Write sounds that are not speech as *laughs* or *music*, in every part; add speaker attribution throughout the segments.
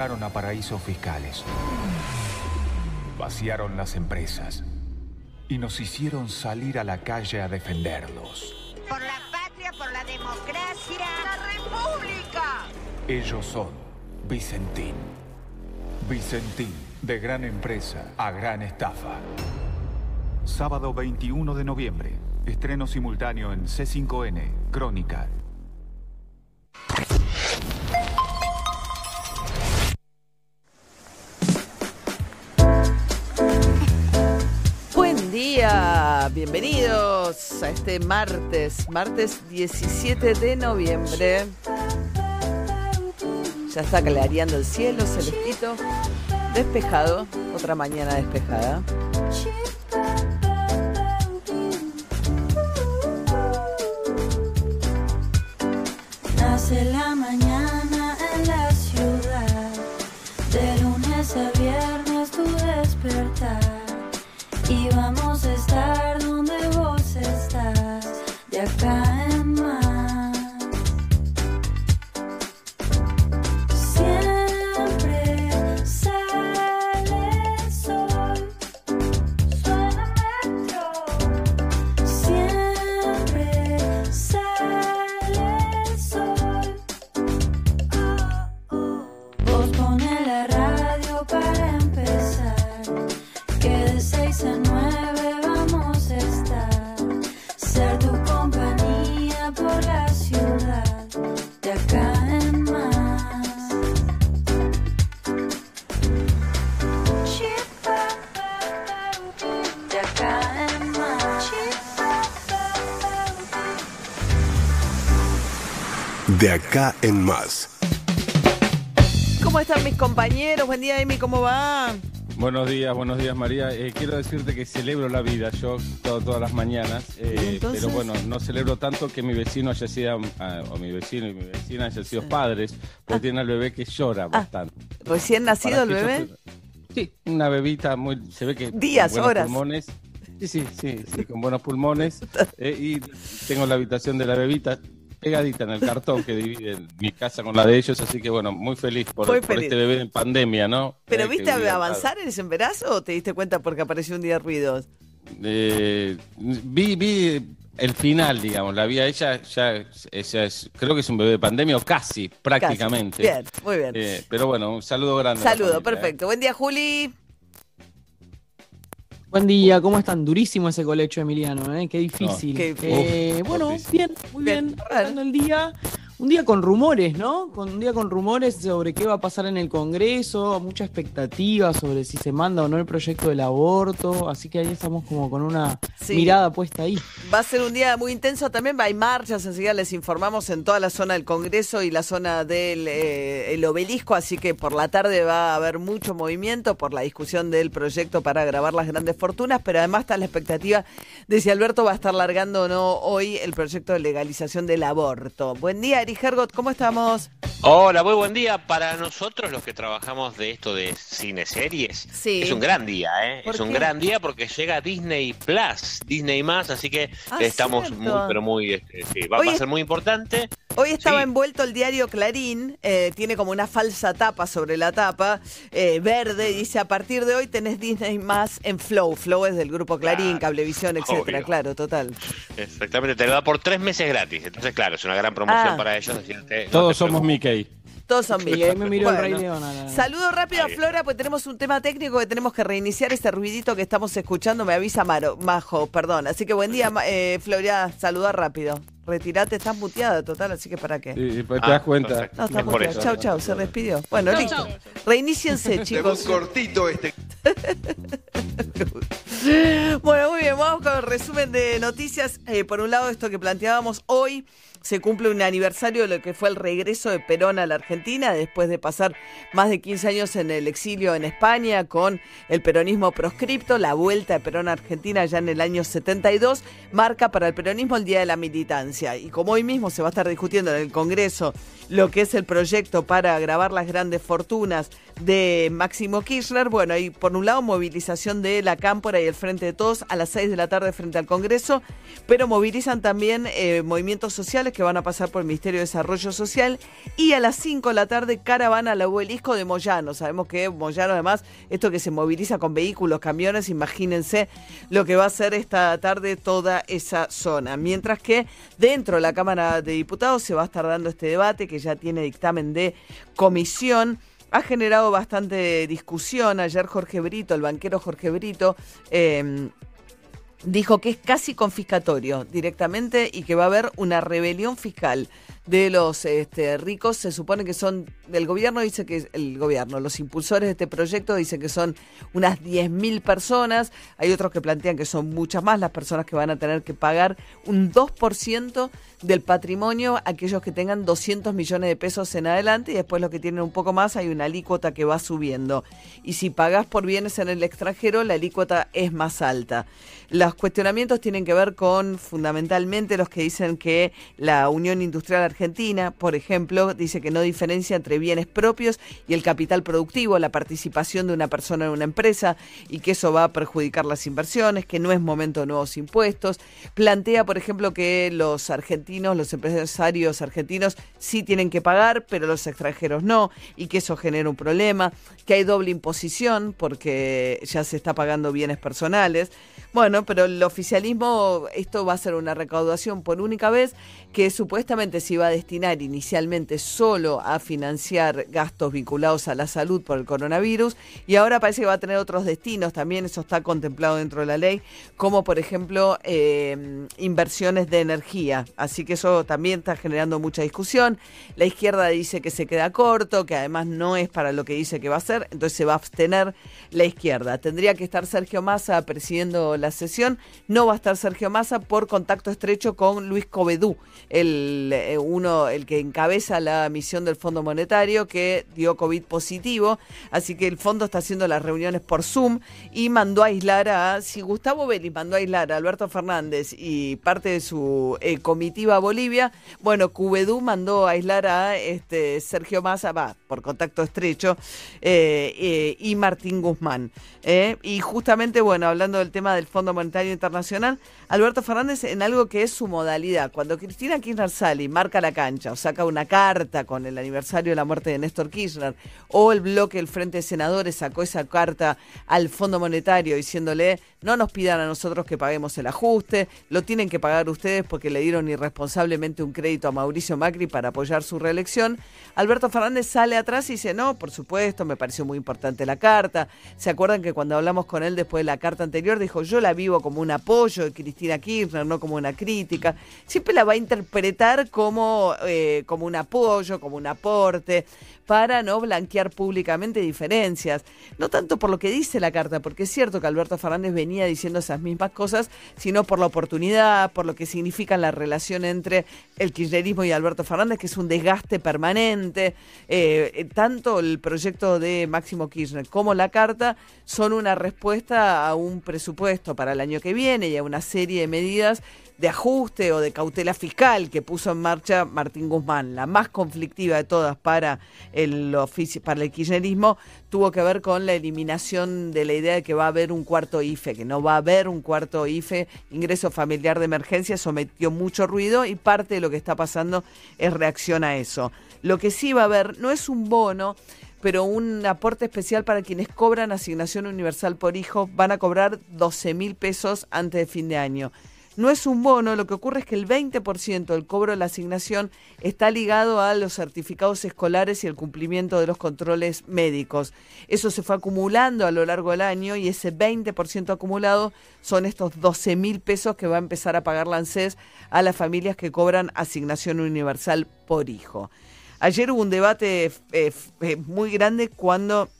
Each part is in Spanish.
Speaker 1: a paraísos fiscales. Vaciaron las empresas y nos hicieron salir a la calle a defenderlos.
Speaker 2: Por la patria, por la democracia. ¡La república!
Speaker 1: Ellos son Vicentín. Vicentín, de gran empresa a gran estafa. Sábado 21 de noviembre. Estreno simultáneo en C5N, Crónica.
Speaker 3: Bienvenidos a este martes, martes 17 de noviembre. Ya está clareando el cielo, celestito, despejado, otra mañana despejada.
Speaker 4: Nace la
Speaker 3: Buen día, Emi, ¿cómo va?
Speaker 5: Buenos días, buenos días María. Eh, quiero decirte que celebro la vida yo to- todas las mañanas, eh, pero bueno, no celebro tanto que mi vecino haya sido, ah, o mi vecino y mi vecina hayan sido padres, porque tiene al bebé que llora bastante.
Speaker 3: ¿Recién nacido
Speaker 5: Para
Speaker 3: el
Speaker 5: yo
Speaker 3: bebé?
Speaker 5: Sí, una bebita muy, se ve que
Speaker 3: Días, horas.
Speaker 5: pulmones. Sí, sí, sí, sí, con buenos pulmones. *laughs* Eh, y tengo la habitación de la bebita pegadita en el cartón que divide mi casa con la de ellos, así que bueno, muy feliz por,
Speaker 3: Muy
Speaker 5: por
Speaker 3: feliz.
Speaker 5: este bebé en pandemia, ¿no?
Speaker 3: ¿Pero
Speaker 5: Eh,
Speaker 3: viste avanzar en ese embarazo o te diste cuenta porque apareció un día ruidos?
Speaker 5: Eh, vi, vi el final, digamos, la vi a ella, ya, ella es, creo que es un bebé de pandemia o casi, prácticamente.
Speaker 3: Bien, muy bien.
Speaker 5: Eh, pero bueno, un saludo grande.
Speaker 3: Saludo,
Speaker 5: familia,
Speaker 3: perfecto. Buen día, Juli.
Speaker 6: Buen día, ¿cómo están? Durísimo ese colecho, Emiliano, ¿eh? Qué difícil.
Speaker 3: No, qué
Speaker 6: Eh,
Speaker 5: Uf,
Speaker 6: bueno,
Speaker 5: fortísimo.
Speaker 6: bien, muy
Speaker 3: Bien,
Speaker 6: bien. el día. Un día con rumores, ¿no? Con un día con rumores sobre qué va a pasar en el Congreso, mucha expectativa sobre si se manda o no el proyecto del aborto, así que ahí estamos como con una
Speaker 3: Sí.
Speaker 6: mirada puesta ahí.
Speaker 3: Va a ser un día muy intenso también. Hay marchas, enseguida les informamos en toda la zona del Congreso y la zona del eh, el obelisco, así que por la tarde va a haber mucho movimiento por la discusión del proyecto para grabar las grandes fortunas, pero además está la expectativa de si Alberto va a estar largando o no hoy el proyecto de legalización del aborto. Buen día, Hergot, ¿cómo estamos?
Speaker 7: Hola, muy buen día. Para nosotros los que trabajamos de esto de cine series,
Speaker 3: Sí.
Speaker 7: es un gran día, ¿eh?
Speaker 3: ¿Por
Speaker 7: Es un gran día porque llega Disney Plus, Disney más, así que
Speaker 3: Ah,
Speaker 7: estamos
Speaker 3: cierto.
Speaker 7: muy, pero muy, este, sí, va, va a ser muy importante.
Speaker 3: Hoy estaba
Speaker 7: Sí.
Speaker 3: envuelto el diario Clarín, eh, tiene como una falsa tapa sobre la tapa, eh, verde, y dice, a partir de hoy tenés Disney más en Flow. Flow es del grupo Clarín,
Speaker 7: Claro,
Speaker 3: Cablevisión, etcétera,
Speaker 7: obvio.
Speaker 3: claro, total.
Speaker 7: Exactamente, te lo da por tres meses gratis. Entonces, claro, es una gran promoción
Speaker 3: Ah.
Speaker 7: para ellos.
Speaker 5: Todos somos. Mickey.
Speaker 3: Todos son
Speaker 6: Y ahí me miró el
Speaker 3: Bueno.
Speaker 6: Rey León. a la-
Speaker 3: Saludo rápido a. Flora, porque tenemos un tema técnico que tenemos que reiniciar ese ruidito que estamos escuchando. Me avisa Maro, Majo, perdón. Así que buen día, eh, Flora, saluda rápido. Retirate, estás muteada total, así que para qué.
Speaker 5: Sí, pues te
Speaker 7: Ah,
Speaker 5: das cuenta.
Speaker 7: perfecto.
Speaker 3: No, está
Speaker 7: Es por
Speaker 3: muteada. Chau, chau, se despidió. Bueno, listo. Reiníciense, chicos.
Speaker 8: cortito este. *laughs*
Speaker 3: Bueno, muy bien, vamos con el resumen de noticias. Eh, por un lado, esto que planteábamos hoy, se cumple un aniversario de lo que fue el regreso de Perón a la Argentina, después de pasar más de 15 años en el exilio en España con el peronismo proscripto, la vuelta de Perón a Argentina ya en el año 72, marca para el peronismo el Día de la Militancia. Y como hoy mismo se va a estar discutiendo en el Congreso lo que es el proyecto para grabar las grandes fortunas de Máximo Kirchner, bueno, hay por un lado movilización de la Cámpora y el Frente de Todos a las 6 de la tarde frente al Congreso, pero movilizan también eh, movimientos sociales Que van a pasar por el Ministerio de Desarrollo Social y a las 5 de la tarde caravana al obelisco de Moyano. Sabemos que Moyano además, esto que se moviliza con vehículos, camiones, imagínense lo que va a hacer esta tarde toda esa zona. Mientras que dentro de la Cámara de Diputados se va a estar dando este debate que ya tiene dictamen de comisión ha generado bastante discusión. Ayer Jorge Brito, el banquero Jorge Brito, eh, dijo que es casi confiscatorio directamente y que va a haber una rebelión fiscal de los este, ricos. Se supone que son, el gobierno dice que, el gobierno, los impulsores de este proyecto dicen que son unas 10.000 personas. Hay otros que plantean que son muchas más las personas que van a tener que pagar un 2% del patrimonio aquellos que tengan 200 millones de pesos en adelante y después los que tienen un poco más hay una alícuota que va subiendo. Y si pagas por bienes en el extranjero, la alícuota es más alta. Los cuestionamientos tienen que ver con fundamentalmente los que dicen que la Unión Industrial Argentina, por ejemplo, dice que no diferencia entre bienes propios y el capital productivo, la participación de una persona en una empresa y que eso va a perjudicar las inversiones, que no es momento de nuevos impuestos. Plantea, por ejemplo, que los argentinos los empresarios argentinos sí tienen que pagar, pero los extranjeros no, y que eso genera un problema, que hay doble imposición porque ya se está pagando bienes personales. Bueno, pero el oficialismo, esto va a ser una recaudación por única vez que supuestamente se iba a destinar inicialmente solo a financiar gastos vinculados a la salud por el coronavirus y ahora parece que va a tener otros destinos, también eso está contemplado dentro de la ley, como por ejemplo eh, inversiones de energía. Así que eso también está generando mucha discusión. La izquierda dice que se queda corto, que además no es para lo que dice que va a ser, entonces se va a abstener la izquierda. Tendría que estar Sergio Massa presidiendo la sesión, no va a estar Sergio Massa por contacto estrecho con Luis Covedú el, eh, uno, el que encabeza la misión del Fondo Monetario, que dio COVID positivo. Así que el fondo está haciendo las reuniones por Zoom y mandó a aislar a, si Gustavo Vélez mandó a aislar a Alberto Fernández y parte de su eh, comitiva a Bolivia, bueno, Cubedú mandó a aislar a este, Sergio Massa, va, por contacto estrecho, eh, y Martín Guzmán. y justamente, bueno, hablando del tema del Fondo Monetario Internacional, Alberto Fernández en algo que es su modalidad. Cuando Cristina Kirchner sale y marca la cancha o saca una carta con el aniversario de la muerte de Néstor Kirchner o el bloque del Frente de Senadores sacó esa carta al Fondo Monetario diciéndole no nos pidan a nosotros que paguemos el ajuste, lo tienen que pagar ustedes porque le dieron irresponsablemente un crédito a Mauricio Macri para apoyar su reelección. Alberto Fernández sale atrás y dice, no, por supuesto, me pareció muy importante la carta. ¿Se acuerdan que cuando hablamos con él después de la carta anterior dijo, yo la vivo como un apoyo de Cristina Kirchner, no como una crítica? Siempre la va a interpretar como, eh, como un apoyo, como un aporte para no blanquear públicamente diferencias. No tanto por lo que dice la carta, porque es cierto que Alberto Fernández venía diciendo esas mismas cosas, sino por la oportunidad, por lo que significa la relación entre el kirchnerismo y Alberto Fernández, que es un desgaste permanente. Eh, tanto el proyecto de Máximo Kirchner como la carta son una respuesta a un presupuesto para el año que viene y a una serie de medidas de ajuste o de cautela fiscal que puso en marcha Martín Guzmán, la más conflictiva de todas para el para el kirchnerismo, tuvo que ver con la eliminación de la idea de que va a haber un cuarto IFE, que no va a haber un cuarto IFE, ingreso familiar de emergencia, sometió mucho ruido y parte de lo que está pasando es reacción a eso. Lo que sí va a haber no es un bono, pero un aporte especial para quienes cobran asignación universal por hijo, van a cobrar 12 mil pesos antes de fin de año. No es un bono, lo que ocurre es que el 20% del cobro de la asignación está ligado a los certificados escolares y el cumplimiento de los controles médicos. Eso se fue acumulando a lo largo del año y ese 20% acumulado son estos 12 mil pesos que va a empezar a pagar la ANSES a las familias que cobran asignación universal por hijo. Ayer hubo un debate eh, eh, muy grande cuando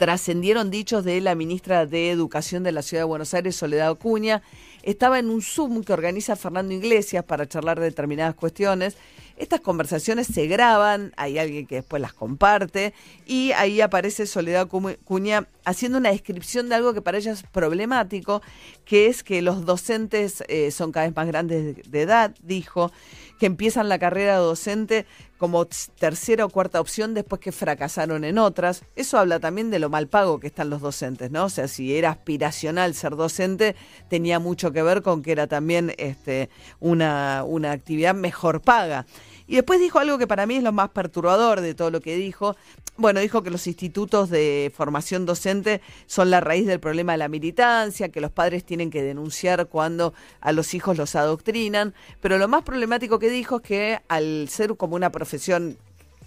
Speaker 3: trascendieron dichos de la ministra de Educación de la Ciudad de Buenos Aires, Soledad Ocuña. Estaba en un Zoom que organiza Fernando Iglesias para charlar de determinadas cuestiones. Estas conversaciones se graban, hay alguien que después las comparte y ahí aparece Soledad Cuña haciendo una descripción de algo que para ella es problemático, que es que los docentes eh, son cada vez más grandes de edad, dijo, que empiezan la carrera docente como tercera o cuarta opción después que fracasaron en otras. Eso habla también de lo mal pago que están los docentes, ¿no? O sea, si era aspiracional ser docente, tenía mucho que ver con que era también este, una, una actividad mejor paga. Y después dijo algo que para mí es lo más perturbador de todo lo que dijo. Bueno, dijo que los institutos de formación docente son la raíz del problema de la militancia, que los padres tienen que denunciar cuando a los hijos los adoctrinan, pero lo más problemático que dijo es que al ser como una profesión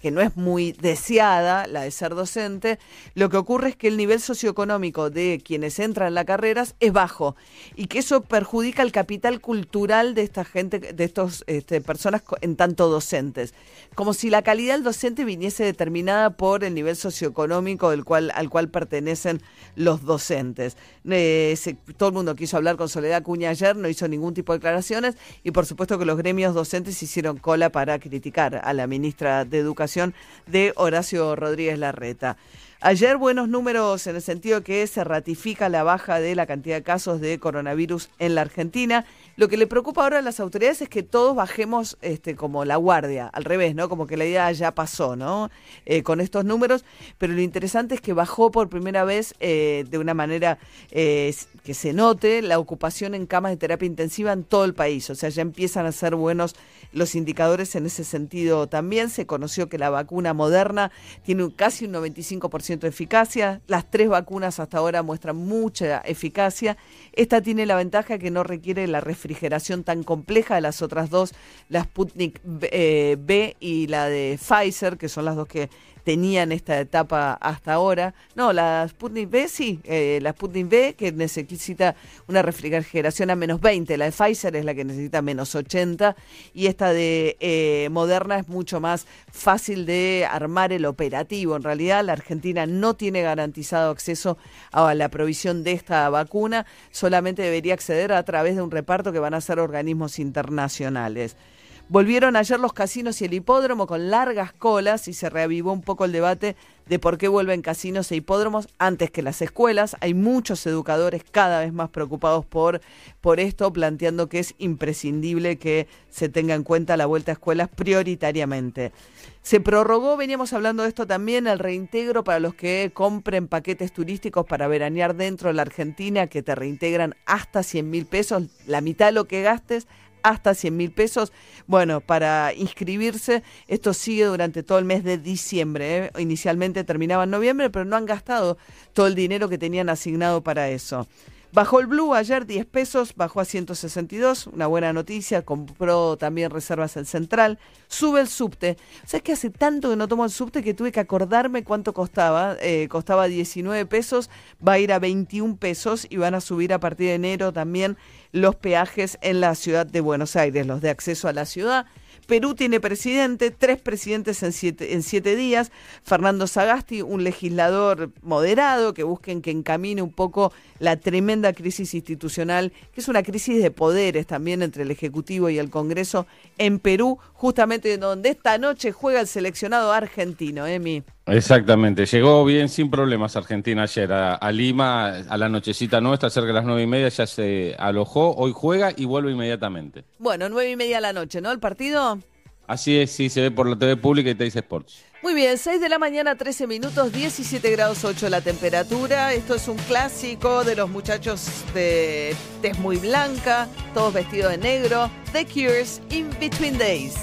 Speaker 3: que no es muy deseada, la de ser docente, lo que ocurre es que el nivel socioeconómico de quienes entran en la carrera es bajo y que eso perjudica el capital cultural de esta gente, de estas este, personas en tanto docentes. Como si la calidad del docente viniese determinada por el nivel socioeconómico del cual, al cual pertenecen los docentes. Eh, se- todo el mundo quiso hablar con Soledad Cuña ayer, no hizo ningún tipo de declaraciones y por supuesto que los gremios docentes hicieron cola para criticar a la ministra de Educación de Horacio Rodríguez Larreta. Ayer buenos números en el sentido que se ratifica la baja de la cantidad de casos de coronavirus en la Argentina. Lo que le preocupa ahora a las autoridades es que todos bajemos este, como la guardia, al revés, ¿no? Como que la idea ya pasó, ¿no? Eh, con estos números. Pero lo interesante es que bajó por primera vez eh, de una manera eh, que se note la ocupación en camas de terapia intensiva en todo el país. O sea, ya empiezan a ser buenos los indicadores en ese sentido también. Se conoció que la vacuna moderna tiene un- casi un 95% de eficacia. Las tres vacunas hasta ahora muestran mucha eficacia. Esta tiene la ventaja que no requiere la refrigeración tan compleja de las otras dos, la Sputnik B, eh, B y la de Pfizer, que son las dos que tenían esta etapa hasta ahora. No, la Sputnik B sí, eh, la Sputnik B que necesita una refrigeración a menos 20, la de Pfizer es la que necesita menos 80 y esta de eh, Moderna es mucho más fácil de armar el operativo. En realidad la Argentina no tiene garantizado acceso a la provisión de esta vacuna, solamente debería acceder a través de un reparto que van a hacer organismos internacionales. Volvieron ayer los casinos y el hipódromo con largas colas y se reavivó un poco el debate de por qué vuelven casinos e hipódromos antes que las escuelas. Hay muchos educadores cada vez más preocupados por, por esto, planteando que es imprescindible que se tenga en cuenta la vuelta a escuelas prioritariamente. Se prorrogó, veníamos hablando de esto también, el reintegro para los que compren paquetes turísticos para veranear dentro de la Argentina, que te reintegran hasta 100 mil pesos, la mitad de lo que gastes hasta 100 mil pesos. Bueno, para inscribirse, esto sigue durante todo el mes de diciembre. ¿eh? Inicialmente terminaba en noviembre, pero no han gastado todo el dinero que tenían asignado para eso. Bajó el Blue ayer 10 pesos, bajó a 162, una buena noticia, compró también reservas el Central, sube el subte. ¿Sabes que hace tanto que no tomo el subte que tuve que acordarme cuánto costaba? Eh, costaba 19 pesos, va a ir a 21 pesos y van a subir a partir de enero también los peajes en la ciudad de Buenos Aires, los de acceso a la ciudad. Perú tiene presidente, tres presidentes en siete, en siete días. Fernando Sagasti, un legislador moderado que busquen que encamine un poco la tremenda crisis institucional, que es una crisis de poderes también entre el Ejecutivo y el Congreso en Perú, justamente donde esta noche juega el seleccionado argentino, Emi.
Speaker 5: Exactamente, llegó bien sin problemas Argentina ayer a, a Lima a la nochecita nuestra, cerca de las nueve y media, ya se alojó, hoy juega y vuelve inmediatamente.
Speaker 3: Bueno, nueve y media de la noche, ¿no? El partido.
Speaker 5: Así es, sí, se ve por la TV pública y Teis Sports.
Speaker 3: Muy bien, 6 de la mañana, 13 minutos, 17 grados 8 la temperatura. Esto es un clásico de los muchachos de tez muy blanca, todos vestidos de negro. The Cures, In Between Days.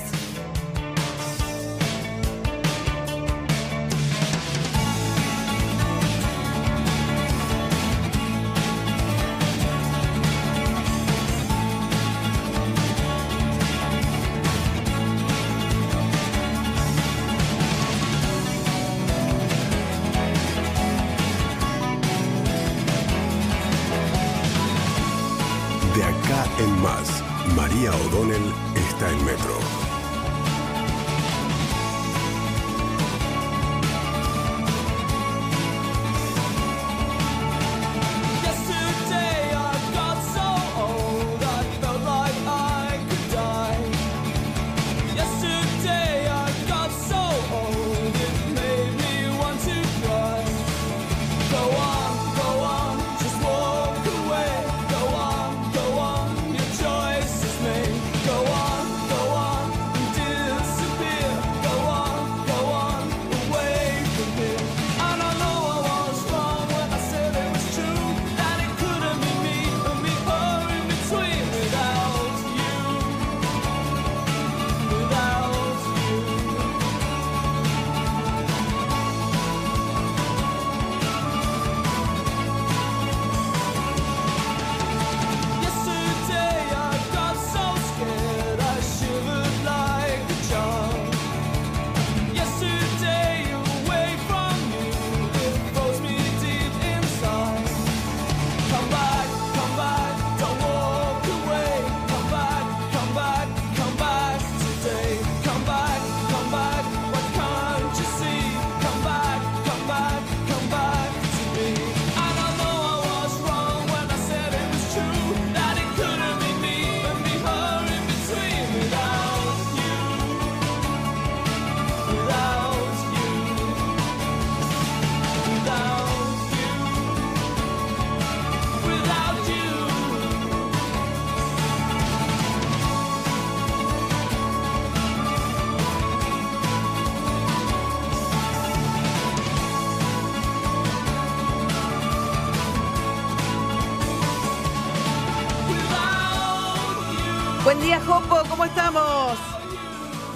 Speaker 3: Estamos?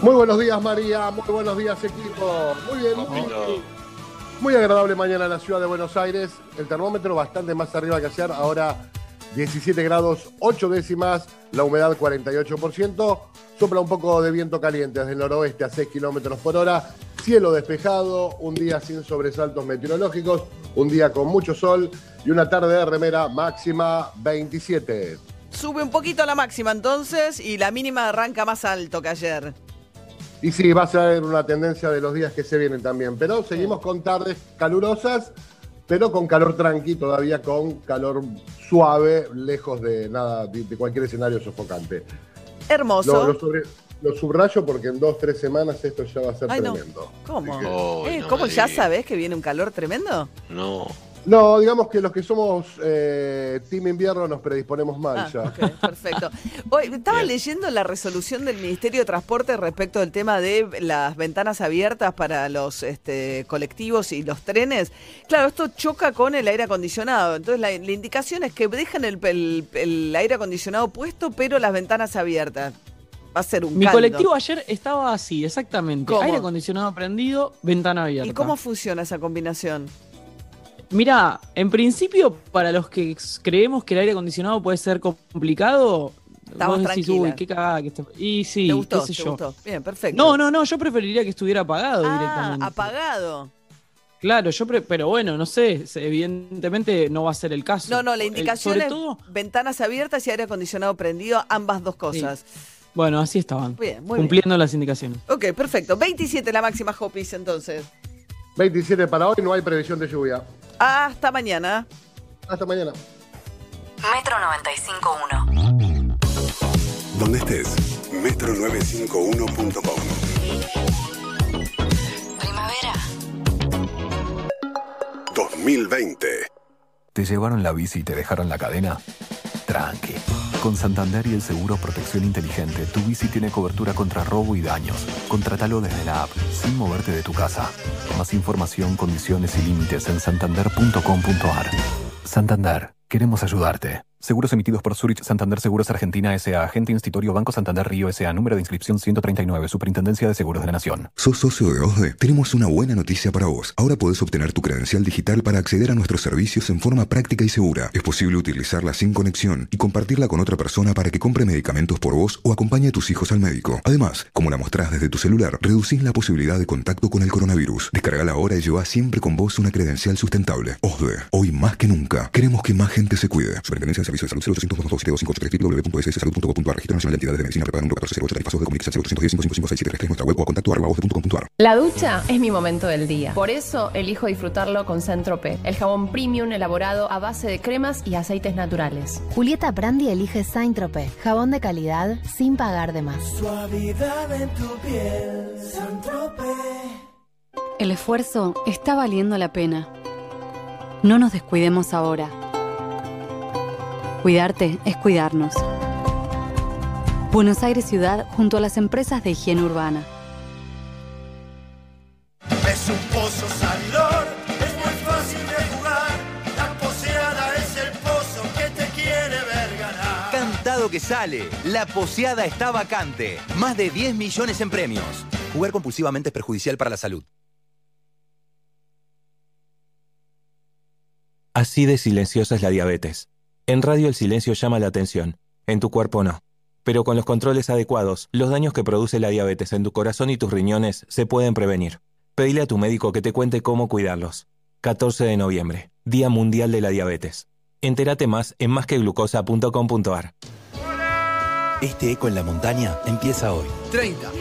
Speaker 9: Muy buenos días, María. Muy buenos días, equipo. Muy bien, muy, muy agradable mañana en la ciudad de Buenos Aires. El termómetro bastante más arriba que ayer. Ahora 17 grados 8 décimas. La humedad 48%. Sopla un poco de viento caliente desde el noroeste a 6 kilómetros por hora. Cielo despejado. Un día sin sobresaltos meteorológicos. Un día con mucho sol. Y una tarde de remera máxima 27.
Speaker 3: Sube un poquito la máxima entonces y la mínima arranca más alto que ayer.
Speaker 9: Y sí, va a ser una tendencia de los días que se vienen también. Pero seguimos con tardes calurosas, pero con calor tranqui, todavía con calor suave, lejos de nada, de, de cualquier escenario sofocante.
Speaker 3: Hermoso.
Speaker 9: Lo, lo sobre- lo subrayo porque en dos, tres semanas esto ya va a ser
Speaker 3: Ay, no.
Speaker 9: tremendo.
Speaker 3: ¿Cómo?
Speaker 10: Oh,
Speaker 3: Eh,
Speaker 10: no
Speaker 3: ¿Cómo ya sabés que viene un calor tremendo?
Speaker 10: No.
Speaker 9: No, digamos que los que somos eh, Team Invierno nos predisponemos mal
Speaker 3: Ah,
Speaker 9: ya.
Speaker 3: ok, perfecto. Hoy, estaba
Speaker 10: Bien.
Speaker 3: leyendo la resolución del Ministerio de Transporte respecto del tema de las ventanas abiertas para los este, colectivos y los trenes. Claro, esto choca con el aire acondicionado. Entonces la, la indicación es que dejen el, el- el aire acondicionado puesto, pero las ventanas abiertas. Va a ser un
Speaker 6: Mi
Speaker 3: caldo.
Speaker 6: colectivo ayer estaba así, exactamente.
Speaker 3: ¿Cómo?
Speaker 6: Aire acondicionado prendido, ventana abierta.
Speaker 3: ¿Y cómo funciona esa combinación?
Speaker 6: Mira, en principio, para los que creemos que el aire acondicionado puede ser complicado,
Speaker 3: Estamos
Speaker 6: vos decís, uy, qué cagada que esté. Y sí,
Speaker 3: ¿Te gustó?
Speaker 6: qué sé
Speaker 3: ¿Te
Speaker 6: yo.
Speaker 3: gustó? Bien, perfecto.
Speaker 6: No, no, no, yo preferiría que estuviera apagado
Speaker 3: Ah,
Speaker 6: directamente.
Speaker 3: apagado.
Speaker 6: Claro, yo pre- pero bueno, no sé, evidentemente no va a ser el caso.
Speaker 3: No, no, la
Speaker 6: El-
Speaker 3: indicación
Speaker 6: sobre
Speaker 3: es
Speaker 6: todo,
Speaker 3: ventanas abiertas y aire acondicionado prendido, ambas dos cosas.
Speaker 6: bueno, así estaban,
Speaker 3: Bien, muy
Speaker 6: cumpliendo las indicaciones.
Speaker 3: Ok, perfecto. 27 la máxima Hopis entonces.
Speaker 9: 27 para hoy, no hay previsión de lluvia.
Speaker 3: Hasta mañana.
Speaker 9: Hasta mañana.
Speaker 11: Metro 95.1.
Speaker 12: Donde estés, metro951.com.
Speaker 11: Primavera.
Speaker 12: 2020.
Speaker 13: ¿Te llevaron la bici y te dejaron la cadena? Tranqui. Con Santander y el seguro Protección Inteligente, tu bici tiene cobertura contra robo y daños. Contratalo desde la app, sin moverte de tu casa. Más información, condiciones y límites en santander.com.ar. Santander, queremos ayudarte. Seguros emitidos por Zurich Santander Seguros Argentina S.A. Agente Institutorio Banco Santander Río S.A. Número de inscripción 139. Superintendencia de Seguros de la Nación.
Speaker 14: ¿Sos socio de OSDE? Tenemos una buena noticia para vos. Ahora podés obtener tu credencial digital para acceder a nuestros servicios en forma práctica y segura. Es posible utilizarla sin conexión y compartirla con otra persona para que compre medicamentos por vos o acompañe a tus hijos al médico. Además, como la mostrás desde tu celular, reducís la posibilidad de contacto con el coronavirus. Descargala ahora y lleva siempre con vos una credencial sustentable. OSDE, hoy más que nunca, queremos que más gente se cuide. Superintendencia de Servicios de Salud 0800 227 www.sssalud.gov.ar Registro Nacional de Entidades de Medicina Prepaga número 1408 Tarifazos de Comunicación 0810 555 nuestra web o a contacto arroba
Speaker 15: La ducha es mi momento del día. Por eso elijo disfrutarlo con Centrope, el jabón premium elaborado a base de cremas y aceites naturales.
Speaker 16: Julieta Brandi elige Saint-Tropez, jabón de calidad sin pagar de más.
Speaker 17: Suavidad en tu piel, Saint-Tropez.
Speaker 18: El esfuerzo está valiendo la pena. No nos descuidemos ahora. Cuidarte es cuidarnos. Buenos Aires Ciudad junto a las empresas de higiene urbana.
Speaker 17: Es un pozo salidor, es muy fácil de jugar. La poseada es el pozo que te quiere ver ganar.
Speaker 19: Cantado que sale. La poseada está vacante. Más de 10 millones en premios. Jugar compulsivamente es perjudicial para la salud.
Speaker 20: Así de silenciosa es la diabetes. En radio el silencio llama la atención, en tu cuerpo no. Pero con los controles adecuados, los daños que produce la diabetes en tu corazón y tus riñones se pueden prevenir. Pedile a tu médico que te cuente cómo cuidarlos. 14 de noviembre, Día Mundial de la Diabetes. Entérate más en másqueglucosa.com.ar.
Speaker 19: Este eco en la montaña empieza hoy.
Speaker 21: 30.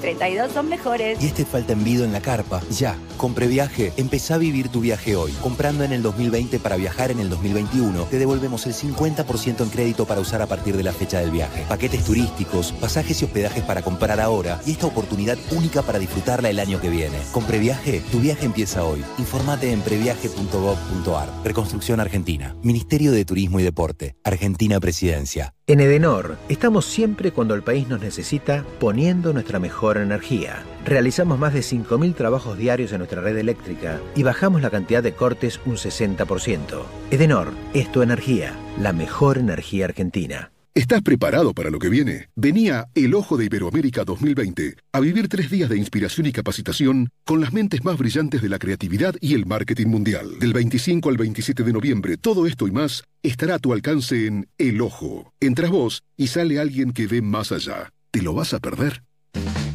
Speaker 21: 32 son mejores.
Speaker 19: Y este falta envido en la carpa, ya. Con Previaje, empezá a vivir tu viaje hoy. Comprando en el 2020 para viajar en el 2021, te devolvemos el 50% en crédito para usar a partir de la fecha del viaje. Paquetes turísticos, pasajes y hospedajes para comprar ahora y esta oportunidad única para disfrutarla el año que viene. Con Previaje, tu viaje empieza hoy. Infórmate en previaje.gov.ar. Reconstrucción Argentina. Ministerio de Turismo y Deporte. Argentina Presidencia.
Speaker 22: En Edenor estamos siempre cuando el país nos necesita poniendo nuestra mejor energía. Realizamos más de 5.000 trabajos diarios en nuestra red eléctrica y bajamos la cantidad de cortes un 60%. Edenor es tu energía, la mejor energía argentina.
Speaker 23: ¿Estás preparado para lo que viene? Venía El Ojo de Iberoamérica 2020 a vivir tres días de inspiración y capacitación con las mentes más brillantes de la creatividad y el marketing mundial. Del 25 al 27 de noviembre, todo esto y más estará a tu alcance en El Ojo. Entras vos y sale alguien que ve más allá. ¿Te lo vas a perder?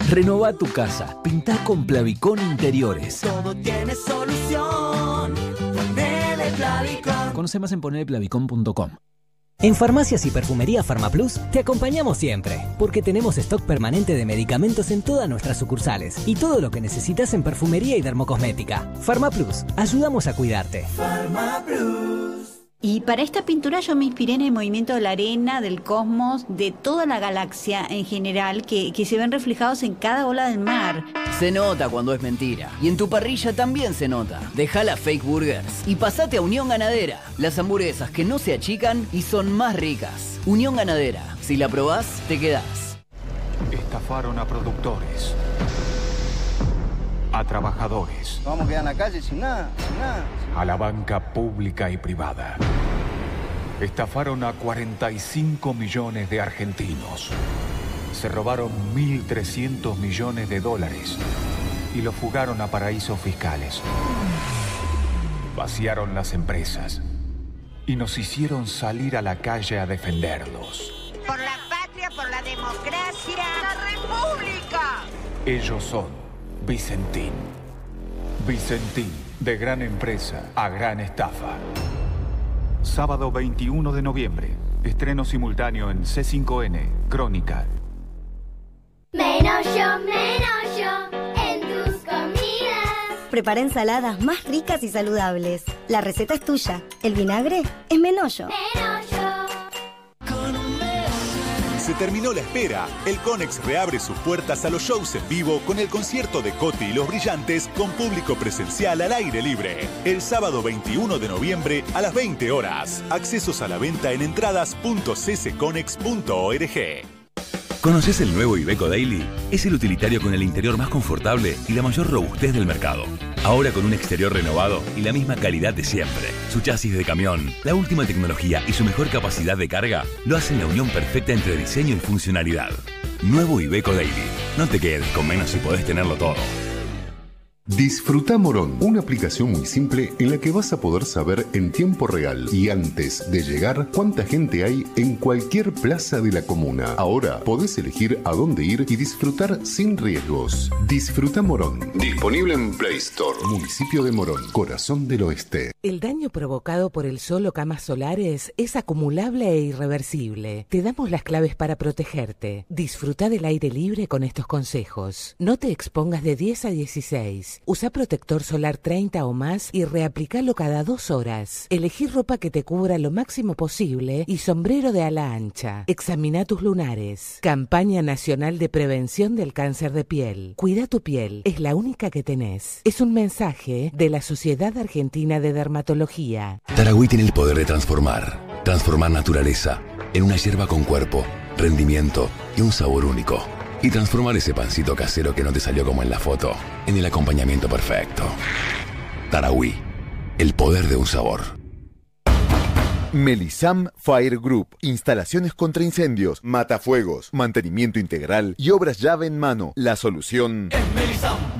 Speaker 24: Renova tu casa. Pintá con Plavicón Interiores.
Speaker 25: Todo tiene solución. Ponele Plavicón.
Speaker 24: Conoce más en ponerplavicón.com.
Speaker 26: En Farmacias y Perfumería Farmaplus te acompañamos siempre, porque tenemos stock permanente de medicamentos en todas nuestras sucursales y todo lo que necesitas en perfumería y dermocosmética. Farmaplus, ayudamos a cuidarte.
Speaker 27: Y para esta pintura yo me inspiré en el movimiento de la arena, del cosmos, de toda la galaxia en general, que, que se ven reflejados en cada ola del mar.
Speaker 28: Se nota cuando es mentira. Y en tu parrilla también se nota. Deja las fake burgers y pasate a Unión Ganadera. Las hamburguesas que no se achican y son más ricas. Unión Ganadera. Si la probás, te quedás.
Speaker 1: Estafaron a productores, a trabajadores,
Speaker 29: Vamos a quedar en la calle sin nada, sin nada.
Speaker 1: a la banca pública y privada. Estafaron a 45 millones de argentinos. Se robaron 1.300 millones de dólares y los fugaron a paraísos fiscales. Vaciaron las empresas y nos hicieron salir a la calle a defenderlos.
Speaker 2: Por la patria, por la democracia. ¡La república!
Speaker 1: Ellos son Vicentín. Vicentín, de gran empresa a gran estafa. Sábado 21 de noviembre. Estreno simultáneo en C5N, Crónica.
Speaker 30: Menos yo, menos yo en tus comidas.
Speaker 31: Prepara ensaladas más ricas y saludables. La receta es tuya. El vinagre es Menollo.
Speaker 32: Se terminó la espera. El Conex reabre sus puertas a los shows en vivo con el concierto de Coti y los Brillantes con público presencial al aire libre. El sábado 21 de noviembre a las 20 horas. Accesos a la venta en entradas.ccconex.org.
Speaker 33: ¿Conoces el nuevo Iveco Daily? Es el utilitario con el interior más confortable y la mayor robustez del mercado. Ahora con un exterior renovado y la misma calidad de siempre. Su chasis de camión, la última tecnología y su mejor capacidad de carga lo hacen la unión perfecta entre diseño y funcionalidad. Nuevo Iveco Daily. No te quedes con menos si podés tenerlo todo.
Speaker 10: Disfruta Morón, una aplicación muy simple en la que vas a poder saber en tiempo real y antes de llegar cuánta gente hay en cualquier plaza de la comuna. Ahora podés elegir a dónde ir y disfrutar sin riesgos. Disfruta Morón. Disponible en Play Store. Municipio de Morón, corazón del oeste.
Speaker 34: El daño provocado por el sol o camas solares es acumulable e irreversible. Te damos las claves para protegerte. Disfruta del aire libre con estos consejos. No te expongas de 10 a 16. Usa protector solar 30 o más y reaplicalo cada dos horas. Elegí ropa que te cubra lo máximo posible y sombrero de ala ancha. Examina tus lunares. Campaña Nacional de Prevención del Cáncer de Piel. Cuida tu piel, es la única que tenés. Es un mensaje de la Sociedad Argentina de Dermatología.
Speaker 33: Taragüí tiene el poder de transformar. Transformar naturaleza en una hierba con cuerpo, rendimiento y un sabor único. Y transformar ese pancito casero que no te salió como en la foto en el acompañamiento perfecto. Taragüí, el poder de un sabor.
Speaker 35: Melisam Fire Group. Instalaciones contra incendios, matafuegos, mantenimiento integral y obras llave en mano. La solución.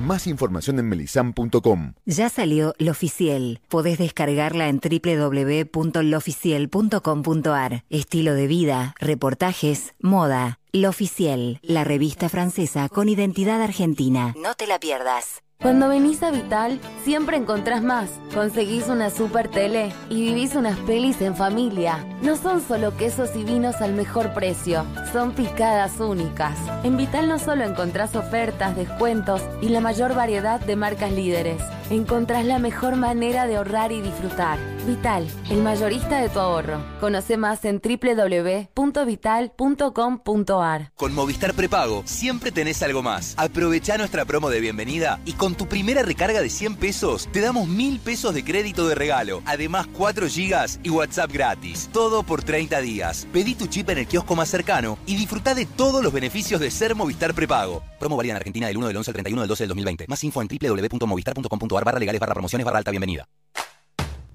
Speaker 35: Más información en melisam.com.
Speaker 36: Ya salió Lo Oficial. Podés descargarla en www.loficiel.com.ar. Estilo de vida, reportajes, moda. Lo Oficial, la revista francesa con identidad argentina. No te la pierdas.
Speaker 21: Cuando venís a Vital, siempre encontrás más. Conseguís una super tele y vivís unas pelis en familia. No son solo quesos y vinos al mejor precio, son picadas únicas. En Vital no solo encontrás ofertas, descuentos y la mayor variedad de marcas líderes. Encontrás la mejor manera de ahorrar y disfrutar. Vital, el mayorista de tu ahorro. Conoce más en www.vital.com.ar.
Speaker 19: Con Movistar Prepago siempre tenés algo más. Aprovecha nuestra promo de bienvenida y con tu primera recarga de 100 pesos te damos 1000 pesos de crédito de regalo. Además 4 gigas y WhatsApp gratis. Todo por 30 días. Pedí tu chip en el kiosco más cercano y disfruta de todos los beneficios de ser Movistar Prepago. Promo válida en Argentina del 1 del 11 al 31 del 12 del 2020. Más info en www.movistar.com.ar barra legales barra promociones barra alta bienvenida.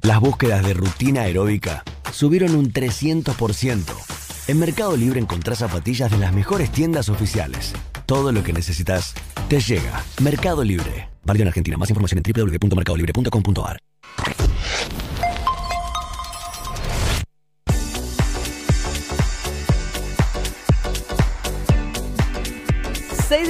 Speaker 24: Las búsquedas de rutina aeróbica subieron un 300%.
Speaker 10: En Mercado Libre encontrás zapatillas de las mejores tiendas oficiales. Todo lo que necesitas te llega. Mercado Libre. Válido en Argentina. Más información en www.mercadolibre.com.ar.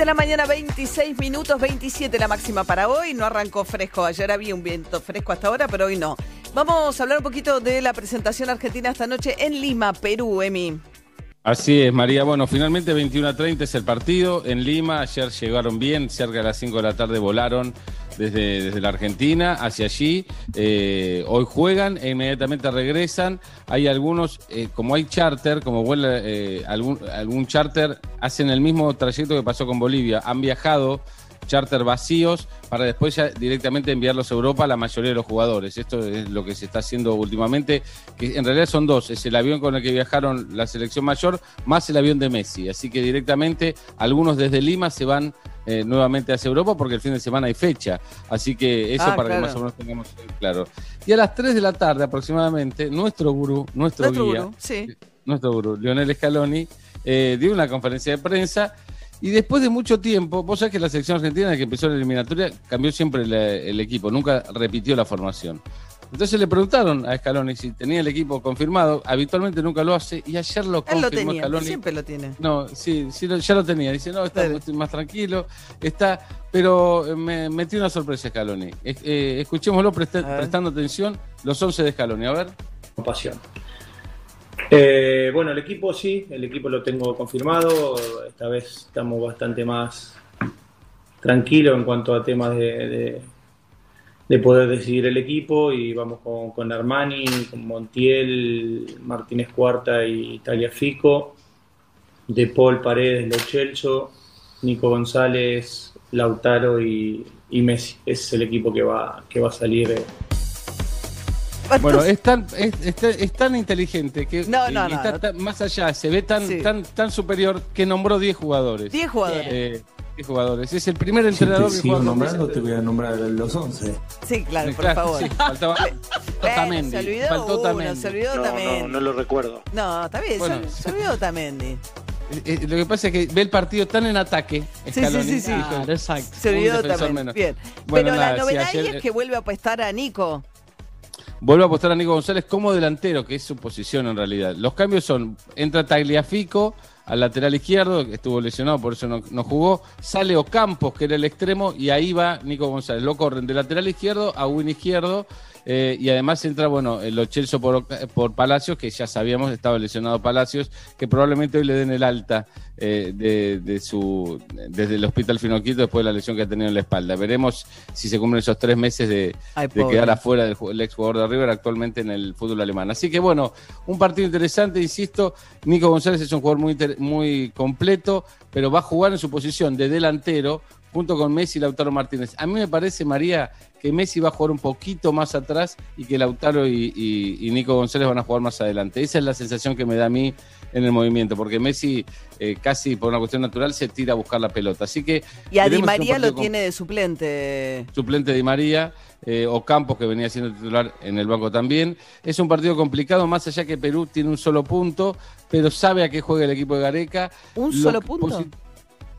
Speaker 3: la mañana, 26 minutos, 27 la máxima para hoy. No arrancó fresco. Ayer había un viento fresco hasta ahora, pero hoy no. Vamos a hablar un poquito de la presentación argentina esta noche en Lima, Perú, Emi.
Speaker 5: Así es, María. Bueno, finalmente 21 a 30 es el partido en Lima. Ayer llegaron bien, cerca de las 5 de la tarde volaron desde, desde la Argentina hacia allí. Eh, hoy juegan e inmediatamente regresan. Hay algunos, eh, como hay charter, como vuela eh, algún, algún charter, hacen el mismo trayecto que pasó con Bolivia. Han viajado charter vacíos para después ya directamente enviarlos a Europa la mayoría de los jugadores. Esto es lo que se está haciendo últimamente, que en realidad son dos, es el avión con el que viajaron la selección mayor más el avión de Messi. Así que directamente algunos desde Lima se van eh, nuevamente hacia Europa porque el fin de semana hay fecha. Así que eso
Speaker 3: Ah,
Speaker 5: para
Speaker 3: claro.
Speaker 5: que más o menos tengamos claro. Y a las 3 de la tarde aproximadamente, nuestro gurú, nuestro,
Speaker 3: Nuestro
Speaker 5: guía,
Speaker 3: gurú, sí.
Speaker 5: nuestro gurú, Lionel Scaloni, eh, dio una conferencia de prensa y después de mucho tiempo, vos sabés que la selección argentina, desde que empezó la eliminatoria, cambió siempre la- el equipo, nunca repitió la formación. Entonces le preguntaron a Scaloni si tenía el equipo confirmado, habitualmente nunca lo hace, y ayer lo
Speaker 3: Él
Speaker 5: confirmó
Speaker 3: lo tenía,
Speaker 5: Scaloni.
Speaker 3: siempre lo tiene.
Speaker 5: No, sí, sí, lo- ya lo tenía. Dice, no, está, estoy más tranquilo, está, pero eh, me metí una sorpresa Scaloni. Eh, escuchémoslo presta- prestando atención, los 11 de Scaloni, a ver.
Speaker 37: Pasión. Eh, bueno, el equipo sí, el equipo lo tengo confirmado. Esta vez estamos bastante más tranquilos en cuanto a temas de, de- de poder decidir el equipo y vamos con, con Armani, con Montiel, Martínez Cuarta y Tagliafico, De Paul, Paredes, Lo Celso, Nico González, Lautaro y, y Messi. Ese es el equipo que va, que va a salir. eh,
Speaker 5: Bueno, es tan, es, es tan- es tan inteligente que
Speaker 3: No,
Speaker 5: y-
Speaker 3: no,
Speaker 5: y
Speaker 3: no,
Speaker 5: está
Speaker 3: no.
Speaker 5: tan- más allá, se ve tan, tan, tan superior que nombró 10 jugadores.
Speaker 3: 10 jugadores.
Speaker 5: Eh, 10 jugadores. Es el primer entrenador que juega con 10
Speaker 38: te voy a nombrar los 11.
Speaker 3: Sí, claro, por
Speaker 5: Claro,
Speaker 3: favor.
Speaker 5: sí, faltaba *laughs* Otamendi,
Speaker 3: se olvidó
Speaker 5: faltó
Speaker 3: uno,
Speaker 5: Otamendi.
Speaker 3: se olvidó Otamendi.
Speaker 38: lo recuerdo.
Speaker 3: No, está bien,
Speaker 5: Bueno.
Speaker 3: se, se olvidó Otamendi.
Speaker 5: Eh, eh, lo que pasa es que ve el partido tan en ataque.
Speaker 3: Sí, sí, sí, sí. exacto. Se olvidó
Speaker 5: menos.
Speaker 3: Bien.
Speaker 5: Bueno,
Speaker 3: Pero
Speaker 5: nada,
Speaker 3: la novedad
Speaker 5: ayer-
Speaker 3: es que vuelve a apostar a Nico.
Speaker 5: Vuelve a apostar a Nico González como delantero, que es su posición en realidad. Los cambios son, entra Tagliafico al lateral izquierdo, que estuvo lesionado, por eso no, no jugó. Sale Ocampos, que era el extremo, y ahí va Nico González. Lo corren de lateral izquierdo a win izquierdo. Eh, y además entra, bueno, el Ochelso por, por Palacios, que ya sabíamos estaba lesionado Palacios, que probablemente hoy le den el alta eh, de, de su desde el hospital Finoquito después de la lesión que ha tenido en la espalda. Veremos si se cumplen esos tres meses de,
Speaker 3: Ay,
Speaker 5: de quedar afuera del el ex jugador de River actualmente en el fútbol alemán. Así que bueno, un partido interesante, insisto. Nico González es un jugador muy, muy completo, pero va a jugar en su posición de delantero junto con Messi y Lautaro Martínez. A mí me parece, María, que Messi va a jugar un poquito más atrás y que Lautaro y, y- y Nico González van a jugar más adelante. Esa es la sensación que me da a mí en el movimiento, porque Messi eh, casi por una cuestión natural se tira a buscar la pelota. Así que
Speaker 3: Y a Di María lo tiene de suplente.
Speaker 5: suplente Di María, eh, o Campos, que venía siendo titular en el banco también. Es un partido complicado, más allá que Perú tiene un solo punto, pero sabe a qué juega el equipo de Gareca.
Speaker 3: ¿Un
Speaker 5: Lo
Speaker 3: solo punto?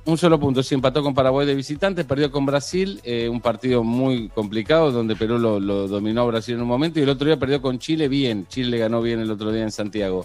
Speaker 5: Un solo punto, sí, empató con Paraguay de visitantes, perdió con Brasil, eh, un partido muy complicado donde Perú lo, dominó Brasil en un momento y el otro día perdió con Chile bien, Chile le ganó bien el otro día en Santiago.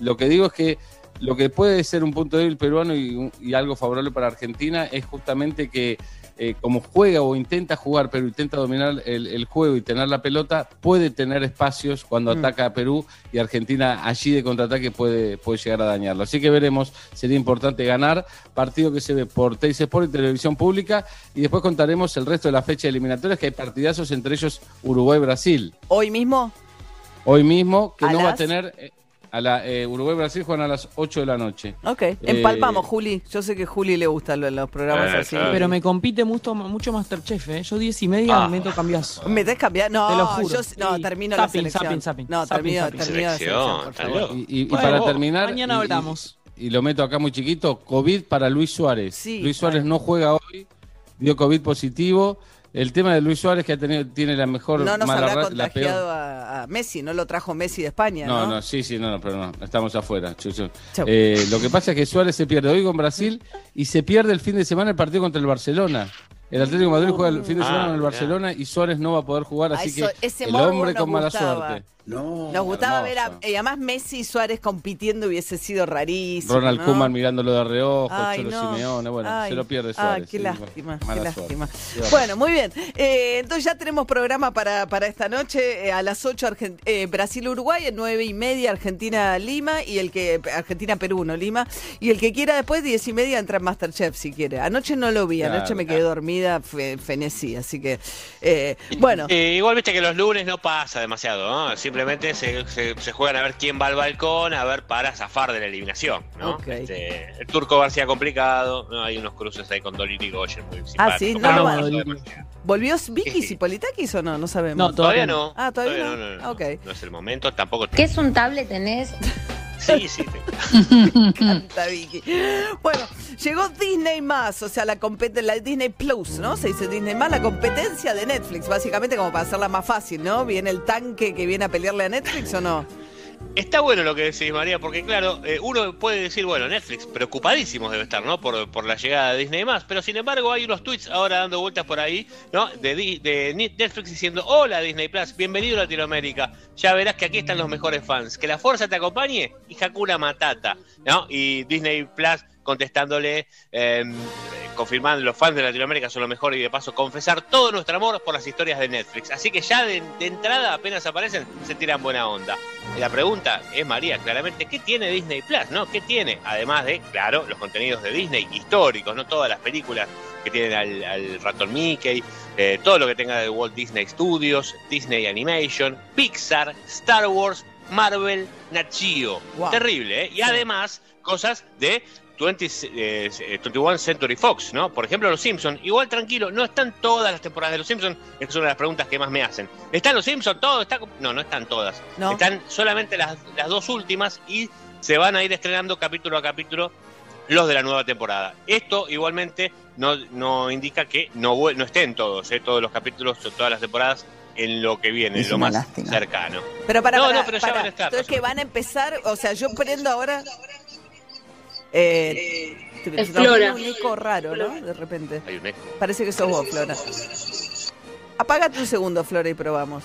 Speaker 5: Lo que digo es que lo que puede ser un punto débil peruano y algo favorable para Argentina es justamente que eh, como juega o intenta jugar, pero intenta dominar el, el juego y tener la pelota, puede tener espacios cuando
Speaker 6: Mm.
Speaker 5: ataca a Perú y Argentina allí de contraataque puede, puede llegar a dañarlo. Así que veremos, sería importante ganar, partido que se ve por Teis Sport y Televisión Pública, y después contaremos el resto de la fecha de eliminatorias, que hay partidazos, entre ellos Uruguay-Brasil.
Speaker 3: Hoy mismo.
Speaker 5: Hoy mismo, que
Speaker 3: ¿A
Speaker 5: no va a tener... a la eh, Uruguay-Brasil juegan a las 8 de la noche.
Speaker 3: Ok,
Speaker 5: Eh,
Speaker 3: empalpamos, Juli. Yo sé que a Juli le gustan los, los programas
Speaker 5: Eh,
Speaker 3: así.
Speaker 5: claro.
Speaker 6: Pero me compite mucho, mucho Masterchef, ¿eh? Yo 10 y media
Speaker 3: Ah.
Speaker 6: me meto cambiazo.
Speaker 3: ¿Metés cambiar? No,
Speaker 6: Te lo juro.
Speaker 3: yo no,
Speaker 6: Sí.
Speaker 3: termino
Speaker 6: Zapping,
Speaker 3: la selección.
Speaker 6: zapping, zapping.
Speaker 3: No,
Speaker 6: Zapping,
Speaker 3: termino, la selección, por favor.
Speaker 5: Y, y- y
Speaker 6: Bueno,
Speaker 5: para
Speaker 6: vos,
Speaker 5: terminar.
Speaker 6: mañana
Speaker 5: y-
Speaker 6: hablamos.
Speaker 5: Y, lo meto acá muy chiquito: COVID para Luis Suárez.
Speaker 6: Sí,
Speaker 5: Luis Suárez no juega hoy, dio COVID positivo. El tema de Luis Suárez, que ha tenido, tiene la mejor
Speaker 3: No nos
Speaker 5: mala
Speaker 3: habrá
Speaker 5: ra- la peor.
Speaker 3: contagiado a, a Messi, no lo trajo Messi de España, ¿no?
Speaker 5: No, no, sí, sí, no, no, pero no, estamos afuera. Chuchu.
Speaker 3: Chau.
Speaker 5: Eh, lo que pasa es que Suárez se pierde hoy con Brasil y se pierde el fin de semana el partido contra el Barcelona. El Atlético de Madrid juega el fin de
Speaker 7: Ah,
Speaker 5: semana con el. Barcelona y Suárez no va a poder jugar,
Speaker 3: Ah,
Speaker 5: así
Speaker 3: eso-
Speaker 5: que
Speaker 3: ese
Speaker 5: el hombre con mala
Speaker 3: gustaba.
Speaker 5: suerte.
Speaker 7: No.
Speaker 3: Nos gustaba ver a, y además Messi y Suárez compitiendo hubiese sido rarísimo.
Speaker 5: Ronald
Speaker 3: ¿no?
Speaker 5: Koeman mirándolo de reojo,
Speaker 3: Ay,
Speaker 5: Cholo
Speaker 3: no.
Speaker 5: Simeone, bueno,
Speaker 3: Ay,
Speaker 5: se lo pierde
Speaker 3: ah,
Speaker 5: Suárez.
Speaker 3: qué
Speaker 5: sí,
Speaker 3: lástima,
Speaker 5: bueno,
Speaker 3: qué lástima. Bueno, muy bien. Eh, entonces ya tenemos programa para, para esta noche. Eh, a las 8 Argen- eh, Brasil-Uruguay, a 9 y media Argentina-Lima y el que Argentina-Perú, no Lima. Y el que quiera después, 10 y media, entra en Masterchef si quiere. Anoche no lo vi, anoche
Speaker 7: Claro,
Speaker 3: me quedé dormida, fe- fenecí, así que eh, bueno.
Speaker 7: Eh, igual viste que los lunes no pasa demasiado, ¿no? Simplemente se, se- se juegan a ver quién va al balcón, a ver para zafar de la eliminación, ¿no?
Speaker 3: Ok.
Speaker 7: Este, el turco García complicado, ¿no? hay unos cruces ahí con Dolly y Goyen muy simpáticos.
Speaker 3: Ah, sí, no, no,
Speaker 7: demasiado.
Speaker 3: ¿Volvió Vicky Cipolitakis o no? No sabemos.
Speaker 7: No, todavía no.
Speaker 3: Ah, todavía,
Speaker 7: no,
Speaker 3: no.
Speaker 7: no, no,
Speaker 3: Ah.
Speaker 7: No es el momento, tampoco.
Speaker 38: ¿Qué es un tablet tenés?
Speaker 7: Sí, sí. *laughs*
Speaker 3: Me encanta, Vicky. Bueno, llegó Disney más, o sea, la, la Disney Plus, ¿no? Se dice Disney más, la competencia de Netflix, básicamente como para hacerla más fácil, ¿no? ¿Viene el tanque que viene a pelearle a Netflix o no?
Speaker 7: Está bueno lo que decís, María, porque claro, eh, uno puede decir, bueno, Netflix, preocupadísimos debe estar, ¿no? Por, por la llegada de Disney más, pero sin embargo hay unos tweets ahora dando vueltas por ahí, ¿no? De, de Netflix diciendo, hola Disney Plus, bienvenido a Latinoamérica, ya verás que aquí están los mejores fans, que la fuerza te acompañe y Hakuna Matata, ¿no? Y Disney Plus contestándole, eh, confirmando los fans de Latinoamérica son lo mejor y de paso confesar todo nuestro amor por las historias de Netflix. Así que ya de, de entrada, apenas aparecen, se tiran buena onda. Y la pregunta es, María, claramente, ¿qué tiene Disney Plus? ¿No? ¿Qué tiene? Además de, claro, los contenidos de Disney históricos, no todas las películas que tienen al, al ratón Mickey, eh, todo lo que tenga de Walt Disney Studios, Disney Animation, Pixar, Star Wars, Marvel.
Speaker 3: Wow.
Speaker 7: Terrible, ¿eh? Y además, cosas de 20, eh, 21 Century Fox, ¿no? Por ejemplo, Los Simpsons. Igual tranquilo, no están todas las temporadas de Los Simpsons. Es una de las preguntas que más me hacen. ¿Están Los Simpsons? ¿Todo? Está... No, no están todas.
Speaker 3: No.
Speaker 7: Están solamente las, las dos últimas y se van a ir estrenando capítulo a capítulo los de la nueva temporada. Esto igualmente no, no indica que no, no estén todos, ¿eh? todos los capítulos, todas las temporadas en lo que viene,
Speaker 3: Es
Speaker 7: en lo más
Speaker 3: lástima.
Speaker 7: cercano.
Speaker 3: Pero para,
Speaker 7: No,
Speaker 3: para,
Speaker 7: no, pero ya
Speaker 3: para.
Speaker 7: van a estar,
Speaker 3: Entonces que van a empezar, o sea, yo prendo ahora... Eh, te-
Speaker 7: Es
Speaker 3: nos
Speaker 7: Flora.
Speaker 3: un eco raro, ¿no? De repente.
Speaker 7: Hay un eco.
Speaker 3: Parece que sos vos, Flora. Apágate un segundo, Flora, y probamos.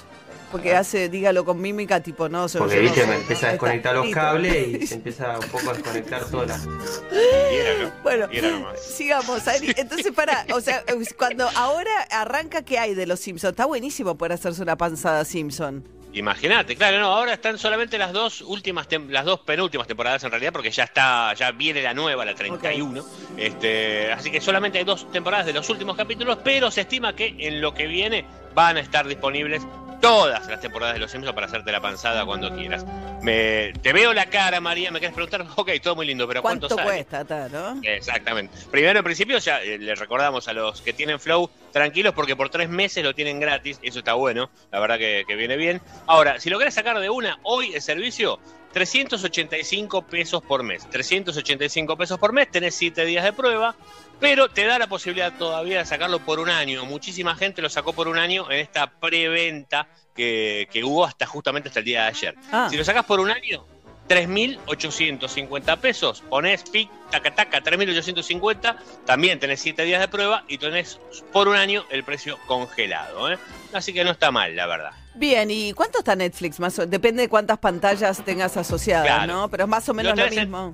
Speaker 3: Porque hace, dígalo con mímica, tipo, no, yo-
Speaker 39: Porque
Speaker 3: no
Speaker 39: viste,
Speaker 3: sé.
Speaker 39: me empieza a desconectar los cables y *laughs* se empieza un poco a desconectar toda la.
Speaker 3: Bueno,
Speaker 7: Y era nomás.
Speaker 3: sigamos, Ari. Entonces, para, o sea, cuando ahora arranca, ¿qué hay de los Simpsons? Está buenísimo poder hacerse una panzada Simpson.
Speaker 7: Imagínate, claro, no, ahora están solamente las dos últimas, las dos penúltimas temporadas en realidad, porque ya está, ya viene la nueva, la 31. Este, así que solamente hay dos temporadas de los últimos capítulos, pero se estima que en lo que viene van a estar disponibles todas las temporadas de Los Simpsons para hacerte la panzada cuando quieras. Me, te veo la cara, María, me quieres preguntar, *laughs* ok, todo muy lindo, pero ¿cuánto,
Speaker 3: ¿Cuánto
Speaker 7: sale?
Speaker 3: cuesta, ta, no?
Speaker 7: Exactamente. Primero, en principio, ya eh, les recordamos a los que tienen Flow, tranquilos porque por tres meses lo tienen gratis. Eso está bueno, la verdad que, que viene bien. Ahora, si lo querés sacar de una, hoy el servicio, 385 pesos por mes. 385 pesos por mes, tenés 7 días de prueba, pero te da la posibilidad todavía de sacarlo por un año. Muchísima gente lo sacó por un año en esta preventa que, que hubo hasta justamente hasta el día de ayer.
Speaker 3: Ah.
Speaker 7: Si lo sacás por un año, 3.850 pesos. Ponés PIC, taca, taca, 3.850. También tenés 7 días de prueba y tenés por un año el precio congelado. ¿eh? Así que no está mal, la verdad.
Speaker 3: Bien, ¿y cuánto está Netflix? Más o- depende de cuántas pantallas tengas asociadas,
Speaker 7: Claro.
Speaker 3: ¿no? Pero es más o menos
Speaker 7: Lo
Speaker 3: lo
Speaker 7: tenés en-
Speaker 3: mismo.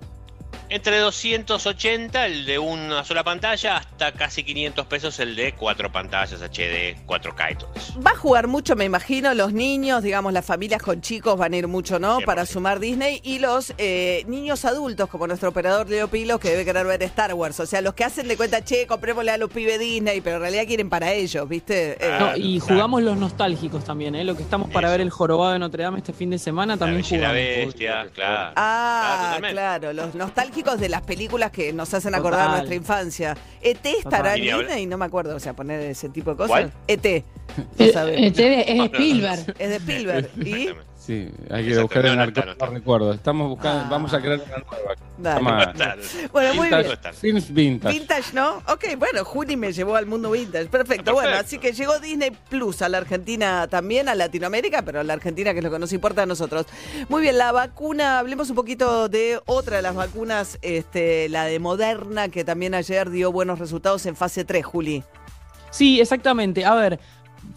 Speaker 7: Entre 280 el de una sola pantalla hasta casi 500 pesos el de cuatro pantallas HD, 4K y todo eso.
Speaker 3: Va a jugar mucho, me imagino, los niños, digamos, las familias con chicos van a ir mucho, ¿no? Para sumar Disney. Y los eh, niños adultos, como nuestro operador Leo Pilos, que debe querer ver Star Wars. O sea, los que hacen de cuenta, che, comprémosle a los pibes Disney, pero en realidad quieren para ellos, ¿viste? Eh,
Speaker 6: No, y jugamos los nostálgicos también, ¿eh? Lo que estamos para ver el jorobado de Notre Dame este fin de semana también
Speaker 7: y la
Speaker 6: jugamos.
Speaker 7: bestia, claro.
Speaker 3: Ah, claro, los nostálgicos de las películas que nos hacen acordar
Speaker 6: Total.
Speaker 3: nuestra infancia. ET estará en Disney, no me acuerdo, o sea, poner ese tipo de cosas.
Speaker 7: ¿Cuál?
Speaker 3: ET. No
Speaker 40: Eh, este es de Spielberg.
Speaker 3: Es de Spielberg. *laughs* ¿Y?
Speaker 5: Sí, hay que buscar en
Speaker 7: no,
Speaker 5: recuerdo. Estamos buscando, vamos a crear una nueva.
Speaker 3: Dale. Bueno, muy
Speaker 5: Vintage-
Speaker 3: bien.
Speaker 5: Films Vintage.
Speaker 3: Vintage, ¿no? Ok, bueno, Juli me llevó al mundo vintage. Perfecto. Bueno, así que llegó Disney Plus a la Argentina también, a Latinoamérica, pero a la Argentina, que es lo que nos importa a nosotros. Muy bien, la vacuna, hablemos un poquito de otra de las vacunas, este, la de Moderna, que también ayer dio buenos resultados en fase 3, Juli.
Speaker 6: Sí, exactamente. A ver,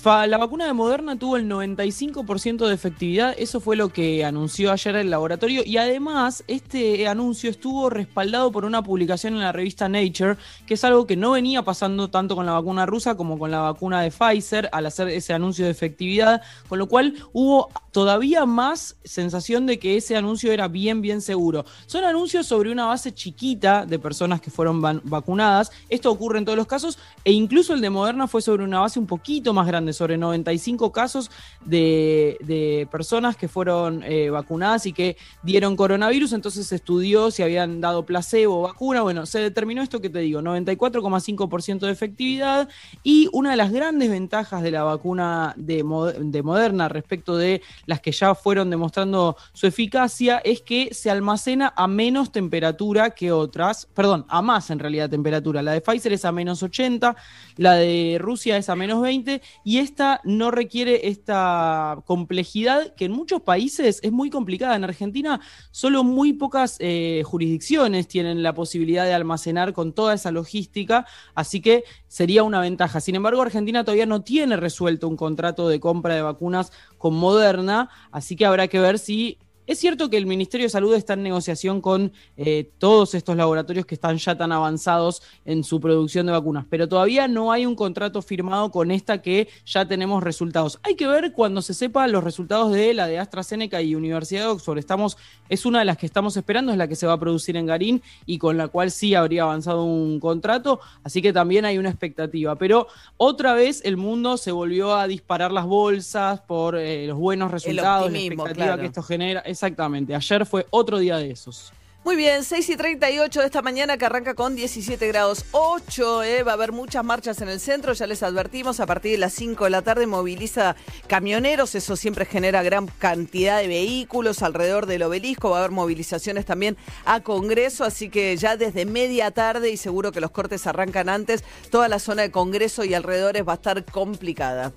Speaker 6: la vacuna de Moderna tuvo el 95% de efectividad, eso fue lo que anunció ayer el laboratorio y además este anuncio estuvo respaldado por una publicación en la revista Nature, que es algo que no venía pasando tanto con la vacuna rusa como con la vacuna de Pfizer al hacer ese anuncio de efectividad, con lo cual hubo todavía más sensación de que ese anuncio era bien, bien seguro. Son anuncios sobre una base chiquita de personas que fueron vacunadas, esto ocurre en todos los casos e incluso el de Moderna fue sobre una base un poquito más grande, sobre 95 casos de, de personas que fueron eh, vacunadas y que dieron coronavirus, entonces se estudió si habían dado placebo o vacuna, bueno, se determinó esto que te digo, 94,5% de efectividad. Y una de las grandes ventajas de la vacuna de, de Moderna respecto de las que ya fueron demostrando su eficacia es que se almacena a menos temperatura que otras, perdón, a más en realidad temperatura. La de Pfizer es a menos 80, la de Rusia es a menos 20 y esta no requiere esta complejidad que en muchos países es muy complicada. En Argentina solo muy pocas eh, jurisdicciones tienen la posibilidad de almacenar con toda esa logística, así que sería una ventaja. Sin embargo, Argentina todavía no tiene resuelto un contrato de compra de vacunas con Moderna, así que habrá que ver si es cierto que el Ministerio de Salud está en negociación con eh, todos estos laboratorios que están ya tan avanzados en su producción de vacunas, pero todavía no hay un contrato firmado con esta que ya tenemos resultados. Hay que ver cuando se sepa los resultados de la de AstraZeneca y Universidad de Oxford. Estamos, es una de las que estamos esperando, es la que se va a producir en Garín y con la cual sí habría avanzado un contrato, así que también hay una expectativa. Pero otra vez el mundo se volvió a disparar las bolsas por eh, los buenos resultados, la expectativa
Speaker 3: claro.
Speaker 6: que esto genera. Exactamente, ayer fue otro día de esos.
Speaker 3: Muy bien, 6 y 38 de esta mañana que arranca con 17 grados 8. eh, va a haber muchas marchas en el centro, ya les advertimos, a partir de las 5 de la tarde moviliza camioneros, eso siempre genera gran cantidad de vehículos alrededor del obelisco, va a haber movilizaciones también a Congreso, así que ya desde media tarde y seguro que los cortes arrancan antes, toda la zona de Congreso y alrededores va a estar complicada.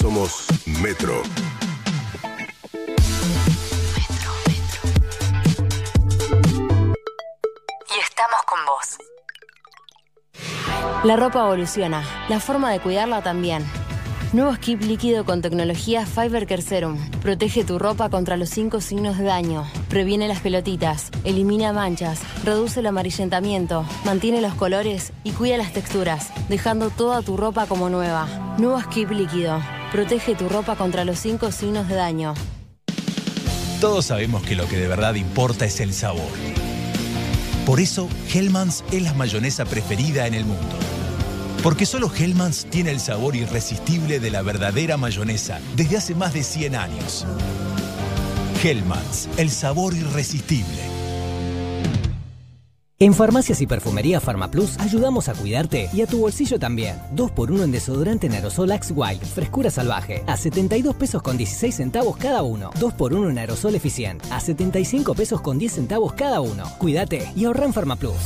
Speaker 12: Somos Metro.
Speaker 41: Y estamos con vos. La ropa evoluciona, la forma de cuidarla también. Nuevo skip líquido con tecnología Fiber Care Serum. Protege tu ropa contra los cinco signos de daño. Previene las pelotitas, elimina manchas, reduce el amarillentamiento, mantiene los colores y cuida las texturas, dejando toda tu ropa como nueva. Nuevo skip líquido. Protege tu ropa contra los cinco signos de daño.
Speaker 42: Todos sabemos que lo que de verdad importa es el sabor. Por eso, Hellmann's es la mayonesa preferida en el mundo. Porque solo Hellmann's tiene el sabor irresistible de la verdadera mayonesa desde hace más de 100 años. Hellmann's, el sabor irresistible.
Speaker 34: En Farmacias y Perfumería Farmaplus ayudamos a cuidarte y a tu bolsillo también. 2x1 en desodorante en aerosol Axe Wild, frescura salvaje, a 72 pesos con 16 centavos cada uno. 2x1 en aerosol Eficient, a 75 pesos con 10 centavos cada uno. Cuídate y ahorra en Farmaplus.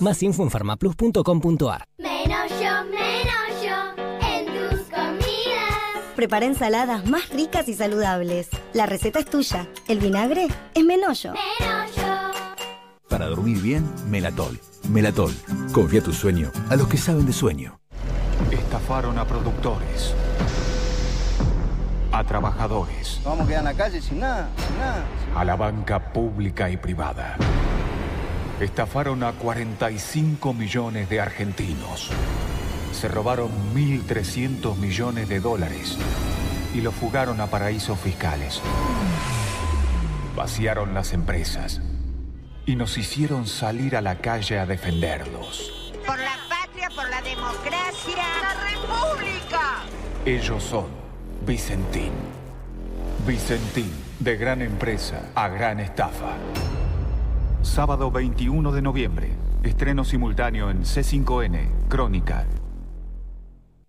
Speaker 34: Más info en farmaplus.com.ar.
Speaker 30: Menos yo, menos yo en tus comidas.
Speaker 31: Prepara ensaladas más ricas y saludables. La receta es tuya. El vinagre es Menollo.
Speaker 43: Para dormir bien, Melatol. Melatol. Confía tu sueño a los que saben de sueño.
Speaker 1: Estafaron a productores, a trabajadores,
Speaker 44: Nos vamos a quedar en la calle sin nada, sin nada.
Speaker 1: a la banca pública y privada. Estafaron a 45 millones de argentinos. Se robaron 1.300 millones de dólares y los fugaron a paraísos fiscales. Vaciaron las empresas y nos hicieron salir a la calle a defenderlos.
Speaker 2: Por la patria, por la democracia. ¡La república!
Speaker 1: Ellos son Vicentín. Vicentín, de gran empresa a gran estafa. Sábado 21 de noviembre. Estreno simultáneo en C5N, Crónica.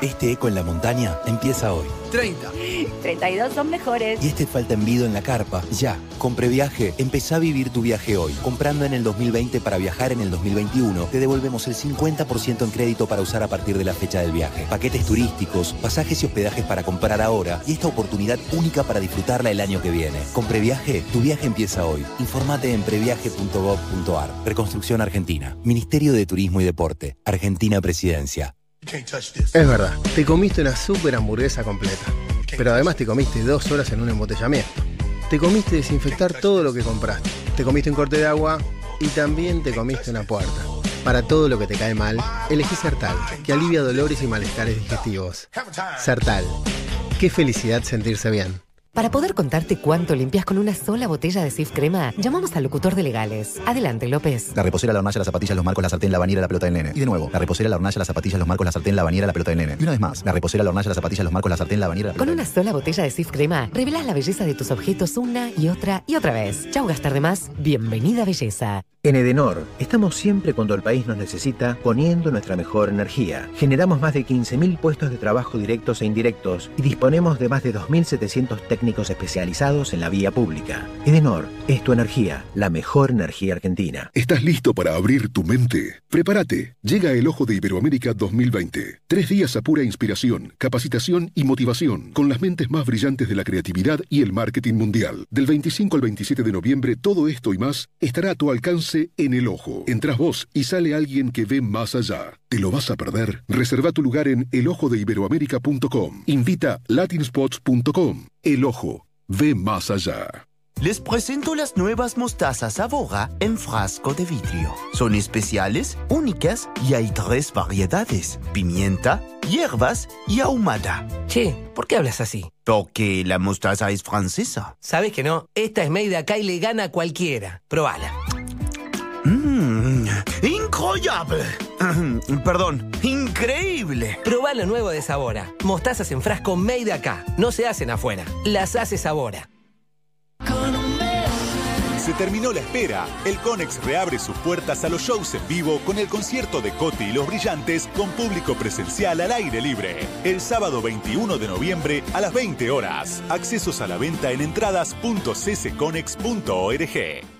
Speaker 19: Este eco en la montaña empieza hoy.
Speaker 21: 30. 32 son mejores.
Speaker 19: Y este falta envido en la carpa. Ya, con Previaje, empezá a vivir tu viaje hoy. Comprando en el 2020 para viajar en el 2021, te devolvemos el 50% en crédito para usar a partir de la fecha del viaje. Paquetes turísticos, pasajes y hospedajes para comprar ahora y esta oportunidad única para disfrutarla el año que viene. Con Previaje, tu viaje empieza hoy. Informate en previaje.gov.ar. Reconstrucción Argentina. Ministerio de Turismo y Deporte. Argentina Presidencia.
Speaker 45: Es verdad, te comiste una super hamburguesa completa, pero además te comiste dos horas en un embotellamiento. Te comiste desinfectar todo lo que compraste. Te comiste un corte de agua y también te comiste una puerta. Para todo lo que te cae mal, elegí Sertal, que alivia dolores y malestares digestivos. Sertal. Qué felicidad sentirse bien.
Speaker 46: Para poder contarte cuánto limpias con una sola botella de Sif Crema, llamamos al locutor de legales. Adelante, López.
Speaker 19: La reposera, la hornalla, las zapatillas, los marcos, la sartén, la bañera, la pelota del nene. Y de nuevo, la reposera, la hornalla, las zapatillas, los marcos, la sartén, la bañera, la pelota del nene. Y una vez más, la reposera, la hornalla, las zapatillas, los marcos, la sartén, la bañera, la
Speaker 46: Con una sola botella de Sif Crema, revelas la belleza de tus objetos una y otra y otra vez. Chau, gastar de más. Bienvenida, belleza.
Speaker 22: En Edenor, estamos siempre cuando el país nos necesita poniendo nuestra mejor energía. Generamos más de 15.000 puestos de trabajo directos e indirectos y disponemos de más de 2.700 técnicos especializados en la vía pública. Edenor es tu energía, la mejor energía argentina.
Speaker 23: ¿Estás listo para abrir tu mente? Prepárate. Llega el Ojo de Iberoamérica 2020. Tres días a pura inspiración, capacitación y motivación, con las mentes más brillantes de la creatividad y el marketing mundial. Del 25 al 27 de noviembre, todo esto y más estará a tu alcance en el ojo. Entras vos y sale alguien que ve más allá. ¿Te lo vas a perder? Reserva tu lugar en elojodeiberoamerica.com. Invita latinspots.com. El ojo. Ve más allá.
Speaker 47: Les presento las nuevas mostazas Avora en frasco de vidrio. Son especiales, únicas y hay tres variedades: pimienta, hierbas y ahumada.
Speaker 34: Che, ¿por qué hablas así?
Speaker 47: Porque la mostaza es francesa.
Speaker 34: Sabes que no, esta es made de acá y le gana a cualquiera. Probala.
Speaker 47: Mmm, incroyable. *clears throat* Perdón, increíble.
Speaker 34: Probá lo nuevo de Sabora. Mostazas en frasco made acá. No se hacen afuera. Las hace Sabora.
Speaker 32: Se terminó la espera. El Conex reabre sus puertas a los shows en vivo con el concierto de Coti y los Brillantes con público presencial al aire libre. El sábado 21 de noviembre a las 20 horas. Accesos a la venta en entradas.ccconex.org.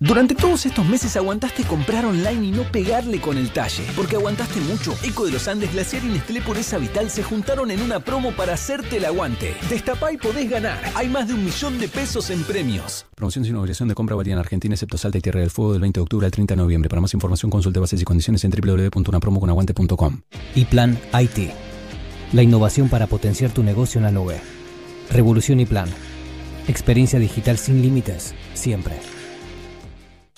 Speaker 48: Durante todos estos meses aguantaste comprar online y no pegarle con el talle. Porque aguantaste mucho. Eco de los Andes, Glaciar y Nestlé Pureza Vital se juntaron en una promo para hacerte el aguante. Destapá y podés ganar. Hay más de un millón de pesos en premios.
Speaker 13: Promoción sin obligación de compra válida en Argentina, excepto Salta y Tierra del Fuego del 20 de octubre al 30 de noviembre. Para más información consulte bases y condiciones en www.unapromoconaguante.com.
Speaker 49: Y Plan IT. La innovación para potenciar tu negocio en la nube. Revolución y Plan. Experiencia digital sin límites. Siempre.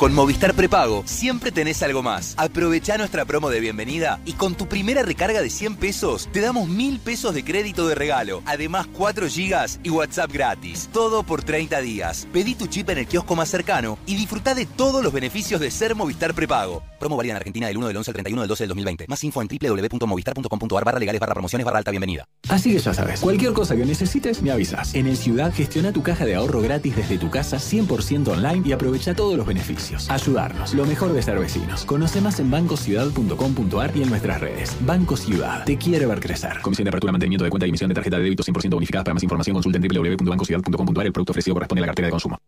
Speaker 19: Con Movistar Prepago siempre tenés algo más. Aprovecha nuestra promo de bienvenida y con tu primera recarga de 100 pesos te damos 1000 pesos de crédito de regalo. Además 4 gigas y WhatsApp gratis. Todo por 30 días. Pedí tu chip en el kiosco más cercano y disfruta de todos los beneficios de ser Movistar Prepago. Promo válida en Argentina del 1 del 11 al 31 del 12 del 2020. Más info en www.movistar.com.ar barra legales barra promociones barra alta bienvenida.
Speaker 50: Así que ya sabes, cualquier cosa que necesites me avisas. En el Ciudad gestiona tu caja de ahorro gratis desde tu casa 100% online y aprovecha todos los beneficios. Ayudarnos, lo mejor de ser vecinos. Conoce más en bancociudad.com.ar y en nuestras redes. Banco Ciudad, te quiere ver crecer. Comisión de apertura, mantenimiento de cuenta y emisión de tarjeta de débito 100% bonificada. Para más información consulta en www.bancociudad.com.ar. El producto ofrecido corresponde a la cartera de consumo.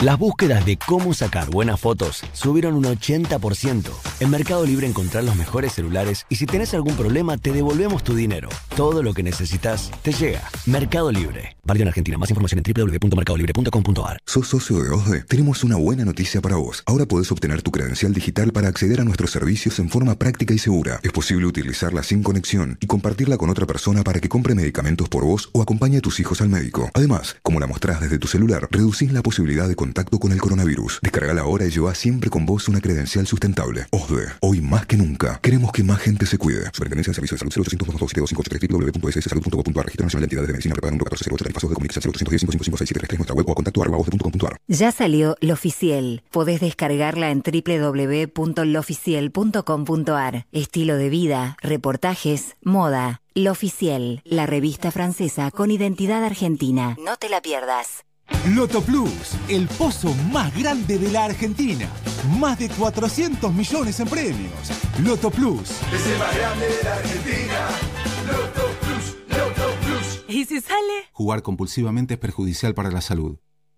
Speaker 51: Las búsquedas de cómo sacar buenas fotos subieron un 80%. En Mercado Libre encontrás los mejores celulares y si tenés algún problema te devolvemos tu dinero. Todo lo que necesitas te llega. Mercado Libre. Válido en Argentina. Más información en www.mercadolibre.com.ar.
Speaker 14: ¿Sos socio de OSDE? Tenemos una buena noticia para vos. Ahora podés obtener tu credencial digital para acceder a nuestros servicios en forma práctica y segura. Es posible utilizarla sin conexión y compartirla con otra persona para que compre medicamentos por vos o acompañe a tus hijos al médico. Además, como la mostrás desde tu celular, reducís la posibilidad de contacto con el coronavirus. Descargala ahora y lleva siempre con vos una credencial sustentable. OSDE, hoy más que nunca, queremos que más gente se cuide. Superintendencia de Servicios de Salud 0800 www.sssalud.gov.ar Registro Nacional de Entidades de Medicina Prepaga 1408 Pasos de Comunicación 0810 555 nuestra web o contacto arroba osde.com.ar
Speaker 52: Ya salió Lo Oficial. Podés descargarla en www.loficiel.com.ar. Estilo de vida, reportajes, moda. Lo Oficial, la revista francesa con identidad argentina. No te la pierdas.
Speaker 1: Loto Plus, el pozo más grande de la Argentina. Más de 400 millones en premios. Loto Plus.
Speaker 53: Es el más grande de la Argentina. Loto Plus, Loto Plus.
Speaker 7: ¿Y si sale?
Speaker 1: Jugar compulsivamente es perjudicial para la salud.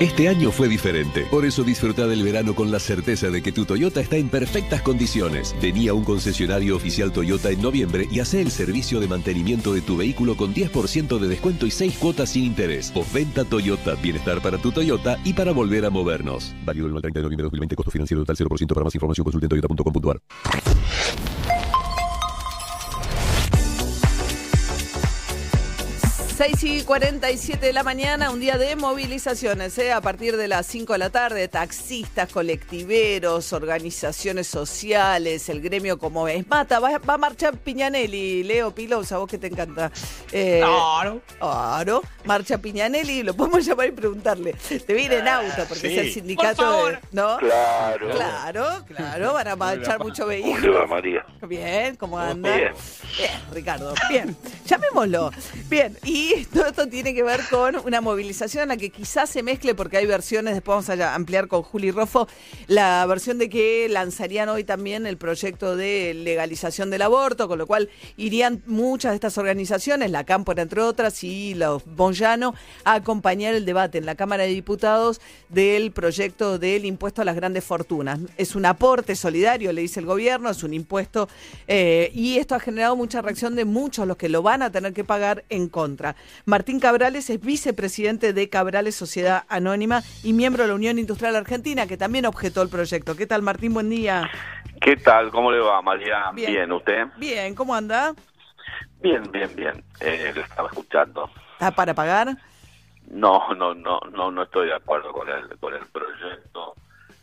Speaker 54: Este año fue diferente, por eso disfruta del verano con la certeza de que tu Toyota está en perfectas condiciones. Vení a un concesionario oficial Toyota en noviembre y hace el servicio de mantenimiento de tu vehículo con 10% de descuento y 6 cuotas sin interés. Postventa Toyota, bienestar para tu Toyota y para volver a movernos. Válido el 30 de noviembre de 2020, costo financiero total 0%. Para más información consulte en toyota.com.ar.
Speaker 3: 6 y 47 de la mañana, un día de movilizaciones, ¿eh? a partir de las 5 de la tarde, taxistas, colectiveros, organizaciones sociales, el gremio como es. Mata, va, va a marchar Piñanelli, Leo Pilos, a vos que te encanta. Eh,
Speaker 7: claro.
Speaker 3: Claro, marcha Piñanelli, lo podemos *laughs* llamar y preguntarle. Te viene en auto, porque
Speaker 7: Sí.
Speaker 3: es el sindicato
Speaker 7: Por favor.
Speaker 3: de- ¿No?
Speaker 55: Claro.
Speaker 3: Claro, claro, van a marchar mucho
Speaker 55: ¿Cómo le
Speaker 3: vehículo.
Speaker 55: va, María?
Speaker 3: Bien, ¿cómo anda?
Speaker 55: Bien.
Speaker 3: Bien, Ricardo. Bien, llamémoslo. Bien, y todo esto tiene que ver con una movilización en la que quizás se mezcle, porque hay versiones, después vamos a ampliar con Juli Roffo, la versión de que lanzarían hoy también el proyecto de legalización del aborto, con lo cual irían muchas de estas organizaciones, la Cámpora entre otras, y los Bonjano, a acompañar el debate en la Cámara de Diputados del proyecto del impuesto a las grandes fortunas. Es un aporte solidario, le dice el gobierno, es un impuesto, eh, y esto ha generado mucha reacción de muchos, los que lo van a tener que pagar en contra. Martín Cabrales es vicepresidente de Cabrales Sociedad Anónima y miembro de la Unión Industrial Argentina, que también objetó el proyecto. ¿Qué tal, Martín? Buen día.
Speaker 55: ¿Qué tal? ¿Cómo le va, María?
Speaker 3: Bien.
Speaker 55: Bien, ¿usted?
Speaker 3: Bien, ¿cómo anda?
Speaker 55: Bien, bien, bien. Eh, le estaba escuchando.
Speaker 3: ¿Está para pagar?
Speaker 55: No, no, no, no, no estoy de acuerdo con el, con el proyecto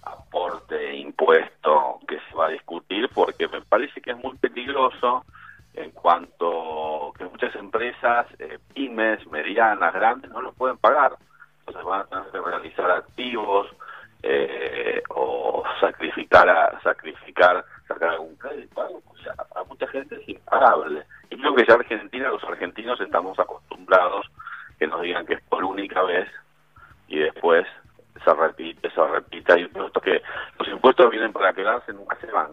Speaker 55: aporte impuesto que se va a discutir porque me parece que es muy peligroso en cuanto que muchas empresas, eh, pymes, medianas, grandes, no lo pueden pagar. Entonces van a tener que realizar activos eh, o sacrificar, a, sacrificar, sacar algún crédito. O sea, para mucha gente es impagable. Y creo que ya Argentina, los argentinos estamos acostumbrados que nos digan que es por única vez y después se repite, se repite. Y esto que los impuestos vienen para quedarse, nunca se van.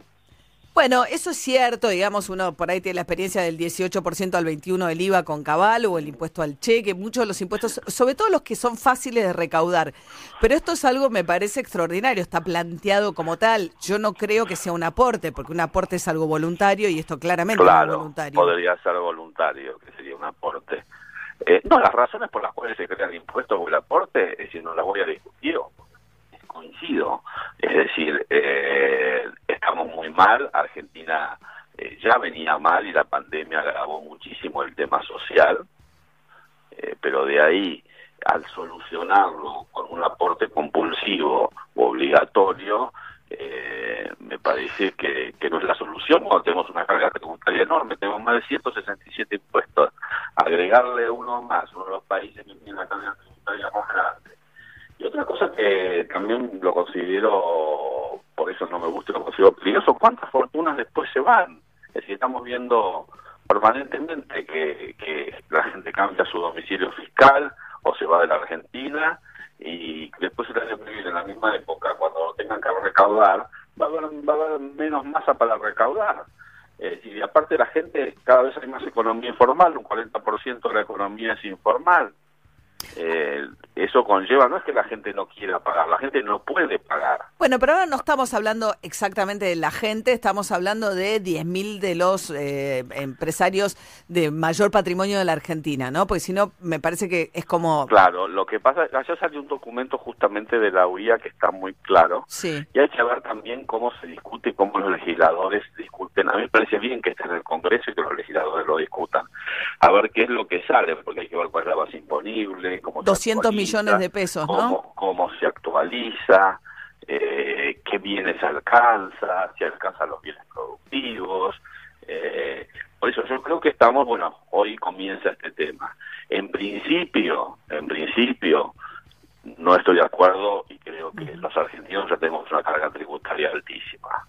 Speaker 3: Bueno, eso es cierto, digamos, uno por ahí tiene la experiencia del 18% al 21% del IVA con cabal o el impuesto al cheque, muchos de los impuestos, sobre todo los que son fáciles de recaudar. Pero esto es algo, me parece extraordinario, está planteado como tal. Yo no creo que sea un aporte, porque un aporte es algo voluntario y esto claramente no es
Speaker 55: Claro,
Speaker 3: voluntario.
Speaker 55: podría ser voluntario, que sería un aporte. Eh, no, las razones por las cuales se crea el impuesto o el aporte, es decir, no las voy a discutir, coincido. Es decir, eh, estamos muy mal, Argentina eh, ya venía mal y la pandemia agravó muchísimo el tema social, eh, pero de ahí al solucionarlo con un aporte compulsivo o obligatorio, me parece que, que no es la solución cuando tenemos una carga tributaria enorme, tenemos más de 167 impuestos, agregarle uno más, uno de los países que tiene la carga tributaria más grande. Otra cosa que también lo considero por eso no me gusta lo consigo peligroso, ¿cuántas fortunas después se van? Es decir, estamos viendo permanentemente que, que la gente cambia su domicilio fiscal o se va de la Argentina y después el año que viene, en la misma época, cuando tengan que recaudar, va a haber, va a haber menos masa para recaudar. Eh, y aparte la gente, cada vez hay más economía informal, un 40% de la economía es informal. Eh, eso conlleva, no es que la gente no quiera pagar, la gente no puede pagar.
Speaker 3: Bueno, pero ahora no estamos hablando exactamente de la gente, estamos hablando de 10.000 de los eh, empresarios de mayor patrimonio de la Argentina, ¿no? Porque si no, me parece que es como...
Speaker 55: Claro, lo que pasa, allá salió un documento justamente de la UIA que está muy claro.
Speaker 3: Sí.
Speaker 55: Y hay que ver también cómo se discute y cómo los legisladores discuten. A mí me parece bien que esté en el Congreso y que los legisladores lo discutan. A ver qué es lo que sale, porque hay que ver cuál es la base imponible, cómo se
Speaker 3: 200 millones de pesos, ¿no?
Speaker 55: cómo, cómo se actualiza, eh, qué bienes alcanza, si alcanza los bienes productivos. Eh, por eso yo creo que estamos, bueno, hoy comienza este tema. En principio, en principio, no estoy de acuerdo y creo que los argentinos ya tenemos una carga tributaria altísima.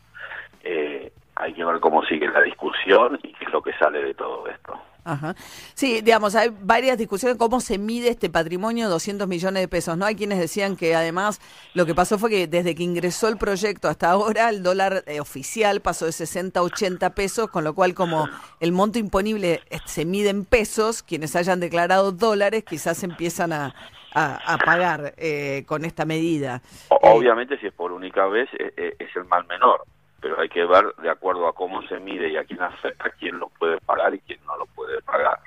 Speaker 55: Eh, hay que ver cómo sigue la discusión y qué es lo que sale de todo esto.
Speaker 3: Ajá. Sí, digamos, hay varias discusiones cómo se mide este patrimonio, 200 millones de pesos, ¿no? Hay quienes decían que además lo que pasó fue que desde que ingresó el proyecto hasta ahora el dólar eh, oficial pasó de 60 a 80 pesos, con lo cual como el monto imponible eh, se mide en pesos, quienes hayan declarado dólares quizás empiezan a, a, a pagar eh, con esta medida.
Speaker 55: O- Obviamente, si es por única vez, eh, eh, es el mal menor, pero hay que ver de acuerdo a cómo se mide y a quién afecta, quién lo puede pagar y quién no lo puede pagar.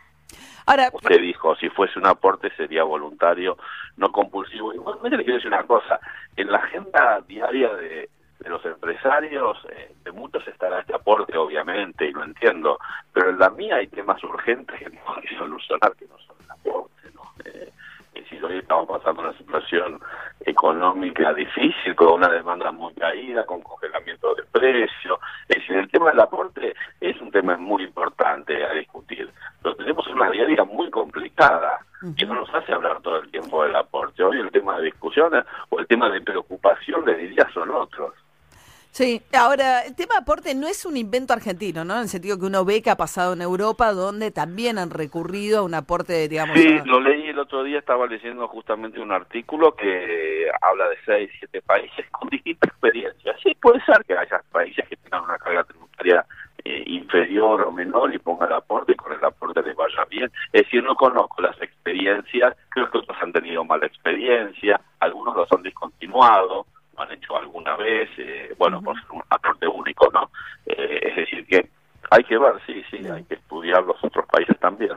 Speaker 3: Ahora,
Speaker 55: Usted dijo, si fuese un aporte sería voluntario, no compulsivo. Igualmente le quiero decir una cosa, en la agenda diaria de, de los empresarios, eh, de muchos estará este aporte, obviamente, y lo entiendo, pero en la mía hay temas urgentes que tenemos que solucionar que no son el aporte, ¿no? Eh, y si hoy estamos pasando una situación económica difícil, con una demanda muy caída, con congelamiento de precios. Es decir, el tema del aporte es un tema muy importante a discutir, pero tenemos una diaria muy complicada que no nos hace hablar todo el tiempo del aporte. Hoy el tema de discusiones o el tema de preocupación, le diría, son otros.
Speaker 3: Sí, ahora, el tema de aporte no es un invento argentino, ¿no? En el sentido que uno ve que ha pasado en Europa, donde también han recurrido a un aporte, digamos...
Speaker 55: Sí,
Speaker 3: a-
Speaker 55: lo leí el otro día, estaba leyendo justamente un artículo que habla de seis, siete países con distintas experiencias. Sí, puede ser que haya países que tengan una carga tributaria eh, inferior o menor y pongan el aporte y con el aporte les vaya bien. Es decir, no conozco las experiencias, creo que otros han tenido mala experiencia, algunos los han discontinuado, han hecho alguna vez, eh, bueno, por ser un aporte único, ¿no? Eh, es decir, que hay que ver, sí, sí, hay que estudiar los otros países también.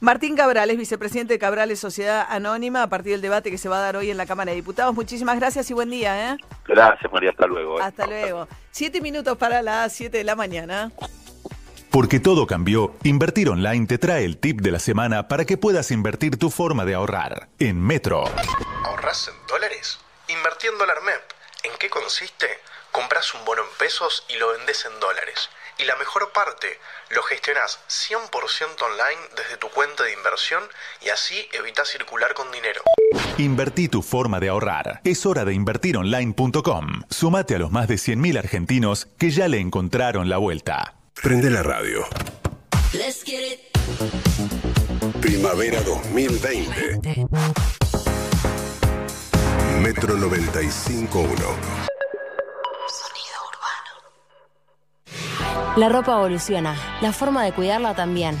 Speaker 3: Martín Cabrales, vicepresidente de Cabrales Sociedad Anónima, a partir del debate que se va a dar hoy en la Cámara de Diputados. Muchísimas gracias y buen día, ¿eh?
Speaker 55: Gracias, María, hasta luego. eh.
Speaker 3: Hasta luego. Siete minutos para las siete de la mañana.
Speaker 32: Porque todo cambió, Invertir Online te trae el tip de la semana para que puedas invertir tu forma de ahorrar. En Metro.
Speaker 56: ¿Ahorras en dólares? Invertí en dólar MEP. ¿En qué consiste? Compras un bono en pesos y lo vendes en dólares. Y la mejor parte, lo gestionás 100% online desde tu cuenta de inversión y así evitas circular con dinero.
Speaker 32: Invertí tu forma de ahorrar. Es hora de invertironline.com. Sumate a los más de 100.000 argentinos que ya le encontraron la vuelta.
Speaker 12: Prende la radio.
Speaker 57: Let's get it.
Speaker 12: Primavera 2020. Metro 95.1.
Speaker 41: La ropa evoluciona, la forma de cuidarla también.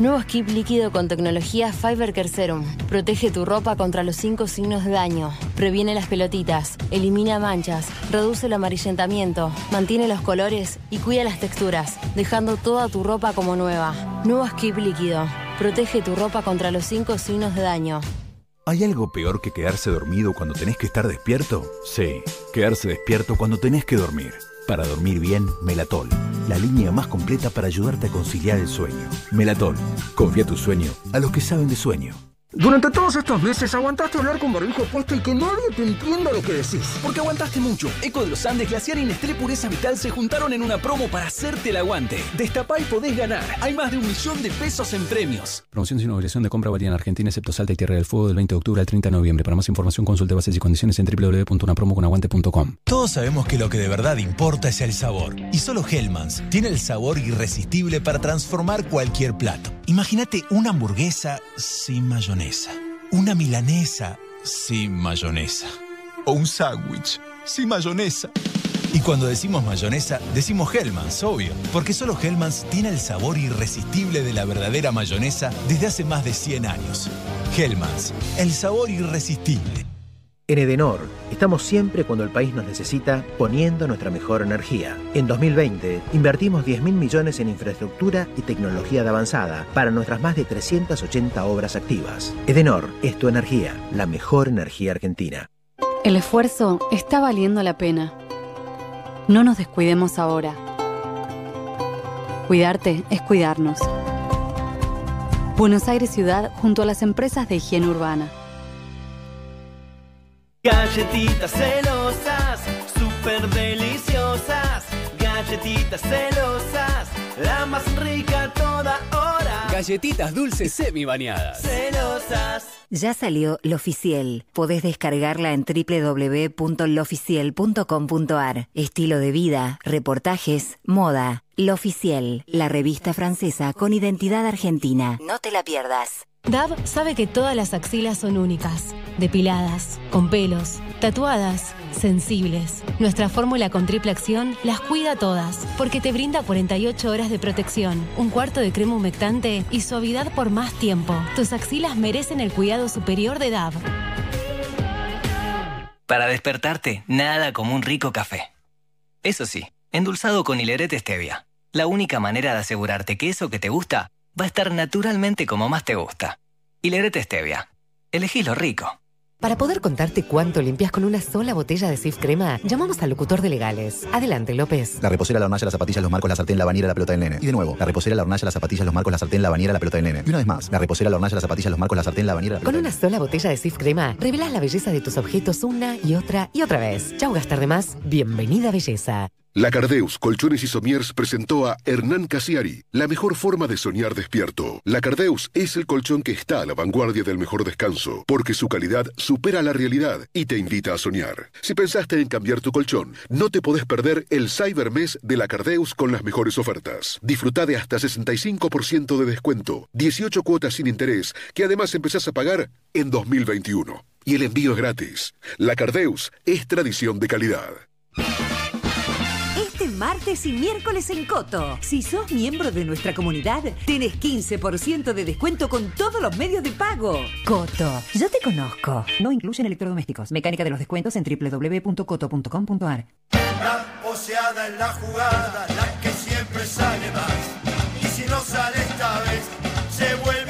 Speaker 41: Nuevo skip líquido con tecnología Fiber Care Serum. Protege tu ropa contra los cinco signos de daño. Previene las pelotitas, elimina manchas, reduce el amarillentamiento, mantiene los colores y cuida las texturas, dejando toda tu ropa como nueva. Nuevo skip líquido. Protege tu ropa contra los cinco signos de daño.
Speaker 58: ¿Hay algo peor que quedarse dormido cuando tenés que estar despierto? Sí, quedarse despierto cuando tenés que dormir. Para dormir bien, Melatol, la línea más completa para ayudarte a conciliar el sueño. Melatol, confía tu sueño a los que saben de sueño.
Speaker 13: Durante todos estos meses aguantaste hablar con barbijo puesto y que nadie te entienda lo que decís. Porque aguantaste mucho. Eco de los Andes, Glaciar y Nestlé Pureza Vital se juntaron en una promo para hacerte el aguante. Destapá y podés ganar. Hay más de un millón de pesos en premios.
Speaker 35: Promoción sin obligación de compra válida en Argentina, excepto Salta y Tierra del Fuego del 20 de octubre al 30 de noviembre. Para más información consulte bases y condiciones en www.unapromoconaguante.com.
Speaker 59: Todos sabemos que lo que de verdad importa es el sabor. Y solo Hellmann's tiene el sabor irresistible para transformar cualquier plato. Imagínate una hamburguesa sin mayonesa. Una milanesa sin mayonesa. O un sándwich sin mayonesa. Y cuando decimos mayonesa, decimos Hellmann's, obvio. Porque solo Hellmann's tiene el sabor irresistible de la verdadera mayonesa desde hace más de 100 años. Hellmann's, el sabor irresistible.
Speaker 22: En Edenor, estamos siempre cuando el país nos necesita poniendo nuestra mejor energía. En 2020, invertimos 10 mil millones en infraestructura y tecnología de avanzada para nuestras más de 380 obras activas. Edenor es tu energía, la mejor energía argentina.
Speaker 18: El esfuerzo está valiendo la pena. No nos descuidemos ahora. Cuidarte es cuidarnos. Buenos Aires Ciudad junto a las empresas de higiene urbana.
Speaker 60: Galletitas celosas, súper deliciosas. Galletitas celosas, la más rica toda hora.
Speaker 35: Galletitas dulces semi bañadas.
Speaker 60: Celosas.
Speaker 52: Ya salió Lo Oficial. Podés descargarla en www.looficial.com.ar. Estilo de vida, reportajes, moda. Lo Oficial, la revista francesa con identidad argentina. No te la pierdas.
Speaker 41: DAB sabe que todas las axilas son únicas, depiladas, con pelos, tatuadas, sensibles. Nuestra fórmula con triple acción las cuida todas, porque te brinda 48 horas de protección, un cuarto de crema humectante y suavidad por más tiempo. Tus axilas merecen el cuidado superior de DAB.
Speaker 61: Para despertarte, nada como un rico café. Eso sí, endulzado con hilerete stevia. La única manera de asegurarte que eso que te gusta va a estar naturalmente como más te gusta. Hilerete stevia. Elegí lo rico.
Speaker 62: Para poder contarte cuánto limpias con una sola botella de Sif Crema, llamamos al locutor de legales. Adelante, López.
Speaker 63: La reposera, la hornalla, las zapatillas, los marcos, la sartén, la bañera, la pelota del nene. Y de nuevo, la reposera, la hornalla, las zapatillas, los marcos, la sartén, la bañera, la pelota del nene. Y una vez más, la reposera, la hornalla, las zapatillas, los marcos, la sartén, la bañera, la pelota
Speaker 62: Con una sola botella de Sif Crema, revelas la belleza de tus objetos una y otra y otra vez. Chau gastar de más. Bienvenida belleza.
Speaker 23: La Cardeus Colchones y Somiers presentó a Hernán Casiari, la mejor forma de soñar despierto. La Cardeus es el colchón que está a la vanguardia del mejor descanso, porque su calidad supera la realidad y te invita a soñar. Si pensaste en cambiar tu colchón, no te podés perder el Cybermes de la Cardeus con las mejores ofertas. Disfruta de hasta 65% de descuento, 18 cuotas sin interés, que además empezás a pagar en 2021. Y el envío es gratis. La Cardeus es tradición de calidad.
Speaker 64: Martes y miércoles en Coto. Si sos miembro de nuestra comunidad, tenés 15% de descuento con todos los medios de pago. Coto, yo te conozco. No incluyen electrodomésticos. Mecánica de los descuentos en www.coto.com.ar.
Speaker 17: La poseada en la jugada, la que siempre sale más. Y si no sale esta vez, se vuelve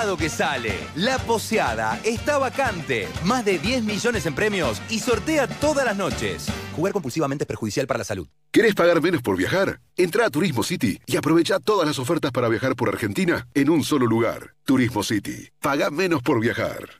Speaker 17: que
Speaker 19: sale. La poseada está vacante. Más de 10 millones en premios y sortea todas las noches. Jugar compulsivamente es perjudicial para la salud.
Speaker 23: ¿Querés pagar menos por viajar? Entra a Turismo City y aprovecha todas las ofertas para viajar por Argentina en un solo lugar. Turismo City. Paga menos por viajar.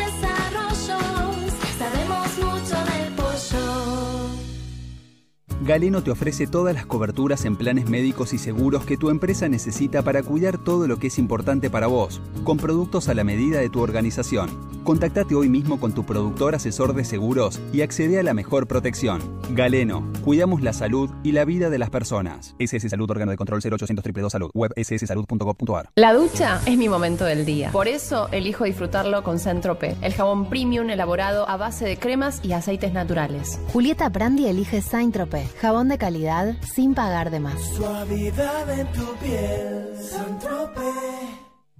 Speaker 35: Galeno te ofrece todas las coberturas en planes médicos y seguros que tu empresa necesita para cuidar todo lo que es importante para vos, con productos a la medida de tu organización. Contactate hoy mismo con tu productor asesor de seguros y accede a la mejor protección. Galeno, cuidamos la salud y la vida de las personas. SS Salud, órgano de control 0800 222 Salud, web sssalud.gov.ar.
Speaker 65: La ducha es mi momento del día. Por eso elijo disfrutarlo con Centrope, el jabón premium elaborado a base de cremas y aceites naturales.
Speaker 41: Julieta Brandi elige Saint-Tropez, jabón de calidad sin pagar de más.
Speaker 17: Suavidad en tu piel, Saint-Tropez.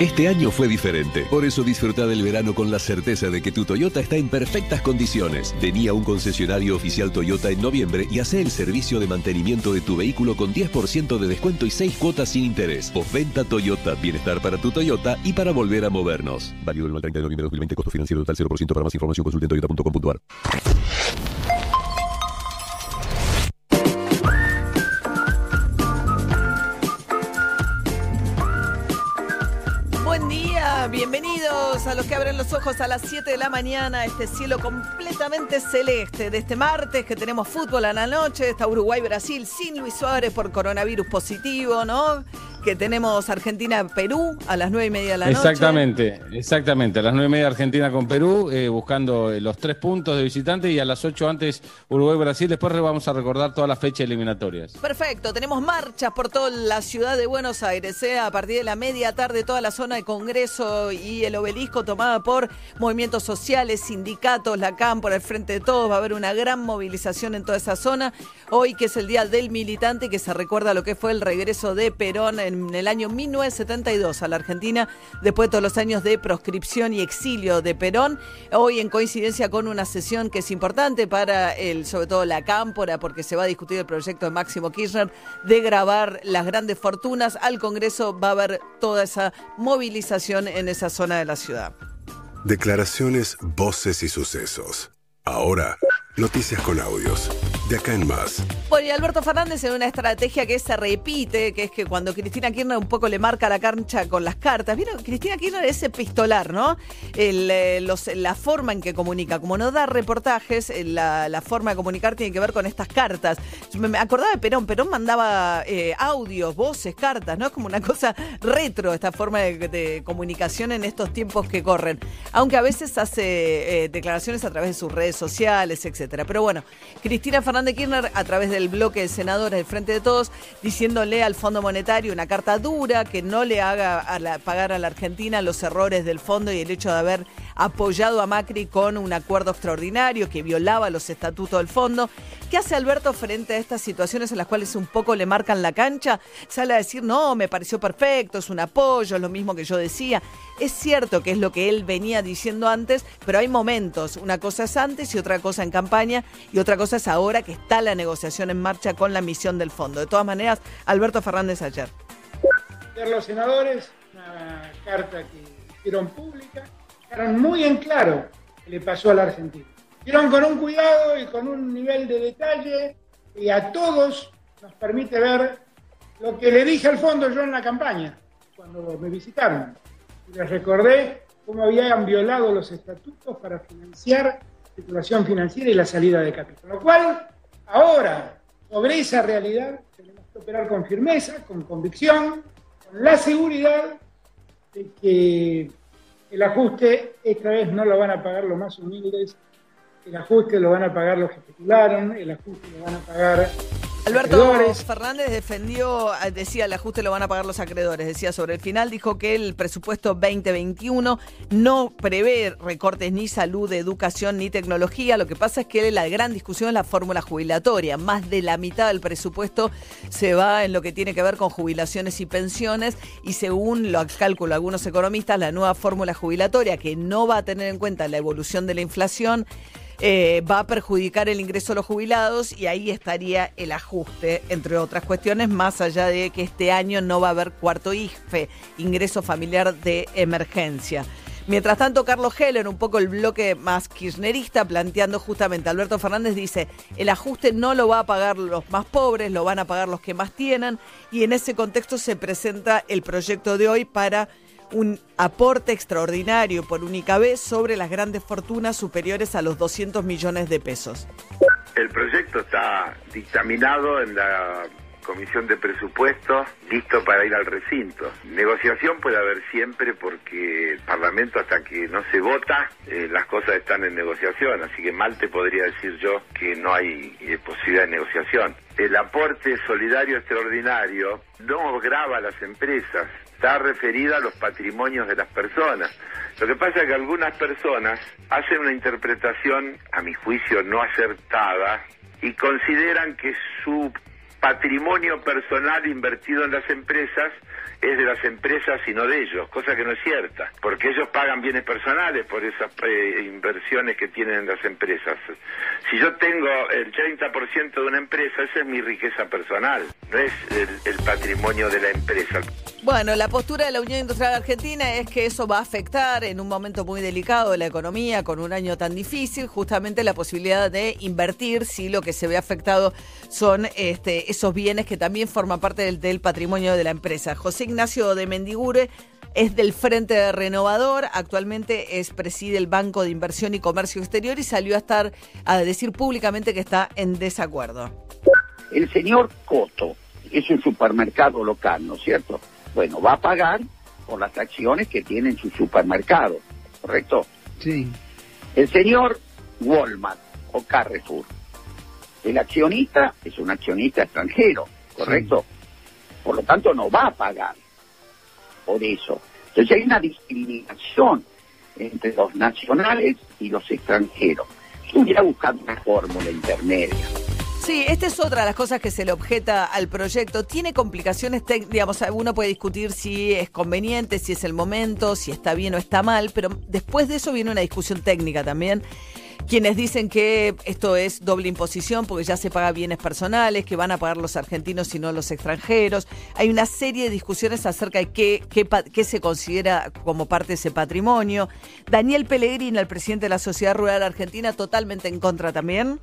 Speaker 13: Este año fue diferente, por eso disfruta del verano con la certeza de que tu Toyota está en perfectas condiciones. Vení a un concesionario oficial Toyota en noviembre y hace el servicio de mantenimiento de tu vehículo con 10% de descuento y 6 cuotas sin interés. Postventa Toyota, bienestar para tu Toyota y para volver a movernos. Válido del 30 de noviembre de 2020, costo financiero total 0%. Para más información consulte en toyota.com.ar.
Speaker 3: a los que abren los ojos a las 7 de la mañana, este cielo completamente celeste de este martes que tenemos fútbol a la noche, está Uruguay-Brasil sin Luis Suárez por coronavirus positivo, ¿no? Que tenemos Argentina-Perú a las 9 y media de la noche.
Speaker 5: Exactamente, exactamente. A las 9 y media Argentina con Perú, eh, buscando eh, los tres puntos de visitante y a las 8 antes Uruguay-Brasil. Después vamos a recordar todas las fechas eliminatorias.
Speaker 3: Perfecto, tenemos marchas por toda la ciudad de Buenos Aires, ¿eh? a partir de la media tarde toda la zona de Congreso y el obelisco tomada por movimientos sociales, sindicatos, la CAM por el frente de todos, va a haber una gran movilización en toda esa zona. Hoy que es el Día del Militante, que se recuerda lo que fue el regreso de Perón en el año 1972 a la Argentina, después de todos los años de proscripción y exilio de Perón, hoy en coincidencia con una sesión que es importante para el, sobre todo la cámpora, porque se va a discutir el proyecto de Máximo Kirchner de grabar las grandes fortunas. Al Congreso va a haber toda esa movilización en esa zona de la ciudad.
Speaker 12: Declaraciones, voces y sucesos. Ahora, noticias con audios. De acá en más.
Speaker 3: Bueno, y Alberto Fernández en una estrategia que se repite, que es que cuando Cristina Kirchner un poco le marca la cancha con las cartas, ¿vieron? Cristina Kirchner es epistolar, ¿no? Eh, la forma en que comunica, como no da reportajes, eh, la, forma de comunicar tiene que ver con estas cartas. Me, acordaba de Perón, Perón mandaba eh, audios, voces, cartas, ¿no? Es como una cosa retro esta forma de, comunicación en estos tiempos que corren. Aunque a veces hace declaraciones a través de sus redes sociales, Pero bueno, Cristina Fernández Kirchner, a través del bloque de senadores del Frente de Todos, diciéndole al Fondo Monetario una carta dura que no le haga pagar a la Argentina los errores del fondo y el hecho de haber apoyado a Macri con un acuerdo extraordinario que violaba los estatutos del fondo. ¿Qué hace Alberto frente a estas situaciones en las cuales un poco le marcan la cancha? Sale a decir, no, me pareció perfecto, es un apoyo, es lo mismo que yo decía. Es cierto que es lo que él venía diciendo antes, pero hay momentos. Una cosa es antes y otra cosa en campaña y otra cosa es ahora que está la negociación en marcha con la misión del fondo. De todas maneras, Alberto Fernández ayer.
Speaker 66: Los senadores, una carta que hicieron pública, dejaron muy en claro que le pasó a la Argentina. Hicieron con un cuidado y con un nivel de detalle que a todos nos permite ver lo que le dije al fondo yo en la campaña, cuando me visitaron. Les recordé cómo habían violado los estatutos para financiar circulación financiera y la salida de capital. Lo cual, ahora, sobre esa realidad, tenemos que operar con firmeza, con convicción, con la seguridad de que el ajuste esta vez no lo van a pagar los más humildes, el ajuste lo van a pagar los que especularon, el ajuste lo van a pagar
Speaker 3: Alberto. Fernández defendió, eh, decía, el ajuste lo van a pagar los acreedores. Decía sobre el final, dijo que el presupuesto 2021 no prevé recortes ni salud, educación ni tecnología. Lo que pasa es que la gran discusión es la fórmula jubilatoria. Más de la mitad del presupuesto se va en lo que tiene que ver con jubilaciones y pensiones. Y según lo cálculo algunos economistas, la nueva fórmula jubilatoria, que no va a tener en cuenta la evolución de la inflación, eh, va a perjudicar el ingreso de los jubilados y ahí estaría el ajuste, entre otras cuestiones, más allá de que este año no va a haber cuarto IFE, ingreso familiar de emergencia. Mientras tanto, Carlos Heller, un poco el bloque más kirchnerista, planteando justamente, Alberto Fernández dice, el ajuste no lo va a pagar los más pobres, lo van a pagar los que más tienen, y en ese contexto se presenta el proyecto de hoy para un aporte extraordinario por única vez sobre las grandes fortunas superiores a los 200 millones de pesos.
Speaker 67: El proyecto está dictaminado en la
Speaker 68: comisión de presupuestos listo para ir al recinto. Negociación puede haber siempre porque el Parlamento hasta que no se vota, eh, las cosas están en negociación, así que mal te podría decir yo que no hay eh, posibilidad de negociación. El aporte solidario extraordinario no grava a las empresas, está referida a los patrimonios de las personas. Lo que pasa es que algunas personas hacen una interpretación, a mi juicio, no acertada y consideran que su patrimonio personal invertido en las empresas es de las empresas y no de ellos, cosa que no es cierta, porque ellos pagan bienes personales por esas eh, inversiones que tienen en las empresas. Si yo tengo el 30% de una empresa, esa es mi riqueza personal, no es el, patrimonio de la empresa.
Speaker 3: Bueno, la postura de la Unión Industrial Argentina es que eso va a afectar en un momento muy delicado de la economía, con un año tan difícil, justamente la posibilidad de invertir si lo que se ve afectado son este, esos bienes que también forman parte del, del patrimonio de la empresa. José Ignacio de Mendigure es del Frente Renovador, actualmente es preside el Banco de Inversión y Comercio Exterior y salió a estar a decir públicamente que está en desacuerdo.
Speaker 69: El señor Coto es un supermercado local, ¿no es cierto? Bueno, va a pagar por las acciones que tiene en su supermercado, ¿correcto?
Speaker 70: Sí.
Speaker 69: El señor Walmart o Carrefour, el accionista es un accionista extranjero, ¿correcto? Por lo tanto, no va a pagar por eso. Entonces hay una discriminación entre los nacionales y los extranjeros. Yo hubiera buscado una fórmula intermedia.
Speaker 3: Sí, esta es otra de las cosas que se le objeta al proyecto. Tiene complicaciones digamos, uno puede discutir si es conveniente, si es el momento, si está bien o está mal, pero después de eso viene una discusión técnica también. Quienes dicen que esto es doble imposición porque ya se paga bienes personales, que van a pagar los argentinos y no los extranjeros. Hay una serie de discusiones acerca de qué, qué, qué se considera como parte de ese patrimonio. Daniel Pellegrini, el presidente de la Sociedad Rural Argentina, totalmente en contra también.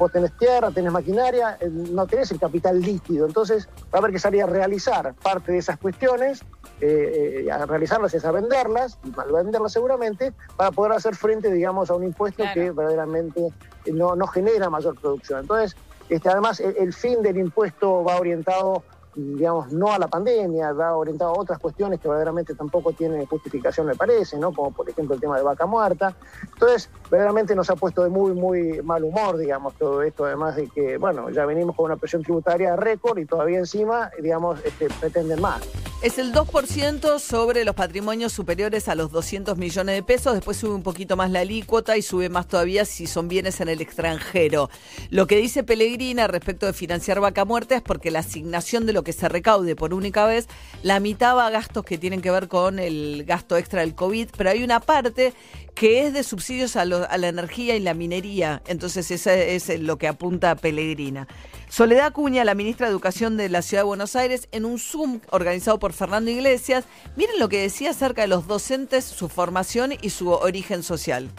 Speaker 71: Vos tenés tierra, tenés maquinaria, eh, no tenés el capital líquido. Entonces va a haber que salir a realizar parte de esas cuestiones, eh, eh, a realizarlas es a venderlas, y mal venderlas seguramente, para poder hacer frente, digamos, a un impuesto que verdaderamente no, no genera mayor producción. Entonces, este, además, el, el fin del impuesto va orientado digamos, no a la pandemia, va orientado a otras cuestiones que verdaderamente tampoco tienen justificación, me parece, ¿no? Como por ejemplo el tema de vaca muerta. Entonces, verdaderamente nos ha puesto de muy, muy mal humor, digamos, todo esto, además de que, bueno, ya venimos con una presión tributaria récord y todavía encima, digamos, este, pretenden más.
Speaker 3: Es el 2% sobre los patrimonios superiores a los 200 millones de pesos. Después sube un poquito más la alícuota y sube más todavía si son bienes en el extranjero. Lo que dice Pellegrina respecto de financiar vaca muerta es porque la asignación de lo que se recaude por única vez, la mitad a gastos que tienen que ver con el gasto extra del COVID, pero hay una parte que es de subsidios a, lo- a la energía y la minería. Entonces, eso es lo que apunta Pellegrina. Soledad Acuña, la ministra de Educación de la Ciudad de Buenos Aires, en un Zoom organizado por Fernando Iglesias, miren lo que decía acerca de los docentes, su formación y su origen social.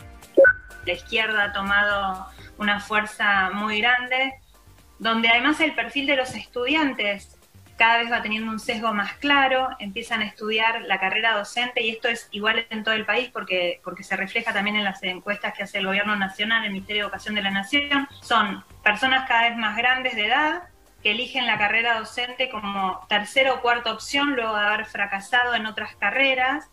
Speaker 72: la izquierda ha tomado una fuerza muy grande, donde además el perfil de los estudiantes cada vez va teniendo un sesgo más claro, empiezan a estudiar la carrera docente y esto es igual en todo el país porque, porque se refleja también en las encuestas que hace el Gobierno Nacional, el Ministerio de Educación de la Nación. Son personas cada vez más grandes de edad que eligen la carrera docente como tercera o cuarta opción luego de haber fracasado en otras carreras.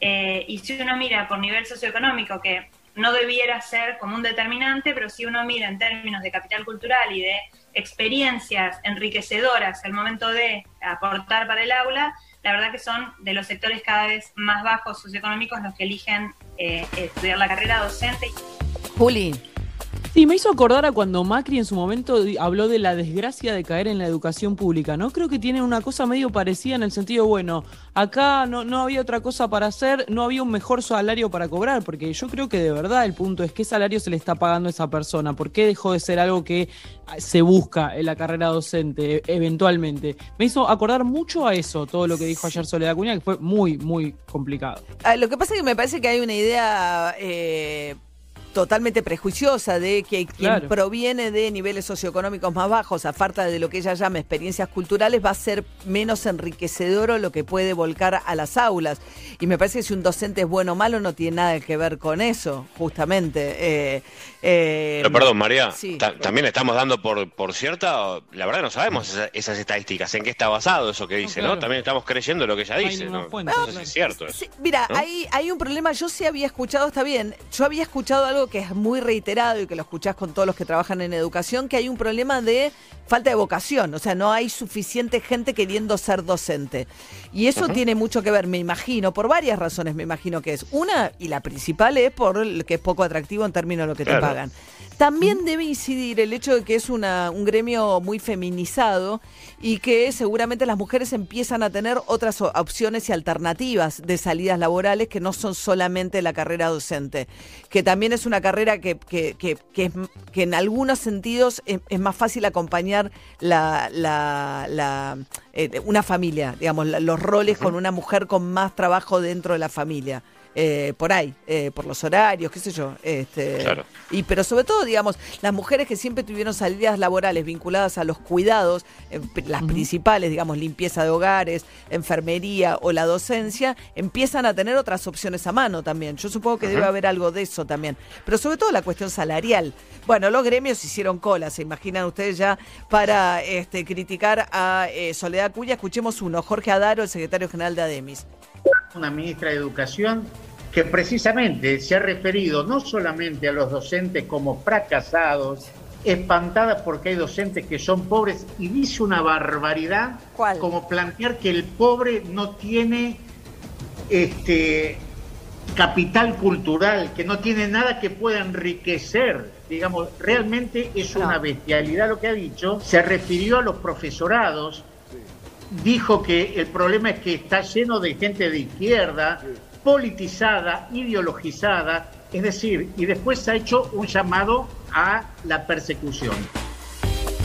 Speaker 72: Eh, y si uno mira por nivel socioeconómico, que no debiera ser como un determinante, pero si uno mira en términos de capital cultural y de experiencias enriquecedoras al momento de aportar para el aula, la verdad que son de los sectores cada vez más bajos socioeconómicos los que eligen eh, estudiar la carrera docente.
Speaker 3: Juli.
Speaker 6: Sí, me hizo acordar a cuando Macri en su momento habló de la desgracia de caer en la educación pública, ¿no? Creo que tienen una cosa medio parecida en el sentido, bueno, acá no, no había otra cosa para hacer, no había un mejor salario para cobrar, porque yo creo que de verdad el punto es qué salario se le está pagando a esa persona, por qué dejó de ser algo que ah, se busca en la carrera docente e- eventualmente. Me hizo acordar mucho a eso, todo lo que dijo ayer Soledad Acuña, que fue muy, muy complicado.
Speaker 3: Ah, lo que pasa es que me parece que hay una idea eh, totalmente prejuiciosa de que quien
Speaker 73: Claro.
Speaker 3: proviene de niveles socioeconómicos más bajos, a falta de lo que ella llama experiencias culturales, va a ser menos enriquecedor lo que puede volcar a las aulas. Y me parece que si un docente es bueno o malo no tiene nada que ver con eso, justamente. Eh, eh,
Speaker 74: Pero perdón, María,
Speaker 3: sí.
Speaker 74: ta- también estamos dando por, por cierta, la verdad no sabemos esa- esas estadísticas, en qué está basado eso que dice, ¿no?
Speaker 3: claro.
Speaker 74: También estamos creyendo lo que ella dice, ¿no?
Speaker 3: fuente,
Speaker 74: No sé si es cierto eso.
Speaker 3: Mira,
Speaker 74: ¿no?
Speaker 3: hay, hay un problema, yo sí había escuchado, está bien, yo había escuchado algo que es muy reiterado y que lo escuchás con todos los que trabajan en educación, que hay un problema de falta de vocación, o sea, no hay suficiente gente queriendo ser docente. Y eso tiene mucho que ver, me imagino, por varias razones me imagino que es. Una, y la principal es por el que es poco atractivo en términos de lo que
Speaker 18: Claro.
Speaker 3: te pagan. También debe incidir el hecho de que es una, un gremio muy feminizado y que seguramente las mujeres empiezan a tener otras opciones y alternativas de salidas laborales que no son solamente la carrera docente, que también es una carrera que, que, que- que es- que en algunos sentidos es, es más fácil acompañar la, la- la, eh, una familia, digamos, la- los roles con una mujer con más trabajo dentro de la familia. Eh, por ahí, eh, por los horarios, qué sé yo. Este,
Speaker 74: Claro.
Speaker 3: y pero sobre todo, digamos, las mujeres que siempre tuvieron salidas laborales vinculadas a los cuidados, eh, las principales, digamos, limpieza de hogares, enfermería o la docencia, empiezan a tener otras opciones a mano también. Yo supongo que debe haber algo de eso también. Pero sobre todo la cuestión salarial. Bueno, los gremios hicieron cola, se imaginan ustedes ya, para este, criticar a eh, Soledad Cuya. Escuchemos uno, Jorge Adaro, el secretario general de ADEMIS.
Speaker 69: Una ministra de Educación que precisamente se ha referido no solamente a los docentes como fracasados, espantada porque hay docentes que son pobres y dice una barbaridad como plantear que el pobre no tiene este capital cultural, que no tiene nada que pueda enriquecer. Digamos, realmente es una bestialidad lo que ha dicho. Se refirió a los profesorados, dijo que el problema es que está lleno de gente de izquierda, politizada, ideologizada, es decir, y después ha hecho un llamado a la persecución.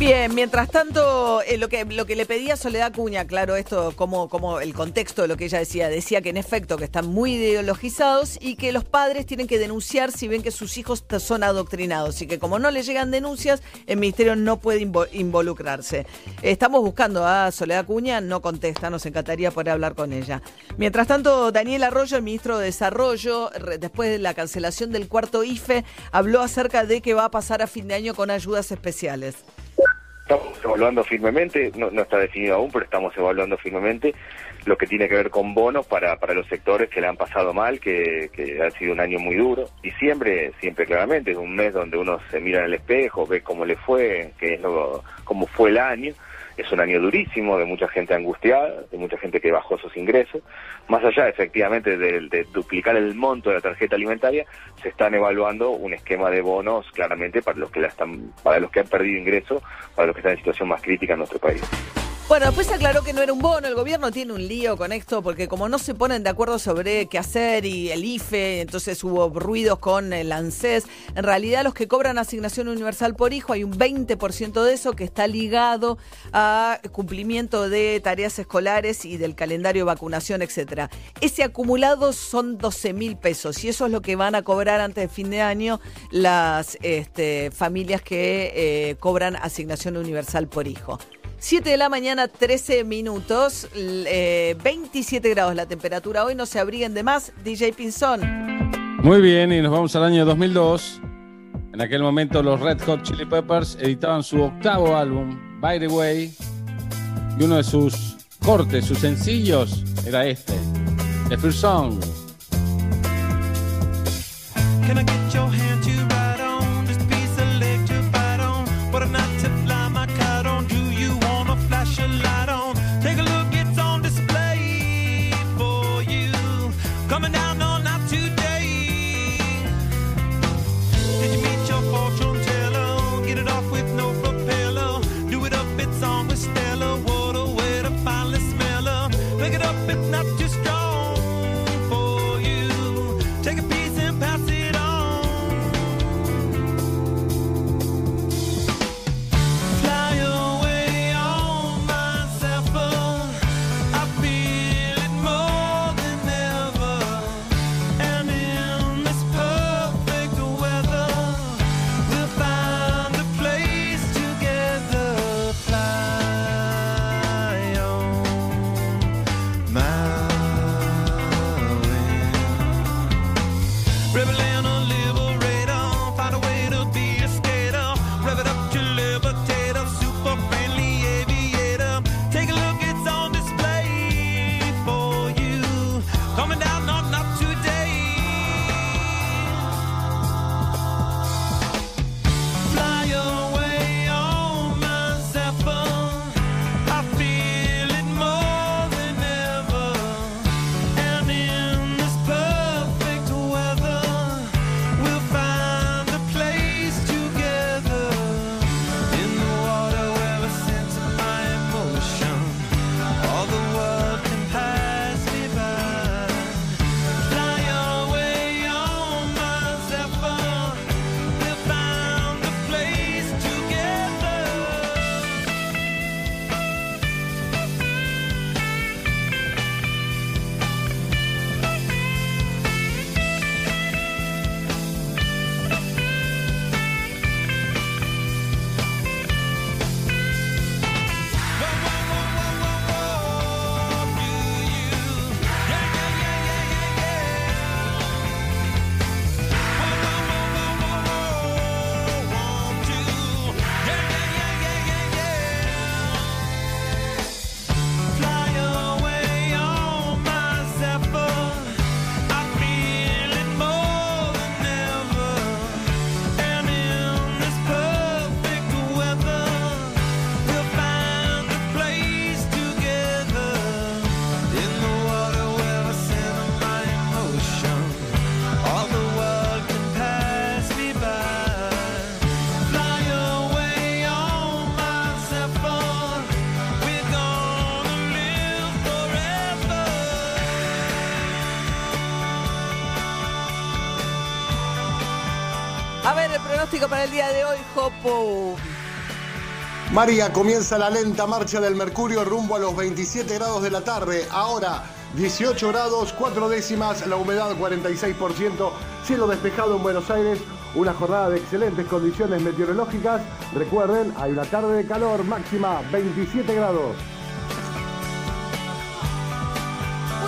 Speaker 3: Bien, mientras tanto, eh, lo, que, lo que le pedía Soledad Cuña, claro, esto como, como el contexto de lo que ella decía, decía que en efecto que están muy ideologizados y que los padres tienen que denunciar si ven que sus hijos son adoctrinados y que como no le llegan denuncias, el ministerio no puede invo- involucrarse. Estamos buscando a Soledad Cuña, no contesta, nos encantaría poder hablar con ella. Mientras tanto, Daniel Arroyo, el ministro de Desarrollo, después de la cancelación del cuarto IFE, habló acerca de qué va a pasar a fin de año con ayudas especiales.
Speaker 66: Estamos evaluando firmemente, no, está definido aún, pero estamos evaluando firmemente lo que tiene que ver con bonos para, para los sectores que le han pasado mal, que, que ha sido un año muy duro. Diciembre, siempre claramente, es un mes donde uno se mira en el espejo, ve cómo le fue, qué es lo, cómo fue el año. Es un año durísimo, de mucha gente angustiada, de mucha gente que bajó sus ingresos. Más allá, efectivamente, de, de duplicar el monto de la tarjeta alimentaria, se están evaluando un esquema de bonos claramente para los que la están, para los que han perdido ingresos, para los que están en situación más crítica en nuestro país.
Speaker 3: Bueno, después aclaró que no era un bono, el gobierno tiene un lío con esto porque como no se ponen de acuerdo sobre qué hacer y el IFE, entonces hubo ruidos con el ANSES. En realidad los que cobran asignación universal por hijo, hay un 20% de eso que está ligado a cumplimiento de tareas escolares y del calendario de vacunación, etcétera. Ese acumulado son 12 mil pesos y eso es lo que van a cobrar antes de fin de año las este, familias que eh, cobran asignación universal por hijo. 7 de la mañana, 13 minutos, l- eh, 27 grados la temperatura. Hoy no se abriguen de más. DJ Pinzón.
Speaker 75: Muy bien, y nos vamos al año 2002. En aquel momento los Red Hot Chili Peppers editaban su octavo álbum, By the Way, y uno de sus cortes, sus sencillos, era este, The First Song.
Speaker 76: Can I get your
Speaker 3: para el día de hoy, Jopo.
Speaker 9: María, comienza la lenta marcha del mercurio rumbo a los 27 grados de la tarde. Ahora 18 grados, 4 décimas, la humedad 46%, cielo despejado en Buenos Aires. Una jornada de excelentes condiciones meteorológicas. Recuerden, hay una tarde de calor máxima 27 grados.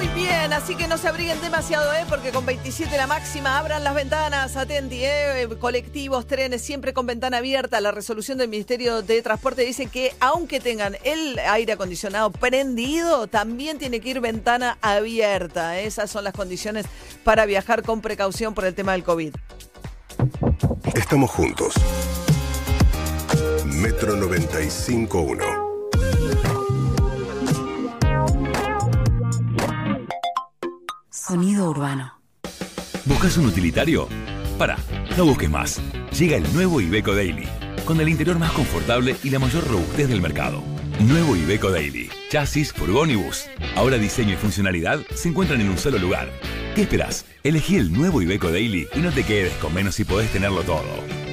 Speaker 3: Muy bien, así que no se abriguen demasiado, ¿eh? porque con 27 la máxima, abran las ventanas, atenti, ¿eh? colectivos, trenes, siempre con ventana abierta. La resolución del Ministerio de Transporte dice que aunque tengan el aire acondicionado prendido, también tiene que ir ventana abierta. Esas son las condiciones para viajar con precaución por el tema del COVID.
Speaker 12: Estamos juntos. Metro 95.1.
Speaker 18: Sonido urbano.
Speaker 77: ¿Buscas un utilitario? Para, no busques más. Llega el nuevo Ibeco Daily, con el interior más confortable y la mayor robustez del mercado. Nuevo Ibeco Daily, chasis, furgón bus. Ahora diseño y funcionalidad se encuentran en un solo lugar. ¿Qué esperás? Elegí el nuevo Ibeco Daily y no te quedes con menos si podés tenerlo todo.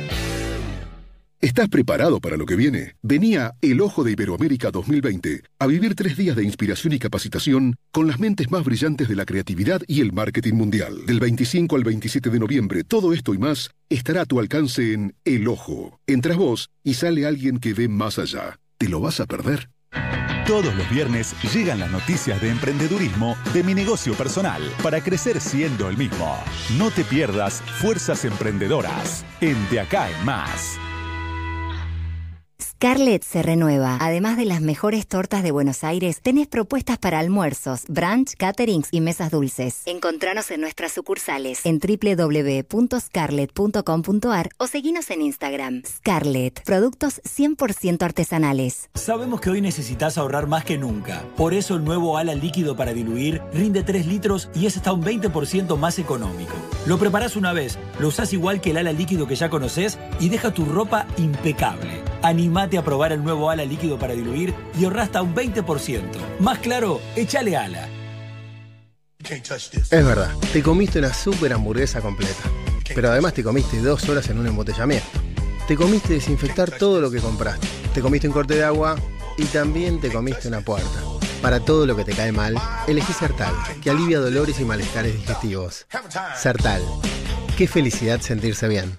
Speaker 23: ¿Estás preparado para lo que viene? Venía El Ojo de Iberoamérica 2020 a vivir tres días de inspiración y capacitación con las mentes más brillantes de la creatividad y el marketing mundial. Del 25 al 27 de noviembre, todo esto y más estará a tu alcance en El Ojo. Entras vos y sale alguien que ve más allá. ¿Te lo vas a perder?
Speaker 32: Todos los viernes llegan las noticias de emprendedurismo de mi negocio personal para crecer siendo el mismo. No te pierdas Fuerzas Emprendedoras en De Acá en Más.
Speaker 52: Scarlett se renueva. Además de las mejores tortas de Buenos Aires, tenés propuestas para almuerzos, brunch, caterings y mesas dulces. Encontranos en nuestras sucursales en www.scarlett.com.ar o seguinos en Instagram. Scarlett, productos 100% artesanales.
Speaker 78: Sabemos que hoy necesitas ahorrar más que nunca. Por eso el nuevo ala líquido para diluir rinde 3 litros y es hasta un 20% más económico. Lo preparás una vez, lo usás igual que el ala líquido que ya conoces y deja tu ropa impecable. Animate a probar el nuevo ala líquido para diluir y ahorra hasta un 20%. Más claro, échale ala.
Speaker 45: Es verdad, te comiste una super hamburguesa completa. Pero además te comiste dos horas en un embotellamiento. Te comiste desinfectar todo lo que compraste. Te comiste un corte de agua y también te comiste una puerta. Para todo lo que te cae mal, elegí Sertal, que alivia dolores y malestares digestivos. Sertal. Qué felicidad sentirse bien.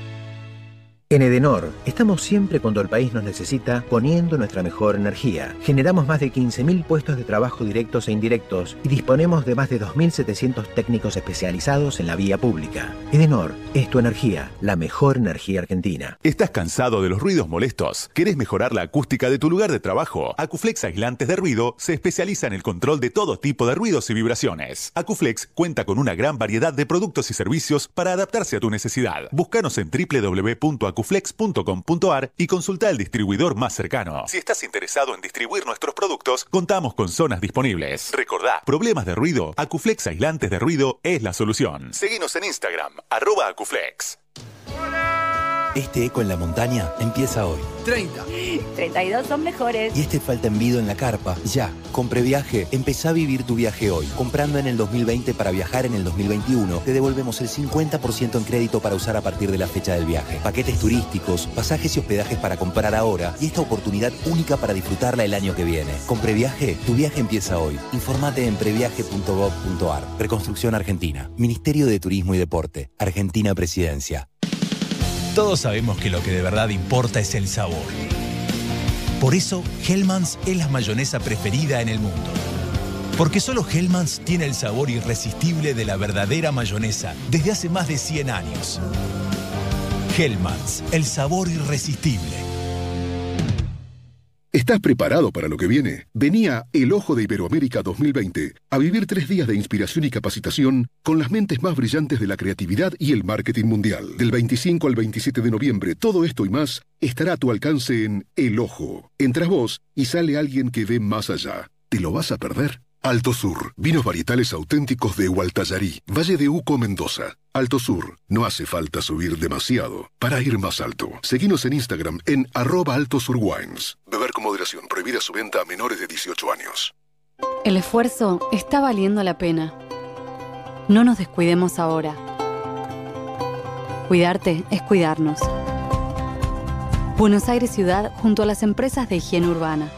Speaker 22: En Edenor, estamos siempre cuando el país nos necesita poniendo nuestra mejor energía. Generamos más de 15.000 puestos de trabajo directos e indirectos y disponemos de más de 2.700 técnicos especializados en la vía pública. Edenor es tu energía, la mejor energía argentina.
Speaker 32: ¿Estás cansado de los ruidos molestos? ¿Querés mejorar la acústica de tu lugar de trabajo? Acuflex Aislantes de Ruido se especializa en el control de todo tipo de ruidos y vibraciones. Acuflex cuenta con una gran variedad de productos y servicios para adaptarse a tu necesidad. Búscanos en www.acuflex.com.ar y consulta el distribuidor más cercano. Si estás interesado en distribuir nuestros productos, contamos con zonas disponibles. Recordá, problemas de ruido, Acuflex Aislantes de Ruido es la solución. Seguinos en Instagram, arroba Acuflex.
Speaker 19: Este eco en la montaña empieza hoy.
Speaker 41: 30. 32 son mejores.
Speaker 19: Y este falta envido en la carpa. Ya, con Previaje, empezá a vivir tu viaje hoy. Comprando en el 2020 para viajar en el 2021, te devolvemos el 50% en crédito para usar a partir de la fecha del viaje. Paquetes turísticos, pasajes y hospedajes para comprar ahora y esta oportunidad única para disfrutarla el año que viene. Con Previaje, tu viaje empieza hoy. Informate en previaje.gov.ar. Reconstrucción Argentina. Ministerio de Turismo y Deporte. Argentina Presidencia.
Speaker 79: Todos sabemos que lo que de verdad importa es el sabor. Por eso, Hellmann's es la mayonesa preferida en el mundo. Porque solo Hellmann's tiene el sabor irresistible de la verdadera mayonesa desde hace más de 100 años. Hellmann's, el sabor irresistible.
Speaker 23: ¿Estás preparado para lo que viene? Venía El Ojo de Iberoamérica 2020 a vivir tres días de inspiración y capacitación con las mentes más brillantes de la creatividad y el marketing mundial. Del 25 al 27 de noviembre, todo esto y más estará a tu alcance en El Ojo. Entras vos y sale alguien que ve más allá. ¿Te lo vas a perder? Alto Sur, vinos varietales auténticos de Hualtayarí, Valle de Uco, Mendoza. Alto Sur, no hace falta subir demasiado para ir más alto. Seguinos en Instagram en arroba Alto Sur Wines. Beber con moderación, prohibida su venta a menores de 18 años.
Speaker 18: El esfuerzo está valiendo la pena. No nos descuidemos ahora. Cuidarte es cuidarnos. Buenos Aires Ciudad junto a las empresas de higiene urbana.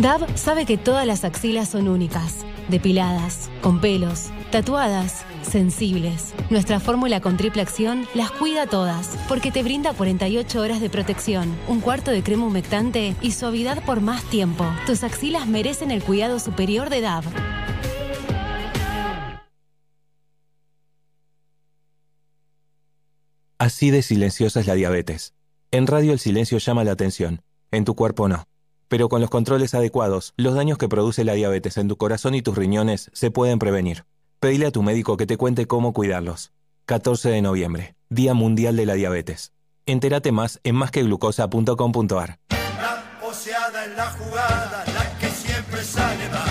Speaker 41: DAB sabe que todas las axilas son únicas, depiladas, con pelos, tatuadas, sensibles. Nuestra fórmula con triple acción las cuida todas, porque te brinda 48 horas de protección, un cuarto de crema humectante y suavidad por más tiempo. Tus axilas merecen el cuidado superior de DAB.
Speaker 80: Así de silenciosa es la diabetes. En radio el silencio llama la atención, en tu cuerpo no. Pero con los controles adecuados, los daños que produce la diabetes en tu corazón y tus riñones se pueden prevenir. Pedile a tu médico que te cuente cómo cuidarlos. 14 de noviembre, Día Mundial de la Diabetes. Entérate más en másqueglucosa.com.ar.
Speaker 17: Poseada en la jugada, la que siempre sale.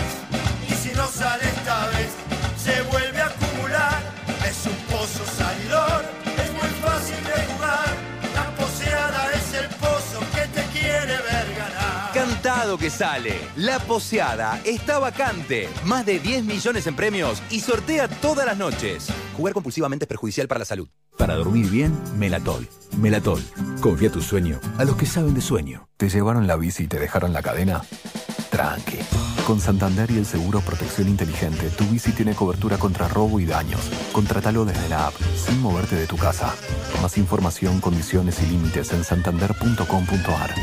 Speaker 17: Que
Speaker 19: sale. La poseada está vacante. Más de 10 millones en premios y sortea todas las noches. Jugar compulsivamente es perjudicial para la salud.
Speaker 13: Para dormir bien, Melatol. Melatol. Confía tu sueño a los que saben de sueño. ¿Te llevaron la bici y te dejaron la cadena? Tranqui. Con Santander y el seguro Protección Inteligente, tu bici tiene cobertura contra robo y daños. Contratalo desde la app, sin moverte de tu casa. Más información, condiciones y límites en santander.com.ar.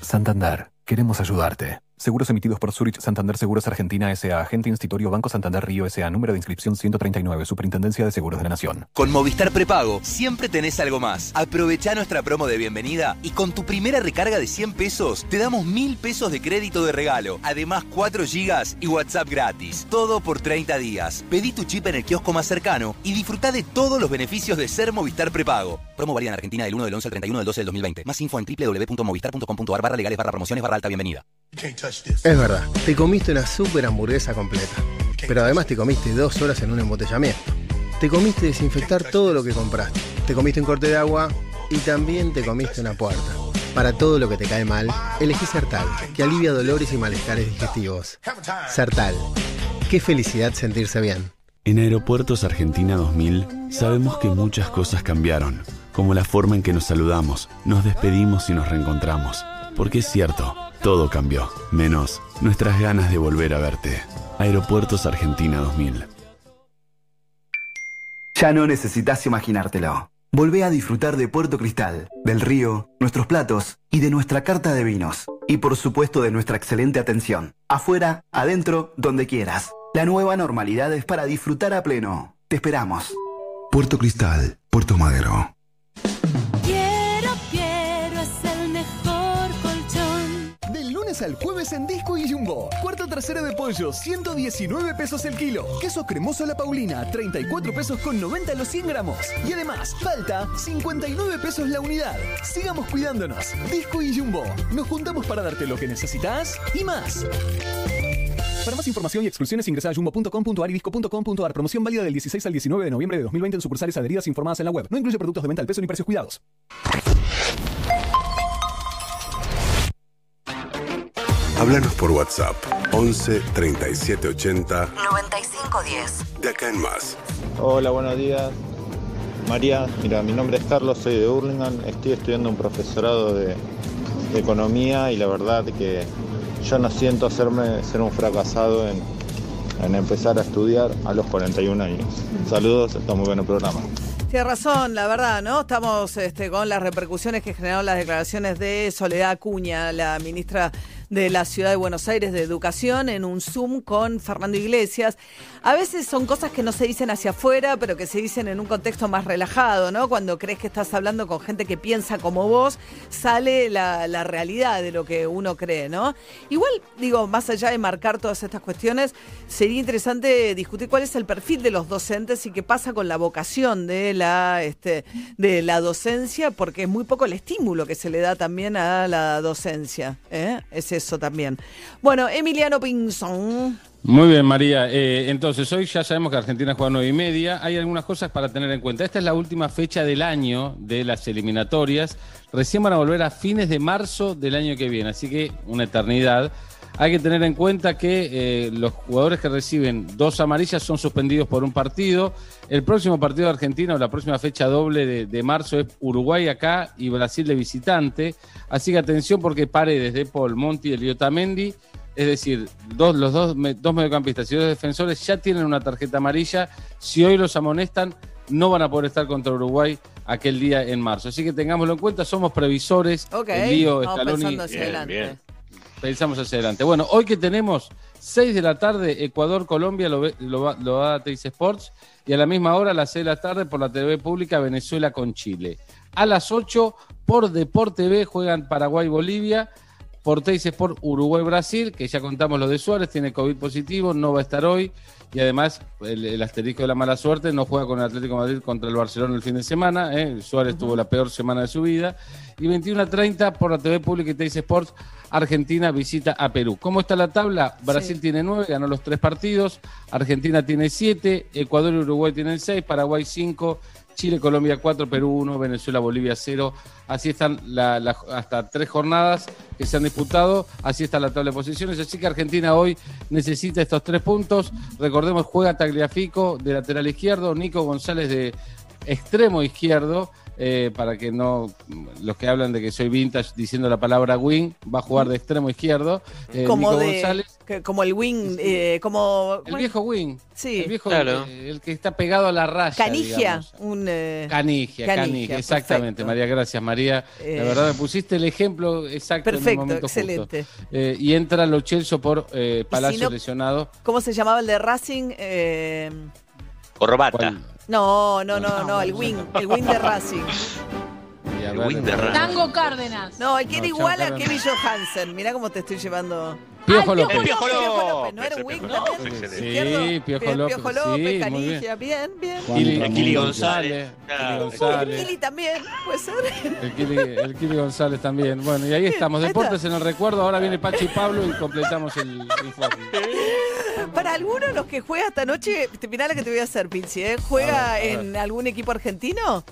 Speaker 13: Santander, queremos ayudarte. Seguros emitidos por Zurich Santander Seguros Argentina S.A. Agente Institutorio Banco Santander Río S.A. Número de inscripción 139. Superintendencia de Seguros de la Nación.
Speaker 19: Con Movistar Prepago siempre tenés algo más. Aprovecha nuestra promo de bienvenida y con tu primera recarga de 100 pesos te damos 1000 pesos de crédito de regalo. Además 4 gigas y WhatsApp gratis. Todo por 30 días. Pedí tu chip en el kiosco más cercano y disfruta de todos los beneficios de ser Movistar Prepago. Promo válida en Argentina del 1 del 11 al 31 del 12 del 2020. Más info en www.movistar.com.ar barra legales barra promociones barra alta bienvenida.
Speaker 45: Es verdad, te comiste una super hamburguesa completa. Pero además te comiste dos horas en un embotellamiento. Te comiste desinfectar todo lo que compraste. Te comiste un corte de agua y también te comiste una puerta. Para todo lo que te cae mal, elegí Sertal, que alivia dolores y malestares digestivos. Sertal. Qué felicidad sentirse bien.
Speaker 81: En Aeropuertos Argentina 2000 sabemos que muchas cosas cambiaron, como la forma en que nos saludamos, nos despedimos y nos reencontramos. Porque es cierto, todo cambió, menos nuestras ganas de volver a verte. Aeropuertos Argentina 2000.
Speaker 82: Ya no necesitas imaginártelo. Volvé a disfrutar de Puerto Cristal, del río, nuestros platos y de nuestra carta de vinos. Y por supuesto de nuestra excelente atención. Afuera, adentro, donde quieras. La nueva normalidad es para disfrutar a pleno. Te esperamos.
Speaker 23: Puerto Cristal, Puerto Madero.
Speaker 83: Lunes al jueves en Disco y Jumbo. Cuarta trasera de pollo, 119 pesos el kilo. Queso cremoso a la Paulina, 34 pesos con 90 los 100 gramos. Y además, falta 59 pesos la unidad. Sigamos cuidándonos. Disco y Jumbo. Nos juntamos para darte lo que necesitas y más. Para más información y exclusiones ingresa a jumbo.com.ar y disco.com.ar. Promoción válida del 16 al 19 de noviembre de 2020 en sucursales adheridas informadas en la web. No incluye productos de venta al peso ni precios cuidados.
Speaker 12: Háblanos por WhatsApp 11 37 80
Speaker 18: 9510.
Speaker 12: de acá en más.
Speaker 84: Hola, buenos días. María, mira, mi nombre es Carlos, soy de Hurlingham, estoy estudiando un profesorado de, de economía y la verdad que yo no siento hacerme ser un fracasado en, en empezar a estudiar a los 41 años. Saludos, está muy bueno el programa.
Speaker 3: Tiene razón, la verdad, ¿no? Estamos este, con las repercusiones que generaron las declaraciones de Soledad Acuña, la ministra de la Ciudad de Buenos Aires de Educación, en un Zoom con Fernando Iglesias. A veces son cosas que no se dicen hacia afuera, pero que se dicen en un contexto más relajado, ¿no? Cuando crees que estás hablando con gente que piensa como vos, sale la, la realidad de lo que uno cree, ¿no? Igual, digo, más allá de marcar todas estas cuestiones, sería interesante discutir cuál es el perfil de los docentes y qué pasa con la vocación de la, este, de la docencia, porque es muy poco el estímulo que se le da también a la docencia. ¿eh? Es eso. también. Bueno, Emiliano Pinzón.
Speaker 5: Muy bien, María. Eh, entonces, hoy ya sabemos que Argentina juega nueve y media. Hay algunas cosas para tener en cuenta. Esta es la última fecha del año de las eliminatorias. Recién van a volver a fines de marzo del año que viene, así que una eternidad. Hay que tener en cuenta que eh, los jugadores que reciben dos amarillas son suspendidos por un partido. El próximo partido de Argentina o la próxima fecha doble de, de marzo es Uruguay acá y Brasil de visitante. Así que atención porque Paredes de Paul, Monti y Eliotamendi es decir, dos, los dos, me- dos mediocampistas y dos defensores ya tienen una tarjeta amarilla. Si hoy los amonestan, no van a poder estar contra Uruguay aquel día en marzo. Así que tengámoslo en cuenta, somos previsores.
Speaker 3: Ok,
Speaker 5: El lío Scaloni,
Speaker 3: pensando hacia
Speaker 5: bien,
Speaker 3: adelante.
Speaker 5: bien. Pensamos hacia adelante. Bueno, hoy que tenemos 6 de la tarde, Ecuador-Colombia lo, ve- lo, va- lo da Teis Sports. Y a la misma hora, a las 6 de la tarde, por la TV pública, Venezuela con Chile. A las 8, por Deporte B, juegan Paraguay-Bolivia. Por Teis Sport Uruguay-Brasil, que ya contamos lo de Suárez, tiene COVID positivo, no va a estar hoy. Y además, el, el asterisco de la mala suerte, no juega con el Atlético de Madrid contra el Barcelona el fin de semana. ¿eh? Suárez tuvo la peor semana de su vida. Y 21 a 30 por la TV pública y Teis Sports, Argentina visita a Perú. ¿Cómo está la tabla? Brasil tiene 9, ganó los tres partidos. Argentina tiene 7, Ecuador y Uruguay tienen 6, Paraguay 5, Chile, Colombia 4, Perú 1, Venezuela, Bolivia 0. Así están la- hasta tres jornadas que se han disputado. Así está la tabla de posiciones. Así que Argentina hoy necesita estos tres puntos. Recordemos, juega Tagliafico de lateral izquierdo, Nico González de extremo izquierdo. Eh, para que no los que hablan de que soy vintage diciendo la palabra wing, va a jugar de extremo izquierdo. Eh,
Speaker 3: como,
Speaker 5: Nico
Speaker 3: de,
Speaker 5: González,
Speaker 3: que- como el wing, eh, como...
Speaker 5: el viejo wing.
Speaker 3: Sí.
Speaker 5: El viejo, Claro.
Speaker 3: eh,
Speaker 5: el que está pegado a la raya.
Speaker 3: Canigia.
Speaker 5: digamos.
Speaker 3: Un, eh,
Speaker 5: Canigia, Canigia, exactamente,
Speaker 3: perfecto.
Speaker 5: María, gracias María.
Speaker 3: Eh,
Speaker 5: la verdad me pusiste el ejemplo exacto en
Speaker 3: Perfecto,
Speaker 5: el momento
Speaker 3: excelente.
Speaker 5: justo. Eh, y entra Lo Celso por eh, Palacio
Speaker 3: no-
Speaker 5: lesionado.
Speaker 3: ¿Cómo se llamaba el de Racing? Eh,
Speaker 7: Corbata.
Speaker 3: No, no, no, no, el wing, el wing de Racing.
Speaker 5: el
Speaker 7: wing de Racing.
Speaker 40: Tango Cárdenas.
Speaker 3: No, el que era
Speaker 5: No,
Speaker 3: igual a. Kevin Johansen. Mirá cómo te estoy llevando.
Speaker 5: Piojo
Speaker 3: el
Speaker 5: López.
Speaker 3: Piojo López. ¿No era wing
Speaker 7: No.
Speaker 5: Sí, Piojo
Speaker 3: Pio-
Speaker 5: López.
Speaker 3: Piojo López,
Speaker 5: sí, muy bien.
Speaker 3: Canigia, bien, bien.
Speaker 5: Kili,
Speaker 7: González.
Speaker 5: González. Kili
Speaker 3: también, puede ser.
Speaker 5: El Kili, el González también. Bueno, y ahí estamos. Deportes en el recuerdo. Ahora viene Pacho y Pablo y completamos el informe.
Speaker 3: Para alguno de los que juega esta noche, mirá la que te voy a hacer, Pinci, ¿eh? ¿Juega
Speaker 5: A ver, a ver.
Speaker 3: en algún equipo argentino?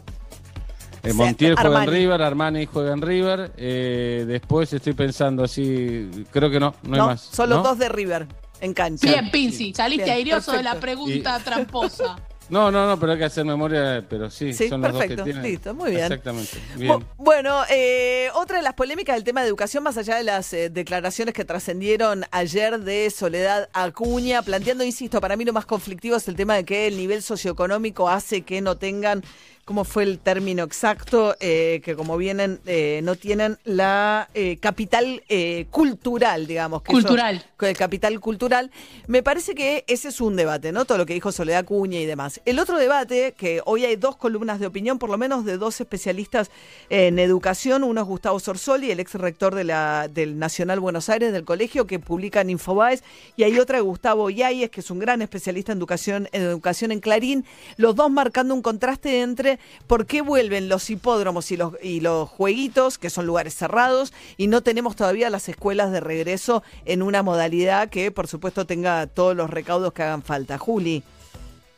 Speaker 5: Eh, Montiel juega
Speaker 3: Armani.
Speaker 5: en River, Armani juega en River. eh, después estoy pensando así, creo que no, no, hay más.
Speaker 3: Solo
Speaker 5: ¿no?
Speaker 3: dos de River en cancha.
Speaker 40: Bien, Pinci, saliste
Speaker 3: Bien,
Speaker 40: airioso de la pregunta tramposa. *laughs*
Speaker 5: No, no, no, pero hay que hacer memoria, pero sí,
Speaker 3: Sí,
Speaker 5: son los dos
Speaker 3: perfecto,
Speaker 5: que tienen.
Speaker 3: listo, muy bien.
Speaker 5: Exactamente. Bien.
Speaker 3: Bueno, eh, otra de las polémicas del tema de educación, más allá de las eh, declaraciones que trascendieron ayer de Soledad Acuña, planteando, insisto, para mí lo más conflictivo es el tema de que el nivel socioeconómico hace que no tengan, ¿cómo fue el término exacto? Eh, que como vienen, eh, no tienen la eh, capital cultural, digamos. Que
Speaker 40: Cultural.
Speaker 3: con el capital cultural. Me parece que ese es un debate, ¿no? Todo lo que dijo Soledad Cuña y demás. El otro debate, que hoy hay dos columnas de opinión, por lo menos de dos especialistas en educación, uno es Gustavo Sorsoli, el ex rector de la, del Nacional Buenos Aires, del colegio, que publica en Infobaes, y hay otra de Gustavo Yáñez, que es un gran especialista en educación, en educación en Clarín, los dos marcando un contraste entre por qué vuelven los hipódromos y los, y los jueguitos, que son lugares cerrados, y no tenemos todavía las escuelas de regreso en una modalidad que, por supuesto, tenga todos los recaudos que hagan falta. Juli.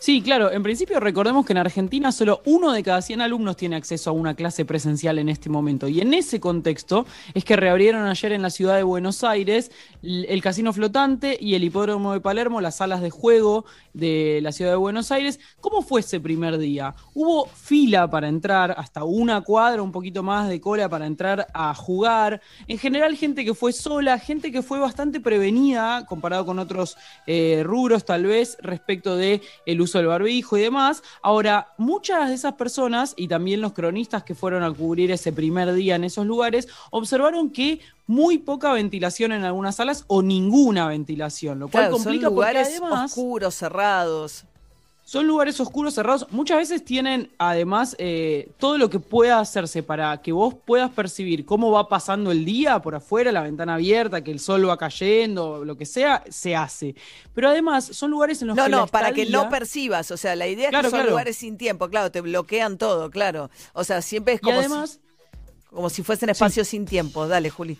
Speaker 6: Sí, claro. En principio recordemos que en Argentina solo uno de cada 100 alumnos tiene acceso a una clase presencial en este momento. Y en ese contexto es que reabrieron ayer en la ciudad de Buenos Aires el casino flotante y el hipódromo de Palermo, las salas de juego de la ciudad de Buenos Aires. ¿Cómo fue ese primer día? Hubo fila para entrar, hasta una cuadra, un poquito más de cola para entrar a jugar. En general, gente que fue sola, gente que fue bastante prevenida comparado con otros eh, rubros, tal vez, respecto de el uso del barbijo y demás. Ahora, muchas de esas personas y también los cronistas que fueron a cubrir ese primer día en esos lugares observaron que muy poca ventilación en algunas salas o ninguna ventilación, lo cual
Speaker 3: Claro, son
Speaker 6: complica porque
Speaker 3: lugares
Speaker 6: además
Speaker 3: oscuros, cerrados.
Speaker 6: Son lugares oscuros, cerrados. Muchas veces tienen, además, eh, todo lo que pueda hacerse para que vos puedas percibir cómo va pasando el día por afuera, la ventana abierta, que el sol va cayendo, lo que sea, se hace. Pero además, son lugares en los
Speaker 3: No,
Speaker 6: que.
Speaker 3: no,
Speaker 6: la
Speaker 3: para que no percibas. O sea, la idea es
Speaker 6: Claro,
Speaker 3: que son
Speaker 6: claro.
Speaker 3: lugares sin tiempo. Claro, te bloquean todo, claro. O sea, siempre es
Speaker 6: Y
Speaker 3: como,
Speaker 6: además-
Speaker 3: si, como si fuesen espacios sin tiempo. Dale, Juli.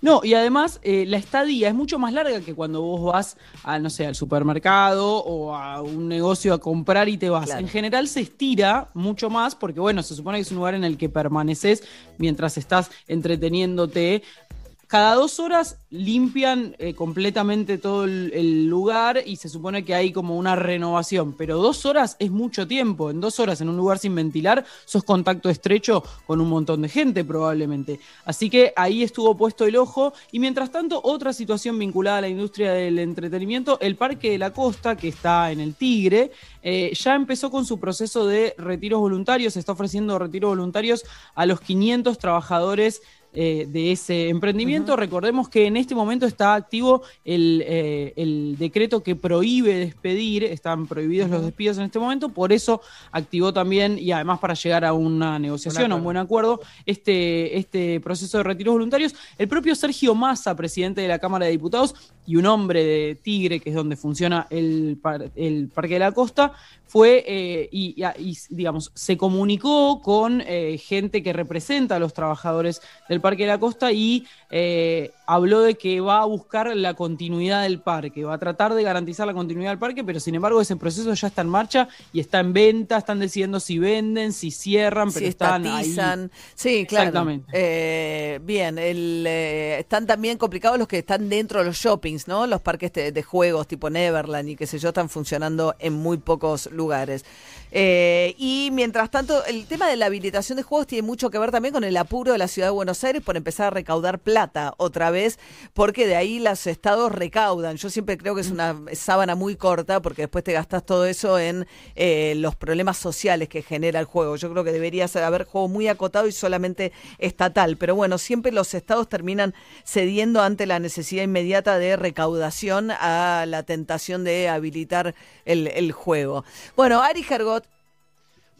Speaker 6: No, y además eh, la estadía es mucho más larga que cuando vos vas a, no sé, al supermercado o a un negocio a comprar y te vas.
Speaker 3: Claro.
Speaker 6: En general se estira mucho más porque, bueno, se supone que es un lugar en el que permaneces mientras estás entreteniéndote. Cada dos horas limpian eh, completamente todo el, lugar y se supone que hay como una renovación, pero dos horas es mucho tiempo. En dos horas en un lugar sin ventilar, sos contacto estrecho con un montón de gente probablemente. Así que ahí estuvo puesto el ojo. Y mientras tanto, otra situación vinculada a la industria del entretenimiento, el Parque de la Costa, que está en el Tigre, eh, ya empezó con su proceso de retiros voluntarios, está ofreciendo retiros voluntarios a los 500 trabajadores eh, de ese emprendimiento. Recordemos que en este momento está activo el, eh, el decreto que prohíbe despedir, están prohibidos los despidos en este momento, por eso activó también, y además para llegar a una negociación, a un buen acuerdo, este, este proceso de retiros voluntarios. El propio Sergio Massa, presidente de la Cámara de Diputados, y un hombre de Tigre, que es donde funciona el, par- el Parque de la Costa, fue eh, y, y- digamos, se comunicó con gente que representa a los trabajadores del Parque de la Costa y eh, habló de que va a buscar la continuidad del parque, va a tratar de garantizar la continuidad del parque, pero sin embargo ese proceso ya está en marcha y está en venta, están decidiendo si venden, si cierran, pero
Speaker 3: Si
Speaker 6: están ahí.
Speaker 3: estatizan. Sí, claro.
Speaker 6: Exactamente.
Speaker 3: Eh, bien, el, eh, están también complicados los que están dentro de los shoppings, ¿no? Los parques de, de juegos tipo Neverland y qué sé yo, están funcionando en muy pocos lugares. Y mientras tanto, el tema de la habilitación de juegos tiene mucho que ver también con el apuro de la ciudad de Buenos Aires por empezar a recaudar plata otra vez, porque de ahí los estados recaudan. Yo siempre creo que es una sábana muy corta, porque después te gastas todo eso en eh, los problemas sociales que genera el juego. Yo creo que debería haber juego muy acotado y solamente estatal. Pero bueno, siempre los estados terminan cediendo ante la necesidad inmediata de recaudación a la tentación de habilitar el, el juego. Bueno, Ari Gergot.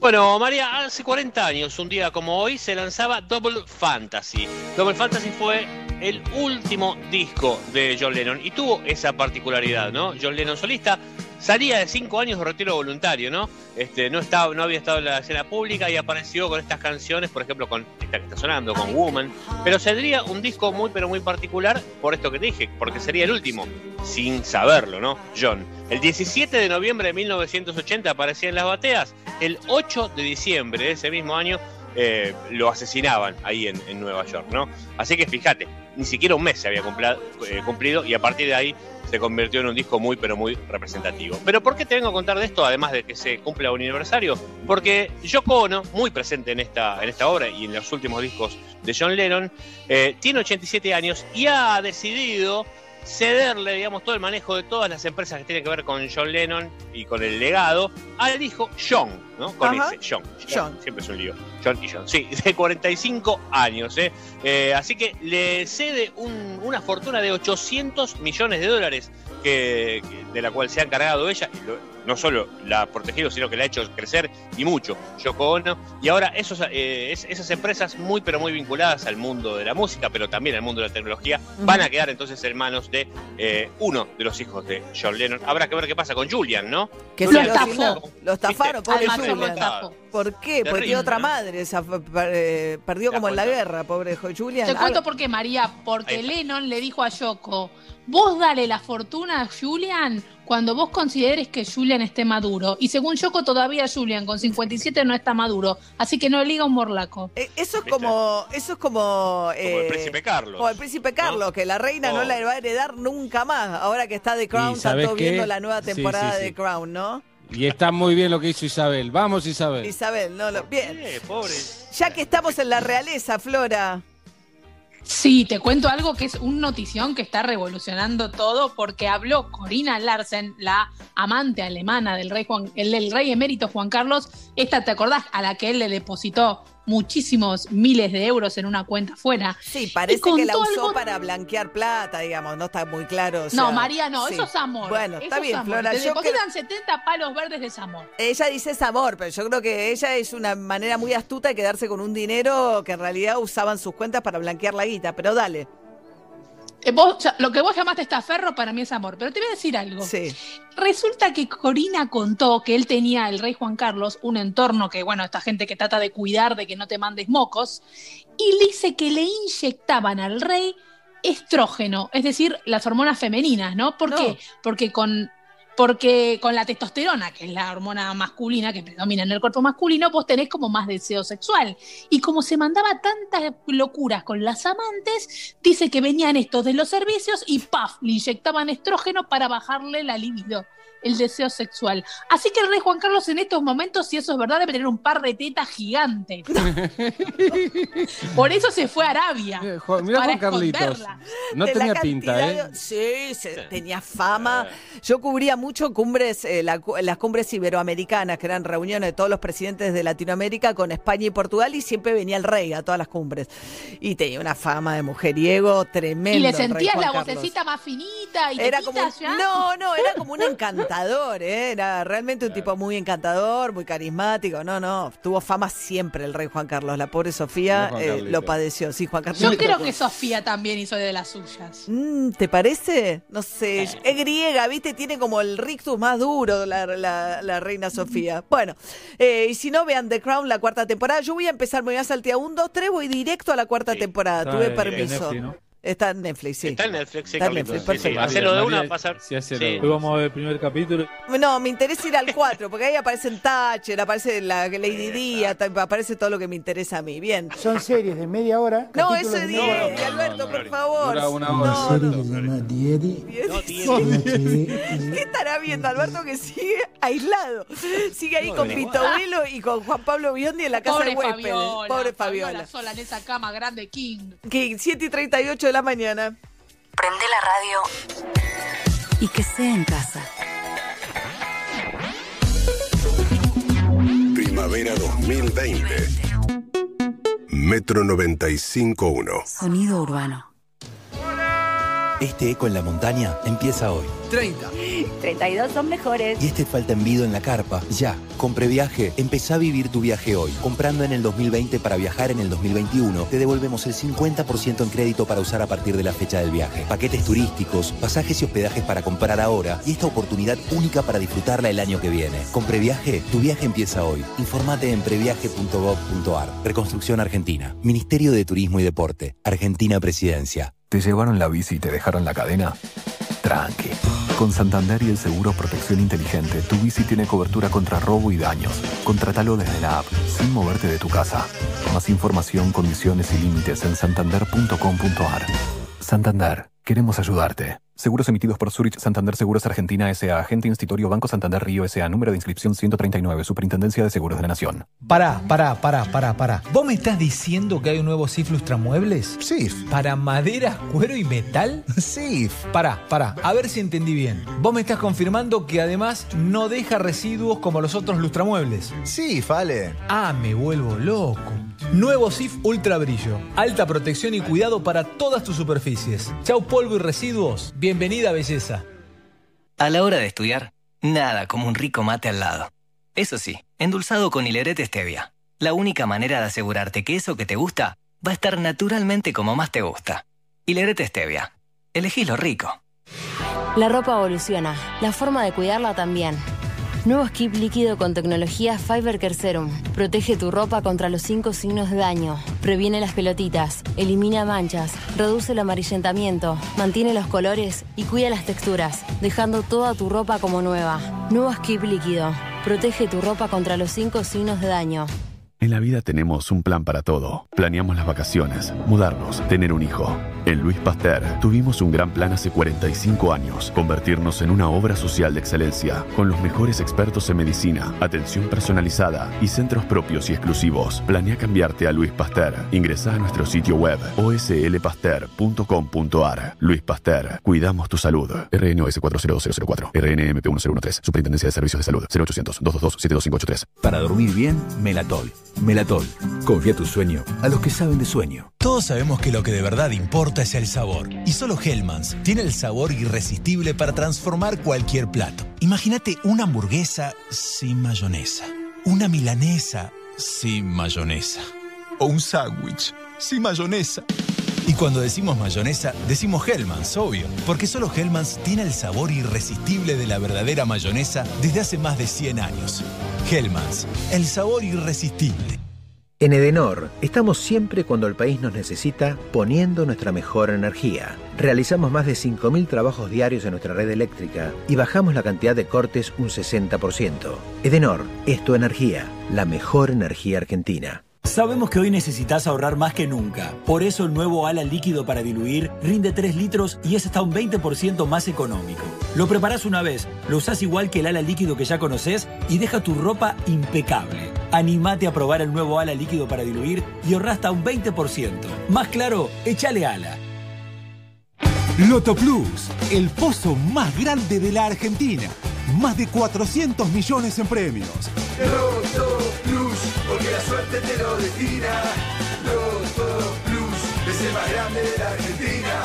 Speaker 7: Bueno, María, hace 40 años, un día como hoy, se lanzaba Double Fantasy. Double Fantasy fue el último disco de John Lennon y tuvo esa particularidad, ¿no? John Lennon solista salía de 5 años de retiro voluntario, ¿no? Este, no, estaba, no había estado en la escena pública y apareció con estas canciones, por ejemplo, con esta que está sonando, con Woman. Pero saldría un disco muy, pero muy particular por esto que dije, porque sería el último, sin saberlo, ¿no? John. El 17 de noviembre de 1980 aparecía en las bateas. El 8 de diciembre de ese mismo año eh, lo asesinaban ahí en, en Nueva York, ¿no? Así que fíjate, ni siquiera un mes se había eh, cumplido y a partir de ahí se convirtió en un disco muy pero muy representativo. Pero ¿por qué te vengo a contar de esto, además de que se cumpla un aniversario? Porque Yoko Ono, muy presente en esta, en esta obra y en los últimos discos de John Lennon, eh, tiene 87 años y ha decidido cederle, digamos, todo el manejo de todas las empresas que tienen que ver con John Lennon y con el legado al hijo John, ¿no? Con
Speaker 3: Ajá.
Speaker 7: ese, John.
Speaker 3: John.
Speaker 7: Siempre es un lío. John y John, sí, de 45 años, ¿eh? Eh, así que le cede un- una fortuna de 800 millones de dólares que, que- de la cual se ha encargado ella. y lo- no solo la ha protegido, sino que la ha hecho crecer y mucho, Yoko Ono. Y ahora esos, eh, es- esas empresas muy, pero muy vinculadas al mundo de la música, pero también al mundo de la tecnología, van a quedar entonces en manos de eh, uno de los hijos de John Lennon. Habrá que ver qué pasa con Julian, ¿no?
Speaker 3: Que
Speaker 7: Julian
Speaker 3: se lo estafó. Lo estafaron, pobre Julian.
Speaker 7: estafó.
Speaker 3: ¿Por qué? Porque
Speaker 7: Terrible,
Speaker 3: otra
Speaker 7: ¿no?
Speaker 3: madre. esa- eh, perdió como en la guerra, pobre Julian.
Speaker 40: Te cuento
Speaker 3: Algo-
Speaker 40: por qué, María. Porque. Lennon le dijo a Yoko, vos dale la fortuna a Julian cuando vos consideres que Julian esté maduro. Y según Yoko, todavía Julian con 57 no está maduro. Así que no liga un morlaco.
Speaker 3: Eh, Eso es como, eso es como,
Speaker 7: Como el
Speaker 3: eh,
Speaker 7: príncipe Carlos.
Speaker 3: como el príncipe Carlos, que la reina no
Speaker 7: Oh.
Speaker 3: la va a heredar nunca más. Ahora que está The Crown,
Speaker 5: Y
Speaker 3: están
Speaker 5: ¿sabés
Speaker 3: todos
Speaker 5: qué?
Speaker 3: viendo la nueva
Speaker 5: Sí,
Speaker 3: temporada
Speaker 5: sí,
Speaker 3: de. The Crown, ¿no?
Speaker 5: Y está muy bien lo que hizo Isabel. Vamos, Isabel.
Speaker 3: Isabel, no lo. Bien.
Speaker 7: Eh, pobre.
Speaker 3: Ya que estamos en la realeza, Flora.
Speaker 40: Sí, te cuento algo que es un notición que está revolucionando todo porque habló Corina Larsen, la amante alemana del rey Juan, el rey emérito Juan Carlos. Esta, ¿te acordás? A la que él le depositó muchísimos miles de euros en una cuenta fuera.
Speaker 3: Sí, parece que la usó
Speaker 40: algo-
Speaker 3: para blanquear plata, digamos, no está muy claro. o
Speaker 40: no, María, no,
Speaker 3: sí.
Speaker 40: eso es amor.
Speaker 3: Bueno, está
Speaker 40: es
Speaker 3: bien,
Speaker 40: amor.
Speaker 3: Flora.
Speaker 40: Te
Speaker 3: yo creo-
Speaker 40: depositan 70 palos verdes de amor.
Speaker 3: Ella dice es amor, pero yo creo que ella es una manera muy astuta de quedarse con un dinero que en realidad usaban sus cuentas para blanquear la guita. Pero dale.
Speaker 40: Eh, lo que vos llamaste estaferro para mí es amor. Pero te voy a decir algo.
Speaker 3: Sí.
Speaker 40: Resulta que Corina contó que él tenía, el rey Juan Carlos, un entorno que, bueno, esta gente que trata de cuidar de que no te mandes mocos, y dice que le inyectaban al rey estrógeno, es decir, las hormonas femeninas, ¿no? ¿Por
Speaker 3: No.
Speaker 40: qué? Porque con, porque con la testosterona, que es la hormona masculina que predomina en el cuerpo masculino, vos tenés como más deseo sexual. Y como se mandaba tantas locuras con las amantes, dice que venían estos de los servicios y ¡paf! le inyectaban estrógeno para bajarle la libido. El deseo sexual. Así que el rey Juan Carlos en estos momentos, si eso es verdad, debe tener un par de tetas gigantes. *laughs* Por eso se fue a Arabia.
Speaker 5: Juan- mirá
Speaker 40: para
Speaker 5: Juan Carlitos. No
Speaker 3: de
Speaker 5: tenía pinta, ¿eh?
Speaker 3: de- Sí, se- tenía fama. Yo cubría mucho cumbres, eh, la cu- las cumbres iberoamericanas, que eran reuniones de todos los presidentes de Latinoamérica con España y Portugal, y siempre venía el rey a todas las cumbres. Y tenía una fama de mujeriego tremendo.
Speaker 40: Y le sentías
Speaker 3: Juan
Speaker 40: la
Speaker 3: Carlos.
Speaker 40: vocecita más finita y
Speaker 3: Era como
Speaker 40: tetitas ya.
Speaker 3: no, no, era como un encantador, ¿eh? era realmente un tipo muy encantador, muy carismático. No, no, tuvo fama siempre el rey Juan Carlos. La pobre Sofía eh, lo padeció. Sí, Juan Carlos.
Speaker 40: Yo creo que Sofía también hizo de las suyas.
Speaker 3: Mm, ¿Te parece? No sé. Es griega, ¿viste? Tiene como el rictus más duro la, la- la reina Sofía. Bueno, eh, y si no, vean The Crown, la cuarta temporada. Yo voy a empezar, me voy a saltear un, dos, tres, voy directo a la cuarta temporada.
Speaker 7: Está
Speaker 3: Tuve permiso.
Speaker 7: Netflix, ¿no?
Speaker 3: Está en Netflix, sí.
Speaker 7: Está en Netflix, sí,
Speaker 3: Está en. Netflix,
Speaker 7: Sí, sí. Hacelo de una, pasar.
Speaker 5: sí, hacelo.
Speaker 7: Sí.
Speaker 5: Hoy
Speaker 35: vamos a ver el primer capítulo.
Speaker 3: No, me interesa ir al 4, porque ahí aparecen Thatcher, aparece la Lady Di, aparece todo lo que me interesa a mí. Bien.
Speaker 85: Son series de media hora.
Speaker 3: No, eso es
Speaker 85: de
Speaker 3: 10,
Speaker 85: media hora.
Speaker 3: Alberto, por favor.
Speaker 5: Dura una hora.
Speaker 85: llama Diedi.
Speaker 3: ¿Qué estará viendo Alberto que sigue aislado? Sigue ahí con Pintobelo y con Juan Pablo Biondi en la casa de huéspedes. Pobre Fabiola.
Speaker 40: sola en esa cama grande King.
Speaker 3: Que 7 y 38 de la mañana.
Speaker 41: Prende la radio. Y que sea en casa.
Speaker 12: Primavera 2020. Metro 95.1.
Speaker 41: Sonido urbano.
Speaker 19: Este eco en la montaña empieza hoy.
Speaker 86: 30.
Speaker 41: 32 son mejores.
Speaker 19: Y este falta envido en la carpa. Ya, con Previaje, empezá a vivir tu viaje hoy. Comprando en el 2020 para viajar en el 2021, te devolvemos el 50% en crédito para usar a partir de la fecha del viaje. Paquetes turísticos, pasajes y hospedajes para comprar ahora y esta oportunidad única para disfrutarla el año que viene. Con Previaje, tu viaje empieza hoy. Informate en previaje.gov.ar. Reconstrucción Argentina. Ministerio de Turismo y Deporte. Argentina Presidencia.
Speaker 13: ¿Te llevaron la bici y te dejaron la cadena? Tranqui. Con Santander y el seguro Protección Inteligente, tu bici tiene cobertura contra robo y daños. Contratalo desde la app, sin moverte de tu casa. Más información, condiciones y límites en santander.com.ar. Santander, queremos ayudarte. Seguros emitidos por Zurich Santander Seguros Argentina S.A. Agente Institutorio Banco Santander Río S.A. Número de inscripción 139. Superintendencia de Seguros de la Nación.
Speaker 87: Pará, pará, pará, pará, pará. ¿Vos me estás diciendo que hay un nuevo SIF Lustramuebles?
Speaker 35: SIF.
Speaker 87: ¿Para madera, cuero y metal? *laughs*
Speaker 35: SIF.
Speaker 87: Pará, pará, a ver si entendí bien. Vos me estás confirmando que además no deja residuos como los otros lustramuebles.
Speaker 35: Sí, vale.
Speaker 87: Ah, me vuelvo loco. Nuevo SIF Ultra Brillo. Alta protección y cuidado para todas tus superficies. Chau polvo y residuos. Bienvenida belleza.
Speaker 52: A la hora de estudiar, nada como un rico mate al lado. Eso sí, endulzado con hilerete stevia. La única manera de asegurarte que eso que te gusta va a estar naturalmente como más te gusta. Hilerete stevia. Elegí lo rico.
Speaker 41: La ropa evoluciona, la forma de cuidarla también. Nuevo skip líquido con tecnología Fiber Care Serum. Protege tu ropa contra los cinco signos de daño. Previene las pelotitas, elimina manchas, reduce el amarillentamiento, mantiene los colores y cuida las texturas, dejando toda tu ropa como nueva. Nuevo skip líquido. Protege tu ropa contra los cinco signos de daño.
Speaker 88: En la vida tenemos un plan para todo. Planeamos las vacaciones, mudarnos, tener un hijo. En Luis Pasteur tuvimos un gran plan hace 45 años, convertirnos en una obra social de excelencia, con los mejores expertos en medicina, atención personalizada y centros propios y exclusivos. Planea cambiarte a Luis Pasteur. Ingresa a nuestro sitio web oslpasteur.com.ar. Luis Pasteur, cuidamos tu salud. RNOS 40004, RNMP 1013, Superintendencia de Servicios de Salud, 0800 222 72583.
Speaker 89: Para dormir bien, Melatol. Melatol. Confía tu sueño a los que saben de sueño.
Speaker 32: Todos sabemos que lo que de verdad importa es el sabor. Y solo Hellmann's tiene el sabor irresistible para transformar cualquier plato. Imagínate una hamburguesa sin mayonesa. Una milanesa sin mayonesa. O un sándwich sin mayonesa. Y cuando decimos mayonesa, decimos Hellmann's, obvio. Porque solo Hellmann's tiene el sabor irresistible de la verdadera mayonesa desde hace más de 100 años. Hellmann's, el sabor irresistible.
Speaker 22: En Edenor, estamos siempre cuando el país nos necesita poniendo nuestra mejor energía. Realizamos más de 5.000 trabajos diarios en nuestra red eléctrica y bajamos la cantidad de cortes un 60%. Edenor es tu energía, la mejor energía argentina.
Speaker 78: Sabemos que hoy necesitas ahorrar más que nunca. Por eso el nuevo ala líquido para diluir rinde 3 litros y es hasta un 20% más económico. Lo preparás una vez, lo usás igual que el ala líquido que ya conoces y deja tu ropa impecable. Animate a probar el nuevo ala líquido para diluir y ahorra hasta un 20%. Más claro, échale ala.
Speaker 1: Loto Plus, el pozo más grande de la Argentina. Más de 400 millones en premios.
Speaker 17: Loto suerte te lo destina. Loto Plus, es el más grande de la Argentina.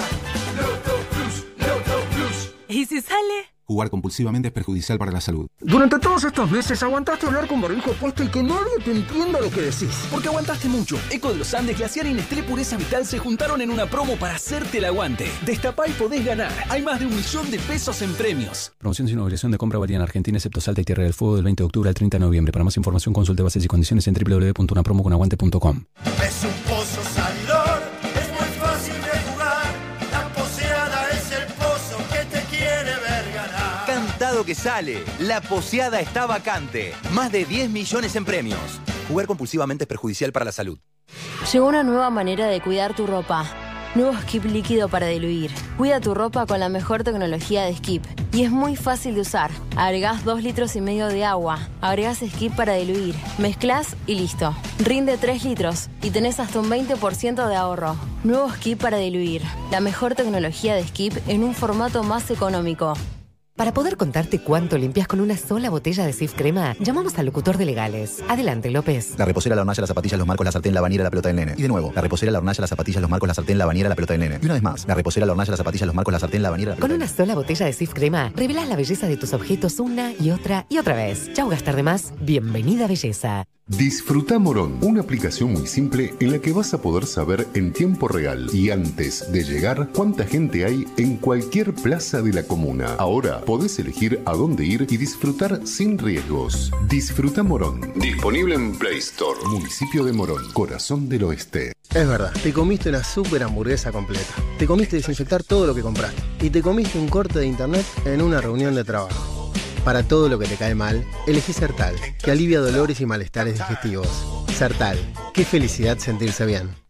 Speaker 17: Loto Plus, Loto Plus.
Speaker 90: ¿Y si sale?
Speaker 13: Jugar compulsivamente es perjudicial para la salud.
Speaker 45: Durante todos estos meses aguantaste hablar con barbijo puesto y que nadie te entienda lo que decís.
Speaker 32: Porque aguantaste mucho. Eco de los Andes, Glaciar y Nestlé Pureza Vital se juntaron en una promo para hacerte el aguante. Destapá y podés ganar. Hay más de un millón de pesos en premios.
Speaker 13: Promoción sin obligación de compra varía en Argentina, excepto Salta y Tierra del Fuego, del 20 de octubre al 30 de noviembre. Para más información, consulte bases y condiciones en www.unapromoconaguante.com.
Speaker 17: Es un pozo
Speaker 19: sale. La poseada está vacante. Más de 10 millones en premios. Jugar compulsivamente es perjudicial para la salud.
Speaker 41: Llegó una nueva manera de cuidar tu ropa. Nuevo Skip líquido para diluir. Cuida tu ropa con la mejor tecnología de Skip. Y es muy fácil de usar. Agregás 2 litros y medio de agua. Agregás Skip para diluir. Mezclas y listo. Rinde 3 litros y tenés hasta un 20% de ahorro. Nuevo Skip para diluir. La mejor tecnología de Skip en un formato más económico.
Speaker 34: Para poder contarte cuánto limpias con una sola botella de Sif Crema, llamamos al locutor de legales. Adelante, López.
Speaker 19: La reposera, la hornalla, las zapatillas, los marcos, la sartén, la bañera, la pelota del nene. Y de nuevo, la reposera, la hornalla, las zapatillas, los marcos, la sartén, la bañera, la pelota del nene. Y una vez más, la reposera, la hornalla, las zapatillas, los marcos, la sartén, la bañera, la pelota
Speaker 34: Con una sola botella de Sif Crema, revelas la belleza de tus objetos una y otra y otra vez. Chau gastar de más. Bienvenida belleza.
Speaker 88: Disfruta Morón, una aplicación muy simple en la que vas a poder saber en tiempo real y antes de llegar cuánta gente hay en cualquier plaza de la comuna. Ahora podés elegir a dónde ir y disfrutar sin riesgos. Disfruta Morón. Disponible en Play Store. Municipio de Morón, corazón del oeste.
Speaker 45: Es verdad, te comiste una super hamburguesa completa. Te comiste desinfectar todo lo que compraste. Y te comiste un corte de internet en una reunión de trabajo. Para todo lo que te cae mal, elegí Sertal, que alivia dolores y malestares digestivos. Sertal, qué felicidad sentirse bien.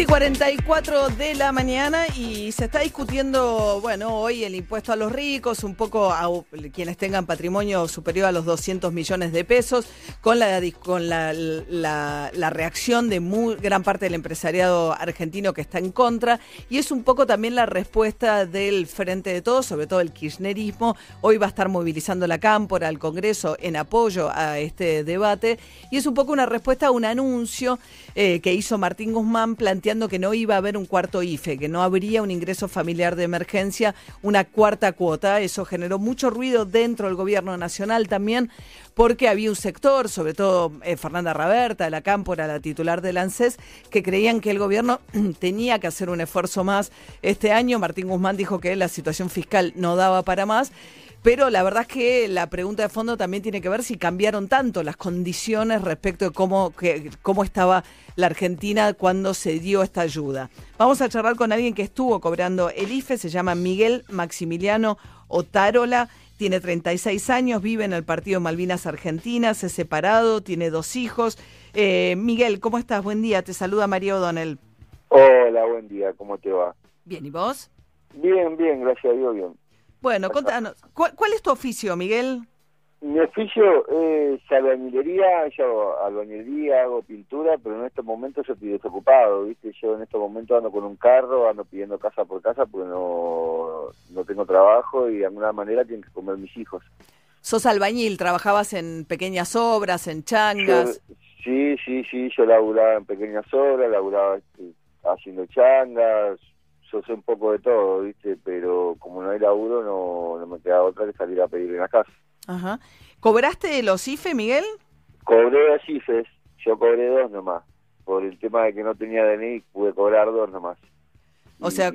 Speaker 3: 7 y 44 de la mañana y se está discutiendo, bueno, hoy el impuesto a los ricos, un poco a quienes tengan patrimonio superior a los 200 millones de pesos, con la, con la, la- la reacción de muy, gran parte del empresariado argentino que está en contra y es un poco también la respuesta del Frente de Todos, sobre todo el kirchnerismo. Hoy va a estar movilizando la Cámpora al Congreso en apoyo a este debate y es un poco una respuesta a un anuncio eh, que hizo Martín Guzmán planteando que no iba a haber un cuarto IFE, que no habría un ingreso familiar de emergencia, una cuarta cuota. Eso generó mucho ruido dentro del gobierno nacional también, porque había un sector, sobre todo eh, Fernanda Raberta, la Cámpora, la titular del ANSES, que creían que el gobierno *clears throat* tenía que hacer un esfuerzo más este año. Martín Guzmán dijo que la situación fiscal no daba para más. Pero la verdad es que la pregunta de fondo también tiene que ver si cambiaron tanto las condiciones respecto de cómo, que- cómo estaba la Argentina cuando se dio esta ayuda. Vamos a charlar con alguien que estuvo cobrando el IFE, se llama Miguel Maximiliano Otárola, tiene 36 años, vive en el partido Malvinas Argentinas, es separado, tiene dos hijos. Eh, Miguel, ¿cómo estás? Buen día, te saluda María O'Donnell.
Speaker 91: Hola, buen día, ¿cómo te va?
Speaker 3: Bien, ¿y vos?
Speaker 91: Bien, bien, gracias a Dios, bien.
Speaker 3: Bueno, contanos, ¿cuál, cuál es tu oficio, Miguel?
Speaker 91: Mi oficio es albañilería, yo hago albañilería, hago pintura, pero en estos momentos yo estoy desocupado, ¿viste? Yo en estos momentos ando con un carro, ando pidiendo casa por casa porque no, no tengo trabajo y de alguna manera tienen que comer mis hijos.
Speaker 3: Sos albañil, trabajabas en pequeñas obras, en changas.
Speaker 91: Yo- sí, sí, sí, yo laburaba en pequeñas obras, laburaba este, haciendo changas, yo sé un poco de todo, ¿viste? Pero como no hay laburo, no, no me queda otra que salir a pedir en la casa.
Speaker 3: Ajá. ¿Cobraste los IFE, Miguel?
Speaker 91: Cobré a CIFES, yo cobré dos nomás. Por el tema de que no tenía DNI, pude cobrar dos nomás.
Speaker 3: O sea,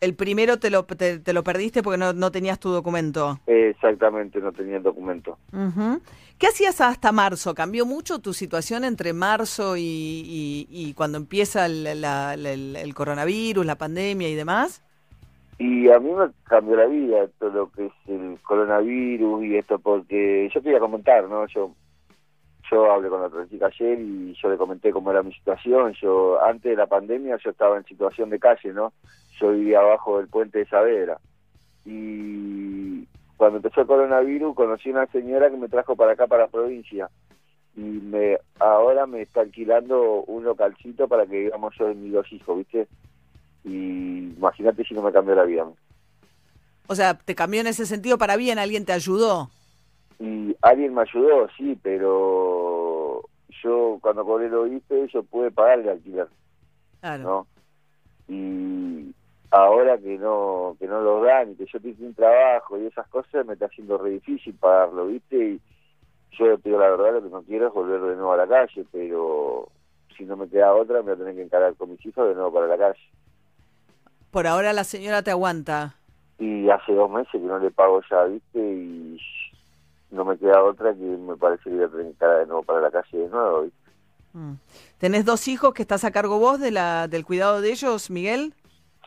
Speaker 3: el primero te lo, te, te lo perdiste porque no, no tenías tu documento.
Speaker 91: Exactamente, no tenía el documento.
Speaker 3: Ujú. ¿Qué hacías hasta marzo? ¿Cambió mucho tu situación entre marzo y, y- y cuando empieza el, la- la- el- el coronavirus, la pandemia y demás?
Speaker 91: Y a mí me cambió la vida todo lo que es el coronavirus y esto, porque yo te iba a comentar, ¿no? Yo yo hablé con la otra chica ayer y yo le comenté cómo era mi situación. Yo antes de la pandemia yo estaba en situación de calle, ¿no? Yo vivía abajo del puente de Saavedra. Y cuando empezó el coronavirus conocí una señora que me trajo para acá, para la provincia. Y me ahora me está alquilando un localcito para que vivamos yo y mis dos hijos, ¿viste? Y imagínate si no me cambió la vida. a.
Speaker 3: O sea, te cambió en ese sentido para bien, alguien te ayudó.
Speaker 91: Y alguien me ayudó, sí, pero yo cuando cobré lo hice, yo pude pagar el alquiler,
Speaker 3: Claro.
Speaker 91: ¿no? Y ahora que no que no lo dan y que yo tengo un trabajo y esas cosas, me está haciendo re difícil pagarlo, ¿viste? Y yo te digo la verdad, lo que no quiero es volver de nuevo a la calle, pero si no me queda otra, me voy a tener que encarar con mis hijos de nuevo para la calle.
Speaker 3: Por ahora la señora te aguanta.
Speaker 91: Y hace dos meses que no le pago ya, ¿viste? Y no me queda otra que me parece que voy a tener que de nuevo para la calle de nuevo, ¿viste?
Speaker 3: Mm. ¿Tenés dos hijos que estás a cargo vos de la, del cuidado de ellos, Miguel?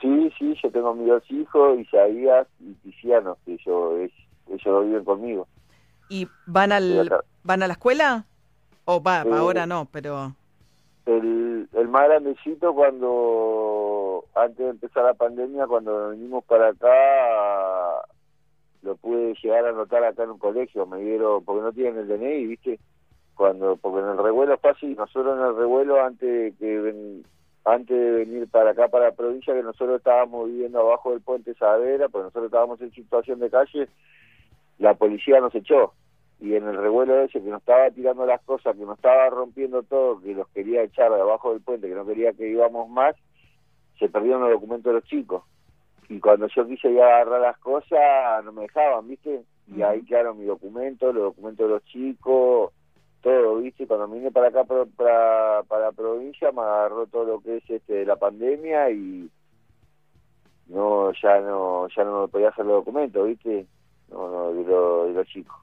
Speaker 91: Sí, sí, yo tengo mis dos hijos, Isaías y Tiziano, que es, ellos viven conmigo.
Speaker 3: ¿Y van al van a la escuela? O va,
Speaker 91: Eh,
Speaker 3: ahora no, pero...
Speaker 91: El, el más grandecito cuando, antes de empezar la pandemia, cuando venimos para acá, lo pude llegar a anotar acá en un colegio, me dieron, porque no tienen el DNI, ¿viste? Cuando, porque en el revuelo fue así, nosotros en el revuelo antes de que antes de venir para acá, para la provincia, que nosotros estábamos viviendo abajo del puente Saavedra, pues nosotros estábamos en situación de calle, la policía nos echó. Y en el revuelo ese que nos estaba tirando las cosas, que nos estaba rompiendo todo, que los quería echar de abajo del puente, que no quería que íbamos más, se perdieron los documentos de los chicos. Y cuando yo quise ir a agarrar las cosas, no me dejaban, ¿viste? Y ahí quedaron mis documentos, los documentos de los chicos, todo, ¿viste? Cuando vine para acá, para, para, para la provincia, me agarró todo lo que es este la pandemia y no ya no ya no me podía hacer los documentos, ¿viste? No, no, de, lo- de los chicos.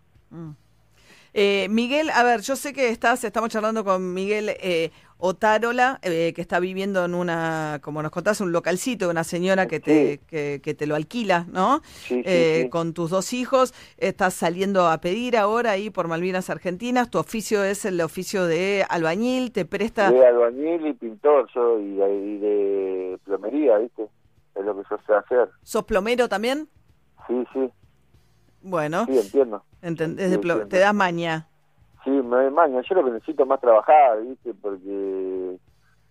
Speaker 3: Eh, Miguel, a ver, yo sé que estás, estamos charlando con Miguel eh, Otárola, eh, que está viviendo en una, como nos contaste, un localcito, una señora que te, que, que te lo alquila, ¿no?
Speaker 91: Sí, sí,
Speaker 3: Eh,
Speaker 91: sí.
Speaker 3: Con tus dos hijos, estás saliendo a pedir ahora ahí por Malvinas Argentinas, tu oficio es el oficio de albañil, te presta...
Speaker 91: De albañil y pintor yo y y de plomería, ¿viste? Es lo que yo sé hacer.
Speaker 3: ¿Sos plomero también?
Speaker 91: Sí, sí,
Speaker 3: Bueno,
Speaker 91: sí, entiendo.
Speaker 3: de te das maña.
Speaker 91: Sí, me doy maña. Yo lo que necesito es más trabajar, ¿viste? Porque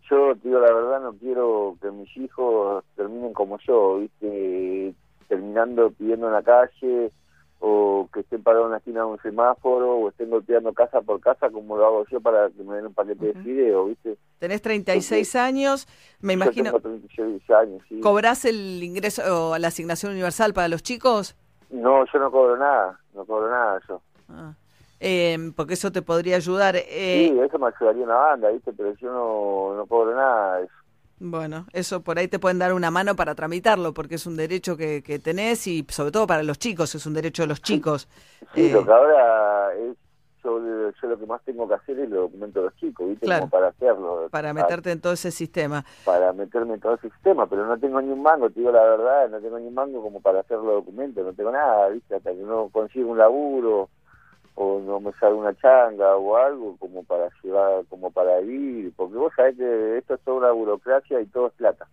Speaker 91: yo, digo la verdad, no quiero que mis hijos terminen como yo, ¿viste? Terminando pidiendo en la calle o que estén parados en la esquina de un semáforo o estén golpeando casa por casa como lo hago yo para que me den un paquete de fideo, ¿viste?
Speaker 3: Tenés 36 años, me imagino...
Speaker 91: Yo tengo 36 años, sí.
Speaker 3: ¿Cobrás el ingreso o la asignación universal para los chicos?
Speaker 91: No, yo no cobro nada, no cobro nada yo.
Speaker 3: Eh, porque eso te podría ayudar. Eh,
Speaker 91: sí, eso me ayudaría una banda, ¿viste? Pero yo no, no cobro nada de eso.
Speaker 3: Bueno, eso por ahí te pueden dar una mano para tramitarlo, porque es un derecho que, que tenés y sobre todo para los chicos, es un derecho de los chicos.
Speaker 91: Sí,
Speaker 3: Eh,
Speaker 91: lo que ahora es, yo, yo lo que más tengo que hacer es los documentos de los chicos, ¿viste?
Speaker 3: Claro.
Speaker 91: Como para hacerlo.
Speaker 3: para
Speaker 91: Ah,
Speaker 3: meterte en todo ese sistema.
Speaker 91: Para meterme en todo ese sistema, pero no tengo ni un mango, te digo la verdad, no tengo ni un mango como para hacer los documentos, no tengo nada, ¿viste? Hasta que no consigo un laburo o no me sale una changa o algo como para llevar, como para ir, porque vos sabés que esto es toda una burocracia y todo es plata.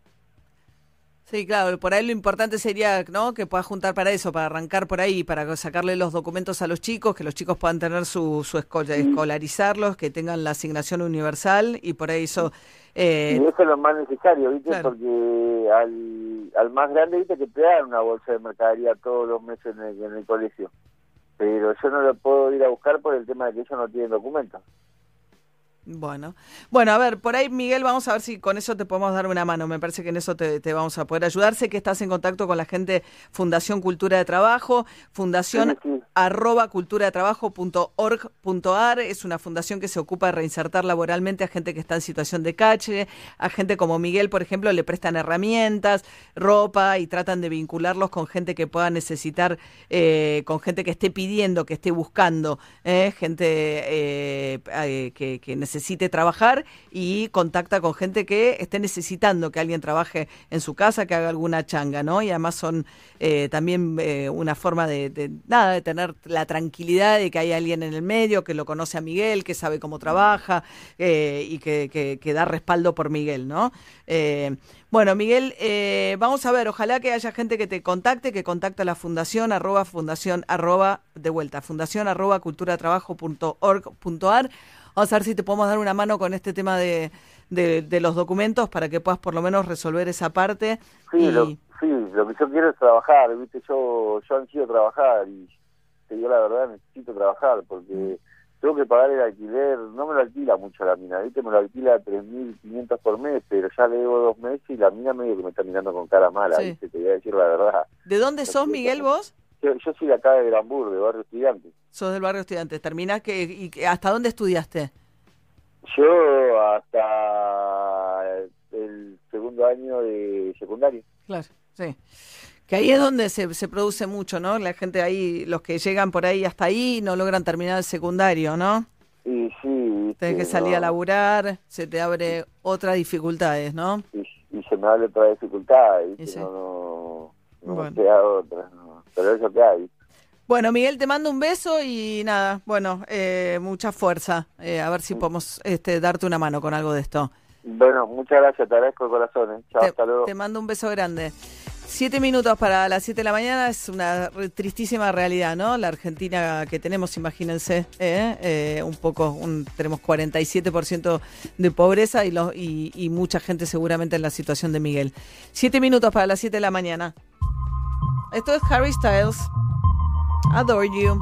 Speaker 3: Sí, claro, por ahí lo importante sería ¿no? que puedas juntar para eso, para arrancar por ahí, para sacarle los documentos a los chicos, que los chicos puedan tener su, su esco- escolarizarlos, que tengan la asignación universal y por ahí eso... eh,
Speaker 91: y eso es lo más necesario, ¿viste?
Speaker 3: Claro.
Speaker 91: Porque al, al más grande, ¿viste? Que te dan una bolsa de mercadería todos los meses en el, en el colegio. Pero yo no lo puedo ir a buscar por el tema de que ellos no tienen documentos.
Speaker 3: Bueno, bueno, a ver, por ahí Miguel, vamos a ver si con eso te podemos dar una mano. Me parece que en eso te, te vamos a poder ayudar. Sé que estás en contacto con la gente Fundación Cultura de Trabajo, fundación arroba cultura de trabajo punto org punto ar. Es una fundación que se ocupa de reinsertar laboralmente a gente que está en situación de cache, a gente como Miguel, por ejemplo, le prestan herramientas, ropa y tratan de vincularlos con gente que pueda necesitar, eh, con gente que esté pidiendo, que esté buscando, eh, gente eh, eh, que, que necesite trabajar y contacta con gente que esté necesitando que alguien trabaje en su casa, que haga alguna changa, ¿no? Y además son eh, también eh, una forma de, nada, de tener la tranquilidad de que hay alguien en el medio que lo conoce a Miguel, que sabe cómo trabaja eh, y que, que- da respaldo por Miguel, ¿no? Bueno, Miguel, vamos a ver, ojalá que haya gente que te contacte, que contacte a la fundación, arroba fundación, arroba, de vuelta, fundación, arroba, culturatrabajo.org.ar. Vamos a ver si te podemos dar una mano con este tema de, de, de los documentos para que puedas por lo menos resolver esa parte.
Speaker 91: Sí,
Speaker 3: y-
Speaker 91: lo, sí, lo que yo quiero es trabajar, ¿viste? Yo, yo ansío trabajar y te digo la verdad, necesito trabajar porque tengo que pagar el alquiler, no me lo alquila mucho la mina, ¿viste? Me lo alquila 3.500 por mes, pero ya le debo dos meses y la mina medio que me está mirando con cara mala,
Speaker 3: Sí.
Speaker 91: ¿viste? Te voy a decir la verdad.
Speaker 3: ¿De dónde sos, Miguel, vos?
Speaker 91: Yo, yo soy de acá de Granbur, de Barrio Estudiante.
Speaker 3: Sos del barrio estudiantes. ¿Terminás que, y, que- hasta dónde estudiaste?
Speaker 91: Yo hasta el segundo año de secundaria.
Speaker 3: Claro, sí. Que ahí es donde se, se produce mucho, ¿no? La gente ahí, los que llegan por ahí hasta ahí, no logran terminar el secundario, ¿no?
Speaker 91: Y sí,
Speaker 3: Tenés que salir a laburar, se te abre otras dificultades, ¿no?
Speaker 91: y, y se me da otra dificultad.
Speaker 3: Y sí.
Speaker 91: no, no, no
Speaker 3: Bueno.
Speaker 91: queda otra, no. pero es lo que hay.
Speaker 3: Bueno, Miguel, te mando un beso y nada, bueno, eh, mucha fuerza. Eh, a ver si podemos este, darte una mano con algo de esto.
Speaker 91: Bueno, muchas gracias, te agradezco de corazón, ¿eh? Chao, hasta luego.
Speaker 3: Te mando un beso grande. Siete minutos para las siete de la mañana es una re- tristísima realidad, ¿no? La Argentina que tenemos, imagínense, ¿eh? Eh, un poco, un- tenemos 47% de pobreza y, los, y, y mucha gente seguramente en la situación de Miguel. Siete minutos para las siete de la mañana. Esto es Harry Styles. Adore you.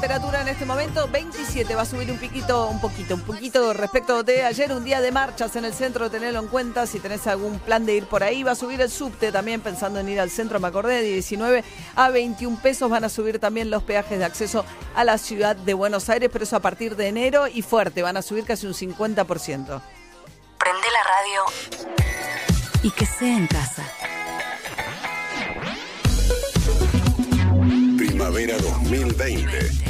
Speaker 3: Temperatura en este momento, 27, va a subir un piquito, un poquito, un poquito respecto de ayer, un día de marchas en el centro, tenedlo en cuenta, si tenés algún plan de ir por ahí, va a subir el subte también, pensando en ir al centro, me acordé, de 19 a 21 pesos, van a subir también los peajes de acceso a la ciudad de Buenos Aires, pero eso a partir de enero y fuerte, van a subir casi un 50%.
Speaker 52: Prende la radio y que sea en casa.
Speaker 12: Primavera 2020.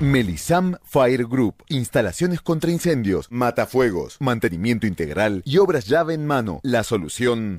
Speaker 35: Melisam Fire Group. Instalaciones contra incendios, matafuegos, mantenimiento integral y obras llave en mano. La solución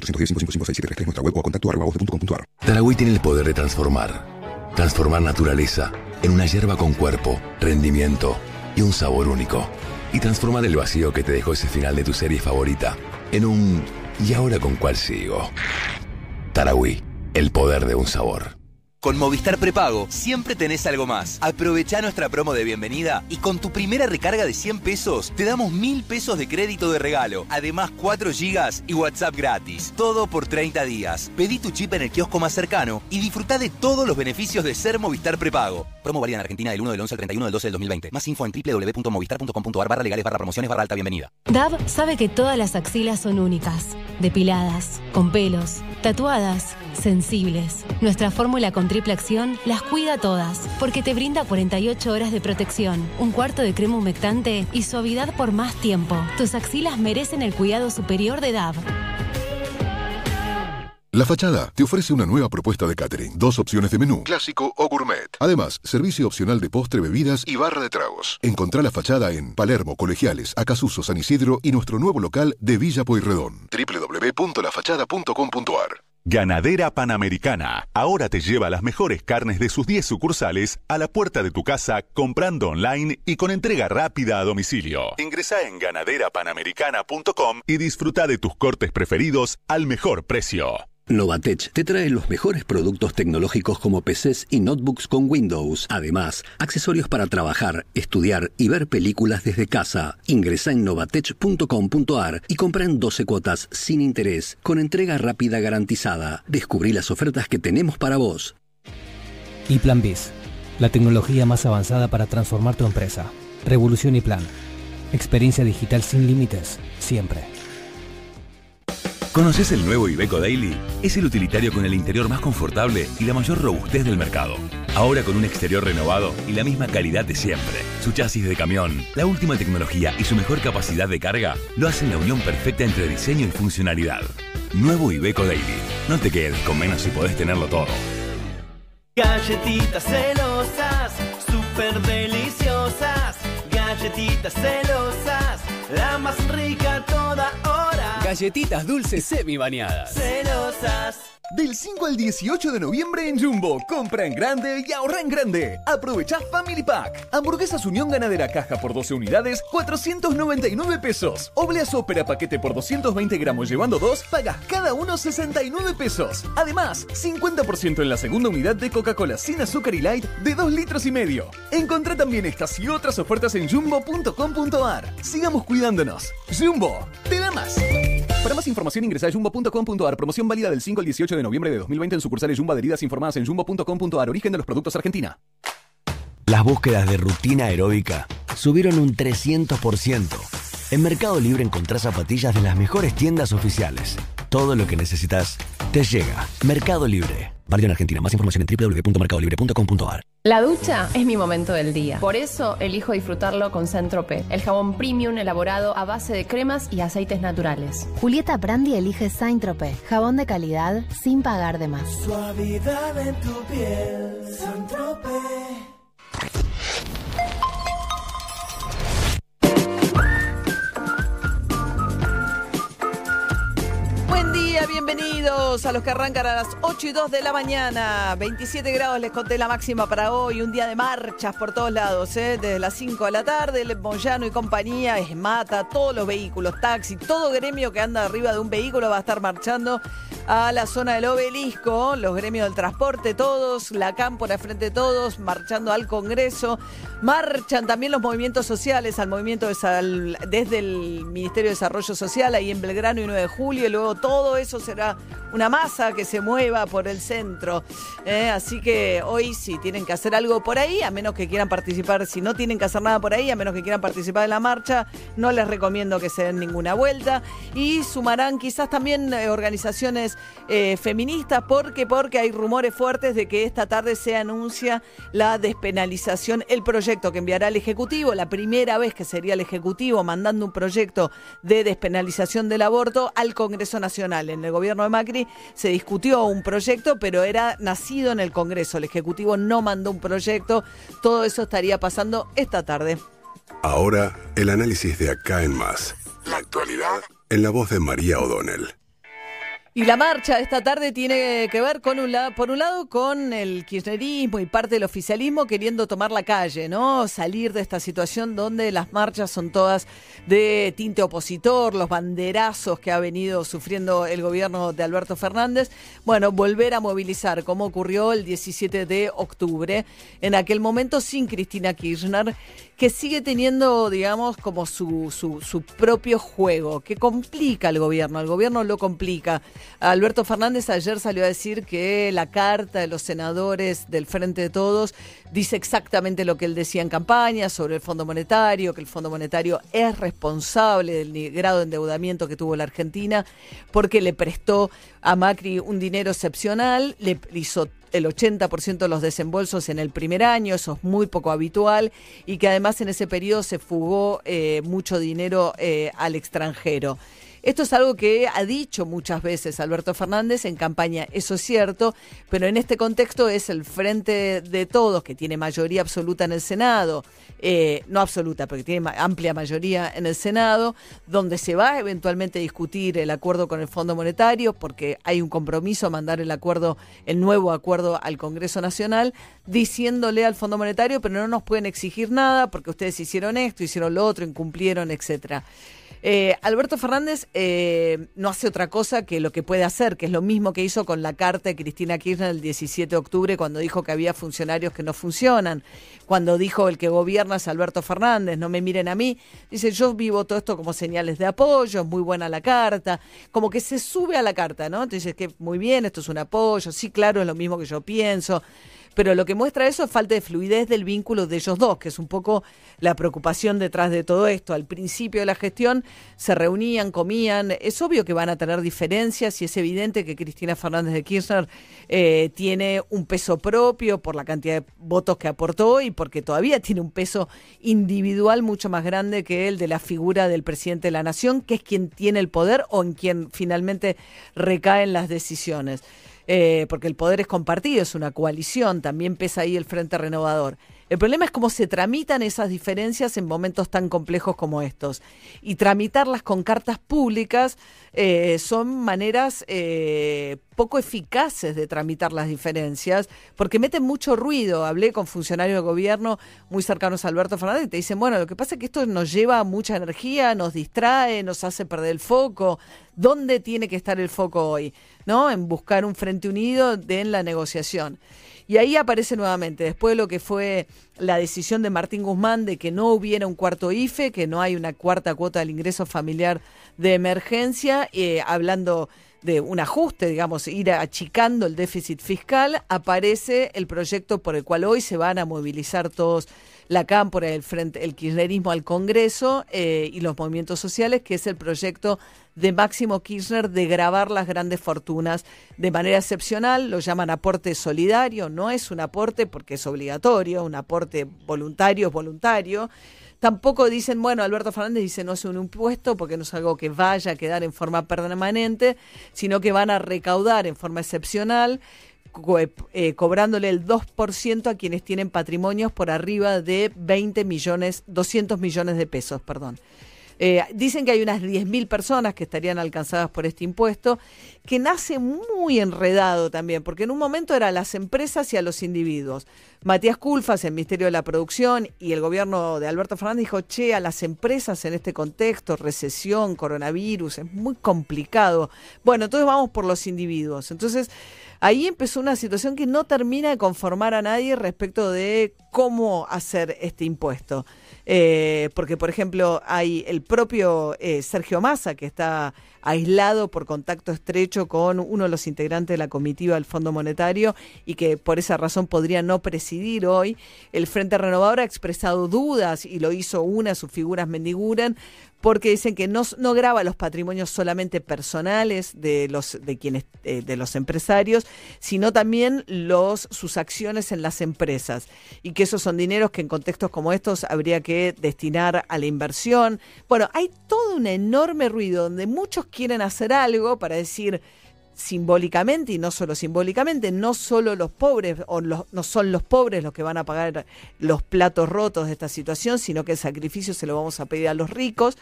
Speaker 14: 0810 nuestra web o a contacto
Speaker 92: Tarahui tiene el poder de transformar. Transformar naturaleza en una hierba con cuerpo, rendimiento y un sabor único. Y transformar el vacío que te dejó ese final de tu serie favorita en un ¿y ahora con cuál sigo? Tarahui, el poder de un sabor.
Speaker 19: Con Movistar Prepago siempre tenés algo más. Aprovecha nuestra promo de bienvenida y con tu primera recarga de 100 pesos te damos 1000 pesos de crédito de regalo. Además 4 gigas y WhatsApp gratis. Todo por 30 días. Pedí tu chip en el kiosco más cercano y disfruta de todos los beneficios de ser Movistar Prepago. Promo válida en Argentina del 1 del 11 al 31 del 12 del 2020. Más info en www.movistar.com.ar barra legales barra promociones barra alta bienvenida.
Speaker 41: DAV sabe que todas las axilas son únicas, depiladas, con pelos, tatuadas, sensibles. Nuestra fórmula con triple acción las cuida todas, porque te brinda 48 horas de protección, un cuarto de crema humectante y suavidad por más tiempo. Tus axilas merecen el cuidado superior de DAV.
Speaker 23: La Fachada te ofrece una nueva propuesta de catering. Dos opciones de menú, clásico o gourmet. Además, servicio opcional de postre, bebidas y barra de tragos. Encontrá La Fachada en Palermo, Colegiales, Acasuso, San Isidro y nuestro nuevo local de Villa Pueyrredón. www.lafachada.com.ar
Speaker 32: Ganadera Panamericana ahora te lleva las mejores carnes de sus 10 sucursales a la puerta de tu casa comprando online y con entrega rápida a domicilio. Ingresa en ganaderaPanamericana.com y disfruta de tus cortes preferidos al mejor precio.
Speaker 93: Novatech te trae los mejores productos tecnológicos como PCs y notebooks con Windows. Además, accesorios para trabajar, estudiar y ver películas desde casa. Ingresa en novatech.com.ar y compra en 12 cuotas sin interés, con entrega rápida garantizada. Descubrí las ofertas que tenemos para vos.
Speaker 94: Y Plan Biz, la tecnología más avanzada para transformar tu empresa. Revolución y Plan. Experiencia digital sin límites, siempre.
Speaker 92: ¿Conoces el nuevo Iveco Daily? Es el utilitario con el interior más confortable y la mayor robustez del mercado. Ahora con un exterior renovado y la misma calidad de siempre. Su chasis de camión, la última tecnología y su mejor capacidad de carga lo hacen la unión perfecta entre diseño y funcionalidad. Nuevo Iveco Daily. No te quedes con menos si podés tenerlo todo.
Speaker 60: Galletitas celosas, súper deliciosas. Galletitas celosas, la más rica toda hora.
Speaker 94: Galletitas dulces semi bañadas.
Speaker 60: Celosas.
Speaker 95: Del 5 al 18 de noviembre en Jumbo. Compra en grande y ahorra en grande. Aprovecha Family Pack. Hamburguesas Unión Ganadera caja por 12 unidades, 499 pesos. Obleas Ópera paquete por 220 gramos llevando dos, pagas cada uno 69 pesos. Además, 50% en la segunda unidad de Coca-Cola sin azúcar y light de 2 litros y medio. Encontrá también estas y otras ofertas en jumbo.com.ar. Sigamos cuidándonos. Jumbo, te da más. Para más información ingresa a jumbo.com.ar. Promoción válida del 5 al 18 de noviembre de 2020 en sucursales Jumbo adheridas informadas en jumbo.com.ar. Origen de los productos Argentina.
Speaker 96: Las búsquedas de rutina aeróbica subieron un 300%. En Mercado Libre encontrás zapatillas de las mejores tiendas oficiales. Todo lo que necesitas te llega. Mercado Libre. Válido en Argentina. Más información en www.mercadolibre.com.ar.
Speaker 97: La ducha es mi momento del día. Por eso elijo disfrutarlo con Centrope, el jabón premium elaborado a base de cremas y aceites naturales.
Speaker 98: Julieta Prandi elige Saint Tropez, jabón de calidad sin pagar de más.
Speaker 60: Suavidad en tu piel, Saint-Tropez.
Speaker 3: Buen día, bienvenidos a los que arrancan a las 8 y 2 de la mañana. 27 grados les conté la máxima para hoy, un día de marchas por todos lados, ¿eh? desde las 5 de la tarde, el Moyano y compañía, es mata, todos los vehículos, taxi, todo gremio que anda arriba de un vehículo va a estar marchando a la zona del obelisco, los gremios del transporte, todos, la cámpora frente a todos, marchando al Congreso. Marchan también los movimientos sociales, al movimiento de desde el Ministerio de Desarrollo Social, ahí en Belgrano y 9 de julio, y luego todo eso será una masa que se mueva por el centro. ¿eh? Así que hoy sí tienen que hacer algo por ahí, a menos que quieran participar, si no tienen que hacer nada por ahí, a menos que quieran participar en la marcha, no les recomiendo que se den ninguna vuelta. Y sumarán quizás también eh, organizaciones eh, feministas, porque porque hay rumores fuertes de que esta tarde se anuncia la despenalización, el proyecto que enviará el Ejecutivo, la primera vez que sería el Ejecutivo mandando un proyecto de despenalización del aborto al Congreso Nacional. En el gobierno de Macri se discutió un proyecto, pero era nacido en el Congreso. El Ejecutivo no mandó un proyecto. Todo eso estaría pasando esta tarde.
Speaker 99: Ahora, el análisis de acá en más. La actualidad en la voz de María O'Donnell.
Speaker 3: Y la marcha de esta tarde tiene que ver con un lado, por un lado con el kirchnerismo y parte del oficialismo queriendo tomar la calle, ¿no? Salir de esta situación donde las marchas son todas de tinte opositor, los banderazos que ha venido sufriendo el gobierno de Alberto Fernández. Bueno, volver a movilizar, como ocurrió el 17 de octubre, en aquel momento sin Cristina Kirchner, que sigue teniendo, digamos, como su, su, su propio juego, que complica al gobierno, al gobierno lo complica. Alberto Fernández ayer salió a decir que la carta de los senadores del Frente de Todos dice exactamente lo que él decía en campaña sobre el Fondo Monetario, que el Fondo Monetario es responsable del grado de endeudamiento que tuvo la Argentina porque le prestó a Macri un dinero excepcional, le hizo el 80% de los desembolsos en el primer año, eso es muy poco habitual, y que además en ese periodo se fugó eh, mucho dinero eh, al extranjero. Esto es algo que ha dicho muchas veces Alberto Fernández en campaña, eso es cierto, pero en este contexto es el frente de todos, que tiene mayoría absoluta en el Senado, eh, no absoluta, porque tiene amplia mayoría en el Senado, donde se va eventualmente a discutir el acuerdo con el Fondo Monetario, porque hay un compromiso a mandar el acuerdo, el nuevo acuerdo al Congreso Nacional, diciéndole al Fondo Monetario, pero no nos pueden exigir nada, porque ustedes hicieron esto, hicieron lo otro, incumplieron, etcétera. Eh, Alberto Fernández eh, no hace otra cosa que lo que puede hacer, que es lo mismo que hizo con la carta de Cristina Kirchner el 17 de octubre cuando dijo que había funcionarios que no funcionan, cuando dijo el que gobierna es Alberto Fernández, no me miren a mí, dice yo vivo todo esto como señales de apoyo, es muy buena la carta, como que se sube a la carta, ¿no? Entonces que muy bien, esto es un apoyo, sí, claro, es lo mismo que yo pienso. Pero lo que muestra eso es falta de fluidez del vínculo de ellos dos, que es un poco la preocupación detrás de todo esto. Al principio de la gestión se reunían, comían. Es obvio que van a tener diferencias y es evidente que Cristina Fernández de Kirchner eh, tiene un peso propio por la cantidad de votos que aportó y porque todavía tiene un peso individual mucho más grande que el de la figura del presidente de la nación, que es quien tiene el poder o en quien finalmente recaen las decisiones eh, porque el poder es compartido, es una coalición, también pesa ahí el Frente Renovador. El problema es cómo se tramitan esas diferencias en momentos tan complejos como estos. Y tramitarlas con cartas públicas eh, son maneras eh, poco eficaces de tramitar las diferencias, porque meten mucho ruido. Hablé con funcionarios de gobierno muy cercanos a Alberto Fernández y te dicen, bueno, lo que pasa es que esto nos lleva mucha energía, nos distrae, nos hace perder el foco. ¿Dónde tiene que estar el foco hoy? ¿No? En buscar un frente unido de, en la negociación. Y ahí aparece nuevamente, después de lo que fue la decisión de Martín Guzmán de que no hubiera un cuarto IFE, que no hay una cuarta cuota del ingreso familiar de emergencia, eh, hablando de un ajuste, digamos, ir achicando el déficit fiscal, aparece el proyecto por el cual hoy se van a movilizar todos la cámpora, el frente, el kirchnerismo al Congreso eh, y los movimientos sociales, que es el proyecto de Máximo Kirchner de grabar las grandes fortunas de manera excepcional, lo llaman aporte solidario, no es un aporte porque es obligatorio, un aporte voluntario es voluntario. Tampoco dicen, bueno, Alberto Fernández dice no es un impuesto porque no es algo que vaya a quedar en forma permanente, sino que van a recaudar en forma excepcional eh, cobrándole el 2% a quienes tienen patrimonios por arriba de 20 millones, 200 millones de pesos, perdón. Eh, dicen que hay unas 10.000 personas que estarían alcanzadas por este impuesto, que nace muy enredado también, porque en un momento era a las empresas y a los individuos. Matías Culfas, el Ministerio de la Producción y el gobierno de Alberto Fernández dijo, che, a las empresas en este contexto, recesión, coronavirus, es muy complicado. Bueno, entonces vamos por los individuos. Entonces, ahí empezó una situación que no termina de conformar a nadie respecto de cómo hacer este impuesto. Eh, porque, por ejemplo, hay el propio eh, Sergio Massa, que está aislado por contacto estrecho con uno de los integrantes de la comitiva del Fondo Monetario y que por esa razón podría no presidir hoy. El Frente Renovador ha expresado dudas y lo hizo una, sus figuras mendiguran, porque dicen que no, no graba los patrimonios solamente personales de los de quienes eh, de los empresarios, sino también los sus acciones en las empresas y que esos son dineros que en contextos como estos habría que destinar a la inversión. Bueno, hay todo un enorme ruido donde muchos quieren hacer algo para decir simbólicamente y no solo simbólicamente, no solo los pobres o no son los pobres los que van a pagar los platos rotos de esta situación, sino que el sacrificio se lo vamos a pedir a los ricos.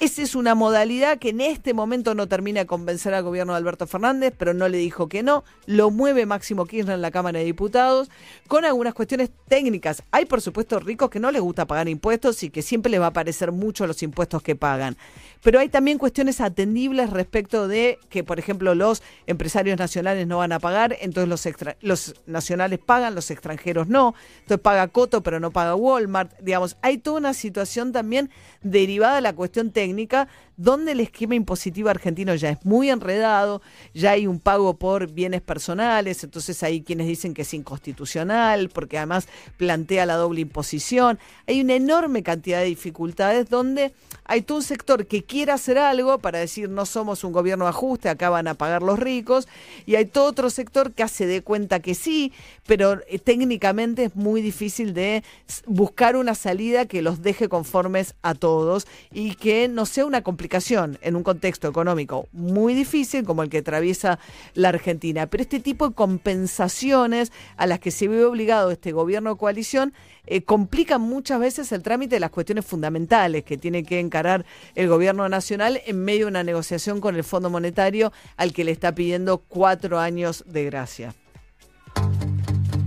Speaker 3: Esa es una modalidad que en este momento no termina de convencer al gobierno de Alberto Fernández, pero no le dijo que no. Lo mueve Máximo Kirchner en la Cámara de Diputados con algunas cuestiones técnicas. Hay, por supuesto, ricos que no les gusta pagar impuestos y que siempre les va a parecer mucho los impuestos que pagan. Pero hay también cuestiones atendibles respecto de que, por ejemplo, los empresarios nacionales no van a pagar, entonces los, los nacionales pagan, los extranjeros no. Entonces paga Coto, pero no paga Walmart. Digamos, hay toda una situación también derivada de la cuestión técnica donde el esquema impositivo argentino ya es muy enredado, ya hay un pago por bienes personales, entonces hay quienes dicen que es inconstitucional, porque además plantea la doble imposición. Hay una enorme cantidad de dificultades donde hay todo un sector que quiere hacer algo para decir no somos un gobierno ajuste, acá van a pagar los ricos, y hay todo otro sector que hace de cuenta que sí, pero eh, técnicamente es muy difícil de buscar una salida que los deje conformes a todos y que no sea una complicación en un contexto económico muy difícil como el que atraviesa la Argentina. Pero este tipo de compensaciones a las que se ve obligado este gobierno de coalición eh, complican muchas veces el trámite de las cuestiones fundamentales que tiene que encarar el gobierno nacional en medio de una negociación con el Fondo Monetario al que le está pidiendo cuatro años de gracia.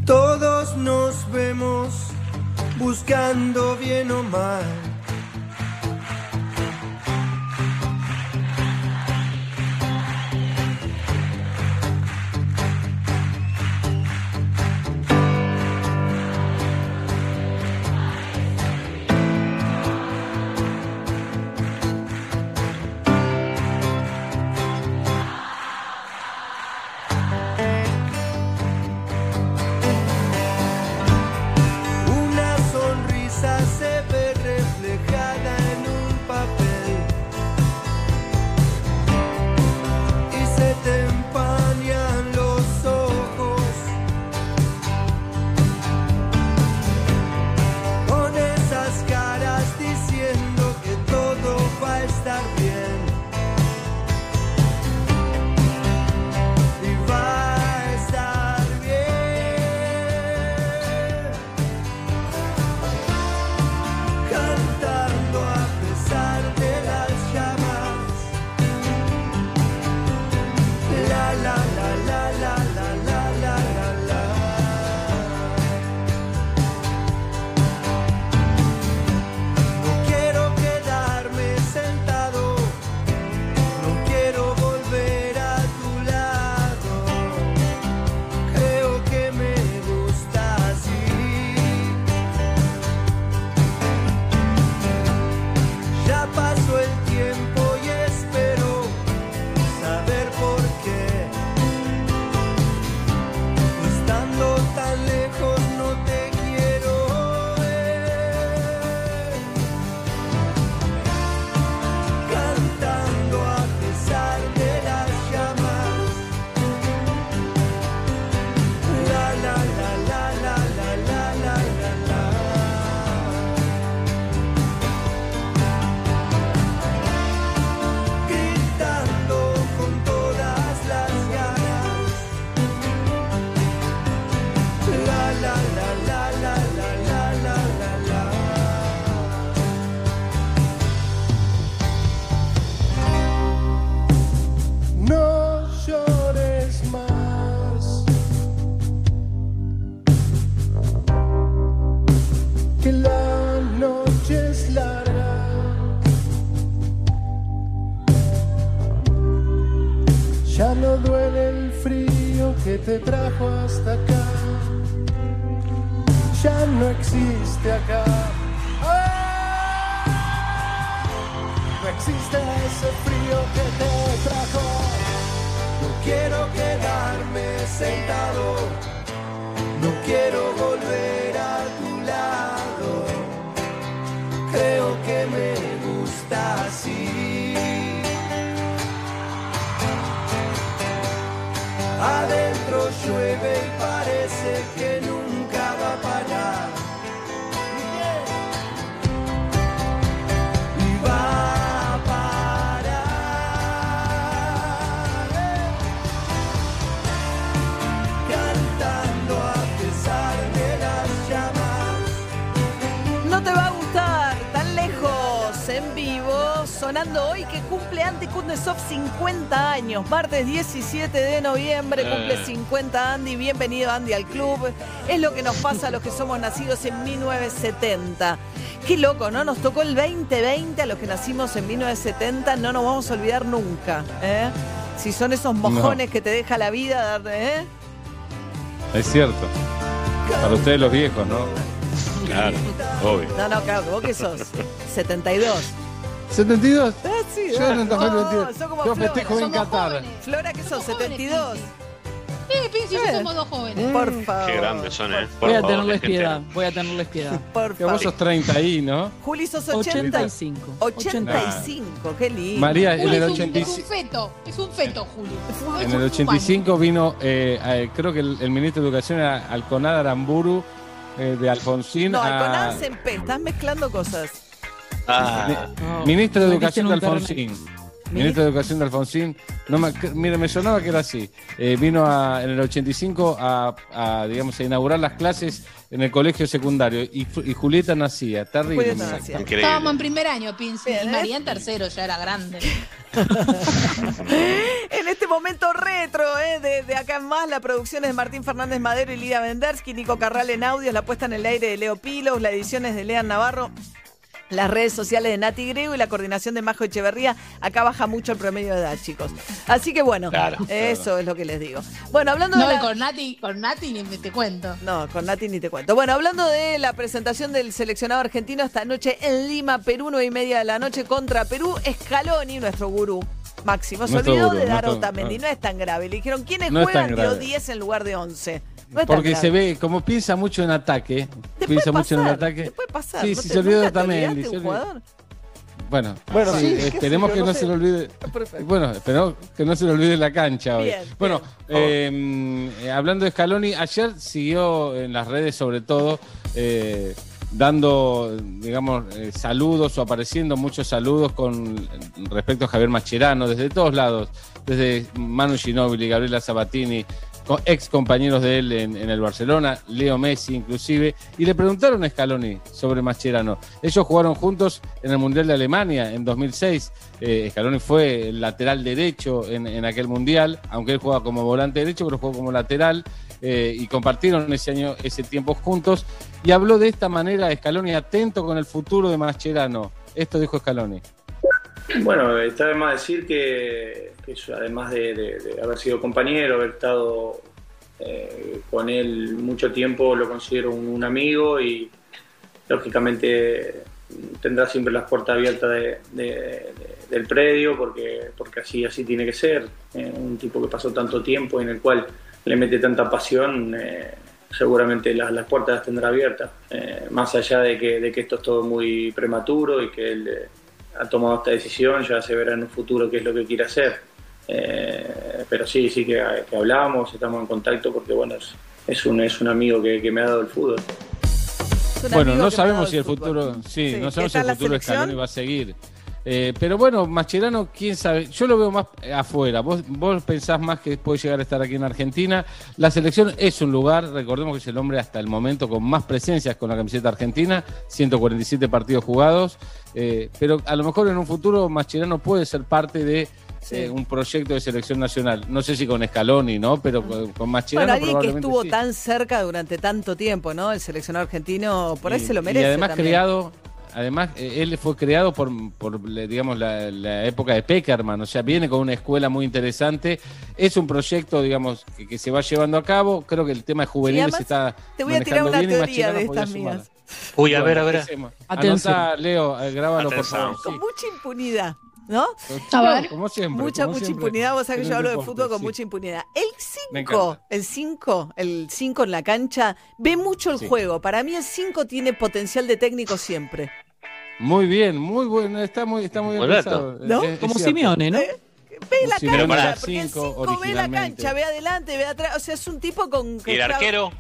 Speaker 60: Todos nos vemos buscando bien o mal
Speaker 3: martes 17 de noviembre,
Speaker 5: Eh.
Speaker 3: cumple 50 Andy, bienvenido Andy al club, es lo que nos pasa a los que somos nacidos en 1970. Qué loco, ¿no? Nos tocó el 2020 a los que nacimos en 1970, no nos vamos a olvidar nunca, ¿eh? Si son esos mojones que te deja la vida, ¿eh?
Speaker 5: Es cierto. Para ustedes los viejos, ¿no? Claro, obvio.
Speaker 3: No, no, claro, vos que sos 72.
Speaker 5: ¿72?
Speaker 3: Sí,
Speaker 5: Yo en el 2022.
Speaker 3: no, sos como
Speaker 5: Yo
Speaker 3: Flora.
Speaker 5: festejo en Qatar.
Speaker 3: jóvenes. Flora, que sos 72.
Speaker 40: Eh, Pinci,
Speaker 3: Eh.
Speaker 40: somos dos jóvenes.
Speaker 3: Por favor.
Speaker 5: Qué grandes son, ¿eh? Por
Speaker 100: Voy a
Speaker 5: favor,
Speaker 100: tenerles piedad, voy a tenerles piedad. *laughs*
Speaker 3: Por
Speaker 5: Que vos sos 30 ahí, ¿no?
Speaker 3: Juli, sos 80.
Speaker 100: 85.
Speaker 3: 85, qué lindo.
Speaker 5: María, en
Speaker 40: Juli
Speaker 5: el
Speaker 40: es, un, es
Speaker 5: 85.
Speaker 40: un feto, es un feto, Juli.
Speaker 5: En el 85 vino, eh, eh, creo que el, el ministro de Educación era Alconada Aramburu eh, de Alfonsín.
Speaker 3: No,
Speaker 5: a-
Speaker 3: Alconada se empe, estás mezclando cosas.
Speaker 5: Ah. Ministro de Educación de Alfonsín. Ministro de Educación de Alfonsín. No me, mire, me sonaba que era así. Eh, vino a- en el 85 a, a, digamos, a inaugurar las clases en el colegio secundario y, Ju- y Julieta nacía. Terrible.
Speaker 40: Julieta
Speaker 3: nacía.
Speaker 40: Estábamos en primer año.
Speaker 3: Bien,
Speaker 40: Y
Speaker 3: ¿eh?
Speaker 40: María en tercero, ya era grande. *laughs*
Speaker 3: En este momento retro, ¿eh? de, de acá en más, la producción es de Martín Fernández Madero y Lidia Vendersky, Nico Carral en audios, la puesta en el aire de Leo Pilos, la edición es de Lean Navarro. Las redes sociales de Nati Grego y la coordinación de Majo Echeverría. Acá baja mucho el promedio de edad, chicos. Así que bueno,
Speaker 40: Claro.
Speaker 3: eso es lo que les digo. Bueno, hablando
Speaker 40: No,
Speaker 3: de. la-
Speaker 40: con Nati, con Nati ni te cuento.
Speaker 3: No, con Nati ni te cuento. Bueno, hablando de la presentación del seleccionado argentino esta noche en Lima, Perú, 9 y media de la noche contra Perú, Scaloni, nuestro gurú. Máximo, se
Speaker 5: Nuestro
Speaker 3: olvidó
Speaker 5: gurú,
Speaker 3: de dar
Speaker 5: nuestro-
Speaker 3: Otamendi, no es tan grave. Le dijeron, ¿quiénes
Speaker 5: No
Speaker 3: juegan? Dio
Speaker 5: grave.
Speaker 3: 10 en lugar de 11. No
Speaker 5: Porque
Speaker 3: grave.
Speaker 5: se ve, como piensa mucho en ataque, piensa mucho en el ataque.
Speaker 3: te puede pasar,
Speaker 5: Sí,
Speaker 3: ¿no
Speaker 5: sí,
Speaker 3: te-
Speaker 5: se olvidó se
Speaker 3: jugador?
Speaker 5: Bueno,
Speaker 3: Bueno,
Speaker 5: sí,
Speaker 3: sí,
Speaker 5: esperemos que
Speaker 3: no sé.
Speaker 5: se le olvide.
Speaker 3: Perfecto.
Speaker 5: Bueno, esperemos que no se le olvide la cancha hoy.
Speaker 3: Bien,
Speaker 5: bueno, eh, eh, hablando de Scaloni, ayer siguió en las redes sobre todo eh, dando, digamos, eh, saludos o apareciendo muchos saludos con respecto a Javier Mascherano desde todos lados, desde Manu Ginóbili, Gabriela Sabatini, ex compañeros de él en, el Barcelona, Leo Messi inclusive, y le preguntaron a Scaloni sobre Mascherano. Ellos jugaron juntos en el Mundial de Alemania en 2006. Eh, Scaloni fue el lateral derecho en, en aquel Mundial, aunque él jugaba como volante derecho, pero jugó como lateral. eh, y compartieron ese año, ese tiempo juntos. Y habló de esta manera Scaloni atento con el futuro de Mascherano. Esto dijo Scaloni.
Speaker 101: Bueno, está de más decir que, además de, haber sido compañero, haber estado eh, con él mucho tiempo, lo considero un, amigo y lógicamente tendrá siempre las puertas abiertas de- de- de- del predio porque, porque así, así tiene que ser. Eh, un tipo que pasó tanto tiempo en el cual le mete tanta pasión, eh, seguramente las, las puertas las tendrá abiertas. Eh, más allá de que, de que esto es todo muy prematuro y que él ha tomado esta decisión, ya se verá en un futuro qué es lo que quiere hacer. Eh, pero sí, sí que, que hablamos, estamos en contacto porque bueno, es, es, un, es un amigo que, que me ha dado el fútbol.
Speaker 5: Bueno, no sabemos si el
Speaker 3: fútbol.
Speaker 5: futuro, sí,
Speaker 3: Sí,
Speaker 5: no sabemos si el futuro. Scaloni va a seguir. Eh, pero bueno, Mascherano, quién sabe. Yo lo veo más afuera. Vos, vos pensás más que puede llegar a estar aquí en Argentina. La selección es un lugar, recordemos que es el hombre hasta el momento con más presencias con la camiseta argentina, 147 partidos jugados. eh, pero a lo mejor en un futuro Mascherano puede ser parte de
Speaker 3: Sí.
Speaker 5: eh, un proyecto de selección nacional. No sé si con Scaloni, ¿no? Pero con, con Mascherano
Speaker 3: Bueno, alguien que estuvo
Speaker 5: sí.
Speaker 3: tan cerca durante tanto tiempo, ¿no? El seleccionado argentino, por ahí se lo merece.
Speaker 5: Y además
Speaker 3: también.
Speaker 5: creado, además eh, él fue creado por, por digamos, la, la época de Peckerman, o sea, viene con una escuela muy interesante. Es un proyecto, digamos, que, que se va llevando a cabo. Creo que el tema de juveniles está
Speaker 3: te voy a tirar una teoría de estas mías.
Speaker 7: Uy, a ver, a ver.
Speaker 5: Anota, Leo, eh, grábalo, por favor.
Speaker 3: Con
Speaker 5: sí.
Speaker 3: mucha impunidad, ¿no?
Speaker 5: Claro, como siempre.
Speaker 3: Mucha,
Speaker 5: como
Speaker 3: mucha
Speaker 5: siempre.
Speaker 3: impunidad. Vos sabés que yo hablo de fútbol con
Speaker 5: sí.
Speaker 3: mucha impunidad. El
Speaker 5: Me
Speaker 3: 5,
Speaker 5: encanta.
Speaker 3: el 5, el 5 en la cancha, ve mucho el
Speaker 5: Sí.
Speaker 3: juego. Para mí el 5 tiene potencial de técnico siempre.
Speaker 5: Muy bien, muy bueno, está muy, está muy bien
Speaker 7: dato.
Speaker 5: pensado.
Speaker 3: ¿No?
Speaker 5: Es- es
Speaker 6: Como
Speaker 5: cierto.
Speaker 6: Simeone, ¿no?
Speaker 3: Eh, Ve la
Speaker 5: Simeone
Speaker 3: cancha, porque el
Speaker 5: cinco
Speaker 3: 5 ve la cancha, ve adelante, ve atrás. O sea, es un tipo con...
Speaker 7: ¿Y el arquero?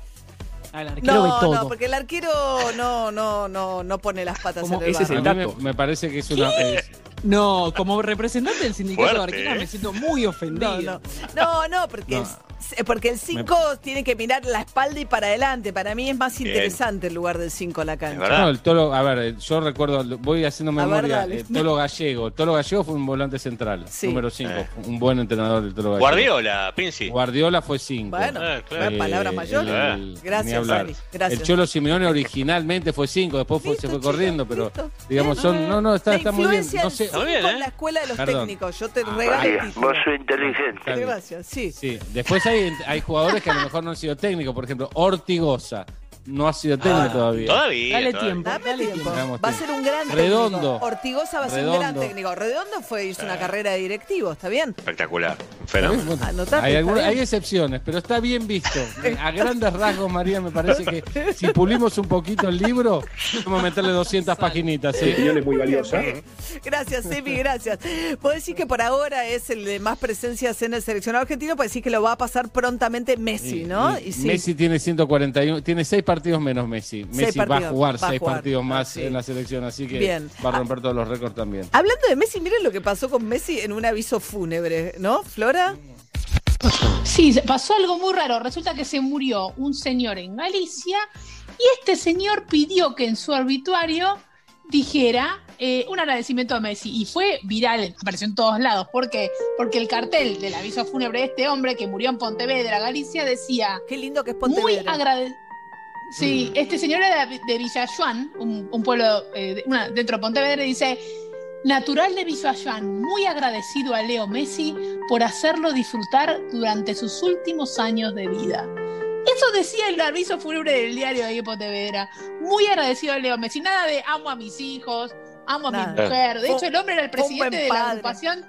Speaker 6: Al arquero ve
Speaker 3: No,
Speaker 6: todo.
Speaker 3: no, porque el arquero no, no, no, no pone las patas en el
Speaker 6: ese es el
Speaker 5: A mí me,
Speaker 6: dato.
Speaker 5: me parece que es una. es-
Speaker 6: No, como representante del sindicato de
Speaker 7: Fuerte, ¿eh?
Speaker 6: me siento muy ofendido.
Speaker 3: No, no. No, no, porque,
Speaker 5: No.
Speaker 3: es- porque el 5 tiene que mirar la espalda y para adelante. Para mí es más
Speaker 7: Bien.
Speaker 3: interesante el lugar del 5 a la cancha.
Speaker 5: No, el tolo, a ver, eh, yo recuerdo, voy haciendo
Speaker 3: ver,
Speaker 5: memoria, el Tolo Gallego. El Tolo Gallego fue un volante central,
Speaker 3: Sí.
Speaker 5: número 5,
Speaker 7: Eh.
Speaker 5: un buen entrenador del Tolo Gallego.
Speaker 7: Guardiola, Pinci.
Speaker 5: Guardiola fue 5.
Speaker 3: Bueno,
Speaker 7: Eh, claro.
Speaker 3: bueno, palabras mayores. Gracias, Dani. Gracias.
Speaker 5: El Cholo Simeone originalmente fue 5, después fue- se fue corriendo, pero
Speaker 3: listo.
Speaker 5: digamos, son, no, no, está,
Speaker 3: la
Speaker 5: está muy bien. No
Speaker 3: del
Speaker 7: bien,
Speaker 3: en
Speaker 7: ¿eh?
Speaker 3: la escuela de los
Speaker 5: Perdón.
Speaker 3: técnicos. Yo te regalo el título.
Speaker 7: inteligente.
Speaker 5: Está.
Speaker 3: Gracias, sí.
Speaker 5: Sí, después hay, hay jugadores que a lo mejor no han sido técnicos, por ejemplo, Ortigosa no ha sido técnico todavía.
Speaker 7: Todavía.
Speaker 6: Dale
Speaker 7: todavía.
Speaker 6: tiempo.
Speaker 3: Dame
Speaker 6: Dale
Speaker 3: tiempo.
Speaker 5: Damos
Speaker 3: Va a ser un gran
Speaker 5: Redondo.
Speaker 3: técnico. Ortigosa va a ser un gran técnico. Redondo fue, hizo una carrera de directivo, ¿está bien?
Speaker 7: Espectacular. Fenómeno.
Speaker 3: Anotate,
Speaker 5: hay, alguna- excepciones, pero está bien visto. *laughs* A grandes rasgos, María, me parece que si pulimos un poquito el libro, vamos a meterle 200 paginitas. ¿sí?
Speaker 100: muy valiosa.
Speaker 3: Gracias, Semi, gracias. Puedo decir que por ahora es el de más presencias en el seleccionado argentino, puede decir que lo va a pasar prontamente Messi, ¿no?
Speaker 5: Y
Speaker 3: Y sí.
Speaker 5: Messi tiene 141, tiene 6 partidos menos Messi. Messi va a
Speaker 3: partidos,
Speaker 5: jugar
Speaker 3: va a
Speaker 5: 6
Speaker 3: jugar.
Speaker 5: partidos más
Speaker 3: Ah, sí.
Speaker 5: en la selección, así que
Speaker 3: Bien.
Speaker 5: va a romper todos los récords también.
Speaker 3: Hablando de Messi, miren lo que pasó con Messi en un aviso fúnebre, ¿no, Flora?
Speaker 40: Sí, pasó algo muy raro. Resulta que se murió un señor en Galicia y este señor pidió que en su obituario dijera eh, un agradecimiento a Messi. Y fue viral, apareció en todos lados. ¿Por qué? Porque el cartel del aviso fúnebre de este hombre que murió en Pontevedra, Galicia, decía...
Speaker 3: Qué lindo que es
Speaker 40: Muy
Speaker 3: Pontevedra.
Speaker 40: agradecido. Sí, este señor era de, Villajuan, un, un pueblo eh, una- dentro de Pontevedra, y dice, natural de Villajuan, muy agradecido a Leo Messi por hacerlo disfrutar durante sus últimos años de vida. Eso decía el aviso fúnebre del diario de Pontevedra. Muy agradecido a Leo Messi. Nada de amo a mis hijos, amo a mi mujer. De hecho, el hombre era el presidente de la agrupación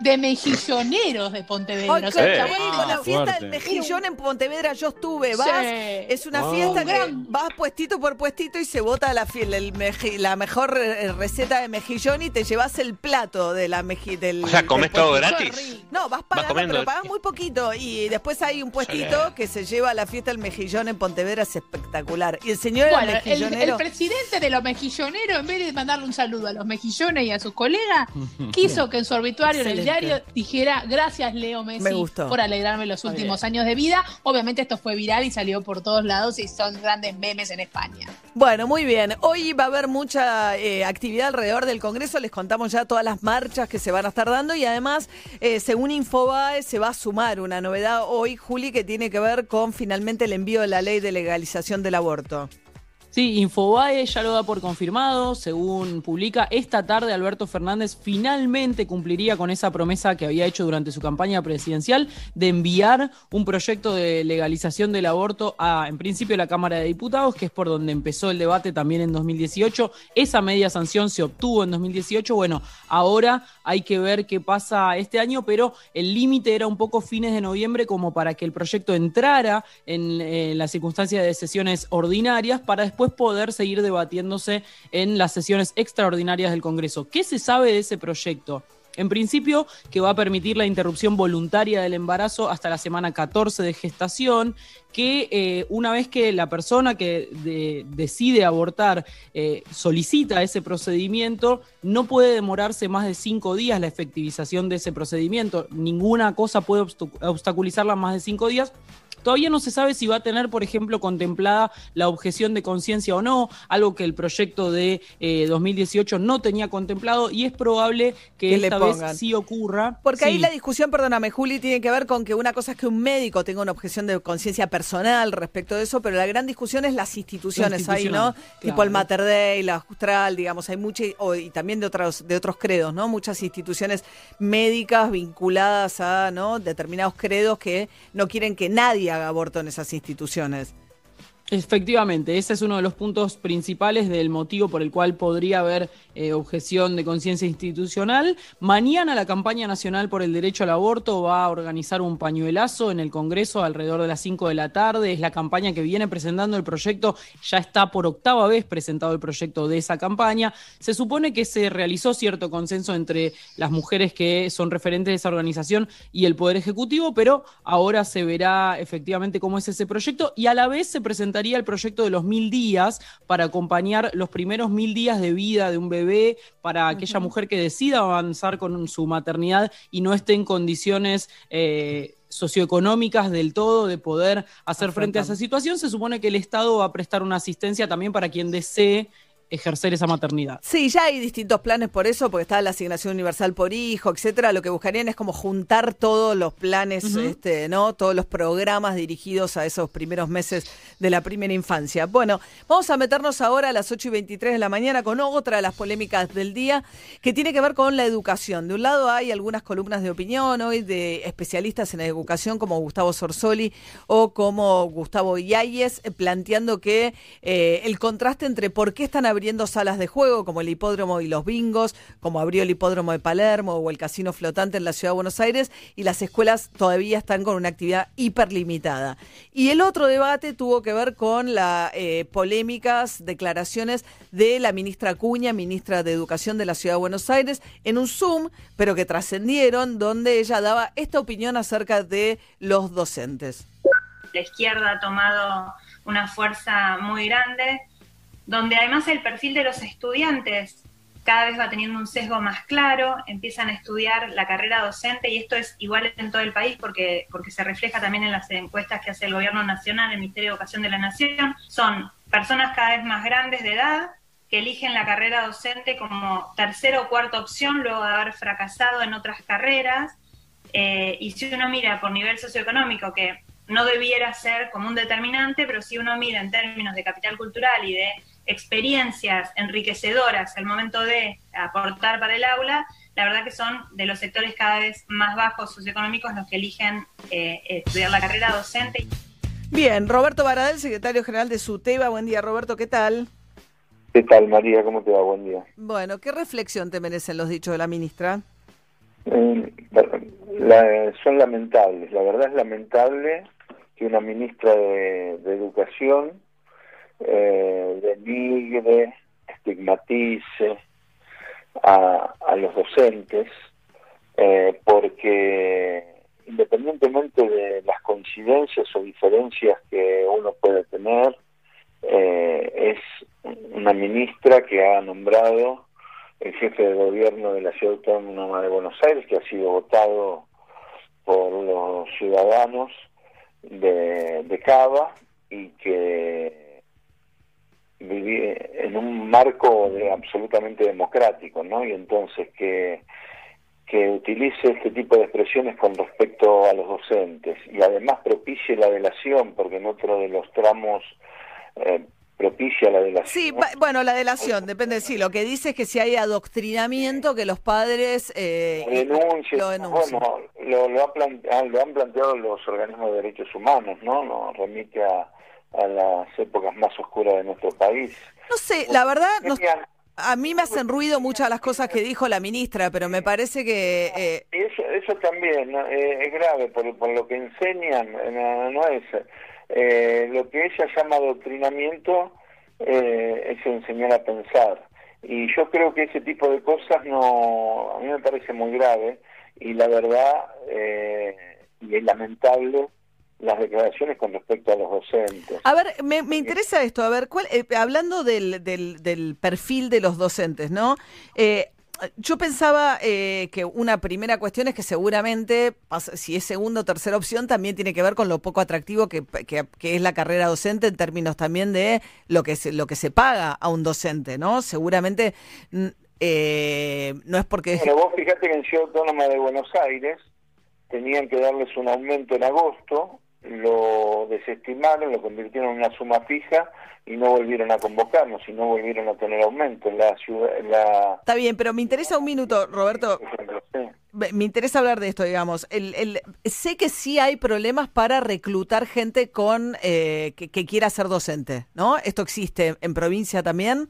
Speaker 40: de mejilloneros de Pontevedra.
Speaker 3: Ay,
Speaker 40: O sea,
Speaker 7: Eh.
Speaker 40: era-
Speaker 3: la fiesta
Speaker 5: fuerte.
Speaker 3: del mejillón en Pontevedra yo estuve,
Speaker 40: Sí.
Speaker 3: vas, es una
Speaker 5: Wow.
Speaker 3: fiesta
Speaker 40: Un
Speaker 3: que
Speaker 40: gran-
Speaker 3: vas puestito por puestito y se vota la, el meji- la mejor eh, receta de mejillón y te llevas el plato de la meji, del
Speaker 7: O sea,
Speaker 3: del
Speaker 7: ¿comés todo gratis?
Speaker 3: No, vas pagando, pero pagas muy poquito y después hay un puestito
Speaker 7: Sí.
Speaker 3: que se lleva a la fiesta del mejillón en Pontevedra, es espectacular. Y el señor era
Speaker 40: Bueno,
Speaker 3: mejillonero.
Speaker 40: el presidente de los mejilloneros, en vez de mandarle un saludo a los mejillones y a sus colegas, *laughs* quiso que en su obituario en el
Speaker 3: Excelente.
Speaker 40: Diario dijera gracias Leo Messi
Speaker 3: Me gustó.
Speaker 40: por alegrarme los últimos años de vida. Obviamente esto fue viral y salió por todos lados y son grandes memes en España.
Speaker 3: Bueno, muy bien. Hoy va a haber mucha eh, actividad alrededor del Congreso. Les contamos ya todas las marchas que se van a estar dando y además, eh, según Infobae, se va a sumar una novedad hoy, Juli, que tiene que ver con finalmente el envío de la ley de legalización del aborto.
Speaker 6: Sí, Infobae ya lo da por confirmado, según publica, esta tarde Alberto Fernández finalmente cumpliría con esa promesa que había hecho durante su campaña presidencial de enviar un proyecto de legalización del aborto a, en principio, la Cámara de Diputados, que es por donde empezó el debate también en 2018. Esa media sanción se obtuvo en 2018. Bueno, ahora hay que ver qué pasa este año, pero el límite era un poco fines de noviembre como para que el proyecto entrara en las circunstancias de sesiones ordinarias para después poder seguir debatiéndose en las sesiones extraordinarias del Congreso. ¿Qué se sabe de ese proyecto? En principio, que va a permitir la interrupción voluntaria del embarazo hasta la semana 14 de gestación, que eh, una vez que la persona que de- decide abortar eh, solicita ese procedimiento, no puede demorarse más de cinco días la efectivización de ese procedimiento. Ninguna cosa puede obstaculizarla más de cinco días. Todavía no se sabe si va a tener, por ejemplo, contemplada la objeción de conciencia o no, algo que el proyecto de eh, 2018 no tenía contemplado y es probable que,
Speaker 3: Que
Speaker 6: esta vez sí ocurra.
Speaker 3: Porque ahí la discusión, perdóname, Juli, tiene que ver con que una cosa es que un médico tenga una objeción de conciencia personal respecto de eso, pero la gran discusión es las instituciones ahí, ¿no? Tipo el. Mater Dei, la Austral, digamos, hay muchas, y también de otros, de otros credos, ¿no? Muchas instituciones médicas vinculadas a ¿no? determinados credos que no quieren que nadie haga aborto en esas instituciones.
Speaker 6: Efectivamente, ese es uno de los puntos principales del motivo por el cual podría haber eh, objeción de conciencia institucional. Mañana la campaña nacional por el derecho al aborto va a organizar un pañuelazo en el Congreso alrededor de las 5 de la tarde. Es la campaña que viene presentando el proyecto, ya está por octava vez presentado el proyecto de esa campaña. Se supone que se realizó cierto consenso entre las mujeres que son referentes de esa organización y el Poder Ejecutivo, pero ahora se verá efectivamente cómo es ese proyecto y a la vez se presentaría el proyecto de los mil días para acompañar los primeros mil días de vida de un bebé para aquella mujer que decida avanzar con su maternidad y no esté en condiciones eh, socioeconómicas del todo de poder hacer frente a esa situación. Se supone que el Estado va a prestar una asistencia también para quien desee ejercer esa maternidad.
Speaker 3: Sí, ya hay distintos planes por eso, porque está la asignación universal por hijo, etcétera. Lo que buscarían es como juntar todos los planes, este, ¿no? Todos los programas dirigidos a esos primeros meses de la primera infancia. Bueno, vamos a meternos ahora a las 8 y 23 de la mañana con otra de las polémicas del día, que tiene que ver con la educación. De un lado hay algunas columnas de opinión hoy de especialistas en educación como Gustavo Sorsoli o como Gustavo Yáñez, planteando que eh, el contraste entre por qué están abriendo salas de juego, como el hipódromo y los bingos, como abrió el hipódromo de Palermo o el casino flotante en la ciudad de Buenos Aires, y las escuelas todavía están con una actividad hiperlimitada. Y el otro debate tuvo que ver con las polémicas declaraciones de la ministra Cuña, ministra de Educación de la ciudad de Buenos Aires, en un Zoom, pero que trascendieron, donde ella daba esta opinión acerca de los docentes.
Speaker 102: la izquierda ha tomado una fuerza muy grande, donde además el perfil de los estudiantes cada vez va teniendo un sesgo más claro, empiezan a estudiar la carrera docente y esto es igual en todo el país porque, porque se refleja también en las encuestas que hace el Gobierno Nacional, el Ministerio de Educación de la Nación, son personas cada vez más grandes de edad que eligen la carrera docente como tercera o cuarta opción luego de haber fracasado en otras carreras. Eh, y si uno mira por nivel socioeconómico, que no debiera ser como un determinante, pero si uno mira en términos de capital cultural y de experiencias enriquecedoras al momento de aportar para el aula, la verdad que son de los sectores cada vez más bajos socioeconómicos los que eligen eh, estudiar la carrera docente.
Speaker 3: Bien, Roberto Baradel, secretario general de SUTEBA. Buen día, Roberto, ¿qué tal?
Speaker 103: ¿Qué tal, María? ¿Cómo te va? Buen día.
Speaker 3: Bueno, ¿qué reflexión te merecen los dichos de la ministra?
Speaker 103: Eh, la- son lamentables. La verdad es lamentable que una ministra de, de Educación eh, denigre, estigmatice a, a los docentes, eh, porque independientemente de las coincidencias o diferencias que uno puede tener, eh, es una ministra que ha nombrado el jefe de gobierno de la ciudad autónoma de Buenos Aires, que ha sido votado por los ciudadanos de, de Cava y que vive en un marco de, absolutamente democrático, ¿no? Y entonces que, que utilice este tipo de expresiones con respecto a los docentes y además propicie la delación, porque en otro de los tramos eh, propicia la delación.
Speaker 3: Sí, ba- bueno, la delación, depende, sí, lo que dice es que si hay adoctrinamiento, que los padres eh, lo denuncien.
Speaker 103: bueno, lo, lo, ha ah, lo han planteado los organismos de derechos humanos, ¿no? Nos remite a, a las épocas más oscuras de nuestro país.
Speaker 3: No sé, la verdad, no- a mí me hacen ruido muchas las cosas que dijo la ministra, pero me parece que... eh,
Speaker 103: Y eso, eso también. Eh, es grave, por, por lo que enseñan, no, no es... eh, lo que ella llama adoctrinamiento eh, es enseñar a pensar. Y yo creo que ese tipo de cosas no a mí me parece muy grave y la verdad, eh, y es lamentable las declaraciones con respecto a los docentes.
Speaker 3: A ver, me, me interesa esto, a ver, ¿cuál, eh, hablando del, del, del perfil de los docentes, ¿no? Eh, yo pensaba eh, que una primera cuestión es que seguramente, si es segunda o tercera opción, también tiene que ver con lo poco atractivo que, que- que es la carrera docente en términos también de lo que se, lo que se paga a un docente, ¿no? Seguramente mm, eh, no es porque...
Speaker 103: Bueno, vos fijate que en Ciudad Autónoma de Buenos Aires tenían que darles un aumento en agosto, lo desestimaron, lo convirtieron en una suma fija y no volvieron a convocarnos y no volvieron a tener aumento en la ciudad, la
Speaker 3: Está bien, pero me interesa un minuto, Roberto. Me me interesa hablar de esto, digamos. El, el- sé que sí hay problemas para reclutar gente con eh, que, que quiera ser docente, ¿no? ¿Esto existe en provincia también?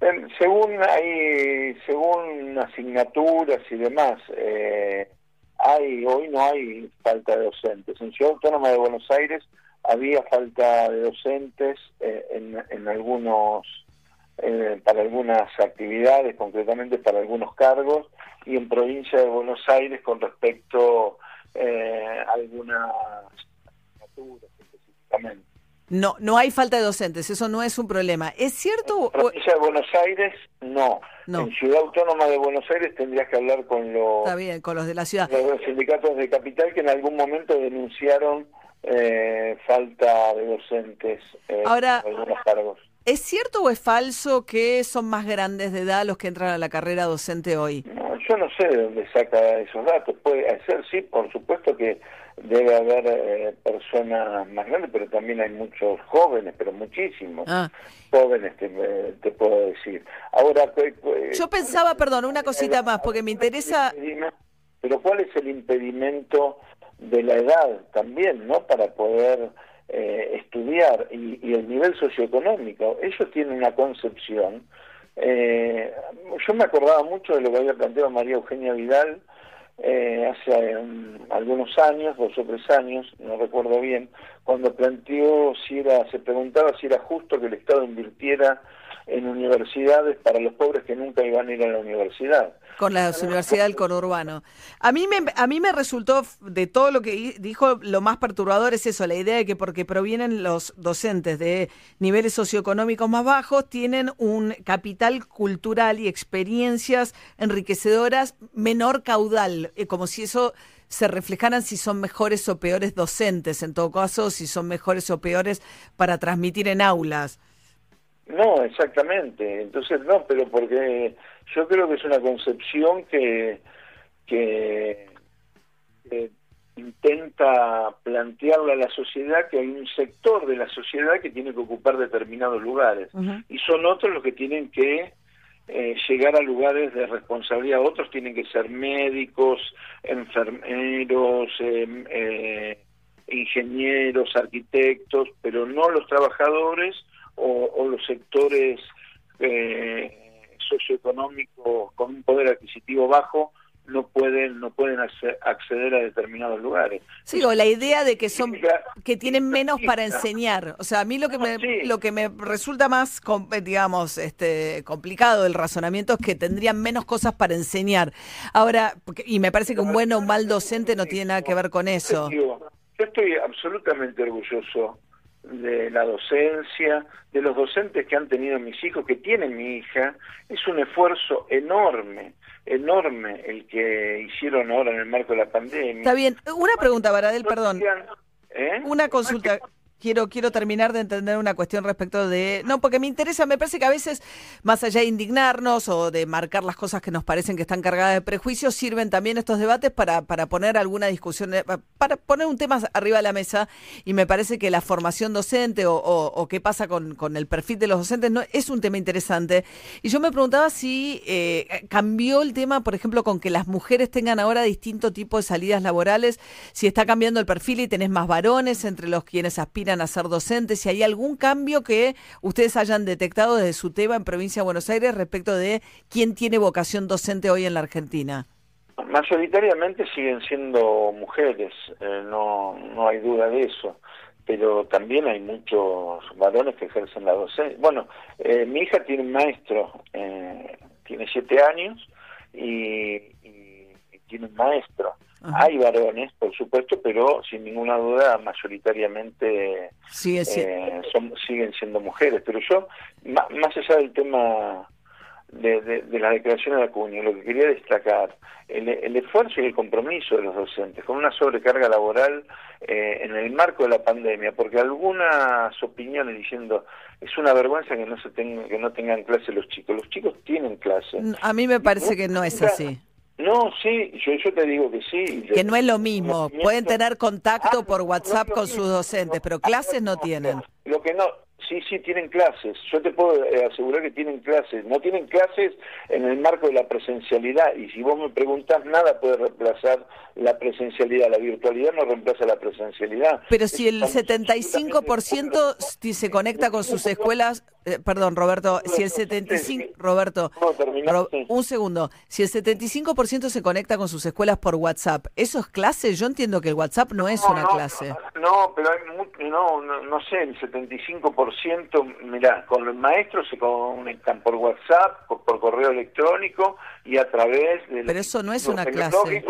Speaker 103: Em, según hay según asignaturas y demás eh, hay hoy no hay falta de docentes. En Ciudad Autónoma de Buenos Aires había falta de docentes eh, en, en algunos eh, para algunas actividades concretamente para algunos cargos y en provincia de Buenos Aires con respecto eh, a algunas asignaturas específicamente
Speaker 3: No, no hay falta de docentes, eso no es un problema. ¿Es cierto? o-
Speaker 103: provincia de Buenos Aires, no. En Ciudad Autónoma de Buenos Aires tendrías que hablar con los,
Speaker 3: Está bien, con los de la ciudad.
Speaker 103: los sindicatos de capital que en algún momento denunciaron eh, falta de docentes eh,
Speaker 3: Ahora-
Speaker 103: en algunos cargos.
Speaker 3: ¿Es cierto o es falso que son más grandes de edad los que entran a la carrera docente hoy?
Speaker 103: No, yo no sé de dónde saca esos datos. Puede ser, sí, por supuesto que debe haber eh, personas más grandes, pero también hay muchos jóvenes, pero muchísimos
Speaker 3: Ah.
Speaker 103: jóvenes, te, eh, te puedo decir. Ahora, pues,
Speaker 3: Yo pensaba, perdón, una cosita más, porque me interesa...
Speaker 103: Pero ¿cuál es el impedimento de la edad también, no? Para poder eh, estudiar y, y el nivel socioeconómico. Ellos tienen una concepción. eh, yo me acordaba mucho de lo que había planteado María Eugenia Vidal eh, hace um, algunos años, dos o tres años, no recuerdo bien, cuando planteó si era, se preguntaba si era justo que el Estado invirtiera en universidades para los pobres que nunca iban a ir a la universidad.
Speaker 3: con la Universidad del Conurbano. A mí me, a mí me resultó de todo lo que di- dijo lo más perturbador es eso, la idea de que porque provienen los docentes de niveles socioeconómicos más bajos tienen un capital cultural y experiencias enriquecedoras menor caudal, eh, como si eso se reflejaran si son mejores o peores docentes, en todo caso, si son mejores o peores para transmitir en aulas.
Speaker 103: No, exactamente. Entonces, no, pero porque yo creo que es una concepción que, que, intenta plantearle a la sociedad que hay un sector de la sociedad que tiene que ocupar determinados lugares y son otros los que tienen que eh, llegar a lugares de responsabilidad. Otros tienen que ser médicos, enfermeros, em, eh, ingenieros, arquitectos, pero no los trabajadores o, o los sectores eh, socioeconómicos con un poder adquisitivo bajo no pueden no pueden acce- acceder a determinados lugares.
Speaker 3: Sí, o la idea de que son que tienen menos para enseñar. O sea, a mí lo que me lo que me resulta más digamos, este complicado del razonamiento es que tendrían menos cosas para enseñar. Ahora, y me parece que un buen o un mal docente no tiene nada que ver con eso.
Speaker 103: Yo estoy absolutamente orgulloso de la docencia, de los docentes que han tenido mis hijos, que tienen mi hija. Es un esfuerzo enorme, enorme el que hicieron ahora en el marco de la pandemia.
Speaker 3: Está bien. Una pregunta, Baradel, perdón.
Speaker 103: ¿Eh?
Speaker 3: Una consulta. Quiero, quiero terminar de entender una cuestión respecto de... No, porque me interesa, me parece que a veces, más allá de indignarnos o de marcar las cosas que nos parecen que están cargadas de prejuicios, sirven también estos debates para, para poner alguna discusión, eh, para poner un tema arriba de la mesa. Y me parece que la formación docente o, o- qué pasa con, con el perfil de los docentes no es un tema interesante. Y yo me preguntaba si eh, cambió el tema, por ejemplo, con que las mujeres tengan ahora distinto tipo de salidas laborales, si está cambiando el perfil y tenés más varones entre los quienes aspiran a ser docentes, si hay algún cambio que ustedes hayan detectado desde su tema en Provincia de Buenos Aires respecto de quién tiene vocación docente hoy en la Argentina.
Speaker 103: Mayoritariamente siguen siendo mujeres, eh, no, no hay duda de eso, pero también hay muchos varones que ejercen la docencia. Bueno, eh, mi hija tiene un maestro, eh, tiene siete años y, y- y tiene un maestro. Hay varones, por supuesto, pero sin ninguna duda mayoritariamente eh, son, siguen siendo mujeres. Pero yo, ma- más allá del tema de, de, de la declaración de Acuña, lo que quería destacar, el, el esfuerzo y el compromiso de los docentes con una sobrecarga laboral eh, en el marco de la pandemia, porque algunas opiniones diciendo es una vergüenza que no se tengan, que no tengan clase los chicos. Los chicos tienen clase.
Speaker 3: A mí me parece que no es así.
Speaker 103: No, sí, yo, yo te digo que sí.
Speaker 3: Que no es lo mismo. Pueden tener contacto por WhatsApp con sus docentes, pero clases no tienen.
Speaker 103: Lo que no, sí, sí, tienen clases. Yo te puedo eh, asegurar que tienen clases. No tienen clases en el marco de la presencialidad. Y si vos me preguntás, nada puede reemplazar la presencialidad. La virtualidad no reemplaza la presencialidad.
Speaker 3: Pero si el 75% si se conecta con sus escuelas, eh, perdón, Roberto, si el 75, Roberto, Ro- un segundo, si el 75% se conecta con sus escuelas por WhatsApp, ¿eso es clase? Yo entiendo que el WhatsApp no es una clase.
Speaker 103: No, pero hay no, no, no sé, el 75%, mirá, con los maestros se conectan por WhatsApp, por, por correo electrónico y a través de
Speaker 3: Pero eso no es una clase.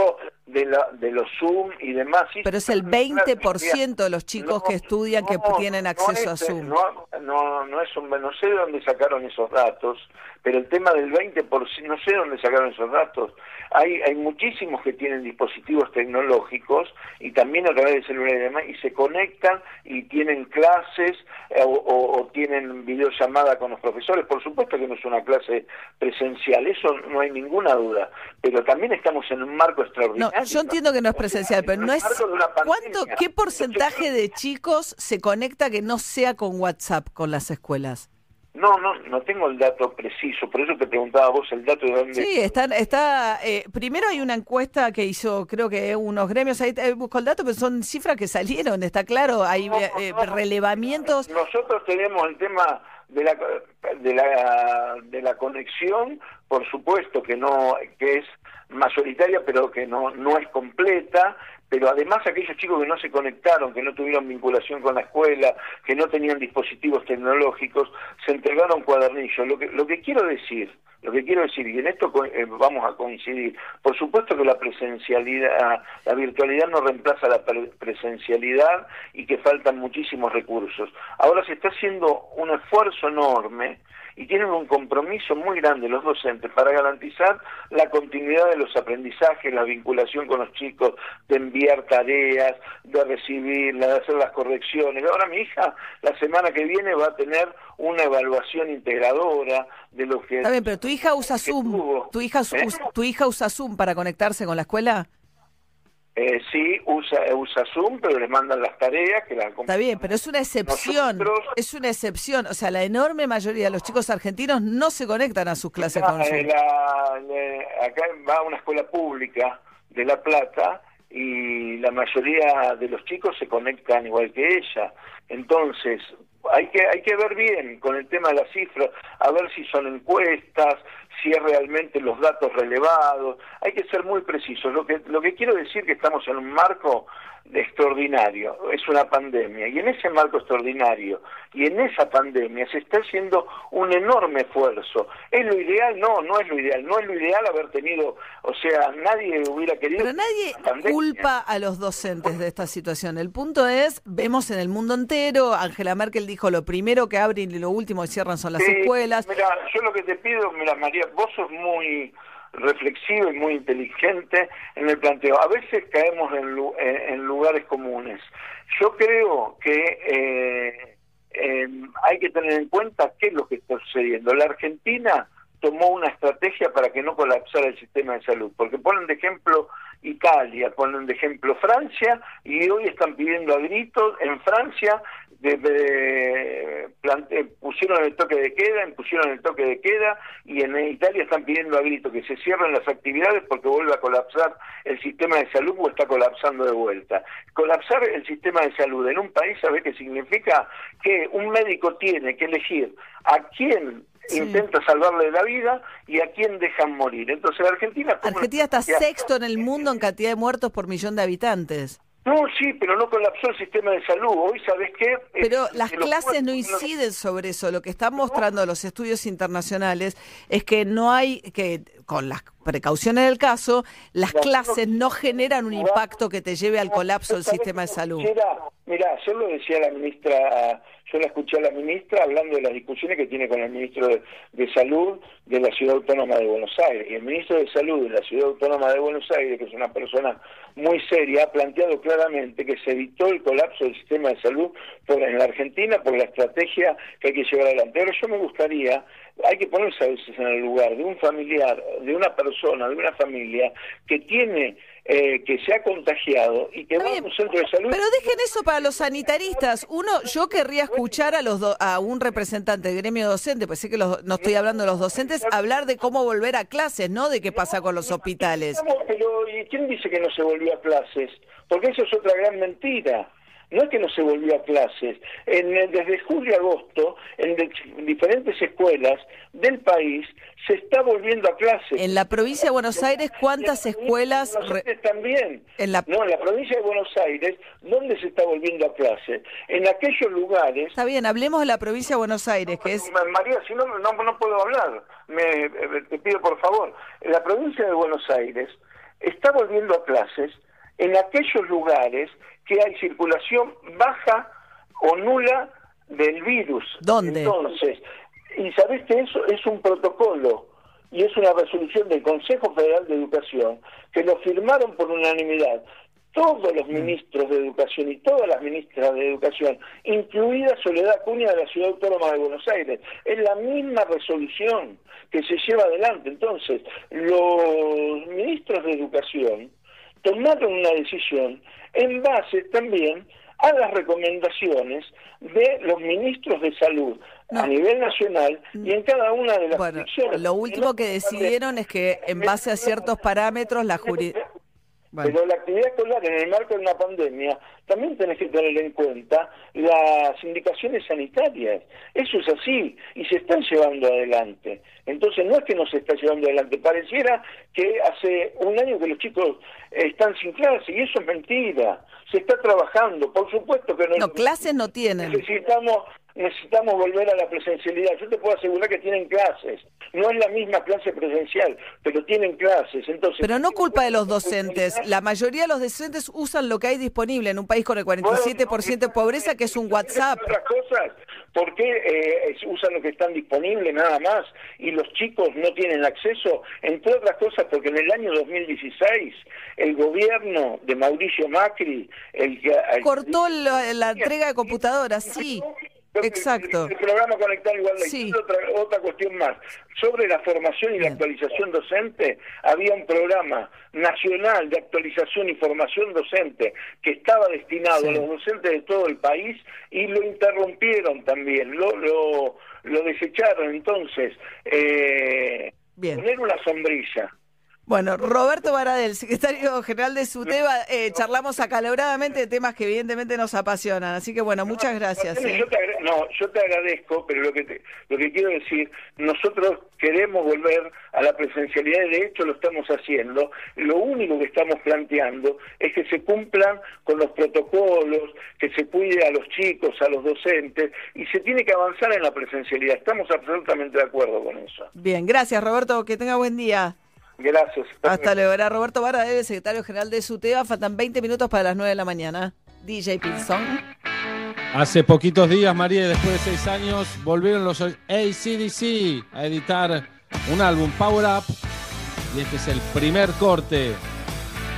Speaker 103: De, la, de los Zoom y demás.
Speaker 3: Pero es el
Speaker 103: son clases,
Speaker 3: 20% de los chicos que estudian que tienen acceso a
Speaker 103: es,
Speaker 3: Zoom.
Speaker 103: No, no, no es un, no sé de dónde sacaron esos datos, pero el tema del 20%, no sé de dónde sacaron esos datos. Hay, hay muchísimos que tienen dispositivos tecnológicos y también a través de celular y demás, y se conectan y tienen clases eh, o, o- o tienen videollamada con los profesores. Por supuesto que no es una clase presencial, eso no hay ninguna duda, pero también estamos en un marco extraordinario.
Speaker 3: Yo entiendo que no es presencial, pero no es... ¿Cuánto, ¿Qué porcentaje de chicos se conecta que no sea con WhatsApp con las escuelas?
Speaker 103: No, no, no tengo el dato preciso, por eso te preguntaba vos el dato de dónde...
Speaker 3: Sí, está, está eh, primero hay una encuesta que hizo, creo que unos gremios, ahí eh, busco el dato, pero son cifras que salieron, está claro, hay eh, eh, relevamientos.
Speaker 103: Nosotros tenemos el tema de la de la de la conexión, por supuesto que no que es mayoritaria, pero que no no es completa, pero además aquellos chicos que no se conectaron, que no tuvieron vinculación con la escuela, que no tenían dispositivos tecnológicos, se entregaron cuadernillos. Lo que lo que quiero decir, lo que quiero decir, y en esto eh, vamos a coincidir, por supuesto que la presencialidad, la virtualidad no reemplaza la pre- presencialidad y que faltan muchísimos recursos. Ahora se está haciendo un esfuerzo enorme y tienen un compromiso muy grande los docentes para garantizar la continuidad de los aprendizajes, la vinculación con los chicos, de enviar tareas, de recibirlas, de hacer las correcciones. Ahora mi hija la semana que viene va a tener una evaluación integradora de lo que
Speaker 3: Está bien, pero tu hija usa Zoom. ¿Tu hija,
Speaker 103: ¿Eh?
Speaker 3: ¿Tu hija usa Zoom para conectarse con la escuela?
Speaker 103: Eh, sí usa usa Zoom, pero le mandan las tareas que la
Speaker 3: Está bien, pero es una excepción. Es una excepción. O sea, la enorme mayoría de los chicos argentinos no se conectan a sus clases con
Speaker 103: Ah,
Speaker 3: Zoom.
Speaker 103: la- acá va a una escuela pública de La Plata y la mayoría de los chicos se conectan igual que ella. Entonces, hay que hay que ver bien con el tema de las cifras, a ver si son encuestas, si es realmente los datos relevados. Hay que ser muy precisos. Lo que lo que quiero decir que estamos en un marco extraordinario, es una pandemia, y en ese marco extraordinario y en esa pandemia se está haciendo un enorme esfuerzo. ¿Es lo ideal? No, no es lo ideal, no es lo ideal haber tenido, o sea, nadie hubiera querido...
Speaker 3: Pero nadie culpa a los docentes de esta situación. El punto es, vemos en el mundo entero, Angela Merkel dijo lo primero que abren y lo último que cierran son las
Speaker 103: Sí,
Speaker 3: escuelas.
Speaker 103: Mira, yo lo que te pido, mira María, vos sos muy reflexivo y muy inteligente en el planteo. A veces caemos en, lu- en- en lugares comunes. Yo creo que eh, eh, hay que tener en cuenta qué es lo que está sucediendo. La Argentina tomó una estrategia para que no colapsara el sistema de salud, porque ponen de ejemplo Italia, ponen de ejemplo Francia, y hoy están pidiendo a gritos en Francia, de, de- plante- pusieron el toque de queda, impusieron el toque de queda, y en Italia están pidiendo a gritos que se cierren las actividades porque vuelve a colapsar el sistema de salud o está colapsando de vuelta. Colapsar el sistema de salud en un país, ¿sabe qué significa? Que un médico tiene que elegir a quién intenta salvarle la vida y a quién dejan morir. Entonces Argentina...
Speaker 3: Argentina está sexto en el mundo en cantidad de muertos por millón de habitantes.
Speaker 103: No, sí, pero no colapsó el sistema de salud. Hoy, ¿sabes qué?
Speaker 3: Pero
Speaker 103: Eh,
Speaker 3: las
Speaker 103: que los
Speaker 3: clases no inciden sobre eso. Lo que están mostrando los estudios internacionales es que no hay, que con las precauciones del caso, las clases no generan un impacto que te lleve al colapso del sistema de salud.
Speaker 103: Mira, mira, ayer lo decía la ministra yo la escuché a la ministra hablando de las discusiones que tiene con el ministro de, Salud de la Ciudad Autónoma de Buenos Aires. Y el ministro de Salud de la Ciudad Autónoma de Buenos Aires, que es una persona muy seria, ha planteado claramente que se evitó el colapso del sistema de salud por, en la Argentina por la estrategia que hay que llevar adelante. Pero yo me gustaría, hay que ponerse a veces en el lugar de un familiar, de una persona, de una familia que tiene eh, que se ha contagiado y que va a un centro de salud.
Speaker 3: Pero dejen eso para los sanitaristas. Uno, yo querría escuchar a los do- a un representante del gremio docente, pues sé que los- no estoy hablando de los docentes, hablar de cómo volver a clases, no de qué pasa con los hospitales.
Speaker 103: Pero ¿y quién dice que no se volvió a clases? Porque eso es otra gran mentira. No es que no se volvió a clases. En, el- desde julio a agosto, en de- diferentes escuelas del país, se está volviendo a clases.
Speaker 3: En la provincia de Buenos Aires, ¿cuántas escuelas? re-
Speaker 103: Nosotros también.
Speaker 3: En la...
Speaker 103: No, en la provincia de Buenos Aires, ¿dónde se está volviendo a clases? En aquellos lugares...
Speaker 3: Está bien, hablemos de la provincia de Buenos Aires, que es...
Speaker 103: Ma- María, si no, no, no puedo hablar. Me, eh, te pido por favor. En la provincia de Buenos Aires está volviendo a clases en aquellos lugares que hay circulación baja o nula del virus.
Speaker 3: ¿Dónde?
Speaker 103: Entonces, y sabés que eso es un protocolo y es una resolución del Consejo Federal de Educación que lo firmaron por unanimidad todos los ministros de educación y todas las ministras de educación, incluida Soledad Acuña de la Ciudad Autónoma de Buenos Aires. Es la misma resolución que se lleva adelante. Entonces, los ministros de educación tomaron una decisión en base también a las recomendaciones de los ministros de salud a nivel nacional y en cada una de las
Speaker 3: Bueno, lo último que decidieron es que en base a ciertos parámetros la jurisdicción...
Speaker 103: Pero la actividad escolar en el marco de una pandemia también tenés que tener en cuenta las indicaciones sanitarias. Eso es así y se están llevando adelante. Entonces no es que no se está llevando adelante, pareciera que hace un año que los chicos están sin clase y eso es mentira. Se está trabajando, por supuesto que no.
Speaker 3: No, clases no tienen.
Speaker 103: Necesitamos necesitamos volver a la presencialidad. Yo te puedo asegurar que tienen clases. No es la misma clase presencial, pero tienen clases. Entonces,
Speaker 3: Pero no culpa de los docentes. La mayoría de los docentes usan lo que hay disponible en un país con el 47% de pobreza, que es un WhatsApp.
Speaker 103: otras cosas, ¿por qué eh, usan lo que están disponible nada más y los chicos no tienen acceso? Entre otras cosas, porque en el año 2016 el gobierno de Mauricio Macri, el que el-
Speaker 3: Cortó la, la entrega de computadoras, sí. Exacto.
Speaker 103: El programa Conectar Igualdad. Y otra, otra cuestión más. Sobre la formación y la actualización docente, había un programa nacional de actualización y formación docente que estaba destinado a los docentes de todo el país y lo interrumpieron también, lo, lo, lo desecharon. Entonces, eh, poner una sombrilla.
Speaker 3: Bueno, Roberto Baradel, secretario general de SUTEBA, eh, charlamos acaloradamente de temas que evidentemente nos apasionan. Así que bueno, muchas gracias. ¿eh?
Speaker 103: Yo te no, yo te agradezco, pero lo que te- lo que quiero decir, nosotros queremos volver a la presencialidad y de hecho lo estamos haciendo. Lo único que estamos planteando es que se cumplan con los protocolos, que se cuide a los chicos, a los docentes y se tiene que avanzar en la presencialidad. Estamos absolutamente de acuerdo con eso.
Speaker 3: Bien, gracias Roberto, que tenga buen día.
Speaker 103: Gracias.
Speaker 3: Hasta luego. Era Roberto Baradel, secretario general de SUTEBA. Faltan 20 minutos para las 9 de la mañana. DJ Pilson.
Speaker 5: Hace poquitos días, María, después de seis años, volvieron los ACDC a editar un álbum Power Up. Y este es el primer corte.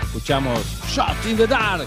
Speaker 5: Escuchamos Shot in the Dark.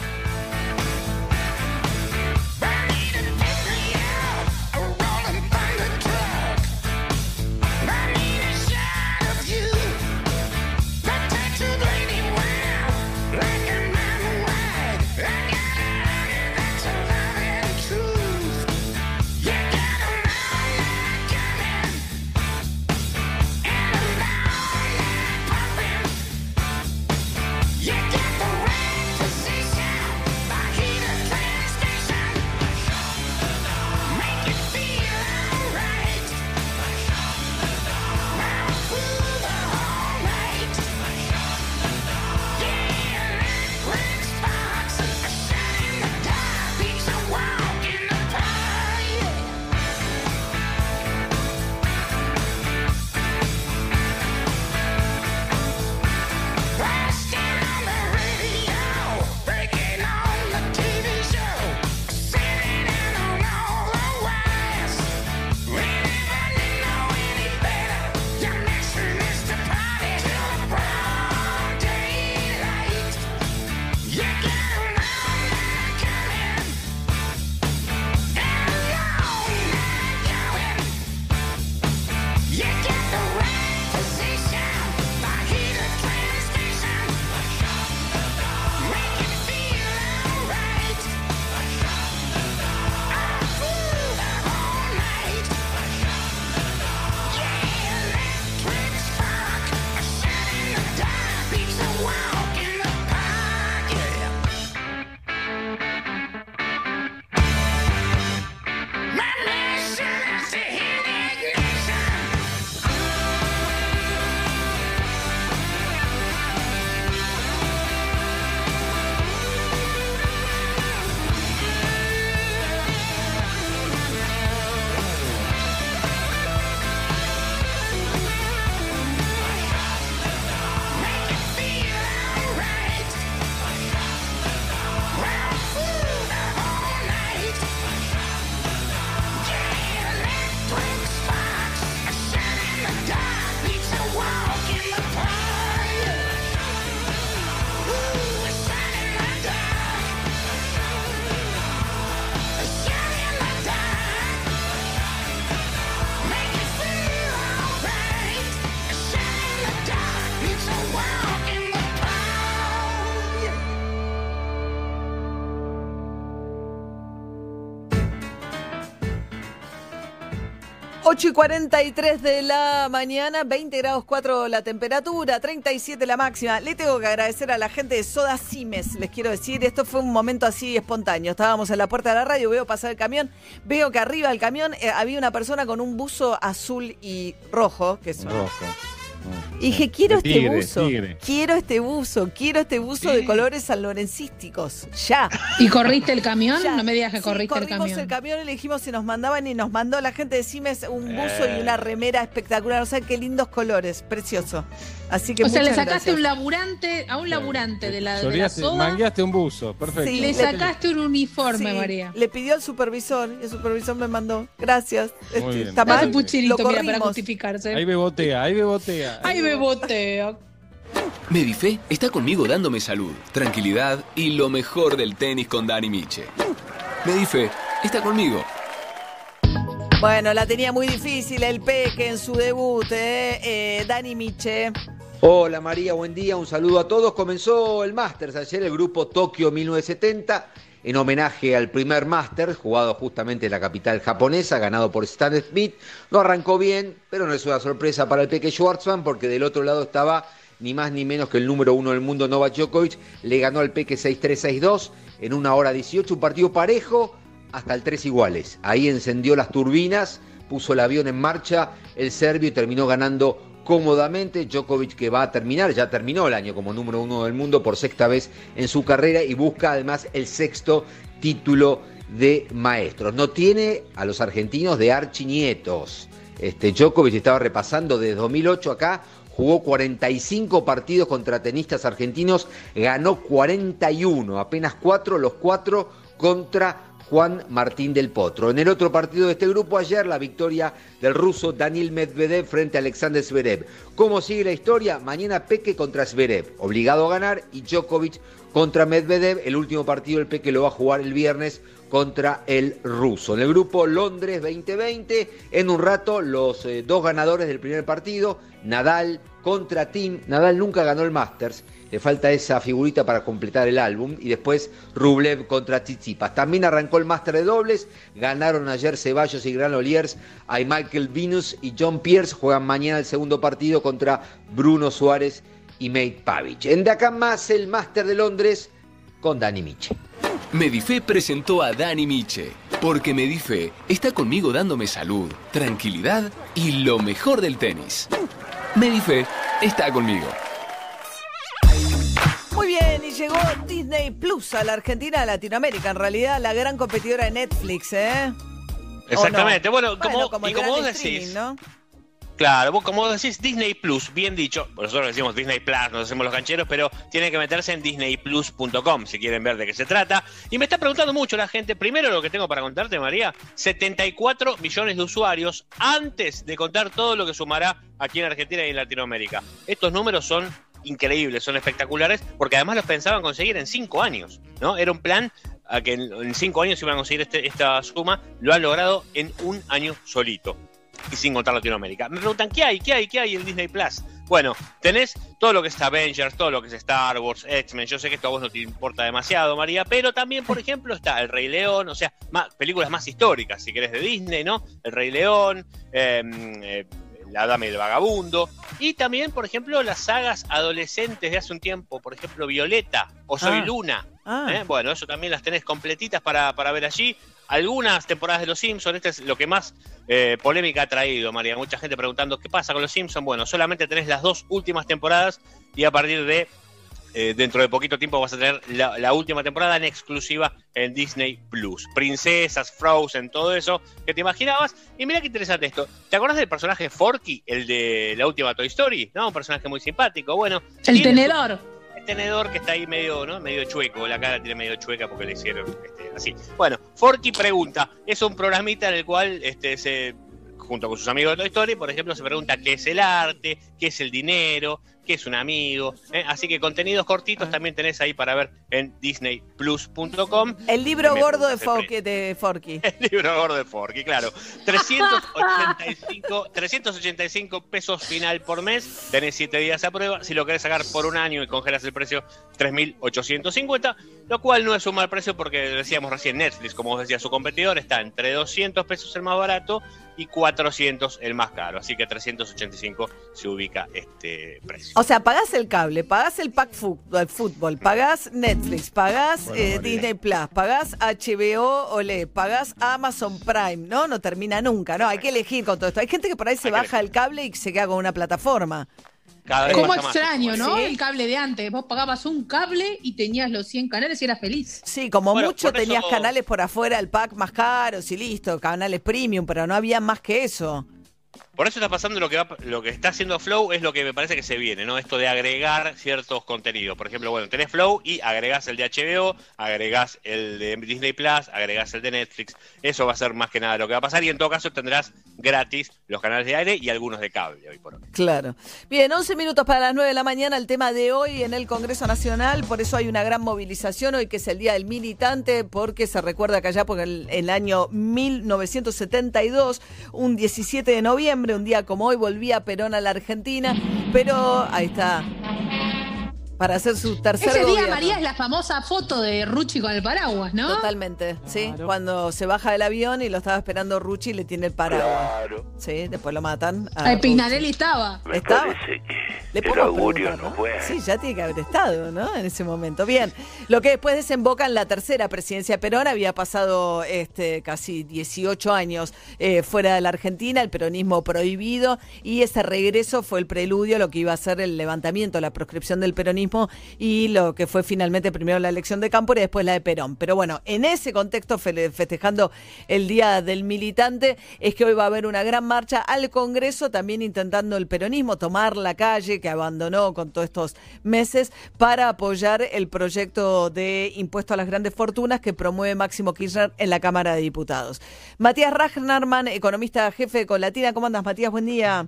Speaker 3: 8 y 43 de la mañana, 20 grados 4 la temperatura, 37 la máxima. Le tengo que agradecer a la gente de Soda Cimes, les quiero decir, esto fue un momento así espontáneo. Estábamos en la puerta de la radio, veo pasar el camión, veo que arriba del camión eh, había una persona con un buzo azul y rojo, que son
Speaker 5: Rojo.
Speaker 3: Y dije, quiero este
Speaker 5: tigre,
Speaker 3: buzo,
Speaker 5: tigre.
Speaker 3: quiero este buzo, quiero este buzo de colores sanlorencísticos, ya.
Speaker 40: ¿Y corriste el camión?
Speaker 3: Ya.
Speaker 40: No me digas que
Speaker 3: Sí,
Speaker 40: corriste el
Speaker 3: corrimos
Speaker 40: camión.
Speaker 3: el camión y le dijimos si nos mandaban y nos mandó la gente de Cimes un buzo
Speaker 5: Eh.
Speaker 3: y una remera espectacular, o sea, qué lindos colores, precioso. Así que
Speaker 40: O sea, le sacaste
Speaker 3: gracias.
Speaker 40: un laburante, a un laburante de la, de la soda,
Speaker 5: mangueaste un buzo, perfecto.
Speaker 3: Sí,
Speaker 40: le sacaste un uniforme,
Speaker 3: Sí,
Speaker 40: María.
Speaker 3: Le pidió al supervisor y el supervisor me mandó. Gracias.
Speaker 5: Muy
Speaker 3: Este,
Speaker 5: bien.
Speaker 3: ¿Está mal?
Speaker 5: un
Speaker 40: puchilito,
Speaker 3: Lo
Speaker 40: mira, para
Speaker 3: corrimos.
Speaker 40: justificarse.
Speaker 5: Ahí bebotea, ahí bebotea.
Speaker 40: Ay, bebotea.
Speaker 104: Medife está conmigo dándome salud, tranquilidad y lo mejor del tenis con Dani Miche. Medife está conmigo.
Speaker 3: Bueno, la tenía muy difícil el Peque en su debut, ¿eh? Eh, Dani Miche.
Speaker 105: Hola María, buen día, un saludo a todos. Comenzó el Masters ayer, el grupo Tokio 1970, en homenaje al primer Masters, jugado justamente en la capital japonesa, ganado por Stan Smith. No arrancó bien, pero no es una sorpresa para el Peque Schwartzman, porque del otro lado estaba ni más ni menos que el número uno del mundo, Novak Djokovic. Le ganó al Peque 6-3, 6-2 en una hora 18, un partido parejo hasta el tres iguales. Ahí encendió las turbinas, puso el avión en marcha, el serbio y terminó ganando cómodamente. Djokovic que va a terminar, ya terminó el año como número uno del mundo por sexta vez en su carrera y busca además el sexto título de maestros. No tiene a los argentinos de archinietos. Este, Djokovic estaba repasando desde 2008 acá, jugó 45 partidos contra tenistas argentinos, ganó 41, apenas cuatro, los cuatro contra Juan Martín del Potro. En el otro partido de este grupo ayer, la victoria del ruso Daniel Medvedev frente a Alexander Zverev. ¿Cómo sigue la historia? Mañana Peque contra Zverev, obligado a ganar, y Djokovic contra Medvedev. El último partido el Peque lo va a jugar el viernes contra el ruso. En el grupo Londres 2020, en un rato los eh, dos ganadores del primer partido, Nadal contra Tim. Nadal nunca ganó el Masters, le falta esa figurita para completar el álbum. Y después Rublev contra Tsitsipas. También arrancó el Master de dobles, ganaron ayer Ceballos y Granoliers. Hay Michael Venus y John Pierce, juegan mañana el segundo partido contra Bruno Suárez y Mate Pavic. En acá más el Master de Londres con Dani Miche.
Speaker 104: Medife presentó a Dani Miche, porque Medife está conmigo dándome salud, tranquilidad y lo mejor del tenis. Medife está conmigo.
Speaker 3: Llegó Disney Plus a la Argentina, a Latinoamérica, en realidad la gran competidora de Netflix, ¿eh?
Speaker 7: Exactamente. Bueno, como,
Speaker 3: como
Speaker 7: y
Speaker 3: el
Speaker 7: como vos decís,
Speaker 3: ¿no?
Speaker 7: Claro, vos como vos decís Disney Plus, bien dicho. Nosotros decimos Disney Plus, nos hacemos los cancheros, pero tienen que meterse en disneyplus.com si quieren ver de qué se trata. Y me está preguntando mucho la gente. Primero lo que tengo para contarte, María, 74 millones de usuarios antes de contar todo lo que sumará aquí en Argentina y en Latinoamérica. Estos números son increíbles, son espectaculares, porque además los pensaban conseguir en cinco años, ¿no? Era un plan a que en, cinco años iban a conseguir este- esta suma, lo han logrado en un año solito y sin contar Latinoamérica. Me preguntan, ¿qué hay? ¿Qué hay? ¿Qué hay en Disney Plus? Bueno, tenés todo lo que es Avengers, todo lo que es Star Wars, X-Men. Yo sé que esto a vos no te importa demasiado, María, pero también, por ejemplo, está El Rey León, o sea, películas más históricas, si querés, de Disney, ¿no? El Rey León, eh, eh, La Dama y el Vagabundo, y también, por ejemplo, las sagas adolescentes de hace un tiempo, por ejemplo, Violeta o Soy
Speaker 3: Ah.
Speaker 7: Luna.
Speaker 3: Ah.
Speaker 7: ¿eh? Bueno, eso también las tenés completitas para, para ver allí. Algunas temporadas de Los Simpsons, este es lo que más eh, polémica ha traído, María. Mucha gente preguntando qué pasa con Los Simpsons. Bueno, solamente tenés las dos últimas temporadas y a partir de eh, dentro de poquito tiempo vas a tener la, la última temporada en exclusiva en Disney Plus. Princesas, Frozen, todo eso que te imaginabas. Y mira qué interesante esto. ¿Te acuerdas del personaje Forky, el de la última Toy Story? ¿No? Un personaje muy simpático. Bueno,
Speaker 40: El
Speaker 7: su-
Speaker 40: tenedor.
Speaker 7: el tenedor que está ahí medio, ¿no? Medio chueco, la cara tiene medio chueca porque le hicieron este, así. Bueno, Forky pregunta, es un programita en el cual este, se junto con sus amigos de Toy Story, por ejemplo, se pregunta qué es el arte, qué es el dinero, qué es un amigo. ¿eh? Así que contenidos cortitos también tenés ahí para ver en disneyplus.com.
Speaker 3: El libro gordo de,
Speaker 7: puse
Speaker 3: Forky, de Forky. *laughs*
Speaker 7: El libro gordo de Forky, claro. 385, 385 *laughs* pesos final por mes. Tenés 7 días a prueba. Si lo querés sacar por un año y congelas el precio, 3.850. Lo cual no es un mal precio porque decíamos recién Netflix, como vos decías, su competidor está entre 200 pesos el más barato y 400 el más caro. Así que 385 se ubica este precio.
Speaker 3: O sea, pagás el cable, pagás el pack fútbol, fútbol pagás Netflix, pagás
Speaker 7: Bueno,
Speaker 3: eh. Disney Plus, pagás HBO OLED, pagás Amazon Prime, ¿no? No termina nunca, ¿no? Hay que elegir con todo esto. Hay gente que por ahí se baja el cable y se queda con una plataforma.
Speaker 7: Cada vez
Speaker 40: Como
Speaker 7: más.
Speaker 40: extraño, ¿no?
Speaker 3: Sí.
Speaker 40: El cable de antes. Vos pagabas un cable y tenías los 100 canales y eras feliz.
Speaker 3: Sí, como
Speaker 7: Bueno,
Speaker 3: mucho
Speaker 7: eso-
Speaker 3: tenías canales por afuera, el pack más caros y listo, canales premium, pero no había más que eso.
Speaker 7: Por eso está pasando lo que va, lo que está haciendo Flow es lo que me parece que se viene, ¿no? Esto de agregar ciertos contenidos. Por ejemplo, bueno, tenés Flow y agregás el de HBO, agregás el de Disney Plus, agregás el de Netflix. Eso va a ser más que nada lo que va a pasar y en todo caso tendrás gratis los canales de aire y algunos de cable hoy por hoy.
Speaker 3: Claro. Bien, 11 minutos para las 9 de la mañana, el tema de hoy en el Congreso Nacional, por eso hay una gran movilización hoy que es el Día del Militante, porque se recuerda que allá por el, el año 1972, un 17 de noviembre, un día como hoy, volvía Perón a la Argentina, pero ahí está, para hacer su tercer
Speaker 40: Ese día,
Speaker 3: gobierno.
Speaker 40: María, es la famosa foto de Ruchi con el paraguas, ¿no?
Speaker 3: Totalmente, sí. Cuando se baja del avión y lo estaba esperando Ruchi y le tiene el paraguas. Sí, después lo matan. Rucci.
Speaker 40: Pignarelli estaba.
Speaker 3: Estaba. Le
Speaker 106: el augurio no fue.
Speaker 3: Sí, ya tiene que haber estado, ¿no? En ese momento. Bien, lo que después desemboca en la tercera presidencia de Perón, había pasado este, casi 18 años eh, fuera de la Argentina, el peronismo prohibido, y ese regreso fue el preludio a lo que iba a ser el levantamiento, la proscripción del peronismo y lo que fue finalmente primero la elección de Cámpora y después la de Perón. Pero bueno, en ese contexto, fe- festejando el Día del Militante, es que hoy va a haber una gran marcha al Congreso, también intentando el peronismo tomar la calle que abandonó con todos estos meses para apoyar el proyecto de impuesto a las grandes fortunas que promueve Máximo Kirchner en la Cámara de Diputados. Matías Ragnarman, economista jefe de Colatina, ¿cómo andas Matías? Buen día.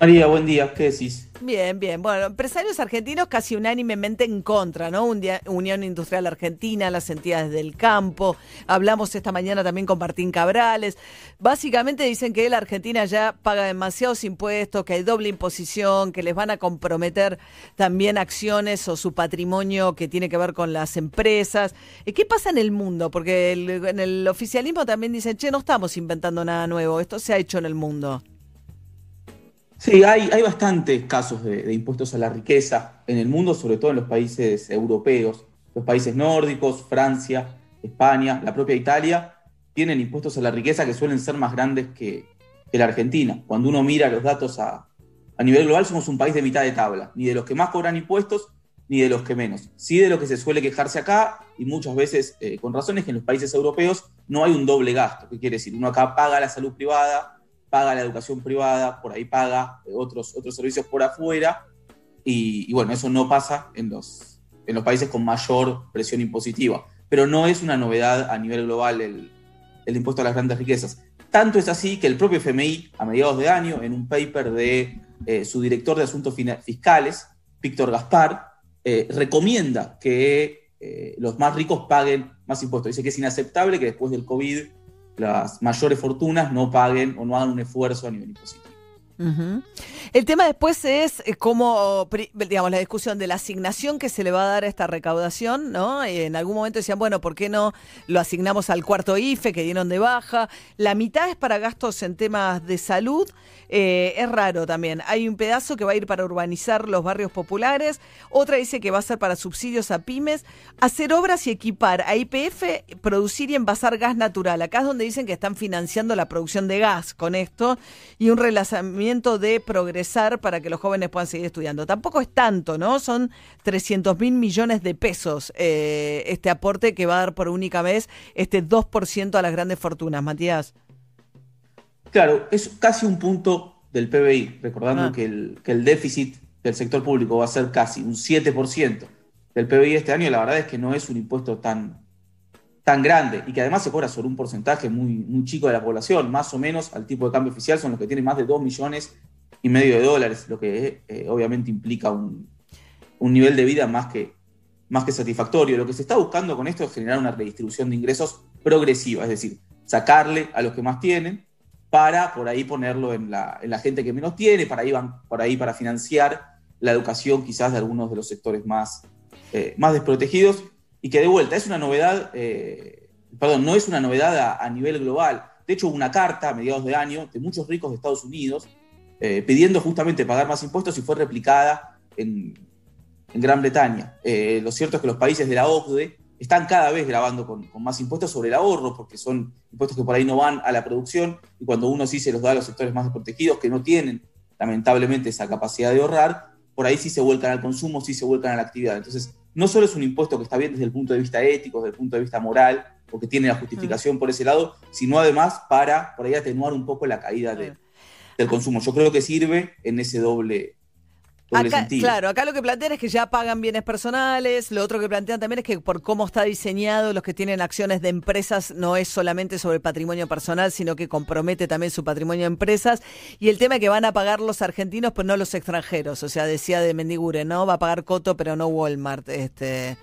Speaker 100: María, buen día, ¿qué decís?
Speaker 3: Bien, bien. Bueno, empresarios argentinos casi unánimemente en contra, ¿no? Unión Industrial Argentina, las entidades del campo. Hablamos esta mañana también con Martín Cabrales. Básicamente dicen que la Argentina ya paga demasiados impuestos, que hay doble imposición, que les van a comprometer también acciones o su patrimonio que tiene que ver con las empresas. Eh, ¿Qué pasa en el mundo? Porque el- en el oficialismo también dicen, che, no estamos inventando nada nuevo, esto se ha hecho en el mundo.
Speaker 100: Sí, hay, hay bastantes casos de, de impuestos a la riqueza en el mundo, sobre todo en los países europeos. Los países nórdicos, Francia, España, la propia Italia, tienen impuestos a la riqueza que suelen ser más grandes que, que la Argentina. Cuando uno mira los datos a, a nivel global, somos un país de mitad de tabla, ni de los que más cobran impuestos, ni de los que menos. Sí de lo que se suele quejarse acá, y muchas veces eh, con razones que en los países europeos no hay un doble gasto. ¿Qué quiere decir? Uno acá paga la salud privada, paga la educación privada, por ahí paga eh, otros, otros servicios por afuera, y, bueno, eso no pasa en los, en los países con mayor presión impositiva. Pero no es una novedad a nivel global el, el impuesto a las grandes riquezas. Tanto es así que el propio FMI, a mediados de año, en un paper de eh, su director de asuntos fiscales, Víctor Gaspar, eh, recomienda que los más ricos paguen más impuestos. Dice que es inaceptable que después del COVID las mayores fortunas no paguen o no hagan un esfuerzo a nivel impositivo.
Speaker 3: El tema después es eh, cómo, digamos, la discusión de la asignación que se le va a dar a esta recaudación, ¿no? En algún momento decían, bueno, ¿por qué no lo asignamos al cuarto IFE que dieron de baja? La mitad es para gastos en temas de salud. Eh, es raro también. Hay un pedazo que va a ir para urbanizar los barrios populares, otra dice que va a ser para subsidios a pymes, hacer obras y equipar a IPF, producir y envasar gas natural. Acá es donde dicen que están financiando la producción de gas con esto y un relanzamiento de progresar para que los jóvenes puedan seguir estudiando. Tampoco es tanto, ¿no? Son 300 mil millones de pesos eh, este aporte que va a dar por única vez este 2% a las grandes fortunas, Matías.
Speaker 100: Claro, es casi un punto del PBI, recordando
Speaker 3: Ah.
Speaker 100: que, el, que el déficit del sector público va a ser casi un 7% del PBI este año, la verdad es que no es un impuesto tan, tan grande y que además se cobra sobre un porcentaje muy, chico de la población, más o menos al tipo de cambio oficial son los que tienen más de 2 millones y medio de dólares, lo que eh, obviamente implica un, nivel de vida más que, más que satisfactorio. Lo que se está buscando con esto es generar una redistribución de ingresos progresiva, es decir, sacarle a los que más tienen para por ahí ponerlo en la, en la gente que menos tiene, para ahí, van, ahí para financiar la educación quizás de algunos de los sectores más, eh, más desprotegidos y que de vuelta es una novedad, eh, perdón, no es una novedad a, nivel global. De hecho, hubo una carta a mediados de año de muchos ricos de Estados Unidos eh, pidiendo justamente pagar más impuestos y fue replicada en, en Gran Bretaña. Eh, lo cierto es que los países de la OCDE están cada vez grabando con, con, más impuestos sobre el ahorro, porque son impuestos que por ahí no van a la producción, y cuando uno sí se los da a los sectores más desprotegidos, que no tienen lamentablemente esa capacidad de ahorrar, por ahí sí se vuelcan al consumo, sí se vuelcan a la actividad. Entonces, no solo es un impuesto que está bien desde el punto de vista ético, desde el punto de vista moral, porque tiene la justificación mm. por ese lado, sino además para por ahí atenuar un poco la caída de, del consumo. Yo creo que sirve en ese doble,
Speaker 3: Acá, claro, acá lo que plantean es que ya pagan bienes personales, lo otro que plantean también es que por cómo está diseñado los que tienen acciones de empresas no es solamente sobre el patrimonio personal, sino que compromete también su patrimonio de empresas. Y el tema es que van a pagar los argentinos pero no los extranjeros, o sea, decía de Mendigure, ¿no? Va a pagar Coto pero no Walmart, este.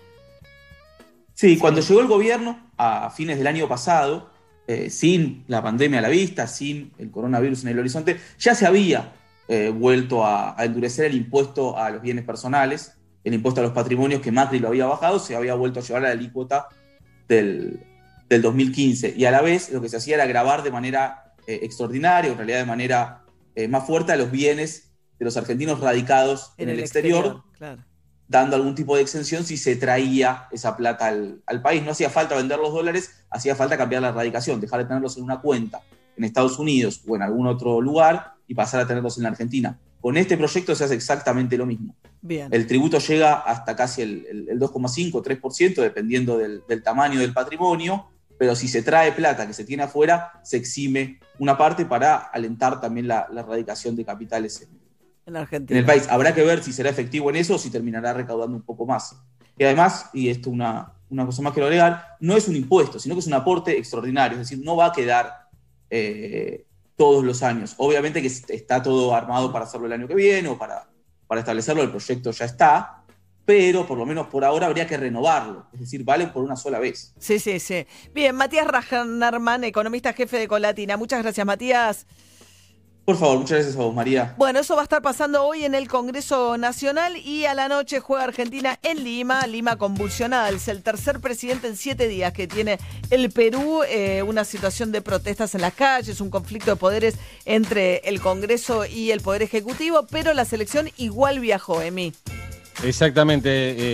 Speaker 100: Sí, cuando llegó el gobierno a fines del año pasado, eh, sin la pandemia a la vista, sin el coronavirus en el horizonte, ya se había eh, vuelto a, a, endurecer el impuesto a los bienes personales, el impuesto a los patrimonios que Macri lo había bajado, se había vuelto a llevar a la alícuota del, del 2015. Y a la vez lo que se hacía era grabar de manera eh, extraordinaria, en realidad de manera eh, más fuerte, a los bienes de los argentinos radicados en, en el, el, exterior, exterior claro. dando algún tipo de exención si se traía esa plata al, al país. No hacía falta vender los dólares, hacía falta cambiar la radicación, dejar de tenerlos en una cuenta en Estados Unidos o en algún otro lugar y pasar a tenerlos en la Argentina. Con este proyecto se hace exactamente lo mismo.
Speaker 3: Bien.
Speaker 100: El tributo llega hasta casi el, el, el 2,5 o 3%, dependiendo del, del, tamaño del patrimonio, pero si se trae plata que se tiene afuera, se exime una parte para alentar también la, la erradicación de capitales en,
Speaker 3: en, Argentina.
Speaker 100: en el país. Habrá que ver si será efectivo en eso o si terminará recaudando un poco más. Y además, y esto una, una cosa más que agregar, no es un impuesto, sino que es un aporte extraordinario, es decir, no va a quedar eh, todos los años. Obviamente que está todo armado para hacerlo el año que viene o para, para establecerlo, el proyecto ya está, pero por lo menos por ahora habría que renovarlo, es decir, vale por una sola vez.
Speaker 3: Sí, sí, sí. Bien, Matías Rajanarman, economista jefe de Colatina. Muchas gracias, Matías.
Speaker 100: Por favor, muchas gracias a vos, María.
Speaker 3: Bueno, eso va a estar pasando hoy en el Congreso Nacional y a la noche juega Argentina en Lima, Lima convulsionada. Es el tercer presidente en siete días que tiene el Perú, eh, una situación de protestas en las calles, un conflicto de poderes entre el Congreso y el Poder Ejecutivo, pero la selección igual viajó, Emi.
Speaker 5: Exactamente,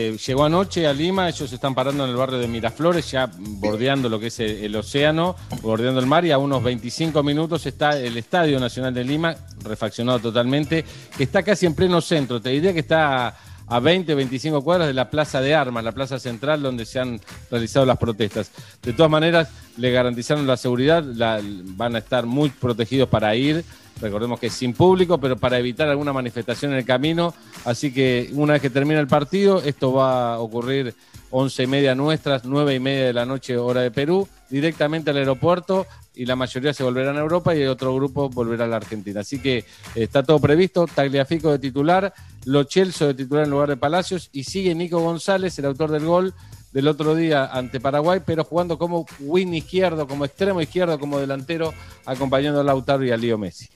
Speaker 5: eh, llegó anoche a Lima, ellos están parando en el barrio de Miraflores, ya bordeando lo que es el, océano, bordeando el mar, y a unos 25 minutos está el Estadio Nacional de Lima, refaccionado totalmente, que está casi en pleno centro, te diría que está a 20, 25 cuadras de la Plaza de Armas, la plaza central donde se han realizado las protestas. De todas maneras, le garantizaron la seguridad, la, van a estar muy protegidos para ir, recordemos que es sin público, pero para evitar alguna manifestación en el camino. Así que una vez que termine el partido, esto va a ocurrir once y media nuestras, nueve y media de la noche, hora de Perú, directamente al aeropuerto y la mayoría se volverán a Europa y el otro grupo volverá a la Argentina. Así que está todo previsto, Tagliafico de titular, Lo Chelso de titular en lugar de Palacios y sigue Nico González, el autor del gol del otro día ante Paraguay, pero jugando como win izquierdo, como extremo izquierdo, como delantero, acompañando a Lautaro y a Lío Messi.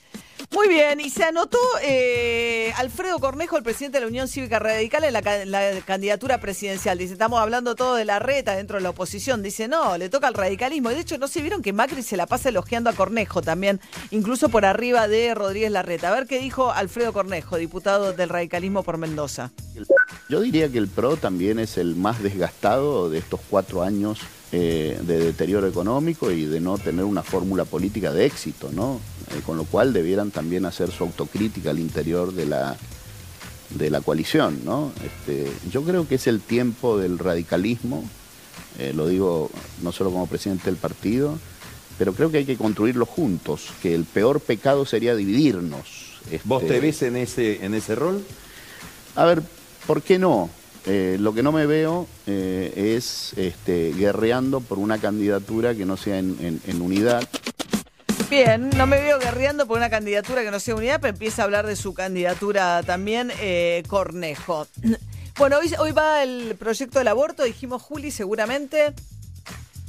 Speaker 3: Muy bien, y se anotó eh, Alfredo Cornejo, el presidente de la Unión Cívica Radical, en la, candidatura presidencial. Dice, estamos hablando todo de la reta dentro de la oposición. Dice, no, le toca al radicalismo. Y de hecho, no se vieron que Macri se la pasa elogiando a Cornejo también, incluso por arriba de Rodríguez Larreta. A ver qué dijo Alfredo Cornejo, diputado del radicalismo por Mendoza.
Speaker 106: Yo diría que el PRO también es el más desgastado de estos cuatro años eh, de deterioro económico y de no tener una fórmula política de éxito, ¿no? Eh, con lo cual debieran también hacer su autocrítica al interior de la, de la coalición, ¿no? Este, yo creo que es el tiempo del radicalismo, eh, lo digo no solo como presidente del partido, pero creo que hay que construirlo juntos, que el peor pecado sería dividirnos.
Speaker 107: Este, ¿Vos te ves en ese, en ese rol?
Speaker 106: A ver, ¿por qué no? Eh, lo que no me veo eh, es este, guerreando por una candidatura que no sea en, unidad.
Speaker 3: Bien, no me veo guerreando por una candidatura que no sea unidad, pero empieza a hablar de su candidatura también, eh, Cornejo. Bueno, hoy va el proyecto del aborto, dijimos Juli, seguramente.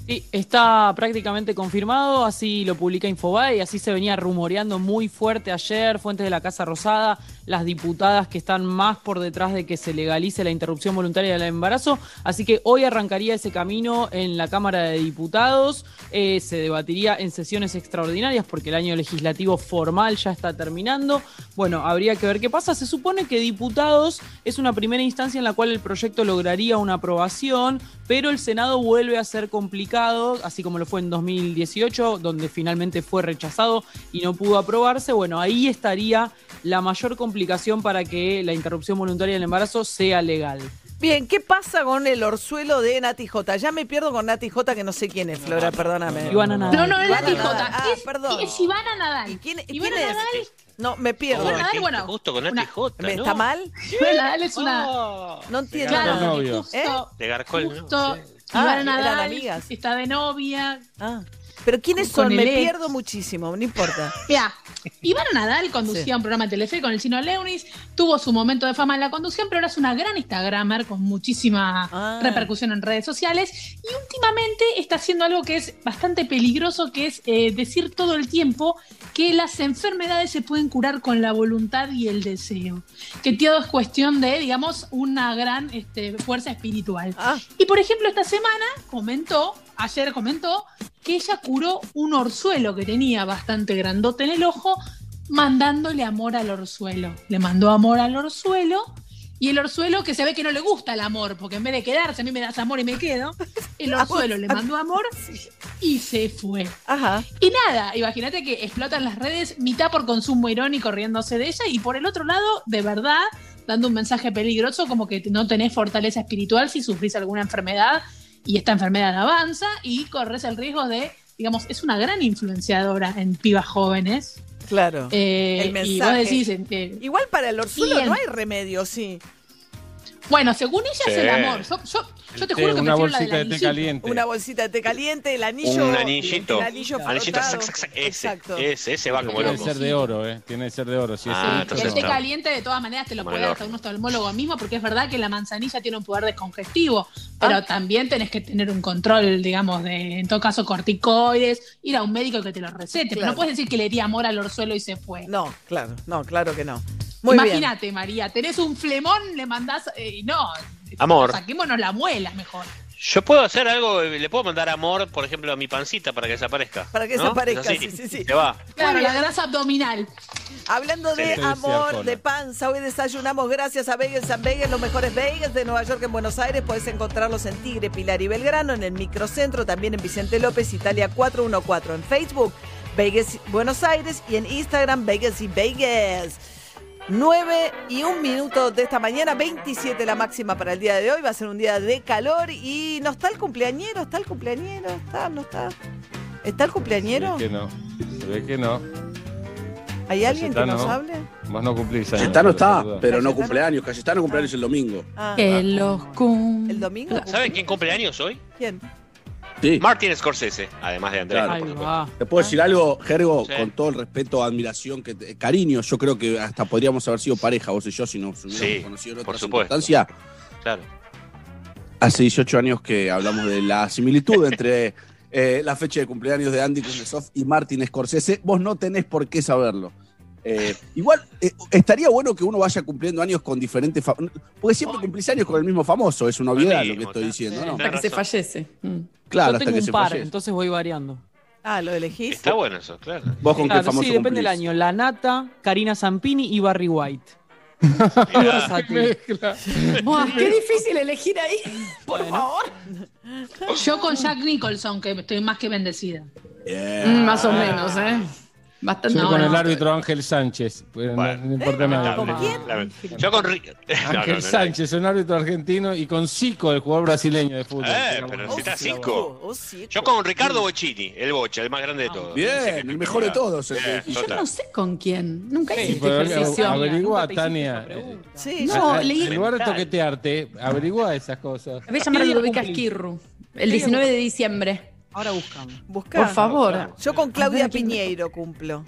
Speaker 6: Sí, está prácticamente confirmado, así lo publica Infobae así se venía rumoreando muy fuerte ayer, fuentes de la Casa Rosada, las diputadas que están más por detrás de que se legalice la interrupción voluntaria del embarazo, así que hoy arrancaría ese camino en la Cámara de Diputados, eh, se debatiría en sesiones extraordinarias porque el año legislativo formal ya está terminando, bueno, habría que ver qué pasa, se supone que diputados es una primera instancia en la cual el proyecto lograría una aprobación, pero el Senado vuelve a ser complicado así como lo fue en 2018, donde finalmente fue rechazado y no pudo aprobarse, bueno, ahí estaría la mayor complicación para que la interrupción voluntaria del embarazo sea legal.
Speaker 3: Bien, ¿qué pasa con el orzuelo de Nati J? Ya me pierdo con Nati J, que no sé quién es, Flora, perdóname.
Speaker 6: Ivana Nadal.
Speaker 40: No, no, es Nati. J.
Speaker 3: Ah,
Speaker 40: Es-
Speaker 3: perdón.
Speaker 40: Es Ivana Nadal.
Speaker 3: ¿Quién, quién
Speaker 40: Ivana? Nadal,
Speaker 3: No, me pierdo.
Speaker 40: Ivana Nadal, bueno,
Speaker 7: Justo con Nati J,
Speaker 3: ¿Me
Speaker 7: ¿no?
Speaker 3: ¿Está mal?
Speaker 40: Ivana Nadal es una.
Speaker 3: No entiendo.
Speaker 40: Claro,
Speaker 5: novio.
Speaker 40: justo,
Speaker 3: ¿Eh?
Speaker 7: De Garcol, ¿no?
Speaker 40: justo
Speaker 3: Ah, eran amigas.
Speaker 40: está de novia.
Speaker 3: Ah. Pero ¿quiénes
Speaker 40: Con
Speaker 3: son? Me
Speaker 40: ex.
Speaker 3: pierdo muchísimo, no importa. *laughs*
Speaker 40: Mira, Ivana Nadal conducía
Speaker 3: Sí.
Speaker 40: un programa de Telefe con el chino Leunis, tuvo su momento de fama en la conducción, pero ahora es una gran Instagramer con muchísima
Speaker 3: Ah.
Speaker 40: repercusión en redes sociales y últimamente está haciendo algo que es bastante peligroso, que es eh, decir todo el tiempo que las enfermedades se pueden curar con la voluntad y el deseo, que todo es cuestión de, digamos, una gran este, fuerza espiritual.
Speaker 3: Ah,
Speaker 40: Y por ejemplo, esta semana comentó, ayer comentó, que ella curó un orzuelo que tenía bastante grandote en el ojo, mandándole amor al orzuelo. Le mandó amor al orzuelo. Y el orzuelo que se ve que no le gusta el amor, porque en vez de quedarse, a mí me das amor y me quedo, *laughs* el orzuelo le mandó amor y se fue.
Speaker 3: ajá.
Speaker 40: Y nada, imagínate que explotan las redes, mitad por consumo irónico riéndose de ella, y por el otro lado, de verdad, dando un mensaje peligroso como que no tenés fortaleza espiritual si sufrís alguna enfermedad y esta enfermedad avanza y corres el riesgo de, digamos, es una gran influenciadora en pibas jóvenes.
Speaker 3: Claro.
Speaker 40: Eh,
Speaker 3: El
Speaker 40: y vos
Speaker 3: mensaje.
Speaker 40: decís, eh,
Speaker 3: Igual para el orzuelo
Speaker 40: Y el-
Speaker 3: no hay remedio, sí.
Speaker 40: bueno, según ella es el amor. Yo, yo- yo te
Speaker 5: Sí,
Speaker 40: juro que
Speaker 5: una
Speaker 40: la
Speaker 5: bolsita
Speaker 40: del
Speaker 5: de té caliente.
Speaker 3: Una bolsita de té caliente, el anillo.
Speaker 7: Un anillito.
Speaker 3: El anillo
Speaker 7: Anillito,
Speaker 3: frotado.
Speaker 7: sac, sac, sac, ese,
Speaker 3: Exacto.
Speaker 7: ese, ese va como
Speaker 5: Tiene que
Speaker 7: loco.
Speaker 5: ser de oro, ¿eh? Tiene que ser de oro. Si es
Speaker 7: Ah, entonces
Speaker 40: el té
Speaker 7: está.
Speaker 40: caliente, de todas maneras, te lo puede dar hasta un oftalmólogo mismo, porque es verdad que la manzanilla tiene un poder descongestivo, pero
Speaker 3: Ah.
Speaker 40: también tenés que tener un control, digamos, de, en todo caso, corticoides, ir a un médico que te lo recete. Pero no puedes decir que le di amor al orzuelo y se fue.
Speaker 3: No, claro, no, claro que no.
Speaker 40: Imagínate, María, tenés un flemón, le mandás. eh, no,
Speaker 7: Amor.
Speaker 40: saquémonos la muela mejor.
Speaker 7: Yo puedo hacer algo, le puedo mandar amor, por ejemplo, a mi pancita para que desaparezca.
Speaker 3: Para que
Speaker 7: ¿no?
Speaker 3: desaparezca, sí, sí, sí.
Speaker 7: Se va.
Speaker 40: Claro, la grasa abdominal.
Speaker 3: Hablando de
Speaker 7: Sí.
Speaker 3: amor, de panza, hoy desayunamos gracias a Bagels and Bagels, los mejores bagels de Nueva York en Buenos Aires. Puedes encontrarlos en Tigre, Pilar y Belgrano, en el Microcentro, también en Vicente López, Italia 414, en Facebook, Bagels Buenos Aires y en Instagram, Bagels y Bagels. 9 y un minuto de esta mañana, 27 la máxima para el día de hoy. Va a ser un día de calor y no está el cumpleañero, está el cumpleañero, está, no está. ¿Está el
Speaker 5: Se
Speaker 3: cumpleañero?
Speaker 5: ve que no. Se ve que no.
Speaker 3: ¿Hay alguien que nos hable?
Speaker 5: Vos no cumplís años.
Speaker 108: Cayetano está, pero no cumpleaños. Cayetano cumpleaños el domingo.
Speaker 3: Ah,
Speaker 97: Que los cum...
Speaker 3: ¿El domingo?
Speaker 7: ¿Saben quién cumple años hoy?
Speaker 3: ¿Quién?
Speaker 108: Sí.
Speaker 7: Martin Scorsese, además de Andrés.
Speaker 108: Claro. ¿Te puedo decir algo, Gergo?
Speaker 7: Sí.
Speaker 108: Con todo el respeto, admiración, que te- cariño, yo creo que hasta podríamos haber sido pareja, vos y yo, si nos hubiéramos
Speaker 7: Sí,
Speaker 108: conocido en otra circunstancia.
Speaker 7: Claro.
Speaker 108: Hace 18 años que hablamos de la similitud entre eh, la fecha de cumpleaños de Andy Kuznetsov y Martin Scorsese. Vos no tenés por qué saberlo. Eh, igual, eh, estaría bueno que uno vaya cumpliendo años con diferentes... Porque siempre cumplís años con el mismo famoso, es una obviedad lo que estoy diciendo. ¿no?
Speaker 97: Hasta que se fallece. Mm.
Speaker 108: Claro,
Speaker 6: Yo
Speaker 108: hasta
Speaker 6: tengo
Speaker 108: que
Speaker 6: un
Speaker 108: se
Speaker 6: par,
Speaker 108: fallece.
Speaker 6: entonces voy variando.
Speaker 3: Ah, ¿lo elegís?
Speaker 7: Está bueno eso, claro.
Speaker 108: ¿Vos con qué
Speaker 6: Claro,
Speaker 108: famoso
Speaker 6: sí, depende del año. La Nata, Karina Zampini y Barry White. *laughs*
Speaker 7: Mirá.
Speaker 97: Qué difícil elegir ahí. Por favor.
Speaker 40: Yo con Jack Nicholson, que estoy más que bendecida.
Speaker 97: Mm, más o menos, ¿eh? Bastante.
Speaker 5: Yo
Speaker 40: No,
Speaker 5: con
Speaker 40: no.
Speaker 5: el árbitro Ángel Sánchez. pues, no-
Speaker 7: Bueno.
Speaker 5: no, importa nada.
Speaker 3: ¿Con quién?
Speaker 7: Lamentable. Yo con Rick. *laughs* No, no,
Speaker 5: Ángel. Sánchez, un árbitro argentino, y con Zico, el jugador brasileño de fútbol.
Speaker 7: Eh, pero si está
Speaker 3: Oh, oh, sí.
Speaker 7: Yo con Ricardo Bochini, el bocha, el más grande de todos.
Speaker 108: Bien, el mejor de todos, que-
Speaker 97: Yo no sé con quién. Nunca hice
Speaker 5: Sí,
Speaker 97: este ejercicio.
Speaker 5: averigua, Tania.
Speaker 97: No, leí-
Speaker 5: En lugar de toquetearte, averigua esas cosas.
Speaker 97: Voy a llamar a
Speaker 6: ¿Qué día
Speaker 97: Ludovica? Esquirru. El 19 de diciembre.
Speaker 6: Ahora buscamos.
Speaker 3: Busca.
Speaker 40: Por favor.
Speaker 3: Yo con Claudia
Speaker 40: A ver, ¿quién me
Speaker 3: Piñeiro cumplo.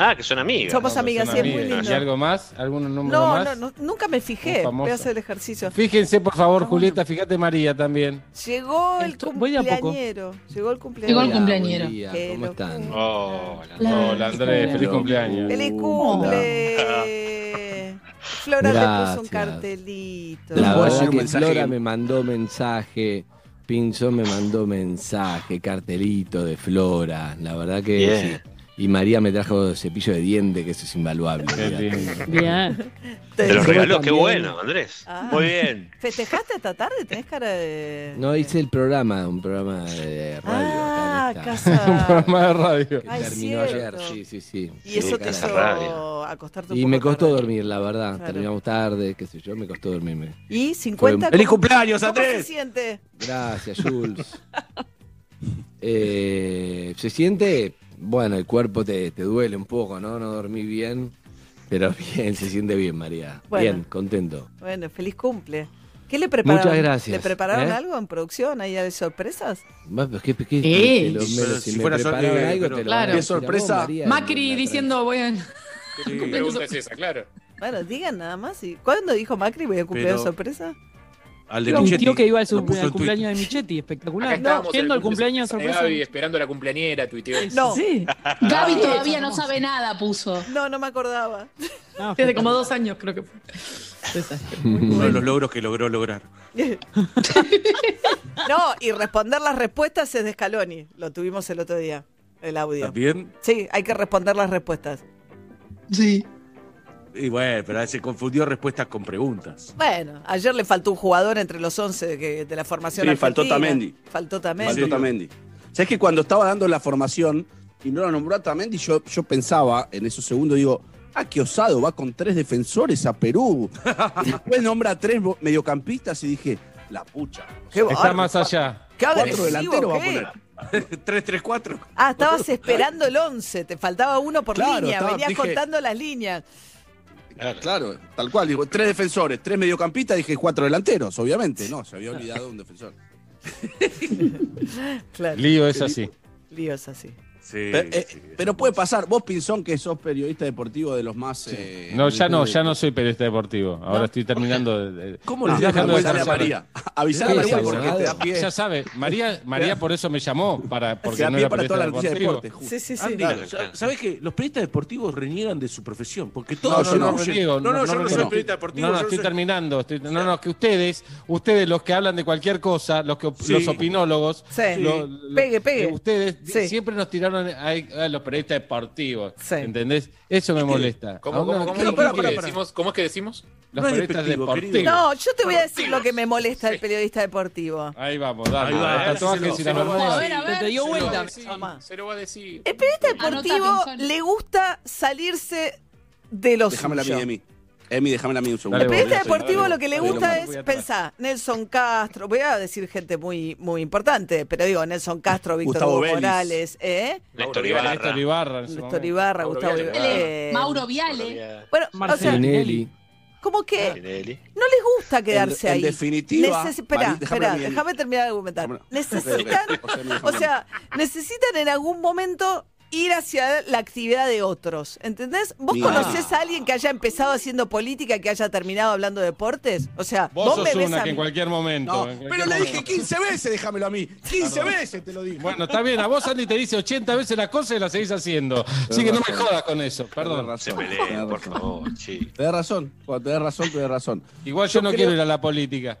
Speaker 7: Ah, que son amigas.
Speaker 3: Somos amigas, sí, es muy lindo.
Speaker 5: ¿Y algo más? ¿Algún número
Speaker 3: No,
Speaker 5: más?
Speaker 3: no, no, nunca me fijé. Voy a hacer el ejercicio.
Speaker 5: Fíjense, por favor, Julieta, fíjate María también.
Speaker 3: Llegó el cumpleañero. Llegó el cumpleañero.
Speaker 40: Llegó el cumpleañero.
Speaker 108: Día, ¿Cómo están?
Speaker 7: Hola.
Speaker 5: Hola, Andrés, feliz cumpleaños.
Speaker 3: ¡Feliz cumple! *laughs* Flora le puso un cartelito.
Speaker 109: La
Speaker 108: ¿Puedo
Speaker 109: verdad que? Flora me mandó mensaje, Pinzón me mandó mensaje, cartelito de Flora. La verdad que sí. Y María me trajo cepillo de diente, que eso es invaluable.
Speaker 6: Bien.
Speaker 7: Te lo
Speaker 109: Yo
Speaker 7: regaló, qué bueno, Andrés.
Speaker 3: Ah.
Speaker 7: Muy bien.
Speaker 3: ¿Festejaste esta tarde? ¿Tenés cara de...?
Speaker 109: No hice el programa, un programa de radio.
Speaker 3: Ah,
Speaker 109: acá
Speaker 3: casa. *laughs*
Speaker 5: Un programa de radio.
Speaker 109: que
Speaker 3: Ay,
Speaker 109: terminó
Speaker 3: cierto.
Speaker 109: ayer, sí, sí, sí.
Speaker 3: Y eso te hizo
Speaker 7: radio.
Speaker 3: acostarte un
Speaker 109: Y
Speaker 3: poco
Speaker 109: me costó
Speaker 3: tarde.
Speaker 109: dormir, la verdad.
Speaker 3: Claro.
Speaker 109: Terminamos tarde, qué sé yo, me costó dormirme.
Speaker 3: ¿Y 50?
Speaker 108: ¡Feliz
Speaker 3: ¿cómo-
Speaker 108: cumpleaños,
Speaker 3: ¿Cómo se
Speaker 108: Andrés!
Speaker 3: siente?
Speaker 109: Gracias, Jules. *laughs* Eh, se siente, bueno, el cuerpo te, te duele un poco, ¿no? No dormí bien, pero *laughs* bien, se siente bien, María.
Speaker 3: Bueno.
Speaker 109: Bien, contento.
Speaker 3: Bueno, feliz cumple. ¿Qué le prepararon?
Speaker 109: Muchas gracias.
Speaker 3: ¿Le prepararon
Speaker 109: ¿Eh?
Speaker 3: algo en producción? ¿Hay de sorpresas?
Speaker 109: Pero ¿qué- qué- qué-
Speaker 40: Sí.
Speaker 108: Pero
Speaker 109: si
Speaker 108: fuera sor-
Speaker 109: prepararon
Speaker 108: eh,
Speaker 109: algo,
Speaker 108: pero
Speaker 109: te lo
Speaker 40: Claro.
Speaker 108: Qué
Speaker 109: decir a vos,
Speaker 108: sorpresa.
Speaker 109: María,
Speaker 40: Macri diciendo voy a... *laughs* *laughs*
Speaker 110: ¿Qué pregunta es esa? Claro.
Speaker 3: Bueno, digan nada más. ¿Y ¿Cuándo dijo Macri voy a cumplir
Speaker 108: Pero-
Speaker 3: sorpresa?
Speaker 108: Al de
Speaker 6: un
Speaker 108: Michetti,
Speaker 6: tío que iba al, cumpleaños de. Michetti, espectacular.
Speaker 110: Estábamos
Speaker 6: Yendo al cumpleaños
Speaker 110: de
Speaker 6: sorpresa.
Speaker 110: Gaby esperando a la cumpleañera, tuiteó.
Speaker 3: No,
Speaker 40: Sí. Gaby todavía no sabe nada, puso.
Speaker 3: no, no me acordaba.
Speaker 6: No,
Speaker 40: Desde como dos años creo que fue. *laughs*
Speaker 108: Uno de los logros que logró lograr. *laughs*
Speaker 3: No, y responder las respuestas es de Scaloni. Lo tuvimos el otro día, el audio.
Speaker 108: ¿También?
Speaker 3: Sí, hay que responder las respuestas.
Speaker 40: Sí.
Speaker 108: Y bueno, pero se confundió respuestas con preguntas.
Speaker 3: Bueno, ayer le faltó un jugador entre los 11 de, la formación
Speaker 108: Sí, faltó. Tamendi.
Speaker 3: Faltó Tamendi.
Speaker 108: Faltó Tamendi. ¿Sabes que cuando estaba dando la formación y no lo nombró a Tamendi, yo, yo pensaba en esos segundos, digo, ah, qué osado, va con tres defensores a Perú. y después nombra a tres mediocampistas y dije, la pucha.
Speaker 3: Qué
Speaker 5: Está
Speaker 3: bárbaro.
Speaker 5: más allá.
Speaker 3: Qué
Speaker 108: Cuatro
Speaker 3: agresivo,
Speaker 108: delanteros va a poner. *laughs* 3-3-4.
Speaker 3: Ah, estabas esperando el 11, te faltaba uno por
Speaker 108: Claro,
Speaker 3: línea,
Speaker 108: estaba-
Speaker 3: venías
Speaker 108: dije-
Speaker 3: contando las líneas.
Speaker 108: Claro. tal cual. Digo, tres defensores, tres mediocampistas, dije cuatro delanteros, obviamente. No, se había olvidado un defensor. *laughs*
Speaker 3: Claro,
Speaker 5: Lío es así.
Speaker 3: líos así.
Speaker 108: Sí, pero, eh, pero puede pasar. Vos, Pinzón, que sos periodista deportivo de los más. eh,
Speaker 5: No, ya no, ya no soy periodista deportivo. Ahora estoy terminando de. de-
Speaker 108: ¿Cómo le
Speaker 5: de
Speaker 108: vergüenza a María? Avisar a
Speaker 5: Sí,
Speaker 108: María
Speaker 5: sí,
Speaker 108: porque te da pie.
Speaker 5: Ya sabe, María, María por eso me llamó, para, porque no era
Speaker 108: para
Speaker 5: periodista
Speaker 108: toda la noticia de deporte.
Speaker 3: Sí, sí, sí.
Speaker 108: Andy,
Speaker 5: Claro.
Speaker 108: sa- ¿sabes qué? Los periodistas deportivos reniegan de su profesión. Porque
Speaker 5: No,
Speaker 108: todos
Speaker 5: no, no, reniego,
Speaker 108: no, no, yo no soy periodista deportivo.
Speaker 5: No, no, estoy terminando. no, no, que ustedes, ustedes los que hablan de cualquier cosa, los que
Speaker 108: Sí.
Speaker 5: los opinólogos,
Speaker 3: Sí.
Speaker 5: lo- lo-
Speaker 3: Pegue, pegue.
Speaker 5: ustedes
Speaker 3: Sí.
Speaker 5: siempre nos tiraron a, a los periodistas deportivos.
Speaker 3: Sí.
Speaker 5: ¿Entendés? Eso me molesta.
Speaker 110: ¿Cómo,
Speaker 5: ¿A
Speaker 110: cómo,
Speaker 5: dónde-
Speaker 110: cómo,
Speaker 5: qué-
Speaker 110: cómo
Speaker 5: qué
Speaker 110: es que decimos? ¿Cómo es que decimos?
Speaker 5: Los
Speaker 108: No
Speaker 5: periodistas deportivos.
Speaker 108: querido.
Speaker 3: No, yo te voy a decir lo que me molesta del periodista deportivo.
Speaker 5: Ahí vamos, dale.
Speaker 108: Ahí va,
Speaker 5: tatuajes
Speaker 108: se
Speaker 5: y
Speaker 108: lo-
Speaker 110: va
Speaker 40: a.
Speaker 6: Te dio vuelta.
Speaker 110: decir,
Speaker 3: Mamá.
Speaker 110: Se lo va a decir.
Speaker 3: El periodista deportivo le gusta salirse de los
Speaker 108: Déjamela a mí, Emi. Déjamela a mí un segundo.
Speaker 3: El periodista deportivo lo que le gusta es pensar, Nelson Castro, voy a decir gente muy, muy importante, pero digo, Nelson Castro, Víctor
Speaker 108: Gustavo
Speaker 3: Hugo
Speaker 108: Vélez.
Speaker 3: Morales, ¿eh?
Speaker 7: Néstor
Speaker 110: Ibarra.
Speaker 5: Néstor
Speaker 7: Ibarra.
Speaker 3: Néstor. Ibarra, Gustavo
Speaker 110: Viale.
Speaker 3: Eh,
Speaker 40: Mauro Viale.
Speaker 3: Bueno, o sea, como que no les gusta quedarse
Speaker 108: En- en
Speaker 3: ahí.
Speaker 108: definitiva,
Speaker 3: Neces- espera, espera, déjame terminar de argumentar. Necesitan,
Speaker 108: O sea,
Speaker 3: necesitan en algún momento ir hacia la actividad de otros, ¿entendés? ¿Vos
Speaker 108: Mira.
Speaker 3: conocés a alguien que haya empezado haciendo política y que haya terminado hablando de deportes? O sea,
Speaker 5: Vos,
Speaker 3: vos,
Speaker 5: sos
Speaker 3: me ves
Speaker 5: una
Speaker 3: a
Speaker 5: que en cualquier momento.
Speaker 108: No,
Speaker 5: en cualquier
Speaker 108: pero le dije 15 veces, déjamelo a mí. 15 veces te lo dije.
Speaker 5: Bueno, está bien, a vos Andy te dice 80 veces las cosas y las seguís haciendo. Así que no me jodas con eso, perdón.
Speaker 7: Se peleen, por favor, sí.
Speaker 108: Tenés razón, cuando tenés razón, tenés razón.
Speaker 5: Igual yo,
Speaker 108: Yo
Speaker 5: no
Speaker 108: creo-
Speaker 5: quiero ir a la política.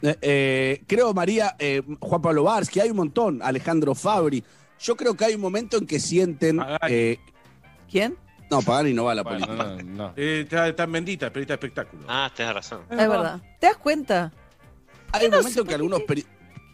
Speaker 108: Eh, eh, creo, María, eh, Juan Pablo Varsky, hay un montón, Alejandro Fabri. Yo creo que hay un momento en que sienten. Eh,
Speaker 3: ¿Quién?
Speaker 108: no, Pagani no va a la
Speaker 5: Bueno,
Speaker 108: política.
Speaker 5: no, no.
Speaker 108: Eh, está, está en bendita, periodista de espectáculo.
Speaker 7: Ah, tenés razón.
Speaker 3: Es verdad. ¿Te das cuenta?
Speaker 108: hay un
Speaker 3: no
Speaker 108: momento en que algunos peri-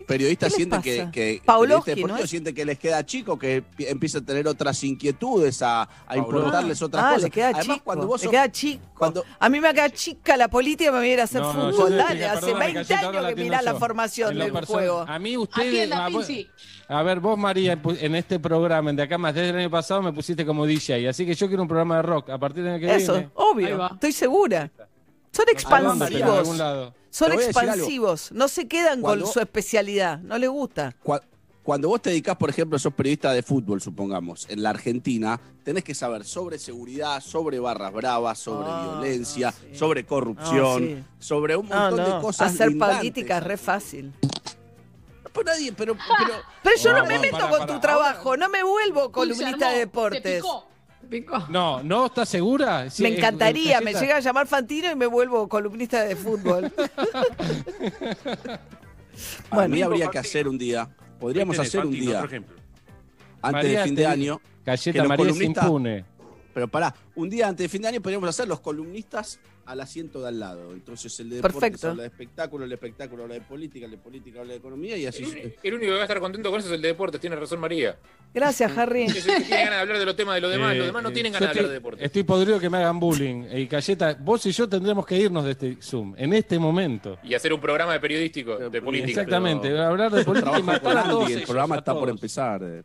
Speaker 108: periodistas sienten que, que periodistas deportivos
Speaker 3: ¿no
Speaker 108: sienten que les queda chico, que pi- empieza a tener otras inquietudes, a, a importarles otras
Speaker 3: ah,
Speaker 108: cosas.
Speaker 3: le queda
Speaker 108: Además,
Speaker 3: chico.
Speaker 108: cuando vos
Speaker 3: le queda chico.
Speaker 108: cuando-
Speaker 3: A mí me queda chica la política, me voy a hacer
Speaker 5: No, no,
Speaker 3: fútbol.
Speaker 5: yo-
Speaker 3: Dale, hace
Speaker 5: Callito,
Speaker 3: 20
Speaker 5: ahora
Speaker 3: años que
Speaker 5: atiendo
Speaker 3: mirá la
Speaker 5: yo.
Speaker 3: formación del
Speaker 5: personal,
Speaker 3: juego.
Speaker 5: A mí ustedes. A vos-
Speaker 40: Pinci.
Speaker 5: A ver, vos, María, en este programa, en de acá más, desde el año pasado me pusiste como DJ, así que yo quiero un programa de rock a partir año que
Speaker 3: Eso,
Speaker 5: viene.
Speaker 3: Obvio. Estoy segura. Son.
Speaker 5: Pero
Speaker 3: expansivos. Son expansivos. No se quedan
Speaker 108: Cuando-
Speaker 3: con su especialidad. No les gusta.
Speaker 108: Cua- cuando vos te dedicás, por ejemplo, sos periodista de fútbol, supongamos, en la Argentina, tenés que saber sobre seguridad, sobre barras bravas, sobre violencia, sobre corrupción,
Speaker 3: No, sí.
Speaker 108: sobre un
Speaker 3: No,
Speaker 108: montón
Speaker 3: no,
Speaker 108: de cosas.
Speaker 3: Hacer
Speaker 108: lindantes.
Speaker 3: política es re fácil.
Speaker 108: Pues nadie, pero, pero,
Speaker 3: Pero yo no,
Speaker 5: No,
Speaker 3: me meto
Speaker 5: para,
Speaker 3: con
Speaker 5: para.
Speaker 3: tu trabajo, no me vuelvo columnista de deportes.
Speaker 5: No, ¿no estás segura? Sí,
Speaker 3: me encantaría, me llega a llamar Fantino y me vuelvo columnista de fútbol. *laughs*
Speaker 108: a
Speaker 3: Bueno.
Speaker 108: mí habría que hacer un día, podríamos
Speaker 111: ¿Qué tenés,
Speaker 108: hacer un día,
Speaker 111: por ejemplo?
Speaker 108: antes
Speaker 5: María,
Speaker 108: de fin de año,
Speaker 5: Cayeta
Speaker 108: que los
Speaker 5: María
Speaker 108: columnistas-
Speaker 5: impune.
Speaker 108: Pero pará, un día antes de fin de año podríamos hacer los columnistas al asiento de al lado. Entonces el de deportes
Speaker 3: Perfecto.
Speaker 108: habla de espectáculo, el de espectáculo habla de política, el de política habla de economía y así.
Speaker 110: El, el único que va a estar contento con eso es el de deportes, tiene razón María.
Speaker 3: Gracias, Harry.
Speaker 110: Es el que tiene ganas de hablar de los temas de los demás,
Speaker 5: Eh,
Speaker 110: los demás no
Speaker 5: eh,
Speaker 110: tienen ganas de hablar de deportes.
Speaker 5: Estoy podrido que me hagan bullying. Y Cayeta, vos y yo tendremos que irnos de este Zoom en este momento.
Speaker 110: Y hacer un programa de periodístico, de política.
Speaker 5: Exactamente, hablar de política y matar a todos
Speaker 108: el
Speaker 5: ellos,
Speaker 108: programa está por empezar, eh.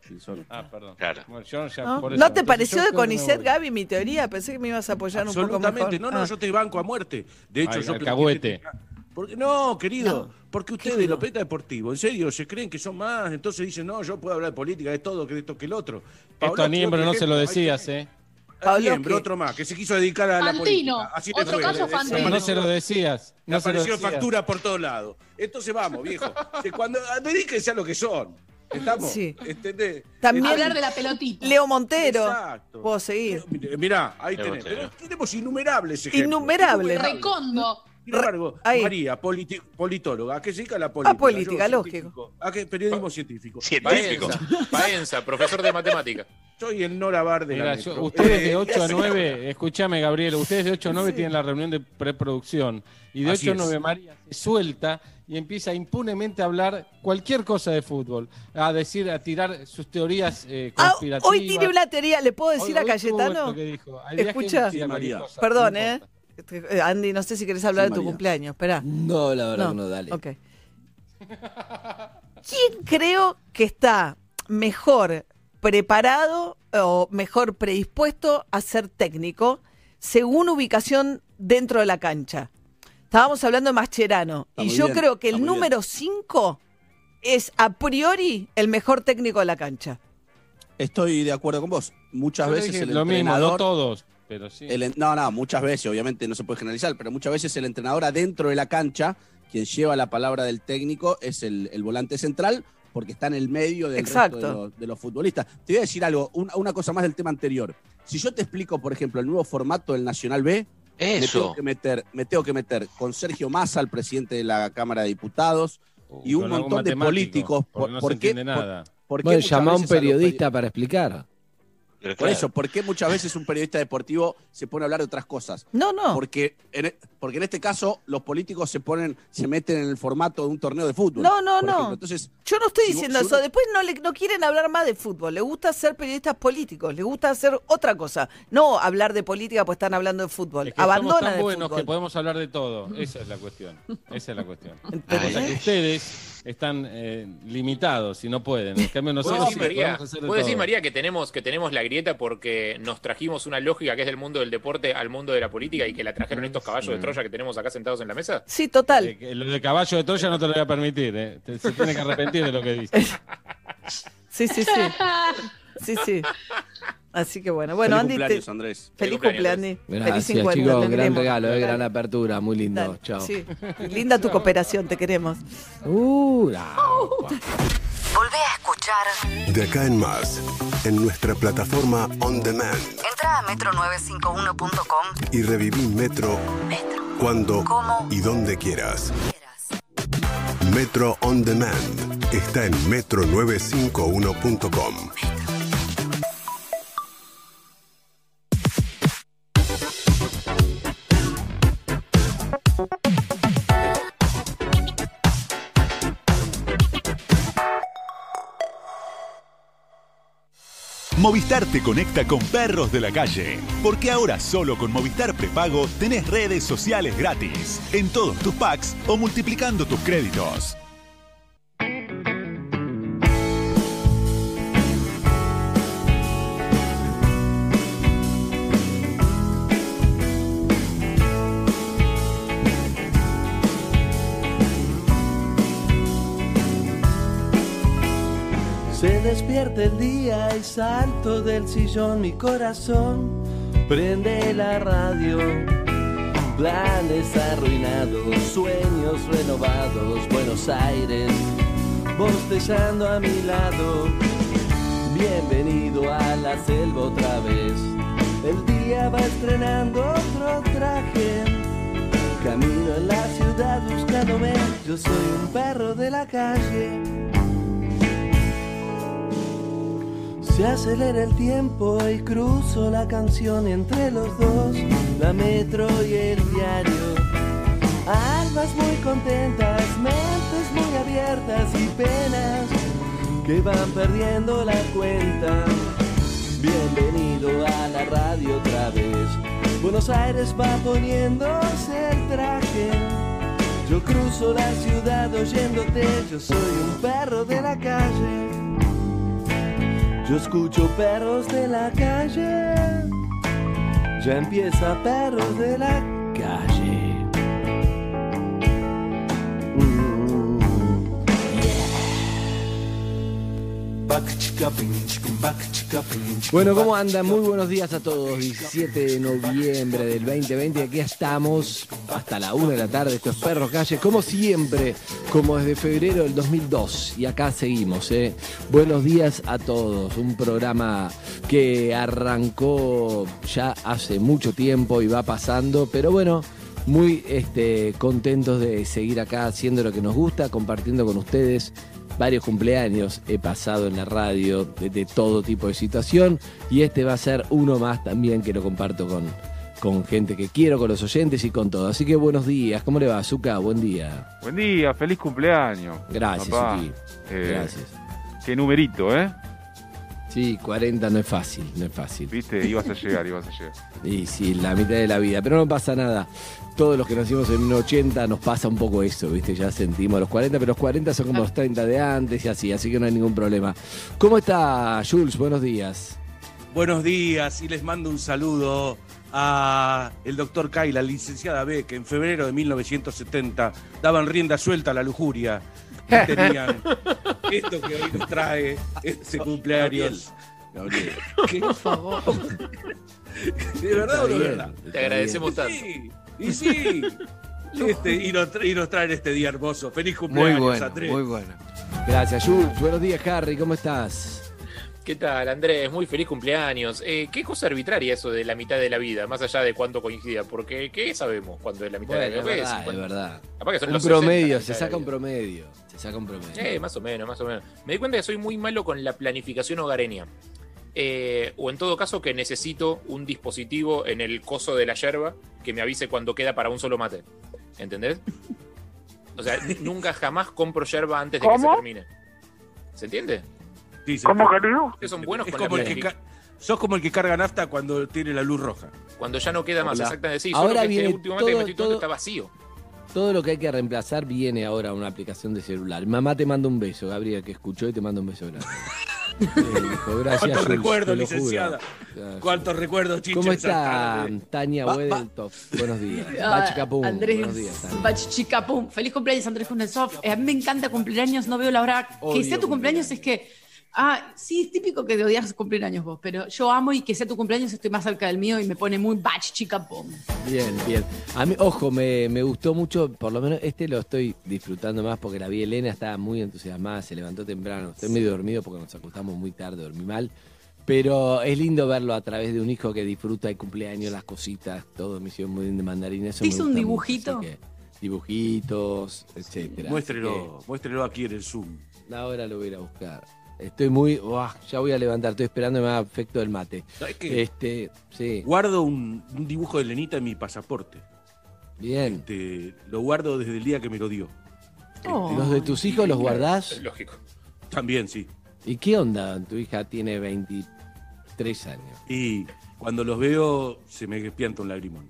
Speaker 5: Ah, perdón.
Speaker 7: Claro.
Speaker 5: Bueno, yo ya
Speaker 3: ¿No,
Speaker 5: por
Speaker 3: ¿No
Speaker 5: eso.
Speaker 3: te
Speaker 5: Entonces,
Speaker 3: pareció de Conicet. Gaby, mi teoría? Pensé que me ibas a apoyar un poco mejor.
Speaker 111: Absolutamente, no, no,
Speaker 3: Ah.
Speaker 111: yo te banco a muerte. De hecho,
Speaker 5: Ay,
Speaker 111: yo
Speaker 5: alcahuete.
Speaker 111: Porque, no, querido,
Speaker 3: No.
Speaker 111: porque ustedes, los periodistas deportivos, en serio, se creen que son más, entonces dicen, no, yo puedo hablar de política, de todo, que de esto, que el otro.
Speaker 5: Esto a Niembro no se lo decías, ¿eh?
Speaker 3: Pavlovsky.
Speaker 111: Niembro, otro más, que se quiso dedicar a la
Speaker 40: Fantino,
Speaker 111: política. Así
Speaker 40: otro
Speaker 111: fue,
Speaker 40: caso Fantino.
Speaker 5: No se lo decías. No
Speaker 111: apareció
Speaker 5: decías.
Speaker 111: factura por todos lados. Entonces vamos, viejo. *laughs* Cuando dedíquense a lo que son. ¿Estamos?
Speaker 3: Sí.
Speaker 111: ¿Entendés?
Speaker 3: También
Speaker 40: Hablar de la pelotita.
Speaker 3: Leo Montero.
Speaker 111: Exacto.
Speaker 3: Puedo seguir.
Speaker 111: Mirá, ahí
Speaker 7: Me
Speaker 111: tenés. Pero
Speaker 7: eh.
Speaker 111: tenemos innumerables ejemplos.
Speaker 3: Innumerables.
Speaker 40: Recondo.
Speaker 111: Sin embargo,
Speaker 3: Ahí.
Speaker 111: María, politi- politóloga, ¿a qué se dedica la política?
Speaker 3: política,
Speaker 111: Yo,
Speaker 3: lógico.
Speaker 111: ¿A qué? Periodismo científico.
Speaker 7: Científico.
Speaker 110: Paenza, Paenza, profesor de matemática.
Speaker 111: Soy el Nora Bar de
Speaker 5: Mira,
Speaker 111: la
Speaker 5: yo-
Speaker 111: metro.
Speaker 5: ustedes
Speaker 111: Eh,
Speaker 5: de 8 a *laughs*
Speaker 111: ese-
Speaker 5: 9, escúchame Gabriel, ustedes de 8 a 9 tienen la reunión de preproducción y de
Speaker 111: Así
Speaker 5: 8 a
Speaker 111: es.
Speaker 5: 9 María se suelta y empieza impunemente a hablar cualquier cosa de fútbol, a decir, a tirar sus teorías eh,
Speaker 3: Ah,
Speaker 5: conspirativas.
Speaker 3: hoy tiene una teoría, ¿le puedo decir
Speaker 5: Hoy-
Speaker 3: a Cayetano?
Speaker 5: que dijo.
Speaker 3: Escucha.
Speaker 108: María.
Speaker 5: cosa,
Speaker 3: Perdón,
Speaker 5: no
Speaker 3: ¿eh?
Speaker 5: importa.
Speaker 3: Eh, Andy, no sé si querés hablar
Speaker 108: Sí,
Speaker 3: de tu
Speaker 108: María.
Speaker 3: cumpleaños. Esperá.
Speaker 109: No, la verdad
Speaker 3: No.
Speaker 109: dale.
Speaker 3: Ok. ¿Quién creo que está mejor preparado o mejor predispuesto a ser técnico según ubicación dentro de la cancha? Estábamos hablando de Mascherano
Speaker 108: Está
Speaker 3: y yo
Speaker 108: bien,
Speaker 3: creo que el número 5 es a priori el mejor técnico de la cancha.
Speaker 108: Estoy de acuerdo con vos. Muchas
Speaker 5: Yo
Speaker 108: veces el
Speaker 5: lo mismo,
Speaker 108: entrenador.
Speaker 5: no todos, pero sí.
Speaker 108: el no, no, muchas veces, obviamente no se puede generalizar, pero muchas veces el entrenador adentro de la cancha, quien lleva la palabra del técnico, es el, el volante central, porque está en el medio del
Speaker 3: Exacto.
Speaker 108: resto de los, de los futbolistas. Te voy a decir algo, una, una cosa más del tema anterior. Si yo te explico, por ejemplo, el nuevo formato del Nacional B, me tengo,
Speaker 7: Eso.
Speaker 108: que meter, me tengo que meter con Sergio Massa, el presidente de la Cámara de Diputados, y un montón de políticos.
Speaker 5: porque no
Speaker 108: ¿Por
Speaker 5: se
Speaker 108: qué-
Speaker 5: entiende
Speaker 108: por-
Speaker 5: nada.
Speaker 108: por qué
Speaker 109: Bueno, llama a un
Speaker 108: peri-
Speaker 109: periodista para explicar.
Speaker 7: Pero
Speaker 108: Por
Speaker 7: claro.
Speaker 108: eso, ¿por qué muchas veces un periodista deportivo se pone a hablar de otras cosas?
Speaker 3: No, no.
Speaker 108: Porque en, e- porque en este caso los políticos se ponen, se meten en el formato de un torneo de fútbol.
Speaker 3: No, no, no.
Speaker 108: ejemplo. Entonces,
Speaker 3: Yo no estoy
Speaker 108: Si
Speaker 3: diciendo
Speaker 108: vos- si
Speaker 3: eso.
Speaker 108: uno-
Speaker 3: Después no, le, no quieren hablar más de fútbol. Les gusta ser periodistas políticos. Les gusta hacer otra cosa. No hablar de política pues están hablando de fútbol.
Speaker 5: Es que somos
Speaker 3: Abandonan
Speaker 5: tan
Speaker 3: el
Speaker 5: buenos
Speaker 3: fútbol.
Speaker 5: que podemos hablar de todo. Esa es la cuestión. Esa es la cuestión. *laughs* Sea que ustedes están eh, limitados y no pueden. En cambio,
Speaker 110: ¿Puedo
Speaker 5: nosotros
Speaker 110: decir,
Speaker 5: sí
Speaker 110: María,
Speaker 5: podemos hacer de
Speaker 110: ¿puedo decir,
Speaker 5: todo.
Speaker 110: María, que tenemos, que tenemos la grieta porque nos trajimos una lógica que es del mundo del deporte al mundo de la política y que la trajeron estos caballos de Troya que tenemos acá sentados en la mesa?
Speaker 3: Sí, total.
Speaker 5: Eh, lo de caballo de Troya no te lo voy a permitir. eh. Te- se tiene que arrepentir de lo que dice. *laughs*
Speaker 3: Sí, sí, sí. *laughs* Sí, sí. Así que bueno. Bueno,
Speaker 108: feliz
Speaker 3: Andy,
Speaker 108: cumpleaños,
Speaker 3: te-
Speaker 108: Andrés.
Speaker 3: feliz
Speaker 110: cumpleaños,
Speaker 3: cumpleaños. Feliz
Speaker 109: Gracias,
Speaker 3: 50.
Speaker 109: chicos. Gran regalo, eh, gran apertura. Muy lindo.
Speaker 3: Dale.
Speaker 109: Chao.
Speaker 3: Sí. Linda tu cooperación, te queremos.
Speaker 109: Uh, la-
Speaker 112: Volvé a escuchar.
Speaker 99: De acá en más, en nuestra plataforma On Demand.
Speaker 112: Entra a metro951.com.
Speaker 99: Y reviví Metro cuando
Speaker 112: ¿Cómo?
Speaker 99: y donde quieras. Metro On Demand está en metro951.com.
Speaker 113: Movistar te conecta con perros de la calle, porque ahora solo con Movistar Prepago tenés redes sociales gratis, en todos tus packs o multiplicando tus créditos.
Speaker 60: Se despierta el día y salto del sillón, mi corazón prende la radio. Planes arruinados, sueños renovados, Buenos Aires, bostezando a mi lado. Bienvenido a la selva otra vez. El día va estrenando otro traje. Camino en la ciudad buscándome. Yo soy un perro de la calle. Se acelera el tiempo y cruzo la canción entre los dos, la metro y el diario. Almas muy contentas, mentes muy abiertas y penas que van perdiendo la cuenta. Bienvenido a la radio otra vez. Buenos Aires va poniéndose el traje. Yo cruzo la ciudad oyéndote, yo soy un perro de la calle. Yo escucho perros de la calle. Ya empieza perros de la calle.
Speaker 109: Bueno, ¿cómo andan? Muy buenos días a todos. 17 de noviembre del 2020. Aquí estamos hasta la 1 de la tarde. Estos perros calle, como siempre, como desde febrero del 2002. Y acá seguimos, ¿eh? Buenos días a todos. Un programa que arrancó ya hace mucho tiempo y va pasando, pero bueno. Muy este, contentos de seguir acá haciendo lo que nos gusta, compartiendo con ustedes varios cumpleaños he pasado en la radio de, de todo tipo de situación y este va a ser uno más también que lo comparto con, con gente que quiero, con los oyentes y con todo. Así que buenos días, ¿cómo le va, Zuka? Buen día.
Speaker 114: Buen día, feliz cumpleaños.
Speaker 109: Gracias. Zuki.
Speaker 114: Eh,
Speaker 109: Gracias.
Speaker 114: Qué numerito, ¿eh?
Speaker 109: Sí, 40 no es fácil, no es fácil.
Speaker 114: Viste, ibas a llegar, ibas a llegar. *laughs*
Speaker 109: Y sí, la mitad de la vida, pero no pasa nada. Todos los que nacimos en un 80 nos pasa un poco eso, ¿viste? Ya sentimos los 40, pero los 40 son como los 30 de antes y así, así que no hay ningún problema. ¿Cómo está, Jules? Buenos días.
Speaker 111: Buenos días y les mando un saludo a el doctor Kai, la licenciada B, que en febrero de 1970 daban rienda suelta a la lujuria. Y tenían esto que hoy nos trae este cumpleaños. ¿Qué?
Speaker 3: Por favor.
Speaker 111: ¿De verdad o no de verdad?
Speaker 110: Te agradecemos tanto.
Speaker 111: Sí, y sí. Este, y, nos, y nos traen este día hermoso. Feliz
Speaker 109: Muy
Speaker 111: cumpleaños,
Speaker 109: bueno,
Speaker 111: Andrés.
Speaker 109: muy bueno. Gracias, Jules. Buenos días, Harry. ¿Cómo estás?
Speaker 110: ¿Qué tal, Andrés? Muy feliz cumpleaños. Eh, ¿Qué cosa arbitraria eso de la mitad de la vida, más allá de cuánto coincida? Porque, ¿qué sabemos cuando es la mitad
Speaker 109: Bueno,
Speaker 110: de
Speaker 109: es
Speaker 110: la vida?
Speaker 109: verdad,
Speaker 110: ¿Qué
Speaker 109: es verdad.
Speaker 110: Capaz que son
Speaker 109: Un
Speaker 110: los 60
Speaker 109: promedio, se saca un promedio. Se saca un promedio.
Speaker 110: Eh, más o menos, más o menos. Me di cuenta que soy muy malo con la planificación hogareña. Eh, o en todo caso que necesito un dispositivo en el coso de la yerba que me avise cuando queda para un solo mate. ¿Entendés? O sea, nunca jamás compro yerba antes de que se termine. ¿Se entiende?
Speaker 111: Sí,
Speaker 110: ¿Cómo, querido? Ustedes son buenos
Speaker 111: Es
Speaker 110: con la
Speaker 111: como el que Sos como el que carga nafta cuando tiene la luz roja.
Speaker 110: Cuando ya no queda más,
Speaker 109: Hola.
Speaker 110: exactamente. Sí,
Speaker 109: Ahora
Speaker 110: que
Speaker 109: viene
Speaker 110: este último mate que
Speaker 109: todo-
Speaker 110: me estoy tomando
Speaker 109: todo-
Speaker 110: está vacío.
Speaker 109: Todo lo que hay que reemplazar viene ahora a una aplicación de celular. Mamá te manda un beso, Gabriel, que escuchó y te manda un beso grande. *laughs* Eh, gracias,
Speaker 111: ¿Cuántos recuerdos, licenciada? ¿Cuántos recuerdos, Chicho?
Speaker 109: ¿Cómo está? Tania Wedeltoff? Buenos días. *laughs*
Speaker 115: Ah,
Speaker 109: Bachicapum,
Speaker 115: Andrés
Speaker 109: buenos días.
Speaker 115: Bachicapum. Feliz cumpleaños, Andrés Kuznetsov. Eh, a mí me encanta cumpleaños, no veo la hora que
Speaker 109: Odio
Speaker 115: sea tu cumpleaños. Es que, ah, sí, es típico que odias cumpleaños vos, pero yo amo y que sea tu cumpleaños, estoy más cerca del mío y me pone muy bachicapum.
Speaker 109: Bien, bien. A mí, ojo, me, me gustó mucho, por lo menos este lo estoy disfrutando más porque la vi Elena, estaba muy entusiasmada, se levantó temprano. Estoy medio dormido porque nos acostamos muy tarde, dormí mal. Pero es lindo verlo a través de un hijo que disfruta el cumpleaños, las cositas, todo, me hicieron muy bien de mandarín. Eso
Speaker 115: ¿Te
Speaker 109: me
Speaker 115: hizo un
Speaker 109: mucho,
Speaker 115: dibujito?
Speaker 109: que dibujitos, etcétera.
Speaker 111: Muéstrelo, muéstrelo aquí en el Zoom.
Speaker 109: Ahora lo voy a ir a buscar. Estoy muy. uah, ya voy a levantar, estoy esperando que me haga efecto del mate.
Speaker 111: ¿Sabes qué?
Speaker 109: Este, sí.
Speaker 111: Guardo un, un dibujo de Lenita en mi pasaporte.
Speaker 109: Bien.
Speaker 111: Este, lo guardo desde el día que me lo dio.
Speaker 115: Oh.
Speaker 109: ¿Los de tus hijos los guardás?
Speaker 110: Lógico.
Speaker 111: También, sí.
Speaker 109: ¿Y qué onda? Tu hija tiene 23 años.
Speaker 111: Y cuando los veo, se me pianta un lagrimón.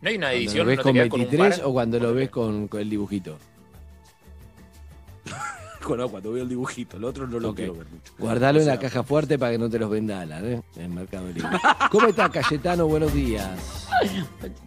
Speaker 110: ¿No hay una
Speaker 109: ¿Cuando
Speaker 110: edición
Speaker 109: lo ves
Speaker 110: no
Speaker 109: con
Speaker 110: quedas con un
Speaker 109: 23
Speaker 110: par?
Speaker 109: o cuando lo ves con, con el dibujito? *laughs*
Speaker 111: No, cuando veo el dibujito, el otro no lo
Speaker 109: Ok.
Speaker 111: quiero ver mucho.
Speaker 109: Guardalo
Speaker 111: O
Speaker 109: en la caja fuerte para que no te los venda Alan, ¿eh? En Mercado Libre. ¿Cómo está Cayetano? Buenos días.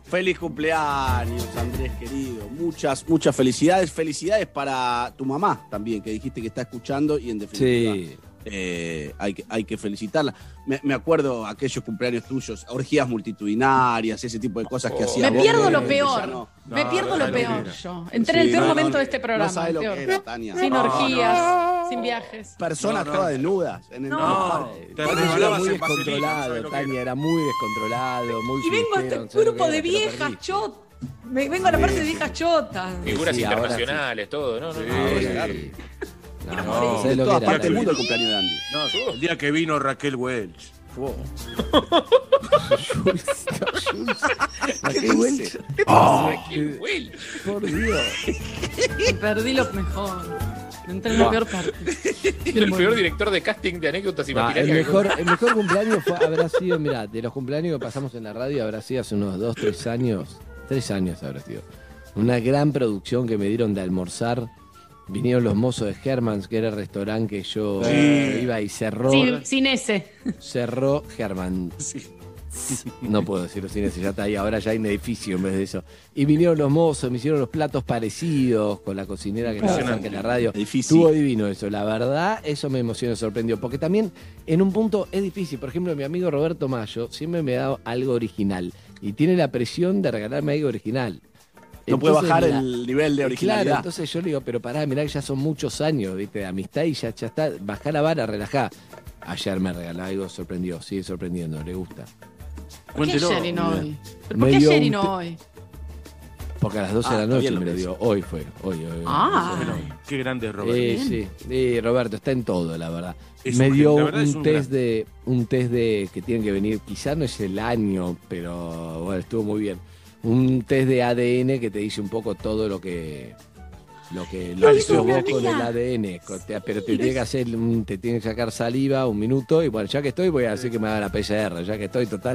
Speaker 108: Feliz cumpleaños, Andrés querido. Muchas, muchas felicidades. Felicidades para tu mamá también, que dijiste que está escuchando y en definitiva
Speaker 109: Sí.
Speaker 108: Eh, hay, que, hay que felicitarla. Me, me acuerdo aquellos cumpleaños tuyos, orgías multitudinarias, ese tipo de cosas que
Speaker 115: Oh.
Speaker 108: hacía
Speaker 115: Me pierdo lo peor.
Speaker 108: no-
Speaker 115: Me pierdo
Speaker 108: no,
Speaker 115: lo
Speaker 108: no,
Speaker 115: peor yo. Entré en el peor
Speaker 108: no,
Speaker 115: momento
Speaker 108: no,
Speaker 115: de este programa.
Speaker 108: No sabes lo
Speaker 115: peor.
Speaker 108: que era, Tania.
Speaker 115: Sin
Speaker 108: No, no,
Speaker 115: orgías, sin viajes.
Speaker 108: Personas
Speaker 109: No, no.
Speaker 108: todas desnudas. En el
Speaker 115: No.
Speaker 111: Te
Speaker 109: Era muy descontrolado,
Speaker 111: ¿sabes lo que
Speaker 109: Tania, era muy descontrolado, muy
Speaker 115: Y vengo a este
Speaker 109: ¿sabes lo
Speaker 115: grupo de viejas chotas. Me vengo a la parte de viejas chotas.
Speaker 110: Figuras
Speaker 109: Sí,
Speaker 110: internacionales, todo, ¿no? no, no.
Speaker 109: Ahora sí. No,
Speaker 111: No,
Speaker 109: ¿sabes
Speaker 108: De todas partes del mundo el cumpleaños de Andy.
Speaker 111: No, el día que vino Raquel Welch. Fue- *laughs*
Speaker 109: Raquel Welch.
Speaker 110: Raquel Welch.
Speaker 109: Por Dios.
Speaker 115: Perdí lo mejor. Entré en la peor parte. *laughs*
Speaker 110: El peor director de casting de anécdotas
Speaker 109: No, el,
Speaker 110: imaginarias. que-
Speaker 109: mejor, el mejor cumpleaños fue- habrá sido, mira, de los cumpleaños que pasamos en la radio habrá sido hace unos dos, tres años. Tres años habrá sido. Una gran producción que me dieron de almorzar. Vinieron los mozos de Hermans, que era el restaurante que yo
Speaker 111: Sí.
Speaker 109: iba y cerró.
Speaker 115: Sin, sin ese.
Speaker 109: Cerró Herman. No puedo decirlo sin ese, ya está ahí, ahora ya hay un edificio en vez de eso. Y vinieron los mozos, me hicieron los platos parecidos con la cocinera que estaba en la radio.
Speaker 108: Difícil.
Speaker 109: Estuvo divino eso, la verdad, eso me emocionó, me sorprendió. Porque también en un punto es difícil. Por ejemplo, mi amigo Roberto Mayo siempre me da algo original y tiene la presión de regalarme algo original.
Speaker 108: No puede bajar
Speaker 109: la-
Speaker 108: el nivel de
Speaker 109: Claro,
Speaker 108: originalidad.
Speaker 109: entonces yo le digo, pero pará, mirá que ya son muchos años ¿viste? de amistad y ya, ya está, bajá la vara, relajá. Ayer me regaló algo, sorprendió, sigue sorprendiendo, le gusta.
Speaker 115: ¿Por qué ayer y no hoy? ¿Pero
Speaker 109: Me
Speaker 115: ¿Por qué ayer y no hoy?
Speaker 109: Porque a las 12
Speaker 108: Ah,
Speaker 109: de la
Speaker 108: está
Speaker 109: noche me lo dio, hoy fue, hoy, hoy. hoy.
Speaker 115: Ah.
Speaker 111: Qué grande es Roberto.
Speaker 109: Eh, sí, sí, Roberto, está en todo, la verdad.
Speaker 111: Es
Speaker 109: me
Speaker 111: un
Speaker 109: dio
Speaker 111: la
Speaker 109: un
Speaker 111: un
Speaker 109: test
Speaker 111: gran-
Speaker 109: de un test de que tienen que venir, quizás no es el año, pero bueno, estuvo muy bien. Un test de ADN que te dice un poco todo lo que lo que lo
Speaker 115: hizo
Speaker 109: vos con el. ADN, con- te- pero te tiene que hacer te tiene que sacar saliva un minuto y bueno, ya que estoy voy a decir que me haga la PCR, ya que estoy total